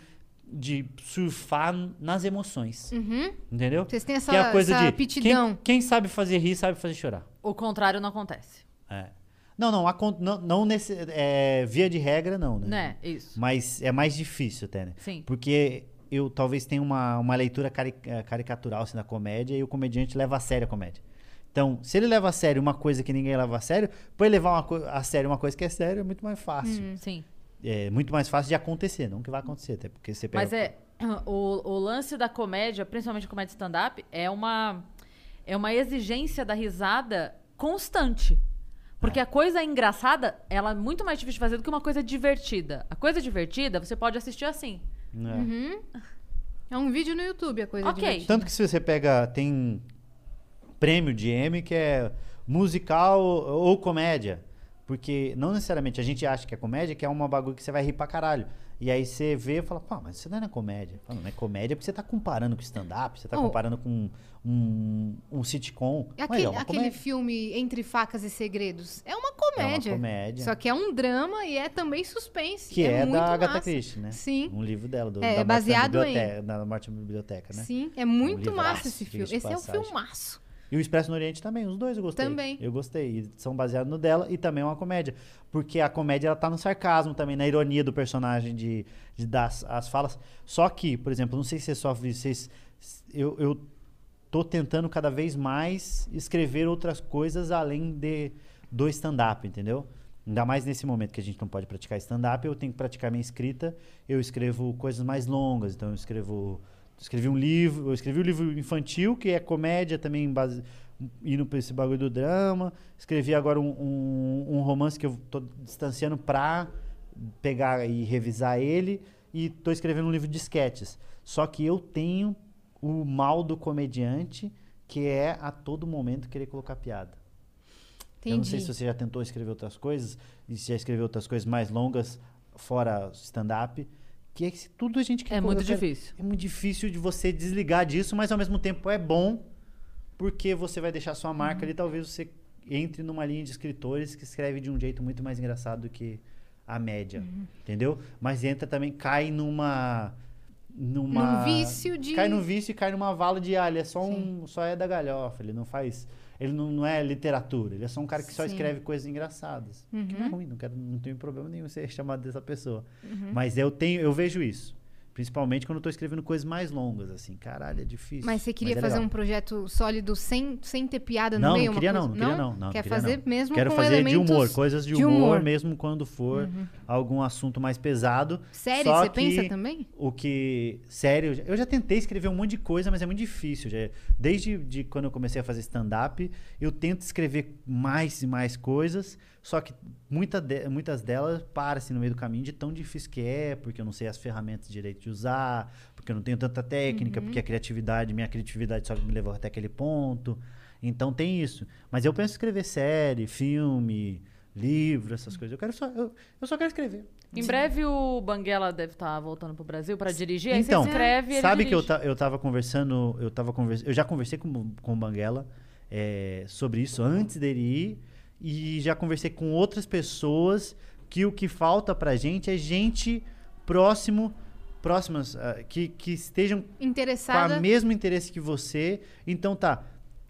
Speaker 3: de surfar nas emoções.
Speaker 2: Uhum.
Speaker 3: Entendeu?
Speaker 2: Vocês têm essa,
Speaker 3: que é a coisa
Speaker 2: essa
Speaker 3: de
Speaker 2: aptidão.
Speaker 3: Quem, quem sabe fazer rir, sabe fazer chorar.
Speaker 1: O contrário não acontece.
Speaker 3: É. Não, não, acon- não, não nesse, é, via de regra, não, né?
Speaker 1: Né? Isso.
Speaker 3: Mas é mais difícil até, né?
Speaker 1: Sim.
Speaker 3: Porque eu talvez tenha uma, uma leitura cari- eh, caricatural assim, da comédia e o comediante leva a sério a comédia. Então, se ele leva a sério uma coisa que ninguém leva a sério, pra ele levar a sério uma coisa que é sério é muito mais fácil.
Speaker 1: Sim.
Speaker 3: É muito mais fácil de acontecer, não que vai acontecer, até porque você pega...
Speaker 1: Mas é. O, o lance da comédia, principalmente comédia stand-up, é uma, é uma exigência da risada constante. Porque a coisa engraçada, ela é muito mais difícil de fazer do que uma coisa divertida. A coisa divertida, você pode assistir assim.
Speaker 3: né?
Speaker 2: Uhum. É um vídeo no YouTube, a coisa
Speaker 1: Ok.
Speaker 2: divertida.
Speaker 3: Tanto que se você pega, tem prêmio de M que é musical ou comédia. Porque não necessariamente a gente acha que é comédia, que é uma bagulho que você vai rir pra caralho. E aí você vê e fala, pô, mas isso não é comédia. Fala, não é comédia porque você tá comparando com stand-up, você tá
Speaker 2: Oh.
Speaker 3: comparando com um, um sitcom.
Speaker 2: É Aquele,
Speaker 3: é
Speaker 2: aquele
Speaker 3: comédia.
Speaker 2: filme Entre Facas e Segredos é uma
Speaker 3: É uma
Speaker 2: comédia.
Speaker 3: comédia.
Speaker 2: Só que é um drama e é também suspense.
Speaker 3: Que é,
Speaker 2: muito
Speaker 3: da Agatha
Speaker 2: massa.
Speaker 3: Christie, né?
Speaker 2: Sim.
Speaker 3: Um livro dela, do,
Speaker 2: É,
Speaker 3: da
Speaker 2: baseado
Speaker 3: morte
Speaker 2: em-
Speaker 3: na biblioteca, da morte na biblioteca, né?
Speaker 2: Sim, é muito
Speaker 3: livraço,
Speaker 2: massa esse filme. Esse é um
Speaker 3: passagem.
Speaker 2: filmaço.
Speaker 3: E o Expresso no Oriente também, os dois eu gostei.
Speaker 2: Também.
Speaker 3: Eu gostei. E são baseados no dela e também é uma comédia. Porque a comédia ela tá no sarcasmo também, na ironia do personagem de, de dar as, as falas. Só que, por exemplo, não sei se você sofre, vocês. Eu, eu tô tentando cada vez mais escrever outras coisas além de do stand-up, entendeu? Ainda mais nesse momento que a gente não pode praticar stand-up, eu tenho que praticar minha escrita. Eu escrevo coisas mais longas, então eu escrevo escrevi um livro, eu escrevi um livro infantil, que é comédia também, base, indo pra esse bagulho do drama. Escrevi agora um, um, um romance que eu tô distanciando pra pegar e revisar ele. E tô escrevendo um livro de sketches. Só que eu tenho o mal do comediante, que é a todo momento querer colocar piada. Eu não sei
Speaker 2: Entendi.
Speaker 3: se você já tentou escrever outras coisas, e se já escreveu outras coisas mais longas, fora stand-up, que é que tudo a gente quer
Speaker 1: É muito difícil.
Speaker 3: É muito difícil de você desligar disso, mas ao mesmo tempo é bom, porque você vai deixar sua marca ali, talvez você entre numa linha de escritores que escreve de um jeito muito mais engraçado do que a média, entendeu? Mas entra também, cai numa... Numa,
Speaker 2: Num vício de-
Speaker 3: Cai no vício e cai numa vala de, ah, ele é só um... Só é da galhofa, ele não faz... Ele não, não é literatura, ele é só um cara que só
Speaker 2: Sim.
Speaker 3: escreve coisas engraçadas. Que não é ruim, não, quero, não tenho problema nenhum ser chamado dessa pessoa.
Speaker 2: Uhum.
Speaker 3: Mas eu tenho, eu vejo isso. Principalmente quando eu tô escrevendo coisas mais longas, assim. Caralho, é difícil.
Speaker 2: Mas você queria
Speaker 3: é
Speaker 2: fazer
Speaker 3: legal.
Speaker 2: um projeto sólido sem, sem ter piada no
Speaker 3: Não,
Speaker 2: meio?
Speaker 3: não queria não, não queria não. não
Speaker 2: Quer
Speaker 3: queria
Speaker 2: fazer
Speaker 3: não.
Speaker 2: mesmo
Speaker 3: Quero
Speaker 2: com
Speaker 3: fazer
Speaker 2: elementos
Speaker 3: de humor, coisas de,
Speaker 2: de
Speaker 3: humor,
Speaker 2: humor. Uhum.
Speaker 3: mesmo quando for algum assunto mais pesado.
Speaker 2: Série,
Speaker 3: Só
Speaker 2: você pensa também?
Speaker 3: O que. Sério, eu já tentei escrever um monte de coisa, mas é muito difícil. Já- desde de quando eu comecei a fazer stand-up, eu tento escrever mais e mais coisas, só que muita de- muitas delas param-se no meio do caminho de tão difícil que é, porque eu não sei as ferramentas direito de usar, porque eu não tenho tanta técnica,
Speaker 2: Uhum.
Speaker 3: porque a criatividade, minha criatividade só me levou até aquele ponto. Então tem isso. Mas eu penso em escrever série, filme, livro, essas coisas. Eu quero só. Eu, eu só quero escrever.
Speaker 1: Em breve o Banguela deve estar voltando pro Brasil pra dirigir. Aí
Speaker 3: Então,
Speaker 1: você escreve ele
Speaker 3: sabe que eu,
Speaker 1: dirige.
Speaker 3: ta, eu tava conversando, eu tava conversando, eu já conversei com, com o Banguela é, sobre isso antes dele ir e já conversei com outras pessoas que o que falta pra gente é gente próximo próximas, ah, que, que estejam com o mesmo interesse que você. Então tá.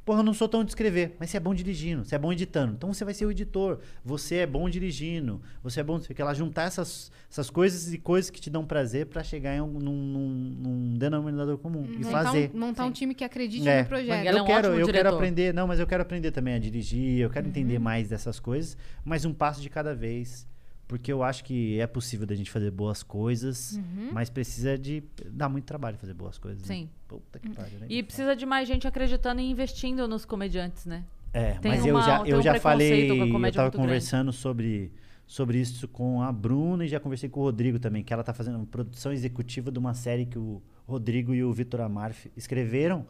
Speaker 3: Porra, eu não sou tão de escrever, mas você é bom dirigindo, você é bom editando. Então você vai ser o editor. Você é bom dirigindo, você é bom. Você quer lá juntar essas, essas coisas e coisas que te dão prazer pra chegar em um, num, num- num denominador comum e
Speaker 2: montar
Speaker 3: fazer.
Speaker 2: Um, montar um
Speaker 1: Sim.
Speaker 2: time que acredite
Speaker 3: É.
Speaker 2: no projeto.
Speaker 1: Ele é
Speaker 3: eu
Speaker 1: um
Speaker 3: quero,
Speaker 1: ótimo
Speaker 3: eu quero
Speaker 1: diretor.
Speaker 3: aprender, não, mas eu quero aprender também a dirigir, eu quero entender
Speaker 2: Uhum.
Speaker 3: mais dessas coisas, mas um passo de cada vez, porque eu acho que é possível da gente fazer boas coisas,
Speaker 2: Uhum.
Speaker 3: mas precisa de dar muito trabalho fazer boas coisas. né?
Speaker 1: Sim.
Speaker 3: Puta que pariu, né?
Speaker 1: E precisa de mais gente acreditando e investindo nos comediantes, né?
Speaker 3: É,
Speaker 1: Tem
Speaker 3: mas eu
Speaker 1: uma-
Speaker 3: já,
Speaker 1: tem
Speaker 3: eu
Speaker 1: um
Speaker 3: já falei, eu
Speaker 1: comédia
Speaker 3: tava
Speaker 1: muito grande.
Speaker 3: conversando sobre, sobre isso com a Bruna e já conversei com o Rodrigo também, que ela tá fazendo produção executiva de uma série que o Rodrigo e o Vitor Amar f- escreveram,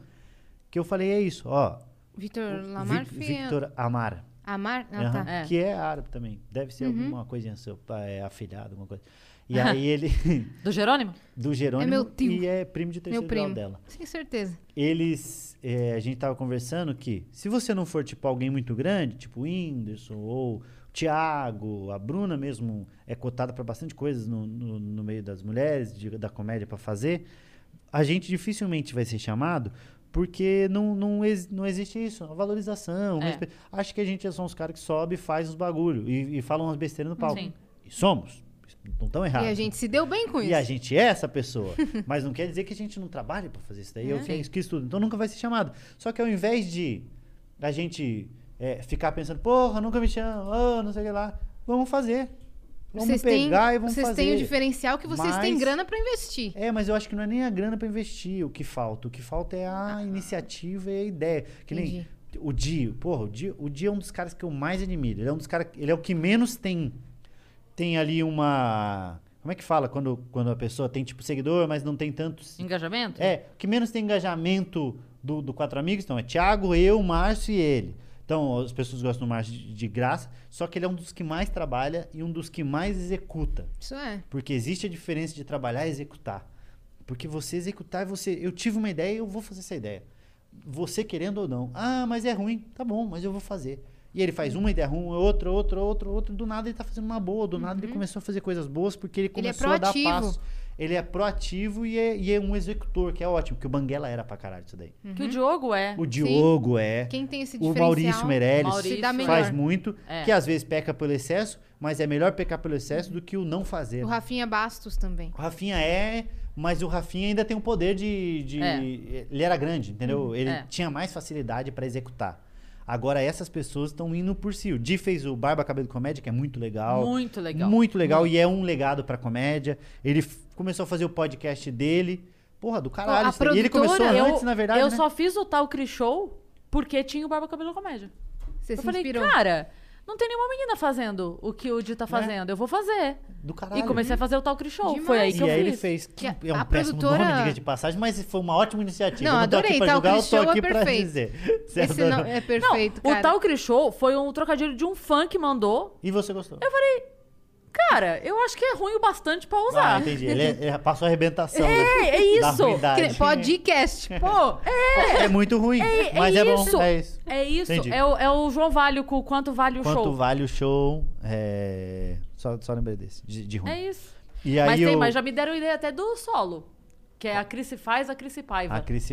Speaker 3: que eu falei, é isso, ó,
Speaker 2: Vitor
Speaker 3: o
Speaker 2: Lamar
Speaker 3: Vi-
Speaker 2: Filho.
Speaker 3: Victor Amar,
Speaker 2: Amar? Ah,
Speaker 3: Aham,
Speaker 2: tá. Uhum.
Speaker 1: É.
Speaker 3: Que é árabe também. Deve ser alguma coisinha seu, pa- é afilhado, alguma coisa. E aí ele,
Speaker 1: Do Jerônimo?
Speaker 3: do Jerônimo,
Speaker 2: É meu tio.
Speaker 3: e é primo de
Speaker 2: Meu
Speaker 3: terceiro grau dela.
Speaker 2: Sem certeza.
Speaker 3: Eles, é, a gente tava conversando que se você não for, tipo, alguém muito grande, tipo o Whindersson ou o Thiago, a Bruna mesmo é cotada para bastante coisas no, no, no meio das mulheres, de- da comédia para fazer, a gente dificilmente vai ser chamado porque não, não, ex- não existe isso, a valorização.
Speaker 1: É.
Speaker 3: respeito. Acho que a gente é só uns caras que sobe e faz os bagulho e, e falam umas besteiras no palco.
Speaker 1: Sim.
Speaker 3: E somos. Não tão errados.
Speaker 2: E a gente se deu bem com
Speaker 3: E
Speaker 2: isso.
Speaker 3: a gente é essa pessoa. Mas não quer dizer que a gente não trabalhe pra fazer isso daí. Eu
Speaker 1: Sim.
Speaker 3: fiz quis tudo. Então nunca vai ser chamado. Só que ao invés de a gente é, ficar pensando, porra, nunca me chamam, ah, não sei o que lá, vamos fazer. Vamos
Speaker 2: vocês
Speaker 3: pegar
Speaker 2: têm,
Speaker 3: e vamos
Speaker 2: vocês
Speaker 3: fazer.
Speaker 2: têm o diferencial que vocês têm
Speaker 3: Mas-
Speaker 2: grana pra investir.
Speaker 3: É, mas eu acho que não é nem a grana pra investir o que falta. O que falta é
Speaker 2: Ah.
Speaker 3: a iniciativa e a ideia. Que nem
Speaker 2: Entendi.
Speaker 3: o Dio. Porra, o Dio, o Dio é um dos caras que eu mais admiro. Ele é um dos caras. Ele é o que menos tem. Tem ali uma. Como é que fala quando, quando a pessoa tem, tipo, seguidor, mas não tem tantos.
Speaker 1: Engajamento?
Speaker 3: É, o que menos tem engajamento do, do Quatro Amigos, então, é Thiago, eu, Márcio e ele. Então, as pessoas gostam do Márcio de, de graça, só que ele é um dos que mais trabalha e um dos que mais executa.
Speaker 2: Isso é.
Speaker 3: Porque existe a diferença de trabalhar e executar. Porque você executar, você. Eu tive uma ideia, eu vou fazer essa ideia. Você querendo ou não. Ah, mas é ruim. Tá bom, mas eu vou fazer. E ele faz uma ideia ruim, outra, outra, outra, outra. Do nada ele tá fazendo uma boa. Do nada ele começou a fazer coisas boas porque ele
Speaker 2: Ele é
Speaker 3: começou a dar
Speaker 2: proativo.
Speaker 3: Ele é proativo e é, e é um executor, que é ótimo. Porque o Banguela era pra caralho isso daí.
Speaker 1: Que o Diogo é.
Speaker 3: O Diogo é.
Speaker 2: Quem tem esse
Speaker 3: O
Speaker 2: diferencial
Speaker 3: Maurício Meirelles
Speaker 1: Maurício
Speaker 3: faz muito.
Speaker 1: É.
Speaker 3: Que às vezes peca pelo excesso, mas é melhor pecar pelo excesso do que o não fazer.
Speaker 2: O Rafinha Bastos também.
Speaker 3: O Rafinha é, mas o Rafinha ainda tem o poder de. de-
Speaker 1: É.
Speaker 3: Ele era grande, entendeu? Ele
Speaker 1: é.
Speaker 3: tinha mais facilidade pra executar. Agora essas pessoas estão indo por si. O Di fez o Barba Cabelo Comédia, que é muito legal.
Speaker 1: Muito legal.
Speaker 3: Muito legal e é um legado pra comédia. Ele começou a fazer o podcast dele. Porra, do caralho.
Speaker 2: a
Speaker 3: e ele começou
Speaker 1: eu,
Speaker 3: antes, na verdade.
Speaker 1: eu
Speaker 3: né?
Speaker 1: só fiz o tal Cris Show porque tinha o Barba Cabelo Comédia.
Speaker 2: Você
Speaker 1: eu
Speaker 2: se
Speaker 1: falei,
Speaker 2: inspirou.
Speaker 1: cara, não tem nenhuma menina fazendo o que o Di tá fazendo. Eu vou fazer.
Speaker 3: Do caralho.
Speaker 1: E comecei a fazer o tal Cris Show.
Speaker 2: Demais.
Speaker 1: Foi aí
Speaker 3: E
Speaker 1: que eu
Speaker 3: aí
Speaker 1: fiz.
Speaker 3: ele fez. Que
Speaker 2: Que
Speaker 3: é um
Speaker 2: a
Speaker 3: péssimo
Speaker 2: produtora-
Speaker 3: nome, diga de passagem, mas foi uma ótima iniciativa.
Speaker 2: Não,
Speaker 3: eu não tô aqui
Speaker 2: adorei,
Speaker 3: pra
Speaker 2: tá? O
Speaker 3: julgar, eu
Speaker 2: Chris
Speaker 3: tô
Speaker 2: Show é
Speaker 3: aqui pra
Speaker 2: perfeito.
Speaker 3: dizer. Você
Speaker 2: Esse não, é perfeito,
Speaker 1: não,
Speaker 2: cara.
Speaker 1: o tal Cris Show foi um trocadilho de um fã que mandou.
Speaker 3: E você gostou?
Speaker 1: Eu falei, cara, eu acho que é ruim o bastante pra usar.
Speaker 3: Ah, entendi. Ele, é- ele passou a arrebentação.
Speaker 1: É,
Speaker 3: da-
Speaker 1: é isso.
Speaker 2: Que- Podcast.
Speaker 1: Pô, é,
Speaker 3: É muito ruim,
Speaker 1: é,
Speaker 3: mas é,
Speaker 1: isso.
Speaker 3: bom. É isso.
Speaker 1: É isso.
Speaker 3: Entendi.
Speaker 1: É o, é o João Valho com o quanto vale o
Speaker 3: Quanto
Speaker 1: show.
Speaker 3: vale o show? É... Só, só lembrei desse, de, de ruim.
Speaker 1: É isso.
Speaker 3: E aí
Speaker 1: mas, tem,
Speaker 3: eu...
Speaker 1: mas já me deram ideia até do solo. Que é a Cris faz, a Cris Paiva.
Speaker 3: A Cris...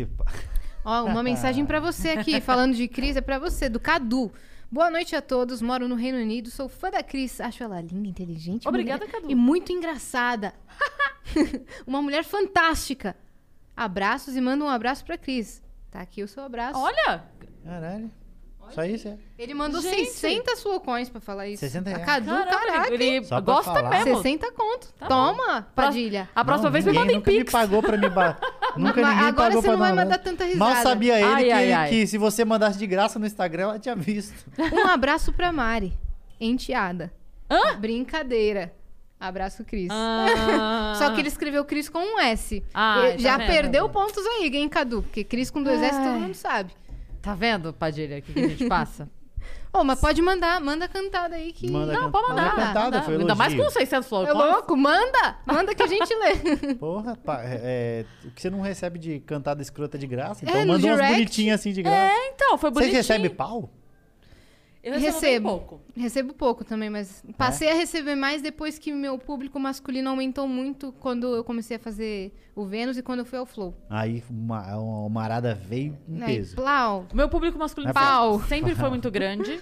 Speaker 2: Ó, uma mensagem pra você aqui, falando de Cris, é pra você, do Cadu. Boa noite a todos, moro no Reino Unido, sou fã da Cris, acho ela linda, inteligente,
Speaker 1: Obrigada,
Speaker 2: mulher
Speaker 1: Cadu.
Speaker 2: e muito engraçada. uma mulher fantástica. Abraços e manda um abraço pra Cris. Tá aqui o seu abraço.
Speaker 1: Olha,
Speaker 3: Caralho. Só isso, é.
Speaker 2: Ele mandou
Speaker 1: Gente.
Speaker 2: 600 flocões pra falar isso.
Speaker 3: 60
Speaker 2: A
Speaker 3: reais.
Speaker 2: Cadu,
Speaker 1: caramba,
Speaker 2: caraca.
Speaker 1: ele gosta
Speaker 3: falar.
Speaker 1: mesmo.
Speaker 2: 60 conto.
Speaker 1: Tá
Speaker 2: Toma, Padilha.
Speaker 1: A próxima
Speaker 3: Não,
Speaker 1: vez me manda em
Speaker 3: nunca
Speaker 1: Pix.
Speaker 3: me pagou pra me... Ba... nunca ninguém
Speaker 2: agora
Speaker 3: pagou
Speaker 2: você
Speaker 3: pra
Speaker 2: não vai
Speaker 3: mandar.
Speaker 2: mandar tanta risada.
Speaker 3: Mal sabia ele
Speaker 1: Ai,
Speaker 3: que,
Speaker 1: ai, ai.
Speaker 3: que se você mandasse de graça no Instagram, ela tinha visto.
Speaker 2: Um abraço pra Mari, enteada.
Speaker 1: Hã?
Speaker 2: Brincadeira. Abraço, Cris.
Speaker 1: Ah.
Speaker 2: Só que ele escreveu Cris com um S.
Speaker 1: Ai,
Speaker 2: E
Speaker 1: tá
Speaker 2: Já
Speaker 1: vendo?
Speaker 2: perdeu pontos aí, hein, Cadu? Porque Cris com dois S todo
Speaker 1: Ai.
Speaker 2: mundo sabe.
Speaker 1: Tá vendo, Padilha, o que, que a gente passa?
Speaker 2: Ô, mas pode mandar, manda cantada aí que.
Speaker 3: Manda
Speaker 1: Não,
Speaker 3: can-
Speaker 1: pode mandar.
Speaker 3: manda cantada,
Speaker 1: mandar.
Speaker 3: foi
Speaker 1: Ainda mais com 600
Speaker 2: É
Speaker 1: flores.
Speaker 2: louco? Manda! Manda que a gente lê.
Speaker 3: Porra, pá, é, é, o que você não recebe de cantada escrota de graça? Então
Speaker 2: É,
Speaker 3: manda umas bonitinhas assim de graça.
Speaker 1: É, então, foi
Speaker 3: Vocês
Speaker 1: bonitinho.
Speaker 3: recebem pau?
Speaker 1: Eu recebo,
Speaker 2: Recebo.
Speaker 1: pouco.
Speaker 2: Recebo pouco também, mas passei a receber mais depois que meu público masculino aumentou muito quando eu comecei a fazer o Vênus e quando eu fui ao Flow.
Speaker 3: Aí uma, uma arada veio em
Speaker 2: Aí,
Speaker 3: peso.
Speaker 2: plau.
Speaker 1: Meu público masculino
Speaker 2: Pau.
Speaker 1: sempre foi muito grande.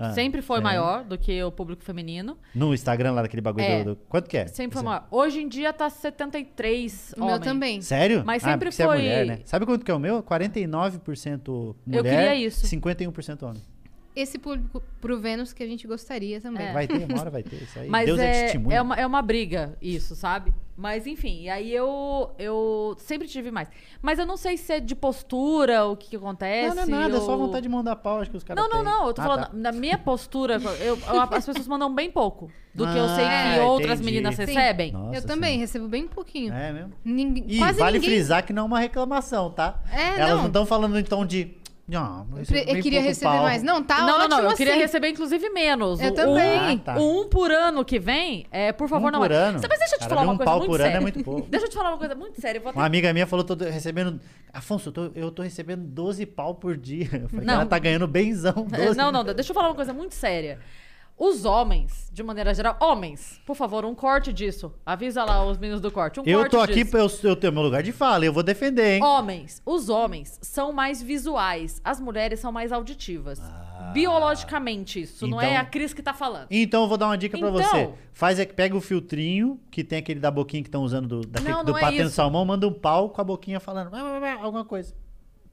Speaker 3: Ah,
Speaker 1: sempre foi
Speaker 3: é.
Speaker 1: maior do que o público feminino.
Speaker 3: No Instagram lá daquele bagulho
Speaker 1: É.
Speaker 3: do, do- Quanto que é?
Speaker 1: Sempre foi
Speaker 3: Você-
Speaker 1: maior. Hoje em dia tá 73
Speaker 2: O meu
Speaker 1: homens.
Speaker 2: também.
Speaker 3: Sério?
Speaker 1: Mas
Speaker 3: Ah,
Speaker 1: sempre
Speaker 3: porque você é
Speaker 1: foi-
Speaker 3: mulher, né? Sabe quanto que é o meu? 49% mulher,
Speaker 1: Eu queria isso.
Speaker 3: 51% homem.
Speaker 2: Esse público pro Vênus que a gente gostaria também.
Speaker 1: É.
Speaker 3: Vai ter, uma hora vai ter isso aí.
Speaker 1: Mas
Speaker 3: Deus é,
Speaker 1: é,
Speaker 3: testemunha.
Speaker 1: é, uma, é uma briga isso, sabe? Mas enfim, e aí eu, eu sempre tive mais. Mas eu não sei se é de postura, o que, que acontece.
Speaker 3: Não, não é nada, é só
Speaker 1: ou-
Speaker 3: vontade de mandar pau, acho que os caras
Speaker 1: Não, não,
Speaker 3: têm.
Speaker 1: não. Eu tô
Speaker 3: Ah,
Speaker 1: falando,
Speaker 3: tá.
Speaker 1: na minha postura, eu, eu- as pessoas mandam bem pouco do que eu sei
Speaker 3: Ah,
Speaker 1: que outras
Speaker 3: entendi.
Speaker 1: meninas
Speaker 2: Sim.
Speaker 1: recebem.
Speaker 3: Nossa
Speaker 2: eu também
Speaker 3: Senhora.
Speaker 2: recebo bem pouquinho.
Speaker 3: É mesmo?
Speaker 2: Ninguém,
Speaker 3: E
Speaker 2: quase
Speaker 3: vale
Speaker 2: ninguém.
Speaker 3: frisar que não é uma reclamação, tá?
Speaker 2: É,
Speaker 3: Elas
Speaker 2: não.
Speaker 3: não estão falando em tom de. Não,
Speaker 2: Eu, pre- eu queria receber mais. Não, tá
Speaker 1: não, não,
Speaker 2: ótimo
Speaker 1: não. Eu
Speaker 2: assim.
Speaker 1: queria receber, inclusive, menos.
Speaker 2: Eu
Speaker 1: o,
Speaker 2: também.
Speaker 1: O,
Speaker 3: Ah, tá.
Speaker 1: o um por ano que vem, é, por favor,
Speaker 3: Um
Speaker 1: não
Speaker 3: por
Speaker 1: é.
Speaker 3: ano?
Speaker 1: Mas deixa eu te
Speaker 3: Cara,
Speaker 1: falar uma
Speaker 3: um
Speaker 1: coisa
Speaker 3: pau
Speaker 1: muito
Speaker 3: por ano é
Speaker 1: séria.
Speaker 3: muito pouco.
Speaker 1: Deixa eu te falar uma coisa muito séria.
Speaker 3: Uma amiga minha falou, tô recebendo. Afonso, eu tô, eu tô recebendo 12 pau por dia. Eu falei,
Speaker 1: Não.
Speaker 3: ela tá ganhando benzão.
Speaker 1: É,
Speaker 3: 12.
Speaker 1: Não, não, deixa eu falar uma coisa muito séria. Os homens, de maneira geral, homens, por favor, um corte disso. Avisa lá os meninos do corte. Um
Speaker 3: Eu
Speaker 1: corte
Speaker 3: tô aqui,
Speaker 1: disso.
Speaker 3: eu, eu tenho meu lugar de fala, eu vou defender, hein?
Speaker 1: Homens, os homens são mais visuais, as mulheres são mais auditivas. Biologicamente, isso não é
Speaker 3: Então-
Speaker 1: a Cris que tá falando.
Speaker 3: Então eu vou dar uma dica pra
Speaker 1: Então-
Speaker 3: você. Faz, é que pega o filtrinho, que tem aquele da boquinha que estão usando do, daquele-
Speaker 1: Não,
Speaker 3: do
Speaker 1: é
Speaker 3: patente
Speaker 1: isso.
Speaker 3: salmão, manda um pau com a boquinha falando alguma coisa.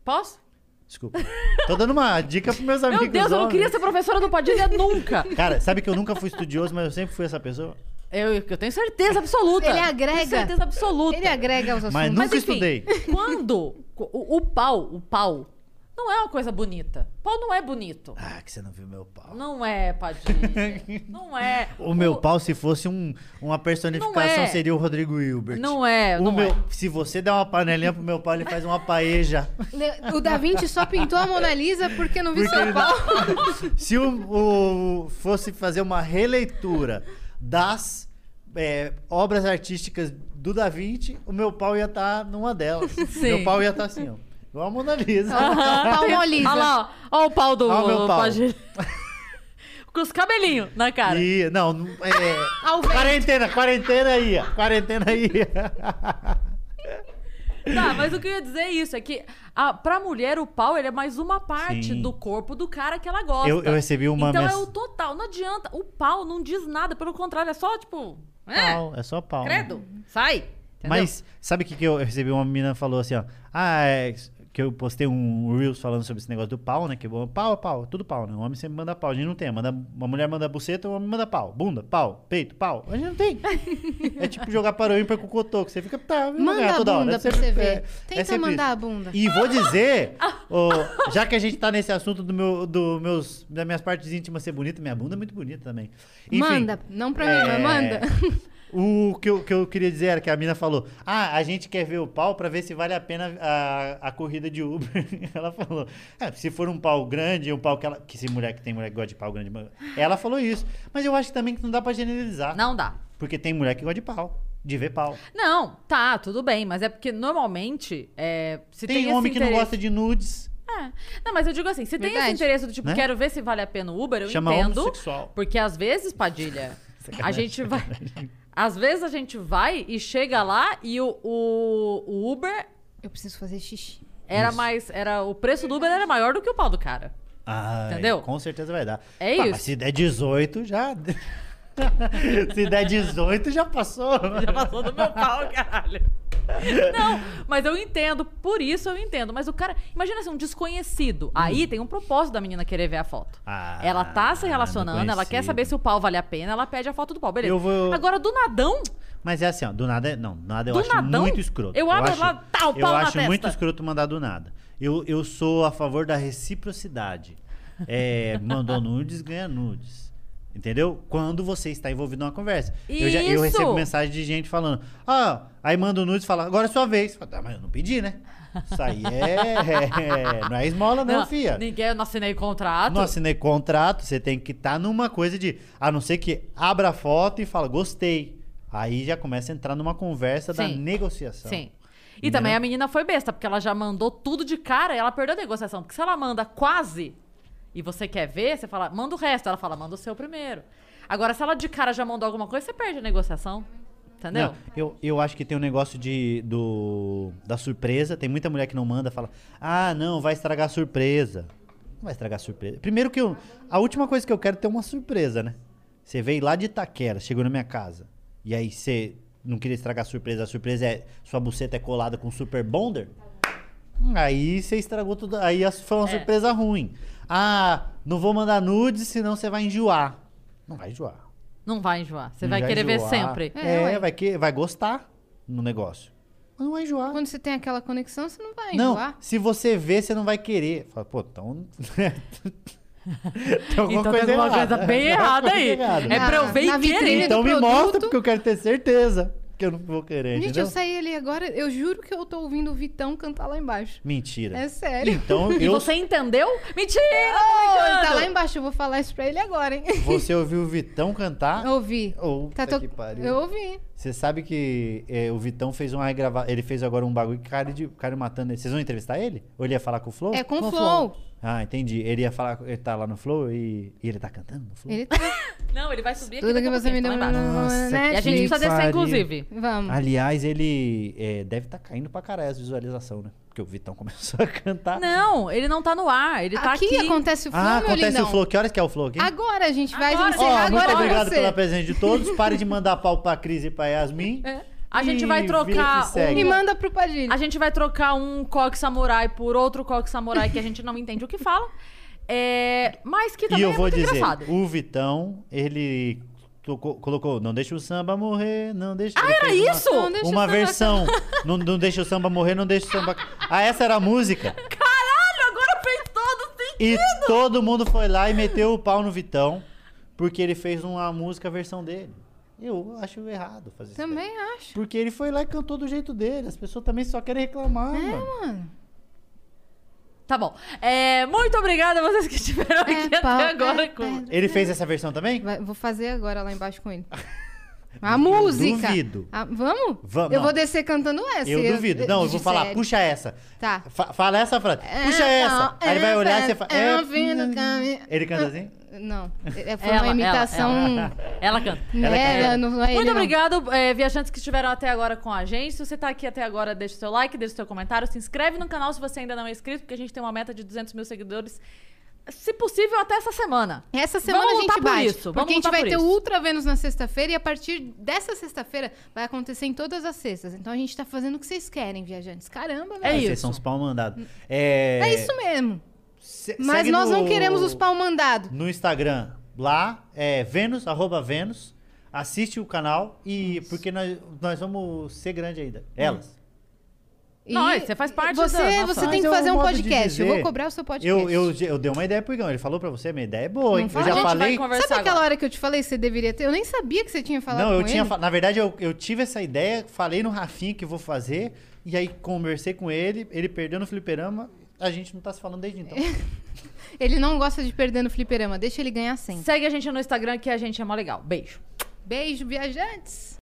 Speaker 1: Posso?
Speaker 3: Desculpa. Tô dando uma dica pros meus amigos.
Speaker 1: Meu Deus, eu não queria ser professora do Padilha nunca.
Speaker 3: Cara, sabe que eu nunca fui estudioso, mas eu sempre fui essa pessoa?
Speaker 1: Eu, eu tenho certeza absoluta.
Speaker 2: Ele agrega.
Speaker 1: Tenho certeza absoluta.
Speaker 2: Ele agrega aos assuntos.
Speaker 3: Mas
Speaker 1: Mas
Speaker 3: nunca
Speaker 1: enfim,
Speaker 3: estudei.
Speaker 1: quando o, o pau, o pau, não é uma coisa bonita. Pau não é bonito.
Speaker 3: Ah, que você não viu meu pau.
Speaker 1: Não é, Padilha. não é.
Speaker 3: O meu pau, se fosse um, uma personificação,
Speaker 1: Não é.
Speaker 3: seria o Rodrigo Hilbert.
Speaker 1: Não é,
Speaker 3: O
Speaker 1: não
Speaker 3: meu,
Speaker 1: é.
Speaker 3: Se você der uma panelinha pro meu pau, ele faz uma paeja.
Speaker 2: O Da Vinci só pintou a Mona Lisa porque não viu
Speaker 3: Porque
Speaker 2: seu pau.
Speaker 3: Se o, o- fosse fazer uma releitura das é, obras artísticas do Da Vinci, o meu pau ia estar numa delas. Meu pau ia estar assim, ó. Igual a Mona Lisa.
Speaker 1: Olha lá, ó, ó o pau do
Speaker 3: Olha o meu pau.
Speaker 1: Padilha. Com os cabelinhos na cara.
Speaker 3: E, não, não- é,
Speaker 2: vento.
Speaker 3: quarentena, quarentena ia. Quarentena ia.
Speaker 1: Tá, mas o que eu ia dizer é isso, é que a, pra mulher o pau ele é mais uma parte
Speaker 3: Sim.
Speaker 1: do corpo do cara que ela gosta.
Speaker 3: Eu- eu recebi uma
Speaker 1: Então
Speaker 3: mens-
Speaker 1: é o total, não adianta. O pau não diz nada, pelo contrário, é só tipo... É,
Speaker 3: Pau, é só pau.
Speaker 1: credo, sai. Entendeu?
Speaker 3: Mas sabe o que, que eu recebi? Uma menina falou assim, ó. Ah, é, que eu postei um Reels falando sobre esse negócio do pau, né? Que bom, pau é pau, tudo pau, né? O homem sempre manda pau. A gente não tem. Manda, uma mulher manda buceta, o homem manda pau. Bunda, pau, peito, pau. A gente não tem. é tipo jogar para o ímpar com o cotoco. Você fica. Tá,
Speaker 2: Manda a
Speaker 3: toda hora.
Speaker 2: bunda
Speaker 3: É
Speaker 2: pra você ver.
Speaker 3: é-
Speaker 2: Tenta
Speaker 3: é
Speaker 2: mandar
Speaker 3: isso.
Speaker 2: a bunda.
Speaker 3: E vou dizer, ô, já que a gente tá nesse assunto do meu, do meus, das minhas partes íntimas ser bonita, minha bunda é muito bonita também. Enfim,
Speaker 2: Manda. Não pra mim,
Speaker 3: é,
Speaker 2: mas manda.
Speaker 3: O que eu, que eu queria dizer era que a mina falou: Ah, a gente quer ver o pau pra ver se vale a pena a, a corrida de Uber. Ela falou: "É, se for um pau grande, um pau que ela. Que se mulher que tem mulher que gosta de pau grande. Ela falou isso. Mas eu acho também que não dá pra generalizar.
Speaker 1: Não dá.
Speaker 3: Porque tem mulher que gosta de pau, de ver pau.
Speaker 1: Não, tá, tudo bem, mas é porque normalmente, é, se tem,
Speaker 3: Tem, homem que não gosta de nudes.
Speaker 1: É. Não, mas eu digo assim, se tem
Speaker 2: Verdade.
Speaker 1: esse interesse do tipo,
Speaker 3: Né?
Speaker 1: quero ver se vale a pena o Uber, eu
Speaker 3: Chama
Speaker 1: entendo.
Speaker 3: homossexual.
Speaker 1: Porque às vezes, Padilha, a gente vai. Às vezes a gente vai e chega lá e o, o, o Uber
Speaker 2: Eu preciso fazer xixi.
Speaker 1: era
Speaker 3: Isso.
Speaker 1: mais. Era, o preço do Uber era maior do que o pau do cara.
Speaker 3: Ah,
Speaker 1: Entendeu?
Speaker 3: Com certeza vai dar.
Speaker 1: É
Speaker 3: Pá,
Speaker 1: isso.
Speaker 3: Mas se der 18, já. se der 18, já passou.
Speaker 1: Já passou do meu pau, caralho. Não, mas eu entendo, por isso eu entendo. Mas o cara, imagina assim, um desconhecido. Aí tem um propósito da menina querer ver a foto.
Speaker 3: Ah,
Speaker 1: ela tá se relacionando, ela quer saber se o pau vale a pena, ela pede a foto do pau, beleza.
Speaker 3: Eu vou-
Speaker 1: Agora, do nadão,
Speaker 3: Mas é assim, ó, do nada, é- não, do nada eu
Speaker 1: Do
Speaker 3: acho
Speaker 1: nadão?
Speaker 3: muito escroto.
Speaker 1: Eu abro
Speaker 3: acho,
Speaker 1: lá, tá, o
Speaker 3: Eu
Speaker 1: pau na
Speaker 3: acho muito
Speaker 1: testa.
Speaker 3: escroto mandar do nada. Eu, eu sou a favor da reciprocidade. É, mandou nudes, ganha nudes. Entendeu? Quando você está envolvido numa conversa. Eu, já, eu recebo mensagem de gente falando, ah, aí manda o nudes e fala, agora é sua vez. Fala, tá, mas eu não pedi, né? Isso aí é, é- não é esmola não,
Speaker 1: não,
Speaker 3: fia.
Speaker 1: ninguém, eu não assinei contrato.
Speaker 3: Não assinei contrato, você tem que estar numa coisa de, a não ser que abra a foto e fala, gostei. Aí já começa a entrar numa conversa da
Speaker 1: Sim.
Speaker 3: negociação.
Speaker 1: Sim. E também a menina foi besta, porque ela já mandou tudo de cara e ela perdeu a negociação. Porque se ela manda quase e você quer ver, você fala, manda o resto. Ela fala, manda o seu primeiro. Agora, se ela de cara já mandou alguma coisa, você perde a negociação. Entendeu?
Speaker 3: Não, eu, eu acho que tem um negócio de, do, da surpresa. Tem muita mulher que não manda, fala: Ah, não, vai estragar a surpresa. Não vai estragar a surpresa. Primeiro que eu. A última coisa que eu quero é ter uma surpresa, né? Você veio lá de Itaquera, chegou na minha casa. E aí você não queria estragar a surpresa. A surpresa é. Sua buceta é colada com super bonder. Aí você estragou tudo. Aí foi uma
Speaker 1: É.
Speaker 3: surpresa ruim. Ah, não vou mandar nudes, senão você vai enjoar. Não vai enjoar.
Speaker 1: Não vai enjoar. Você
Speaker 3: Não
Speaker 1: vai querer ver
Speaker 3: enjoar.
Speaker 1: sempre.
Speaker 2: É,
Speaker 3: É,
Speaker 2: ué.
Speaker 3: vai, que, vai gostar no negócio. Mas não vai enjoar.
Speaker 2: Quando você tem aquela conexão, você não vai
Speaker 3: Não,
Speaker 2: enjoar.
Speaker 3: se você vê, você não vai querer. Fala, pô, então. tem alguma
Speaker 1: Então
Speaker 3: coisa
Speaker 1: tem alguma
Speaker 3: errada.
Speaker 1: coisa bem errada
Speaker 3: coisa
Speaker 1: aí.
Speaker 3: errada.
Speaker 1: É pra eu ver
Speaker 2: Na
Speaker 1: e querer.
Speaker 2: vitrine
Speaker 3: Então
Speaker 2: do
Speaker 3: me
Speaker 2: produto.
Speaker 3: mostra, porque eu quero ter certeza que eu não vou querer,
Speaker 2: Gente,
Speaker 3: entendeu?
Speaker 2: eu saí ali agora, eu juro que eu tô ouvindo o Vitão cantar lá embaixo.
Speaker 3: Mentira.
Speaker 2: É sério.
Speaker 3: Então
Speaker 1: E
Speaker 3: eu.
Speaker 1: você entendeu? Mentira!
Speaker 2: Oh, ele tá lá embaixo, eu vou falar isso pra ele agora, hein?
Speaker 3: Você ouviu o Vitão cantar?
Speaker 2: Eu ouvi.
Speaker 3: Ou
Speaker 2: Tá to-
Speaker 3: que pariu.
Speaker 2: Eu ouvi.
Speaker 3: Você sabe que é, o Vitão fez uma regravação. Ele fez agora um bagulho que cara de cara matando ele. Vocês vão entrevistar ele? Ou ele ia falar com o Flow?
Speaker 2: É com
Speaker 1: Com
Speaker 2: o Flow.
Speaker 3: Ah, entendi. Ele ia falar, ele tá lá no Flow e, e ele tá cantando no Flow?
Speaker 2: Ele tá.
Speaker 1: Não, ele vai subir aqui
Speaker 2: Tudo que você me
Speaker 1: pouquinho,
Speaker 2: deu
Speaker 1: tá.
Speaker 3: Nossa,
Speaker 1: E a gente precisa descer, inclusive.
Speaker 2: Vamos.
Speaker 3: Aliás, ele é, deve estar caindo pra caralho as visualização, né? Porque o Vitão começou a cantar.
Speaker 1: Não, ele não tá no ar. Ele tá
Speaker 2: aqui,
Speaker 1: aqui.
Speaker 2: acontece o Flow,
Speaker 3: ah, acontece o Flow. Que horas que é o Flow aqui?
Speaker 2: Agora a gente vai
Speaker 1: Agora.
Speaker 2: encerrar
Speaker 3: Ó,
Speaker 2: agora
Speaker 3: muito obrigado
Speaker 2: você.
Speaker 3: pela presença de todos. Pare de mandar pau pra Cris e pra Yasmin.
Speaker 1: É. A gente
Speaker 3: E
Speaker 1: vai trocar
Speaker 3: segue.
Speaker 2: E manda pro Padilha.
Speaker 1: A gente vai trocar um coque samurai por outro coque samurai que a gente não entende o que fala. É, mas que
Speaker 3: E
Speaker 1: também
Speaker 3: eu
Speaker 1: é
Speaker 3: vou
Speaker 1: muito
Speaker 3: dizer,
Speaker 1: engraçado.
Speaker 3: o Vitão, ele tocou- colocou Não deixa o samba morrer, não deixa... Ah,
Speaker 1: era isso?
Speaker 2: Não
Speaker 3: Uma
Speaker 2: o samba-
Speaker 3: versão. não, não deixa o samba morrer, não deixa o samba... Ah, essa era a música?
Speaker 1: Caralho, agora fez todo sentido.
Speaker 3: E todo mundo foi lá e meteu o pau no Vitão, porque ele fez uma música versão dele. Eu acho errado fazer isso. daí.
Speaker 2: Também acho.
Speaker 3: Porque ele foi lá e cantou do jeito dele. As pessoas também só querem reclamar,
Speaker 2: É,
Speaker 3: mano.
Speaker 2: mano.
Speaker 1: Tá bom. É, muito obrigada a vocês que estiveram aqui
Speaker 2: É, pau,
Speaker 1: até agora.
Speaker 2: é,
Speaker 1: com-
Speaker 2: é.
Speaker 3: Ele fez essa versão também?
Speaker 2: Vai- vou fazer agora lá embaixo com ele. A música.
Speaker 3: duvido.
Speaker 2: Ah, vamos?
Speaker 3: Vamos,
Speaker 2: Eu
Speaker 3: não.
Speaker 2: vou descer cantando essa.
Speaker 3: Eu duvido. Não, eu vou falar,
Speaker 2: sério.
Speaker 3: puxa essa.
Speaker 2: Tá.
Speaker 3: Fa- fala essa frase. Puxa
Speaker 2: É,
Speaker 3: essa.
Speaker 2: não,
Speaker 3: Aí ele vai
Speaker 2: é,
Speaker 3: olhar e
Speaker 2: é,
Speaker 3: você fala.
Speaker 2: é
Speaker 3: É,
Speaker 2: caminho.
Speaker 3: Ele canta assim?
Speaker 2: Não. É, foi
Speaker 1: Ela,
Speaker 2: uma imitação.
Speaker 1: Ela, ela canta.
Speaker 3: Ela
Speaker 2: É,
Speaker 3: canta.
Speaker 2: não é
Speaker 1: Muito obrigado, é, viajantes que estiveram até agora com a gente. Se você tá aqui até agora, deixa o seu like, deixa o seu comentário, se inscreve no canal se você ainda não é inscrito, porque a gente tem uma meta de 200 mil seguidores, se possível, até essa semana.
Speaker 2: Essa semana
Speaker 1: Vamos
Speaker 2: a gente
Speaker 1: lutar por
Speaker 2: bate.
Speaker 1: isso,
Speaker 2: Porque a gente vai ter o
Speaker 1: isso.
Speaker 2: Ultra Vênus na sexta-feira e a partir dessa sexta-feira vai acontecer em todas as sextas. Então a gente tá fazendo o que vocês querem, viajantes. Caramba,
Speaker 1: É
Speaker 2: velho.
Speaker 1: isso.
Speaker 3: Vocês são os pau mandados. É,
Speaker 2: É isso mesmo.
Speaker 3: se-
Speaker 2: Mas nós não
Speaker 3: no-
Speaker 2: queremos os pau mandados.
Speaker 3: No Instagram, lá, é Vênus, arroba Vênus. Assiste o canal e. Porque nós, nós vamos ser grande ainda. Elas.
Speaker 1: Não, é, você faz parte
Speaker 2: você,
Speaker 1: da nossa-
Speaker 2: Você tem que
Speaker 3: é
Speaker 2: fazer
Speaker 3: um de
Speaker 2: podcast. Eu vou
Speaker 3: dizer.
Speaker 2: cobrar o seu podcast.
Speaker 3: Eu, eu, eu dei uma ideia pro Igão. Ele falou pra você, minha ideia é boa, hein?
Speaker 2: Não
Speaker 3: Eu já falei.
Speaker 2: Sabe aquela
Speaker 1: agora.
Speaker 2: hora que eu te falei que você deveria ter? Eu nem sabia que você tinha falado
Speaker 3: Não, eu
Speaker 2: com
Speaker 3: tinha. fa- Na verdade, eu, eu tive essa ideia, falei no Rafinha que vou fazer. E aí conversei com ele, ele perdeu no fliperama. A gente não tá se falando desde então.
Speaker 2: Ele não gosta de perder no fliperama. Deixa ele ganhar sempre.
Speaker 1: Segue a gente no Instagram que a gente é mó legal. Beijo.
Speaker 2: Beijo, viajantes.